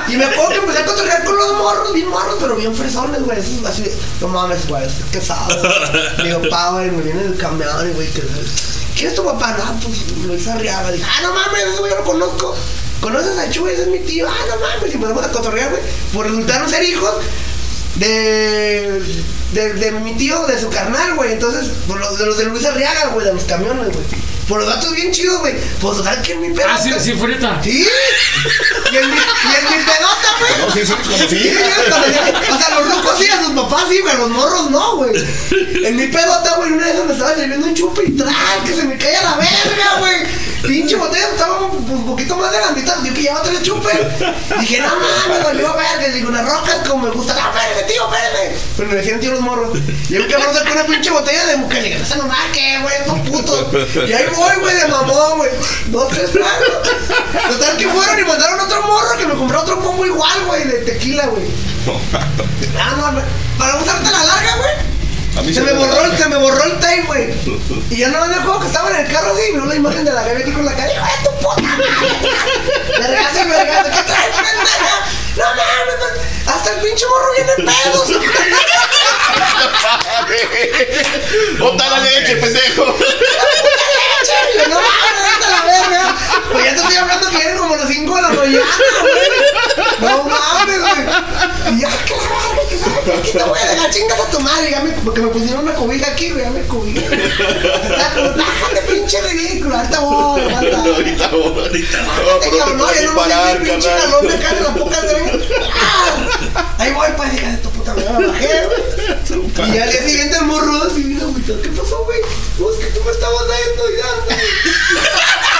Y me acuerdo que empecé a cotorrear con los morros, bien morros, pero bien fresones, güey. Esos así, de, no mames, güey, estoy casado. Mi papá, güey, me viene en el camión y, güey, que. ¿Quién es tu papá? No, pues Luis Arriaga. Dije, ah, no mames, güey yo lo conozco. ¿Conoces a Chuy? Ese es mi tío. Ah, no mames. Y empezamos a cotorrear, güey. Pues resultaron ser hijos de, de, de mi tío, de su carnal, güey. Entonces, por los, de los de Luis Arriaga, güey, de los camiones, güey. Por los datos bien chidos, güey. Pues total que en mi pedota. Ah, sí, sí, neta. Sí. Y en mi, y en mi pedota, güey. No, sí, sí, como sí. Sí, O sea, los locos sí, a sus papás sí, güey, a los morros no, güey. En mi pedota, güey, una vez me estaba sirviendo un chupe y ¡tras! que se me cae a la verga, güey. Pinche botella, estaba un, poquito más de la mitad, yo que llevaba tres chupes. Dije, no mames, dolió verga. Digo, unas rocas como me gusta. No, espérate, tío, espérate. Pero me decían tío los morros. Y yo que vamos a sacar una pinche botella de mujer. Le dije, no nomás, que, güey, estos putos. Y ahí voy, güey, de mamón, güey. Dos, tres tragos. Total que fueron y mandaron otro morro que me compró otro pombo igual, güey, de tequila, güey. Ah, no, no, para usarte la larga, güey. A mí Se me borró, el- se me borró el tape, güey. Y ya no me acuerdo que estaba en el carro así y vio la imagen de la Gaby aquí con la cara. ¡Hijo de tu puta madre! Vergazo y vergazo. ¿Qué traes? No mames, pues, hasta el pinche morro viene pedos. ¡Bota la leche, pendejo! Y yo, no mames, la verga. Pues ya te estoy hablando que eran como las 5 de la mañana, güey. No mames, güey. Y ya, que sabes, aquí te voy a dejar chingas a tu madre. Ya me, porque me pusieron una cobija aquí, güey, ya me cobijé. Está como, bájate, pinche ridículo. Ahorita voy, aguanta. Ahorita, ahorita. Te pero cabrón, no no, ya no me parar, sentí pinche calor de de la poca de ¡Ah! Ahí voy, pues, hija de tu puta madre, me bajé, güey. Y al día siguiente el morro así, mira, güey, ¿qué pasó, güey? Pues que tú me estabas dando y dando. Y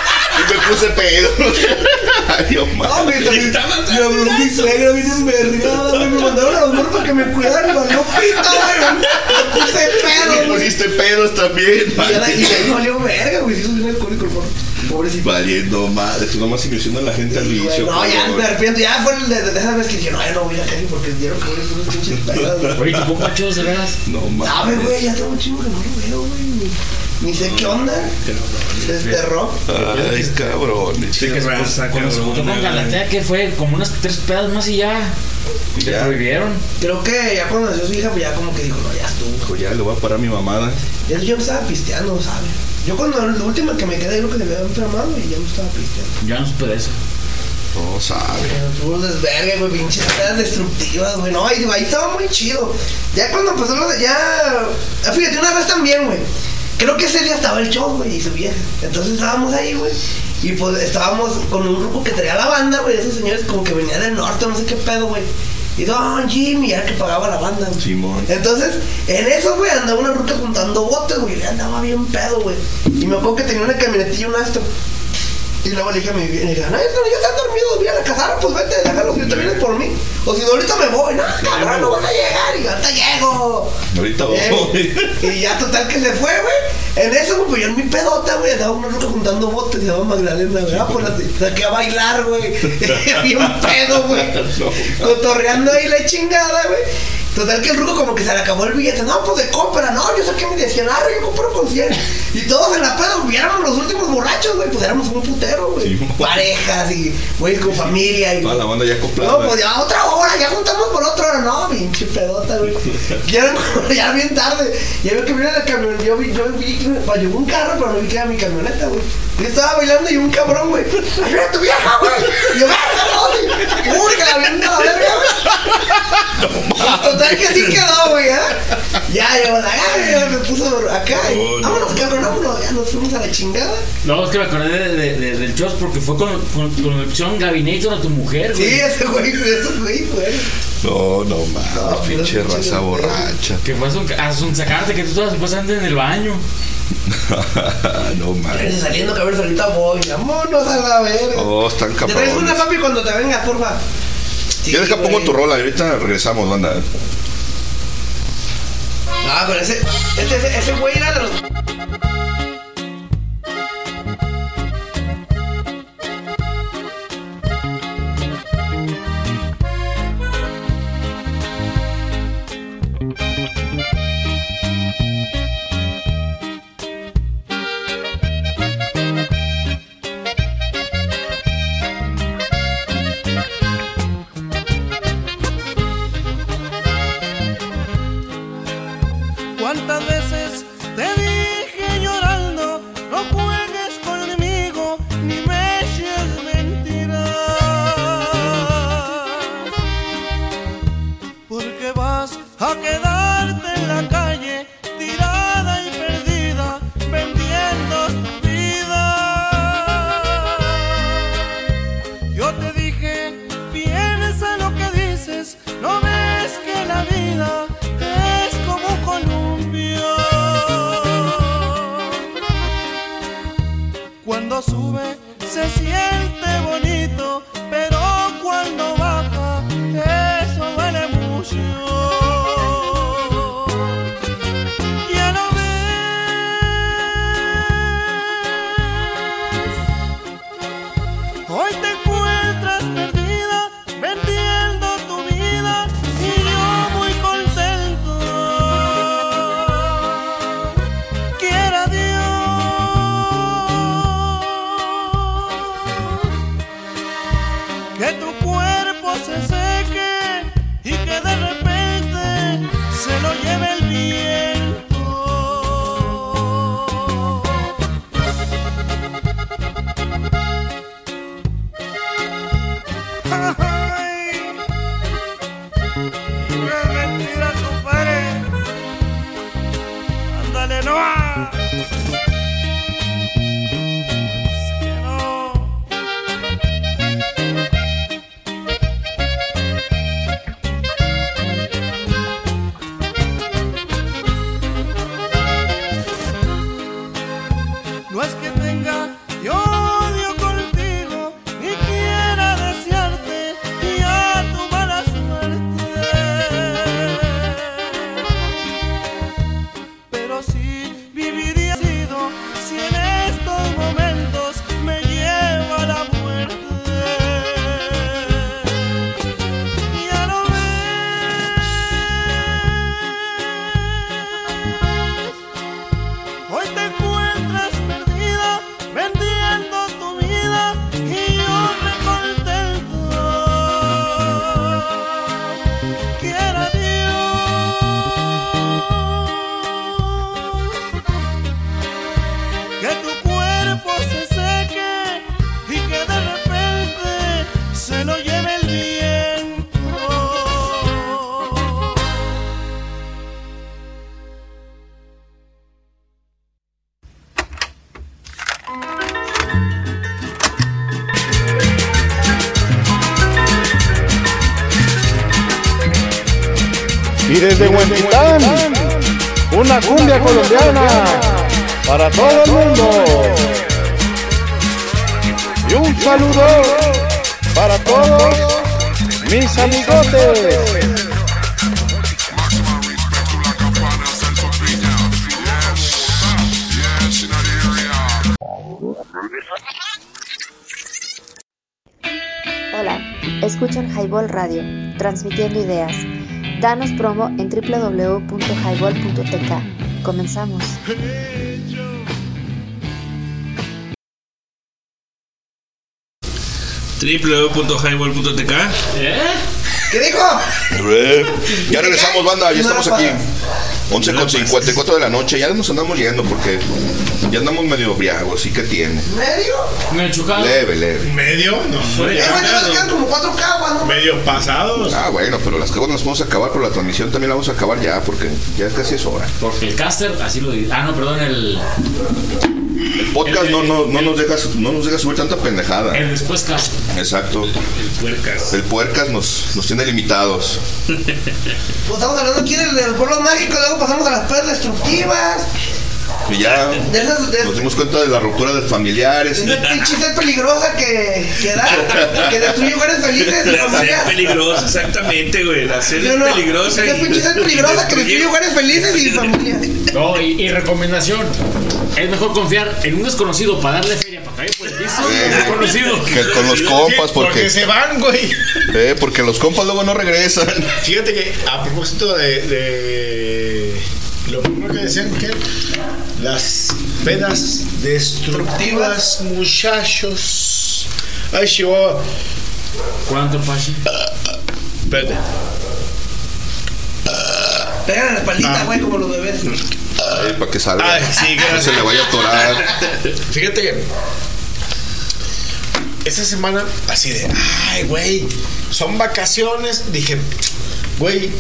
me puse pedo. Ay, Dios mío. No, güey, también. Me habló mi suegra, bien envergada, güey. Me mandaron a los para que me cuidaran y valió pito, güey. Me puse pedo, Me güey. pusiste pedos también, Y ahora- Y madre. ahí valió verga, güey. Si sos bien alcohólico, el morro. Pobrecito. Valiendo madre, tú nomás ilusiona a la gente al vicio. No, ya me arrepiento. Ya fue el de, de esas veces que dije, no, ya no voy a calle porque dieron que voy a unos pinches güey. Oye, ¿tu compa Chos, de veras? No Sabe, güey, ya tengo un chingo que no lo veo, güey. Ni, ni sé qué onda. Se desterró. Ay, cabrón. Sí, que cuando se juntó con Galatea, que fue como unas tres pedas más y ya. Le prohibieron. Creo que ya cuando nació su hija, pues ya como que dijo, no, ya estuvo. Dijo, ya le voy a parar a mi mamada. Ya yo me estaba pisteando, ¿sabes? Yo cuando la última que me quedé, creo que se me y ya me estaba pisteando. Ya no supe de eso. No sabe. Puro desvergue, güey, pinches destructivas, güey. No, ahí, ahí estaba muy chido. Ya cuando empezó lo de. Ya. ah, Fíjate, una vez también, güey. Creo que ese día estaba el show, güey, y su vieja. Entonces estábamos ahí, güey. Y pues estábamos con un grupo que traía la banda, güey. Esos señores como que venían del norte, no sé qué pedo, güey. Y Don Jimmy era que pagaba la banda, güey. Simón. Entonces, en eso, güey, andaba una ruta juntando botes, güey. Y andaba bien pedo, güey. Y me acuerdo que tenía una camionetilla, un astro. Y luego le dije a mi vieja, le dije, no, ya están dormidos, voy a la casara, pues vete, déjalos, si te vienes por mí. O si no, ahorita me voy. No, cabrón, no vas a llegar. Y yo, ahorita llego. Ahorita voy. Eh, y ya total que se fue, güey. En eso, güey, pues yo en mi pedota, güey, andaba una ruca juntando botes, se llama Magdalena, güey. Ah, pues la saqué a bailar, güey. Bien pedo, güey. Cotorreando ahí la chingada, güey. Total que el ruco como que se le acabó el billete. No, pues de compra, no, yo saqué mi 100, arre, yo compro con 100. Y todos en la pedo, viéramos los últimos borrachos, güey. Pues éramos un putero, güey. Parejas y, güey, con familia. Y, Toda la banda ya acoplada. no, pues ya otra hora, ya juntamos por otra hora. No, pinche pedota, güey. Ya ya era bien tarde. Ya veo que viene la camioneta. Yo vi, yo vi que pues, llegó un carro, pero no vi que era mi camioneta, güey. Yo estaba bailando y un cabrón, güey. ¡Ay, mira tu vieja, güey! Y yo, ¡verga, no! ¡Uy, que la viendo a la verga, güey! Total que sí quedó, güey, ¿eh? Ya, yo la agarré, ya me puso acá. y, Oh, no. vámonos, cabrón, vámonos. Ya nos fuimos a la chingada. No, es que me acordé de, de- de- del Chos porque fue con, con, con la opción Gabinator a tu mujer, güey. Sí, ese güey, eso güey, güey. No, no mames, pinche raza borracha. Que fue a son sacarte que tú estabas supuestamente en el baño. no mames. saliendo, cabrón, ahorita voy. Vámonos a la verga. Oh, están Te traes una papi cuando te vengas, porfa. Sí, Ya deja pongo tu rola, y ahorita regresamos, banda. Ah, pero ese, este, ese, ese güey era de los. Danos promo en www.highball.tk. Comenzamos. www.highball.tk ¿Qué dijo? Eh, Ya regresamos, banda, ya estamos aquí. 11 con 54 de la noche, ya nos andamos yendo porque ya andamos medio briagos, ¿y qué tiene? ¿Medio? Medio chocado. Leve, leve. ¿Medio? No, Eh, güey, nos quedan como cuatro caguas, ¿no? Medio pasados. Ah, bueno, pero las caguas las podemos acabar, pero la transmisión también la vamos a acabar ya porque ya casi es hora. Porque el caster, así lo dice. Ah, no, perdón, el. El podcast no, no, no, nos deja, no nos deja subir tanta pendejada. El después caster. Exacto. El puercas. El puercas nos, nos tiene limitados. Pues estamos hablando aquí del, del pueblo mágico, luego pasamos a las perras destructivas. Y ya De esas, de, nos dimos cuenta de la ruptura de familiares. de esa pinche sed peligrosa que, que da, que destruye hogares felices La sed peligrosa, exactamente, güey. La sed es no, peligrosa. Esa pinche sed peligrosa que destruye hogares felices y familias. No, y, y recomendación. Es mejor confiar en un desconocido para darle feria para caer por el piso. Eh, Un desconocido. Que con los compas, Porque porque, se van, güey. eh, porque los compas luego no regresan. Fíjate que a propósito de, de lo primero que decían que las pedas destructivas, muchachos. Ay, Chihuahua. ¿Cuánto, Pachi? Espérate. Pegan en la espaldita, güey, como los bebés. Ay, para que salga. Ay, sí, no gracias. se le vaya a atorar. Fíjate que esta semana, así de, ay, güey, son vacaciones. Dije, güey,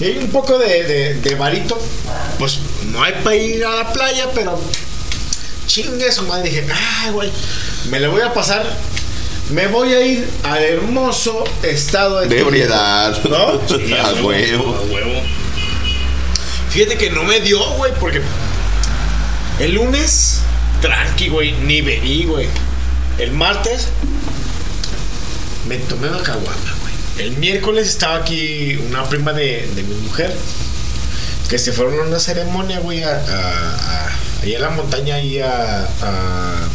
y hay un poco de, de, de varito. Pues no hay para ir a la playa, pero chingue su madre. Dije, ay, güey, me le voy a pasar. Me voy a ir al hermoso estado de De ebriedad. ¿No? Sí, a huevo. A huevo. Fíjate que no me dio, güey, porque el lunes, tranqui, güey, ni bebí, güey. El martes, me tomé una caguama. El miércoles estaba aquí una prima de, de mi mujer, que se fueron a una ceremonia, güey, a, a- a- ahí en la montaña, ahí a... a-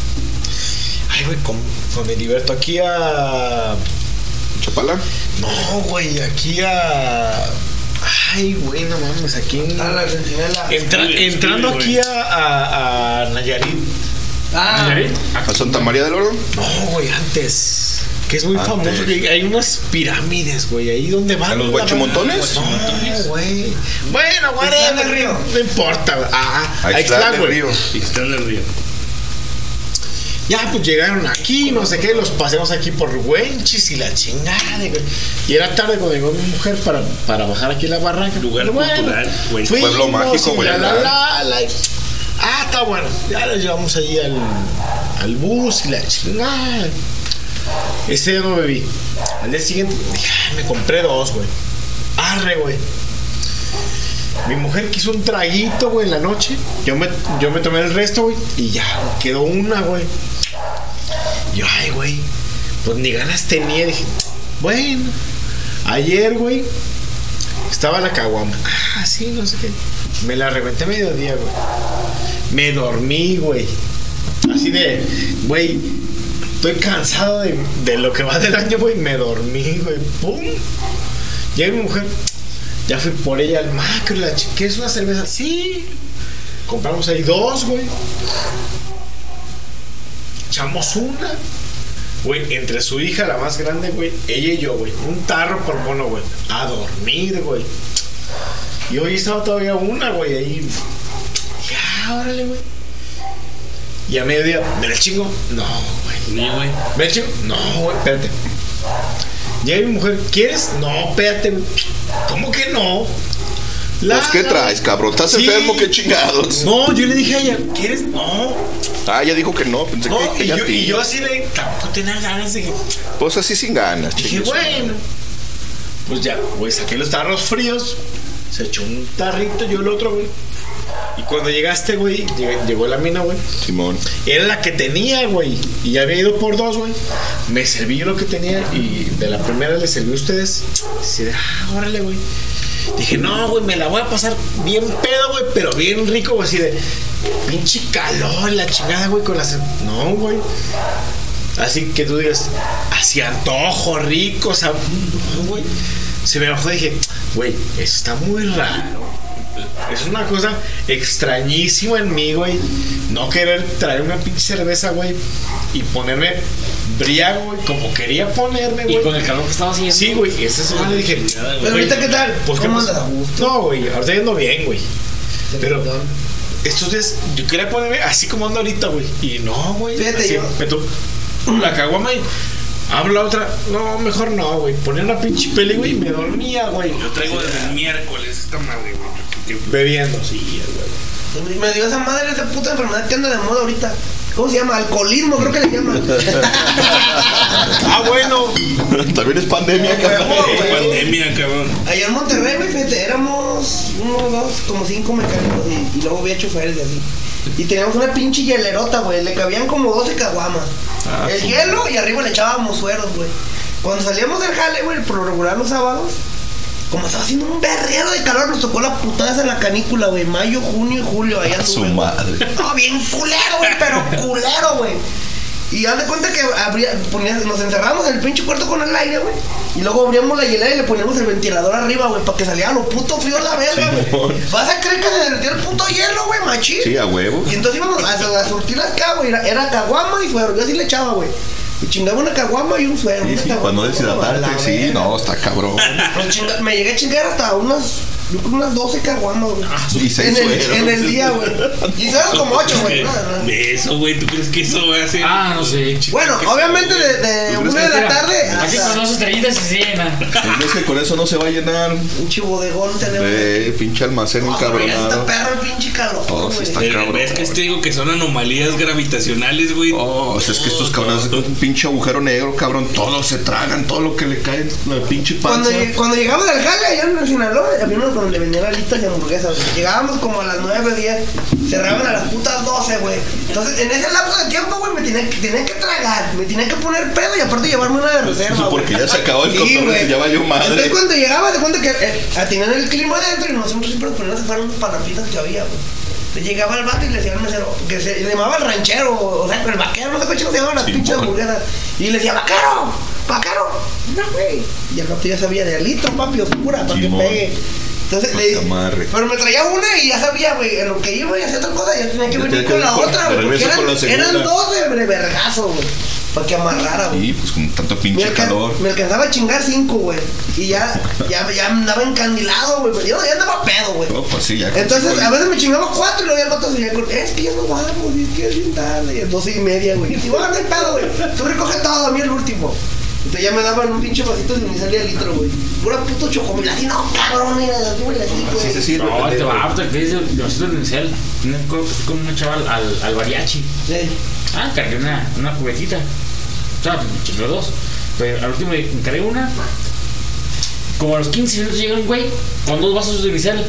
ay, güey, ¿cómo, cómo me divierto? Aquí a... ¿Chapala? No, güey, aquí a... Ay, güey, no mames, aquí en... A la. Entra- Escribe, entrando aquí a, a, a Nayarit. Ah, ¿A Santa María del Oro? No, güey, antes. Que es muy Antes. famoso. que hay unas pirámides, güey. Ahí donde van. ¿A los guachimontones? No, güey. Bueno, güey. Ixtlán del Río. No importa. güey. Ah, A ahí Ixtlán está, del güey. Río. Y está en el río. Ya, pues llegaron aquí, no sé qué, los paseamos aquí por Wenchis y la chingada, güey. Y era tarde cuando llegó mi mujer para, para bajar aquí la barranca. Lugar Pero cultural, Wenchis. fuimos Pueblo mágico, güey, la, la, la, Ah, está bueno. Ya los llevamos ahí al, al bus y la chingada. Ese día no bebí. Al día siguiente, dije, "Ay, me compré dos, güey. Arre, güey. Mi mujer quiso un traguito, güey, en la noche. Yo me, yo me tomé el resto, güey. Y ya, quedó una, güey. Yo, ay, güey. Pues ni ganas tenía. Dije, bueno. Ayer, güey. Estaba la caguama. Ah, sí, no sé qué. Me la reventé a mediodía, güey. Me dormí, güey. Así de, güey. Estoy cansado de, de lo que va del año, güey. Me dormí, güey. ¡Pum! Llega mi mujer. Ya fui por ella al macro. La ¿quieres una cerveza? Sí. Compramos ahí dos, güey. Echamos una. Güey, entre su hija, la más grande, güey, ella y yo, güey. Un tarro por mono, güey. A dormir, güey. Y hoy estaba todavía una, güey, ahí. Ya, órale, güey. Y a mediodía, ¿me la chingo? No, güey. Ni, güey. ¿Me la chingo? No, güey, espérate. Llega mi mujer, ¿quieres? No, espérate, güey. ¿Cómo que no? Pues, ¿qué traes, cabrón? ¿Estás Sí. enfermo? ¿Qué chingados? No, yo le dije a ella, ¿quieres? No. Ah, ella dijo que no. Pensé No, que, que y ella yo, y yo así de, tampoco tenía ganas de que. Pues así sin ganas, Dije, bueno. Pues ya, güey, saqué los tarros fríos. Se echó un tarrito, yo el otro, güey. Y cuando llegaste, güey, lleg- llegó la mina, güey. Simón. Era la que tenía, güey. Y ya había ido por dos, güey. Me serví yo lo que tenía y de la primera le serví a ustedes. Así de, ah, órale, güey. Dije, no, güey, me la voy a pasar bien pedo, güey, pero bien rico, güey, así de pinche calor, la chingada, güey, con las. No, güey. Así que tú digas, así antojo, rico, o sea, no, güey. Se me bajó y dije, güey, eso está muy raro. Es una cosa extrañísima en mí, güey. No querer traer una pinche cerveza, güey. Y ponerme briago, güey, como quería ponerme, güey. Y con el calor que estaba haciendo. Sí, güey, esa semana le dije. Pero güey, ahorita, ¿qué tal? Pues, ¿qué ¿Cómo andas? No, güey, ahorita yendo bien, güey. Pero estos días yo quería ponerme así como ando ahorita, güey. Y no, güey. Fíjate, así, yo- me to- la caguama y hablo la otra. No, mejor no, güey. Ponía una pinche peli, güey, y me dormía, güey. Yo traigo desde el miércoles esta madre, güey. Bebiendo. Sí, güey. Me dio esa madre esa puta enfermedad que anda de moda ahorita. ¿Cómo se llama? Alcoholismo, creo que le llaman. ah, bueno. También es pandemia, cabrón. Pandemia, cabrón. Allá en Monterrey, güey, fíjate, éramos uno, dos, como cinco mecánicos y, y luego había choferes y así. Y teníamos una pinche hielerota, güey, le cabían como 12 caguamas. Ah, el sí. hielo y arriba le echábamos sueros, güey. Cuando salíamos del jale, güey, por lo regular los sábados, como estaba haciendo un berrero de calor, nos tocó la putada esa la canícula, güey, mayo, junio y julio, allá A su madre. No, bien culero, güey, pero culero, güey. Y haz de cuenta que abría, ponías- nos encerramos en el pinche cuarto con el aire, güey. Y luego abríamos la hielera y le poníamos el ventilador arriba, güey, para que saliera lo puto frío a la verga, güey. Vas a creer que se derretía el puto hielo, güey, machín. Sí, a huevo. Y entonces íbamos a, a surtir acá, güey. Era, era caguama y suero. Yo así le echaba, güey. Chingaba una caguama y un suero. Sí, sí, la deshidratarte, sí, no, está cabrón. Chinga- me llegué a chingar hasta unas, yo creo unas 12 caguamas, güey. Y seis en, el, en el día, güey. Y sueros como 8, güey. De eso, güey. ¿Tú crees que eso va a ser? Ah, no sé. Bueno, obviamente de, de ¿Tú crees una de la tarde Aquí con dos estrellitas y se llena. ¿Crees que con eso no se va a llenar? un chibodegón tenemos. Eh, pinche almacén ya está encabronado. perro el pinche calor, Oh, sí güey. está cabrón. ves que te digo que son anomalías gravitacionales, güey. Oh, o sea, es que estos cabrones un pinche agujero negro, cabrón. Todo se tragan, todo lo que le cae en la pinche Cuando, panza. lleg- cuando llegamos del jale allá en el Sinaloa, había uno donde vendían alitas y hamburguesas. Llegábamos como a las 9, 10, cerraban a las putas 12, güey. Entonces, en ese lapso de tiempo, güey, me tenía, que- tragar, me tenía que poner pedo y aparte llevarme una de reserva. Eso porque ya se acabó el Sí, cotorreo, güey. ya valió madre. Entonces, cuando llegaba, de cuenta que eh, tenían el clima adentro y nosotros siempre poníamos a hacer unas palafitas que había, güey. Le llegaba al vato y le decía al mesero, que se le llamaba el ranchero, o sea, el vaquero, no sé cómo se llamaban las Sí, pinches hamburguesas. Y le decía, vaquero, vaquero, no, güey. Y el vato ya sabía de litro, papi, oscura, para que pegue. Entonces le pero me traía una y ya sabía, güey, en lo que iba y hacía otra cosa, ya tenía que venir con la con- otra, güey. Eran, dos de, vergazo, güey. Para que amarrara, güey. Sí, pues con tanto pinche calor. me alcanzaba a chingar cinco, güey. Y ya, ya, ya andaba encandilado, güey. Yo ya andaba pedo, güey. No, pues sí, ya. Entonces, a veces me chingaba cuatro y luego ya el otro seguía con, es que ya no vamos, es que es bien tarde, y a doce y media, güey. Y bueno, no hay pedo, güey. Tú recoge todo, a mí el último. Entonces ya me daban un pinche vasito de unicel de litro, güey. Pura puto chocomil, así, no, cabrón, mira, súbele así, güey. Sí se sirve. No, te va, que dice Diosito de Unicel. Me acuerdo que fui con una chaval al, al mariachi. Sí. Ah, cargué una, una cubetita. O sea, me dos. Pero al último me encargué una. Como a los 15 minutos llega un güey con dos vasos de unicel.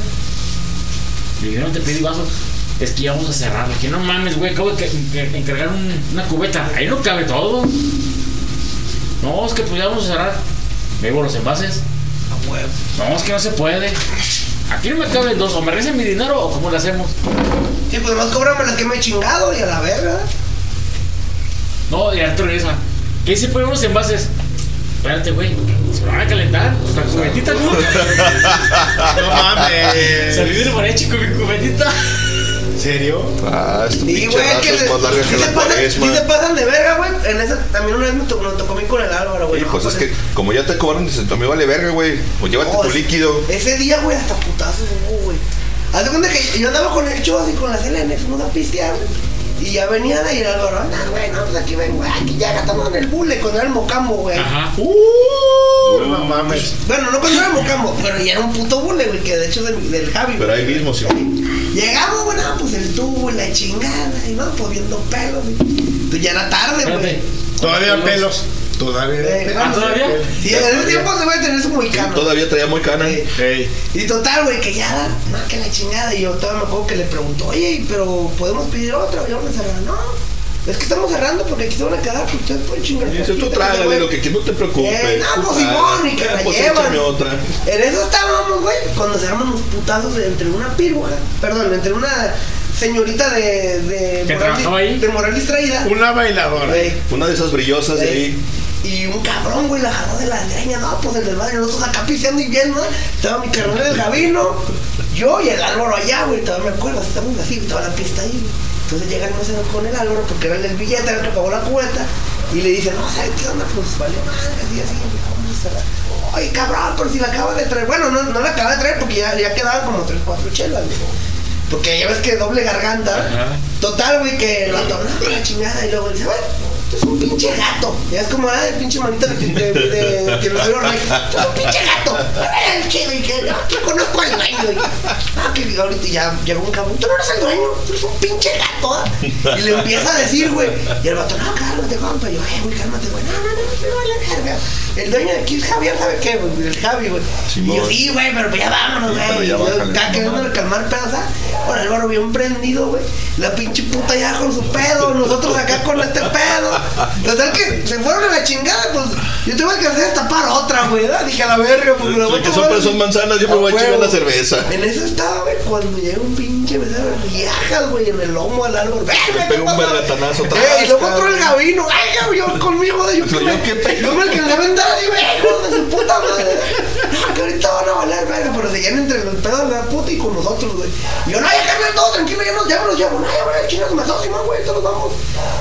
Le dije, no te pedí vasos. Es que íbamos a cerrar. Que no mames, güey. Acabo de que- que- encargar un- una cubeta. Ahí no cabe todo. No, es que pues ya vamos a cerrar. Me llevo los envases. A huevo. No, es que no se puede. Aquí no me caben dos. O me regresan mi dinero o cómo lo hacemos. Sí, pues nomás cóbrame la que me he chingado y a la verga. No, y Arturo regresa. ¿Qué se ponen unos envases? Espérate, güey. Se van a calentar. La cubetita, ¿no? No mames. Salí del con mi cubetita. Serio? Ah, Y pinche güey, raza que es más larga que la pasan- cuaresma. sí se pasan de verga, güey. En esa también una vez me, to- me tocó a mí con el Álvaro, güey. Y No, pues es pues, que como ya te cobraron, dices, mí vale verga, güey. Pues llévate No, tu es- líquido. Ese día, güey, hasta putazos hubo, güey. Haz de cuenta que yo andaba con el Chos y con la Selene, fuimos a pistear, güey. Y ya venían ahí el Álvaro, anda, güey, no, pues aquí ven, güey, aquí ya estamos en el bule con el mocambo, güey. Ajá. Uh, no mames. Bueno, no con el mocambo, pero ya era un puto bule, güey, que de hecho es del, del Javi, Pero ahí mismo, sí. Llegamos, güey, no, pues el tubo y la chingada, y no, pues viendo pelos, güey. Entonces ya era tarde, güey. Todavía pelos. Todavía. Eh. ¿Ah, todavía? Sí, en ese tiempo se va a tener su moicano. Todavía traía muy cana. Ey. Y total, güey, que ya, más que la chingada. Y yo todavía me acuerdo que le preguntó, oye, pero ¿podemos pedir otra? Y yo me cerrar. No, es que estamos cerrando porque aquí se van a quedar, pues ustedes pueden chingar. Dice, tú trágale güey". lo que no te preocupes. Eh, no, pues. Simón, y que la pues llevan. échame otra. En eso estábamos, güey, cuando se arman los putazos entre una piruja, perdón, entre una señorita de, de, ¿Que trabajaba ahí? de moral distraída. Una bailadora. güey, Una de esas brillosas de ahí. y un cabrón, güey, la jaló de la greña, no, pues el del barrio, nosotros acá piseando y bien, ¿no? Estaba mi carnal del Gabino, yo y el Álvaro allá, güey, todavía me acuerdo, estábamos así, estaba la pista ahí, güey. Entonces llega el con el Álvaro, porque era el billete, era el que pagó la cuenta, y le dice, no, ¿sabes qué onda? Pues valió madre, así, así, güey, vamos a. Oye, cabrón, pero si la acaba de traer, bueno, no, no la acaba de traer porque ya, ya quedaban como tres, cuatro chelas, güey. Porque ya ves que doble garganta. Total, güey, que lo atornó la chingada y luego dice, bueno, eres un pinche gato. Ya es como la de pinche manita de, de, de, de Tiranosaurio Rex. Tú eres un pinche gato. El chido y que no, yo conozco al dueño. Y, ah, que ahorita ya llegó un cabrón. Tú no eres el dueño, tú eres un pinche gato. ¿ah?". Y le empieza a decir, güey. Y el vato, no, cálmate, compa. Y yo, eh, güey, cálmate, güey. No, no, no, no, vale verga. El dueño de aquí es Javier, ¿sabe qué? El Javi, güey. Y yo, sí, güey, pero pues ya vámonos, güey. ya Y queriéndole mames. calmar pedos, ¿ah? Ahora el barro bien prendido, güey. La pinche puta ya con su pedo, nosotros acá con este pedo. Total que se fueron a la chingada, pues yo tuve que hacer tapar otra, güey. ¿verdad? Dije a la verga, pues me la voy a Que son, son manzanas, yo me voy a chingar la cerveza. En eso estaba, güey, cuando llega un pinche mesero, viajas, güey, en el lomo al árbol. Me ¡Verga, pega qué un vergatanazo. Eh, y luego otro el gabino. Ay, Gabi, yo conmigo, de yo que me, ¿Qué pedo? yo me alcancé a aventar así, güey, de su puta madre. No, que ahorita van a valer, verga, pero seguían entre los pedos de la puta y con nosotros, güey. Y yo, no, ya carnal, todo tranquilo, ya nos, ya me los llevo. No, ya, güey, chingas, me dos y más, güey, todos vamos.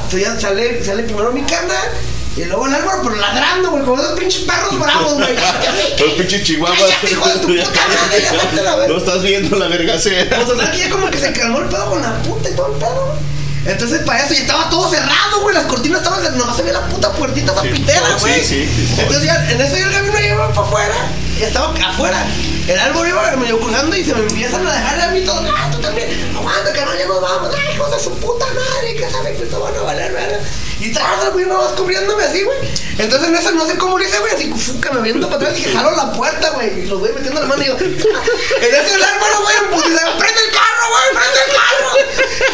Entonces ya sale, sale primero mi carnal. Y luego el Álvaro, pero ladrando, güey, como esos pinches perros bravos, güey. Los pinches chihuahuas. Cállate, hijo de tu puta madre, ya vete a la verga. No estás viendo la vergacera. Pues total que ya como que se calmó el pedo con la puta y todo el pedo, güey. Entonces para eso ya estaba todo cerrado, güey. Las cortinas estaban, nomás se veía la puta puertita tapitera, Sí, güey. sí, sí, sí. Entonces ya, en eso ya el camino llevaba para afuera. Ya estaba afuera. El árbol iba medio cruzando y se me empiezan a dejar a mí todo. Ah, tú también. Aguanta, que no, nos vamos. Ay, hijos de su puta madre. Que saben que esto van a valer, verga. Y tras, güey, no vas cubriéndome así, güey. Entonces en eso no sé cómo le hice, güey. Así, fu, que me viendo para atrás y jalo la puerta, güey. Y los voy metiendo la mano y digo, en ese el árbol, güey, pues dice, prende el carro, güey, prende el carro.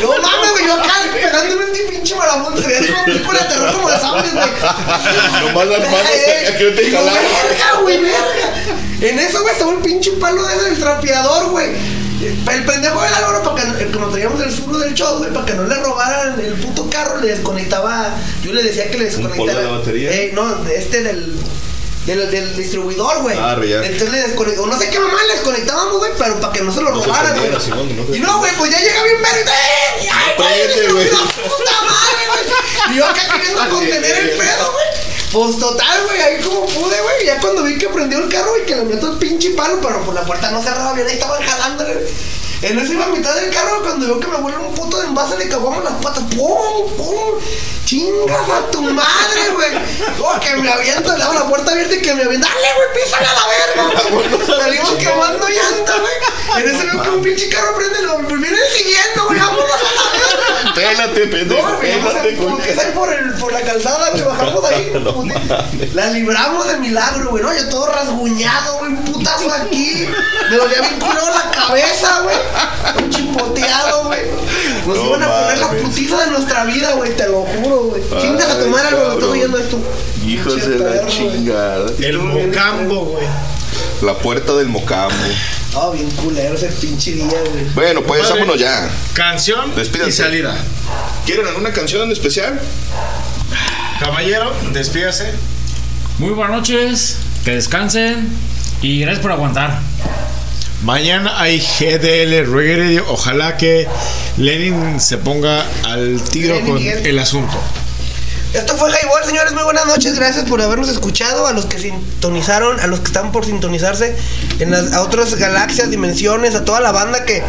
No mames, güey, yo acá pegándome un pinche marabón. Se veía como película de terror como de zombies, güey. Nomás las manos que no te yo, jalaron. Verga, güey, verga. En eso, güey, estaba el pinche palo de ese del trapeador, güey. El pendejo del Álvaro, para que, como traíamos el sur del show, güey, para que no le robaran el puto carro, le desconectaba. Yo le decía que le desconectara. de batería? Eh, no, este del. Del, del distribuidor, güey. Ah, ya. Entonces le desconectó. No sé qué mamá le desconectábamos, güey, pero para que no se lo No robaran, güey. no y no, güey, pues ya llega bien verga. ¡Eh! ¡Ay, güey! distribuidor, puta madre, güey! Y yo acá queriendo contener el pedo, güey. Pues total, güey, ahí como pude, güey. Ya cuando vi que prendió el carro y que le meto el pinche palo, pero por la puerta no cerraba bien, ahí estaban jalándole. güey. En eso iba a mitad del carro cuando veo que me vuelve un puto de envase, le cagamos las patas. ¡Pum! ¡Pum! ¡Chingas a tu madre, güey! Oh, que me aviento, le hago la puerta abierta y que me avienta. ¡Dale, güey, písale a la verga! Salimos quemando llanta, güey. En ese veo que un pinche carro prende, lo viene siguiendo, güey. ¡Vámonos a la verga! Pélate, pendejo. No, güey, Pélate, como que ahí por, el, por la calzada, güey, bajamos ahí. No la libramos de milagro, güey, ¿no? Yo todo rasguñado, güey, un putazo aquí. Me dolía bien culero la cabeza, güey. Un chipoteado, güey. Nos No iban a poner la putiza de nuestra vida, güey, te lo juro, güey. Chingas a tomar algo, lo estoy oyendo esto. Hijos de la chingada. El mocambo, güey. La puerta del mocambo. Ah, bien culero ese pinche día, güey. Bueno, pues Compadre. vámonos ya. Canción Despídanse. y salida. ¿Quieren alguna canción en especial? Caballero, despídase. Muy buenas noches, que descansen y gracias por aguantar. Mañana hay GDL Reggae Radio. Ojalá que Lenin se ponga al tiro Lenin con Miguel. el asunto. Esto fue Highball, señores. Muy buenas noches. Gracias por habernos escuchado. A los que sintonizaron, a los que están por sintonizarse en las a otras galaxias, dimensiones, a toda la banda que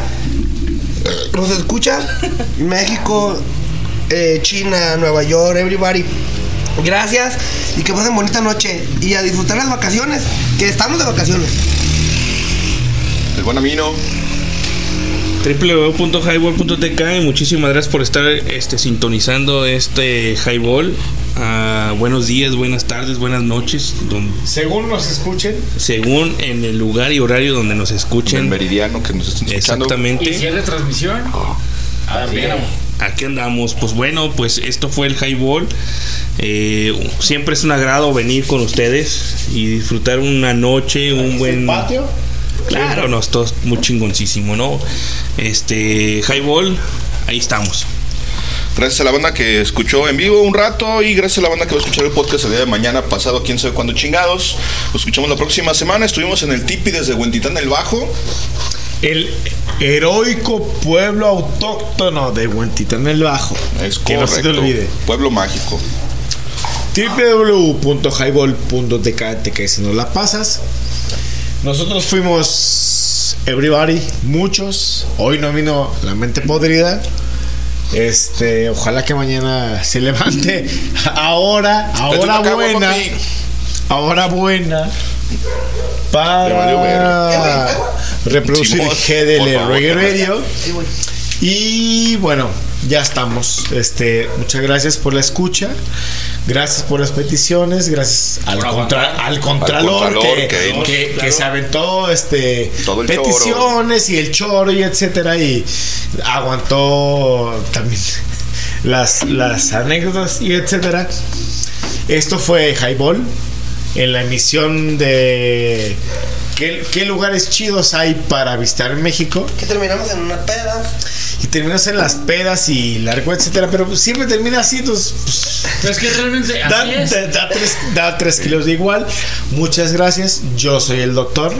nos escucha. México, eh, China, Nueva York, everybody. Gracias y que pasen bonita noche. Y a disfrutar las vacaciones, que estamos de vacaciones. El buen amino. www.highball.tk y muchísimas gracias por estar este, sintonizando este Highball. Ah, buenos días, buenas tardes, buenas noches. don- Según nos escuchen. según en el lugar y horario donde nos escuchen. El meridiano que nos estén escuchando. Exactamente. ¿Y si es de transmisión? También. Aquí andamos. Pues bueno, pues esto fue el Highball. Eh, siempre es un agrado venir con ustedes y disfrutar una noche, un buen patio? Claro, no, esto es muy chingoncísimo, ¿no? Este Highball, ahí estamos. Gracias a la banda que escuchó en vivo un rato y gracias a la banda que va a escuchar el podcast el día de mañana pasado, quién sabe cuándo chingados. Nos escuchamos la próxima semana. Estuvimos en el Tipi desde Huentitán el Bajo. El heroico pueblo autóctono de Huentitán el Bajo. Es que no se te correcto. olvide. Pueblo mágico. www.highball.tk que si nos la pasas. Nosotros fuimos everybody, muchos. Hoy no vino la mente podrida. Este, ojalá que mañana se levante. Ahora, ahora buena. Ahora buena. Para reproducir GDL. Reggae Radio. Y bueno, ya estamos. Este, muchas gracias por la escucha. Gracias por las peticiones. Gracias al, contra- al contralor, Al contralor que, que- que- que se aventó este, Todo el peticiones y el choro y etcétera. Y aguantó también las, las anécdotas y etcétera. Esto fue Highball en la emisión de ¿qué, qué lugares chidos hay para visitar en México. Que terminamos en una peda. Y terminas en las pedas y largo, etcétera, pero siempre termina así, entonces, pues, Pero es que realmente da, es. da- da tres, da tres kilos de igual. Muchas gracias, yo soy el doctor.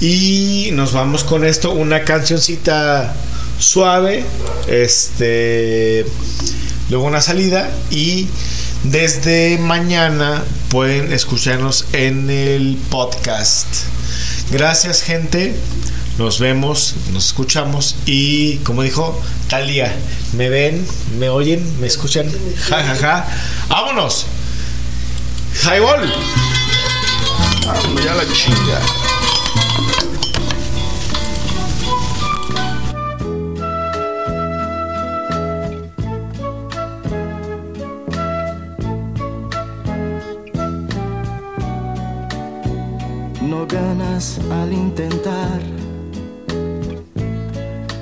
Y nos vamos con esto, una cancioncita suave, este, luego una salida y desde mañana pueden escucharnos en el podcast. Gracias gente, nos vemos, nos escuchamos y como dijo Talia, me ven, me oyen, me escuchan, ja ja ja, vámonos. Highball. Ya la chinga. No ganas al intentar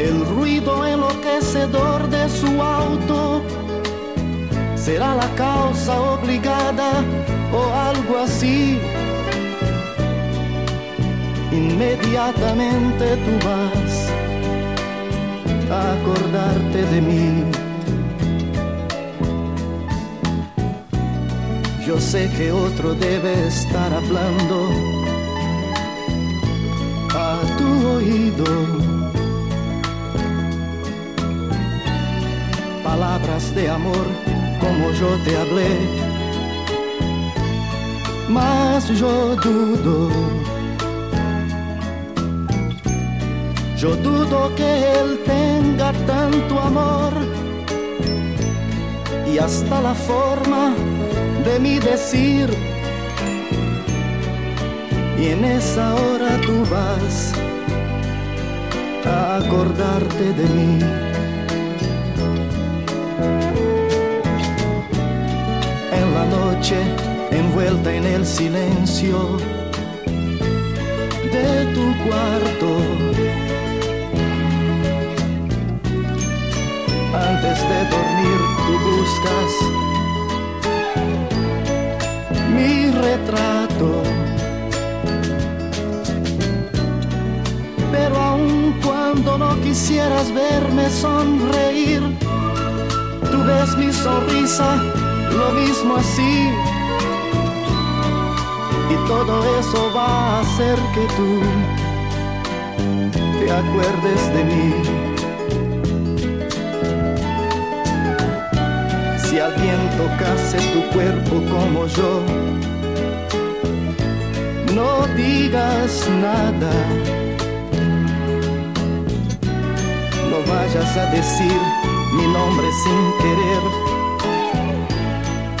El ruido enloquecedor de su auto será la causa obligada o algo así. Inmediatamente tú vas a acordarte de mí. Yo sé que otro debe estar hablando a tu oído. Palabras de amor como yo te hablé, mas yo dudo Yo dudo que él tenga tanto amor y hasta la forma de mi decir. Y en esa hora tú vas a acordarte de mí. Noche, envuelta en el silencio de tu cuarto. Antes de dormir tú buscas mi retrato. Pero aun cuando no quisieras verme sonreír, tú ves mi sonrisa lo mismo así. Y todo eso va a hacer que tú te acuerdes de mí. Si alguien tocase tu cuerpo como yo, no digas nada. No vayas a decir mi nombre sin querer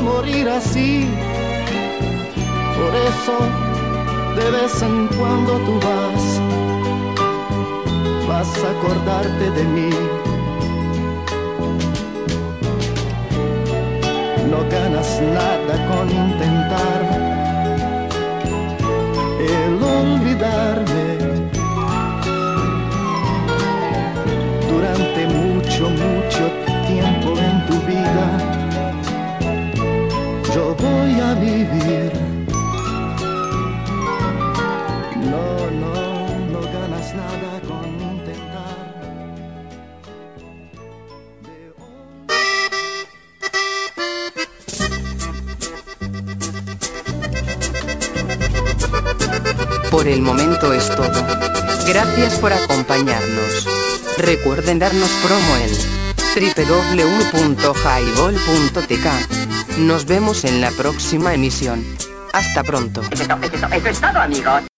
morir así. Por eso, de vez en cuando tú vas, vas a acordarte de mí. no ganas nada con intentar el olvidarme. Voy a vivir. No, no, no ganas nada con intentar. Por el momento es todo. Gracias por acompañarnos. Recuerden darnos promo en www.highball.tk. Nos vemos en la próxima emisión. Hasta pronto. Es todo, amigos.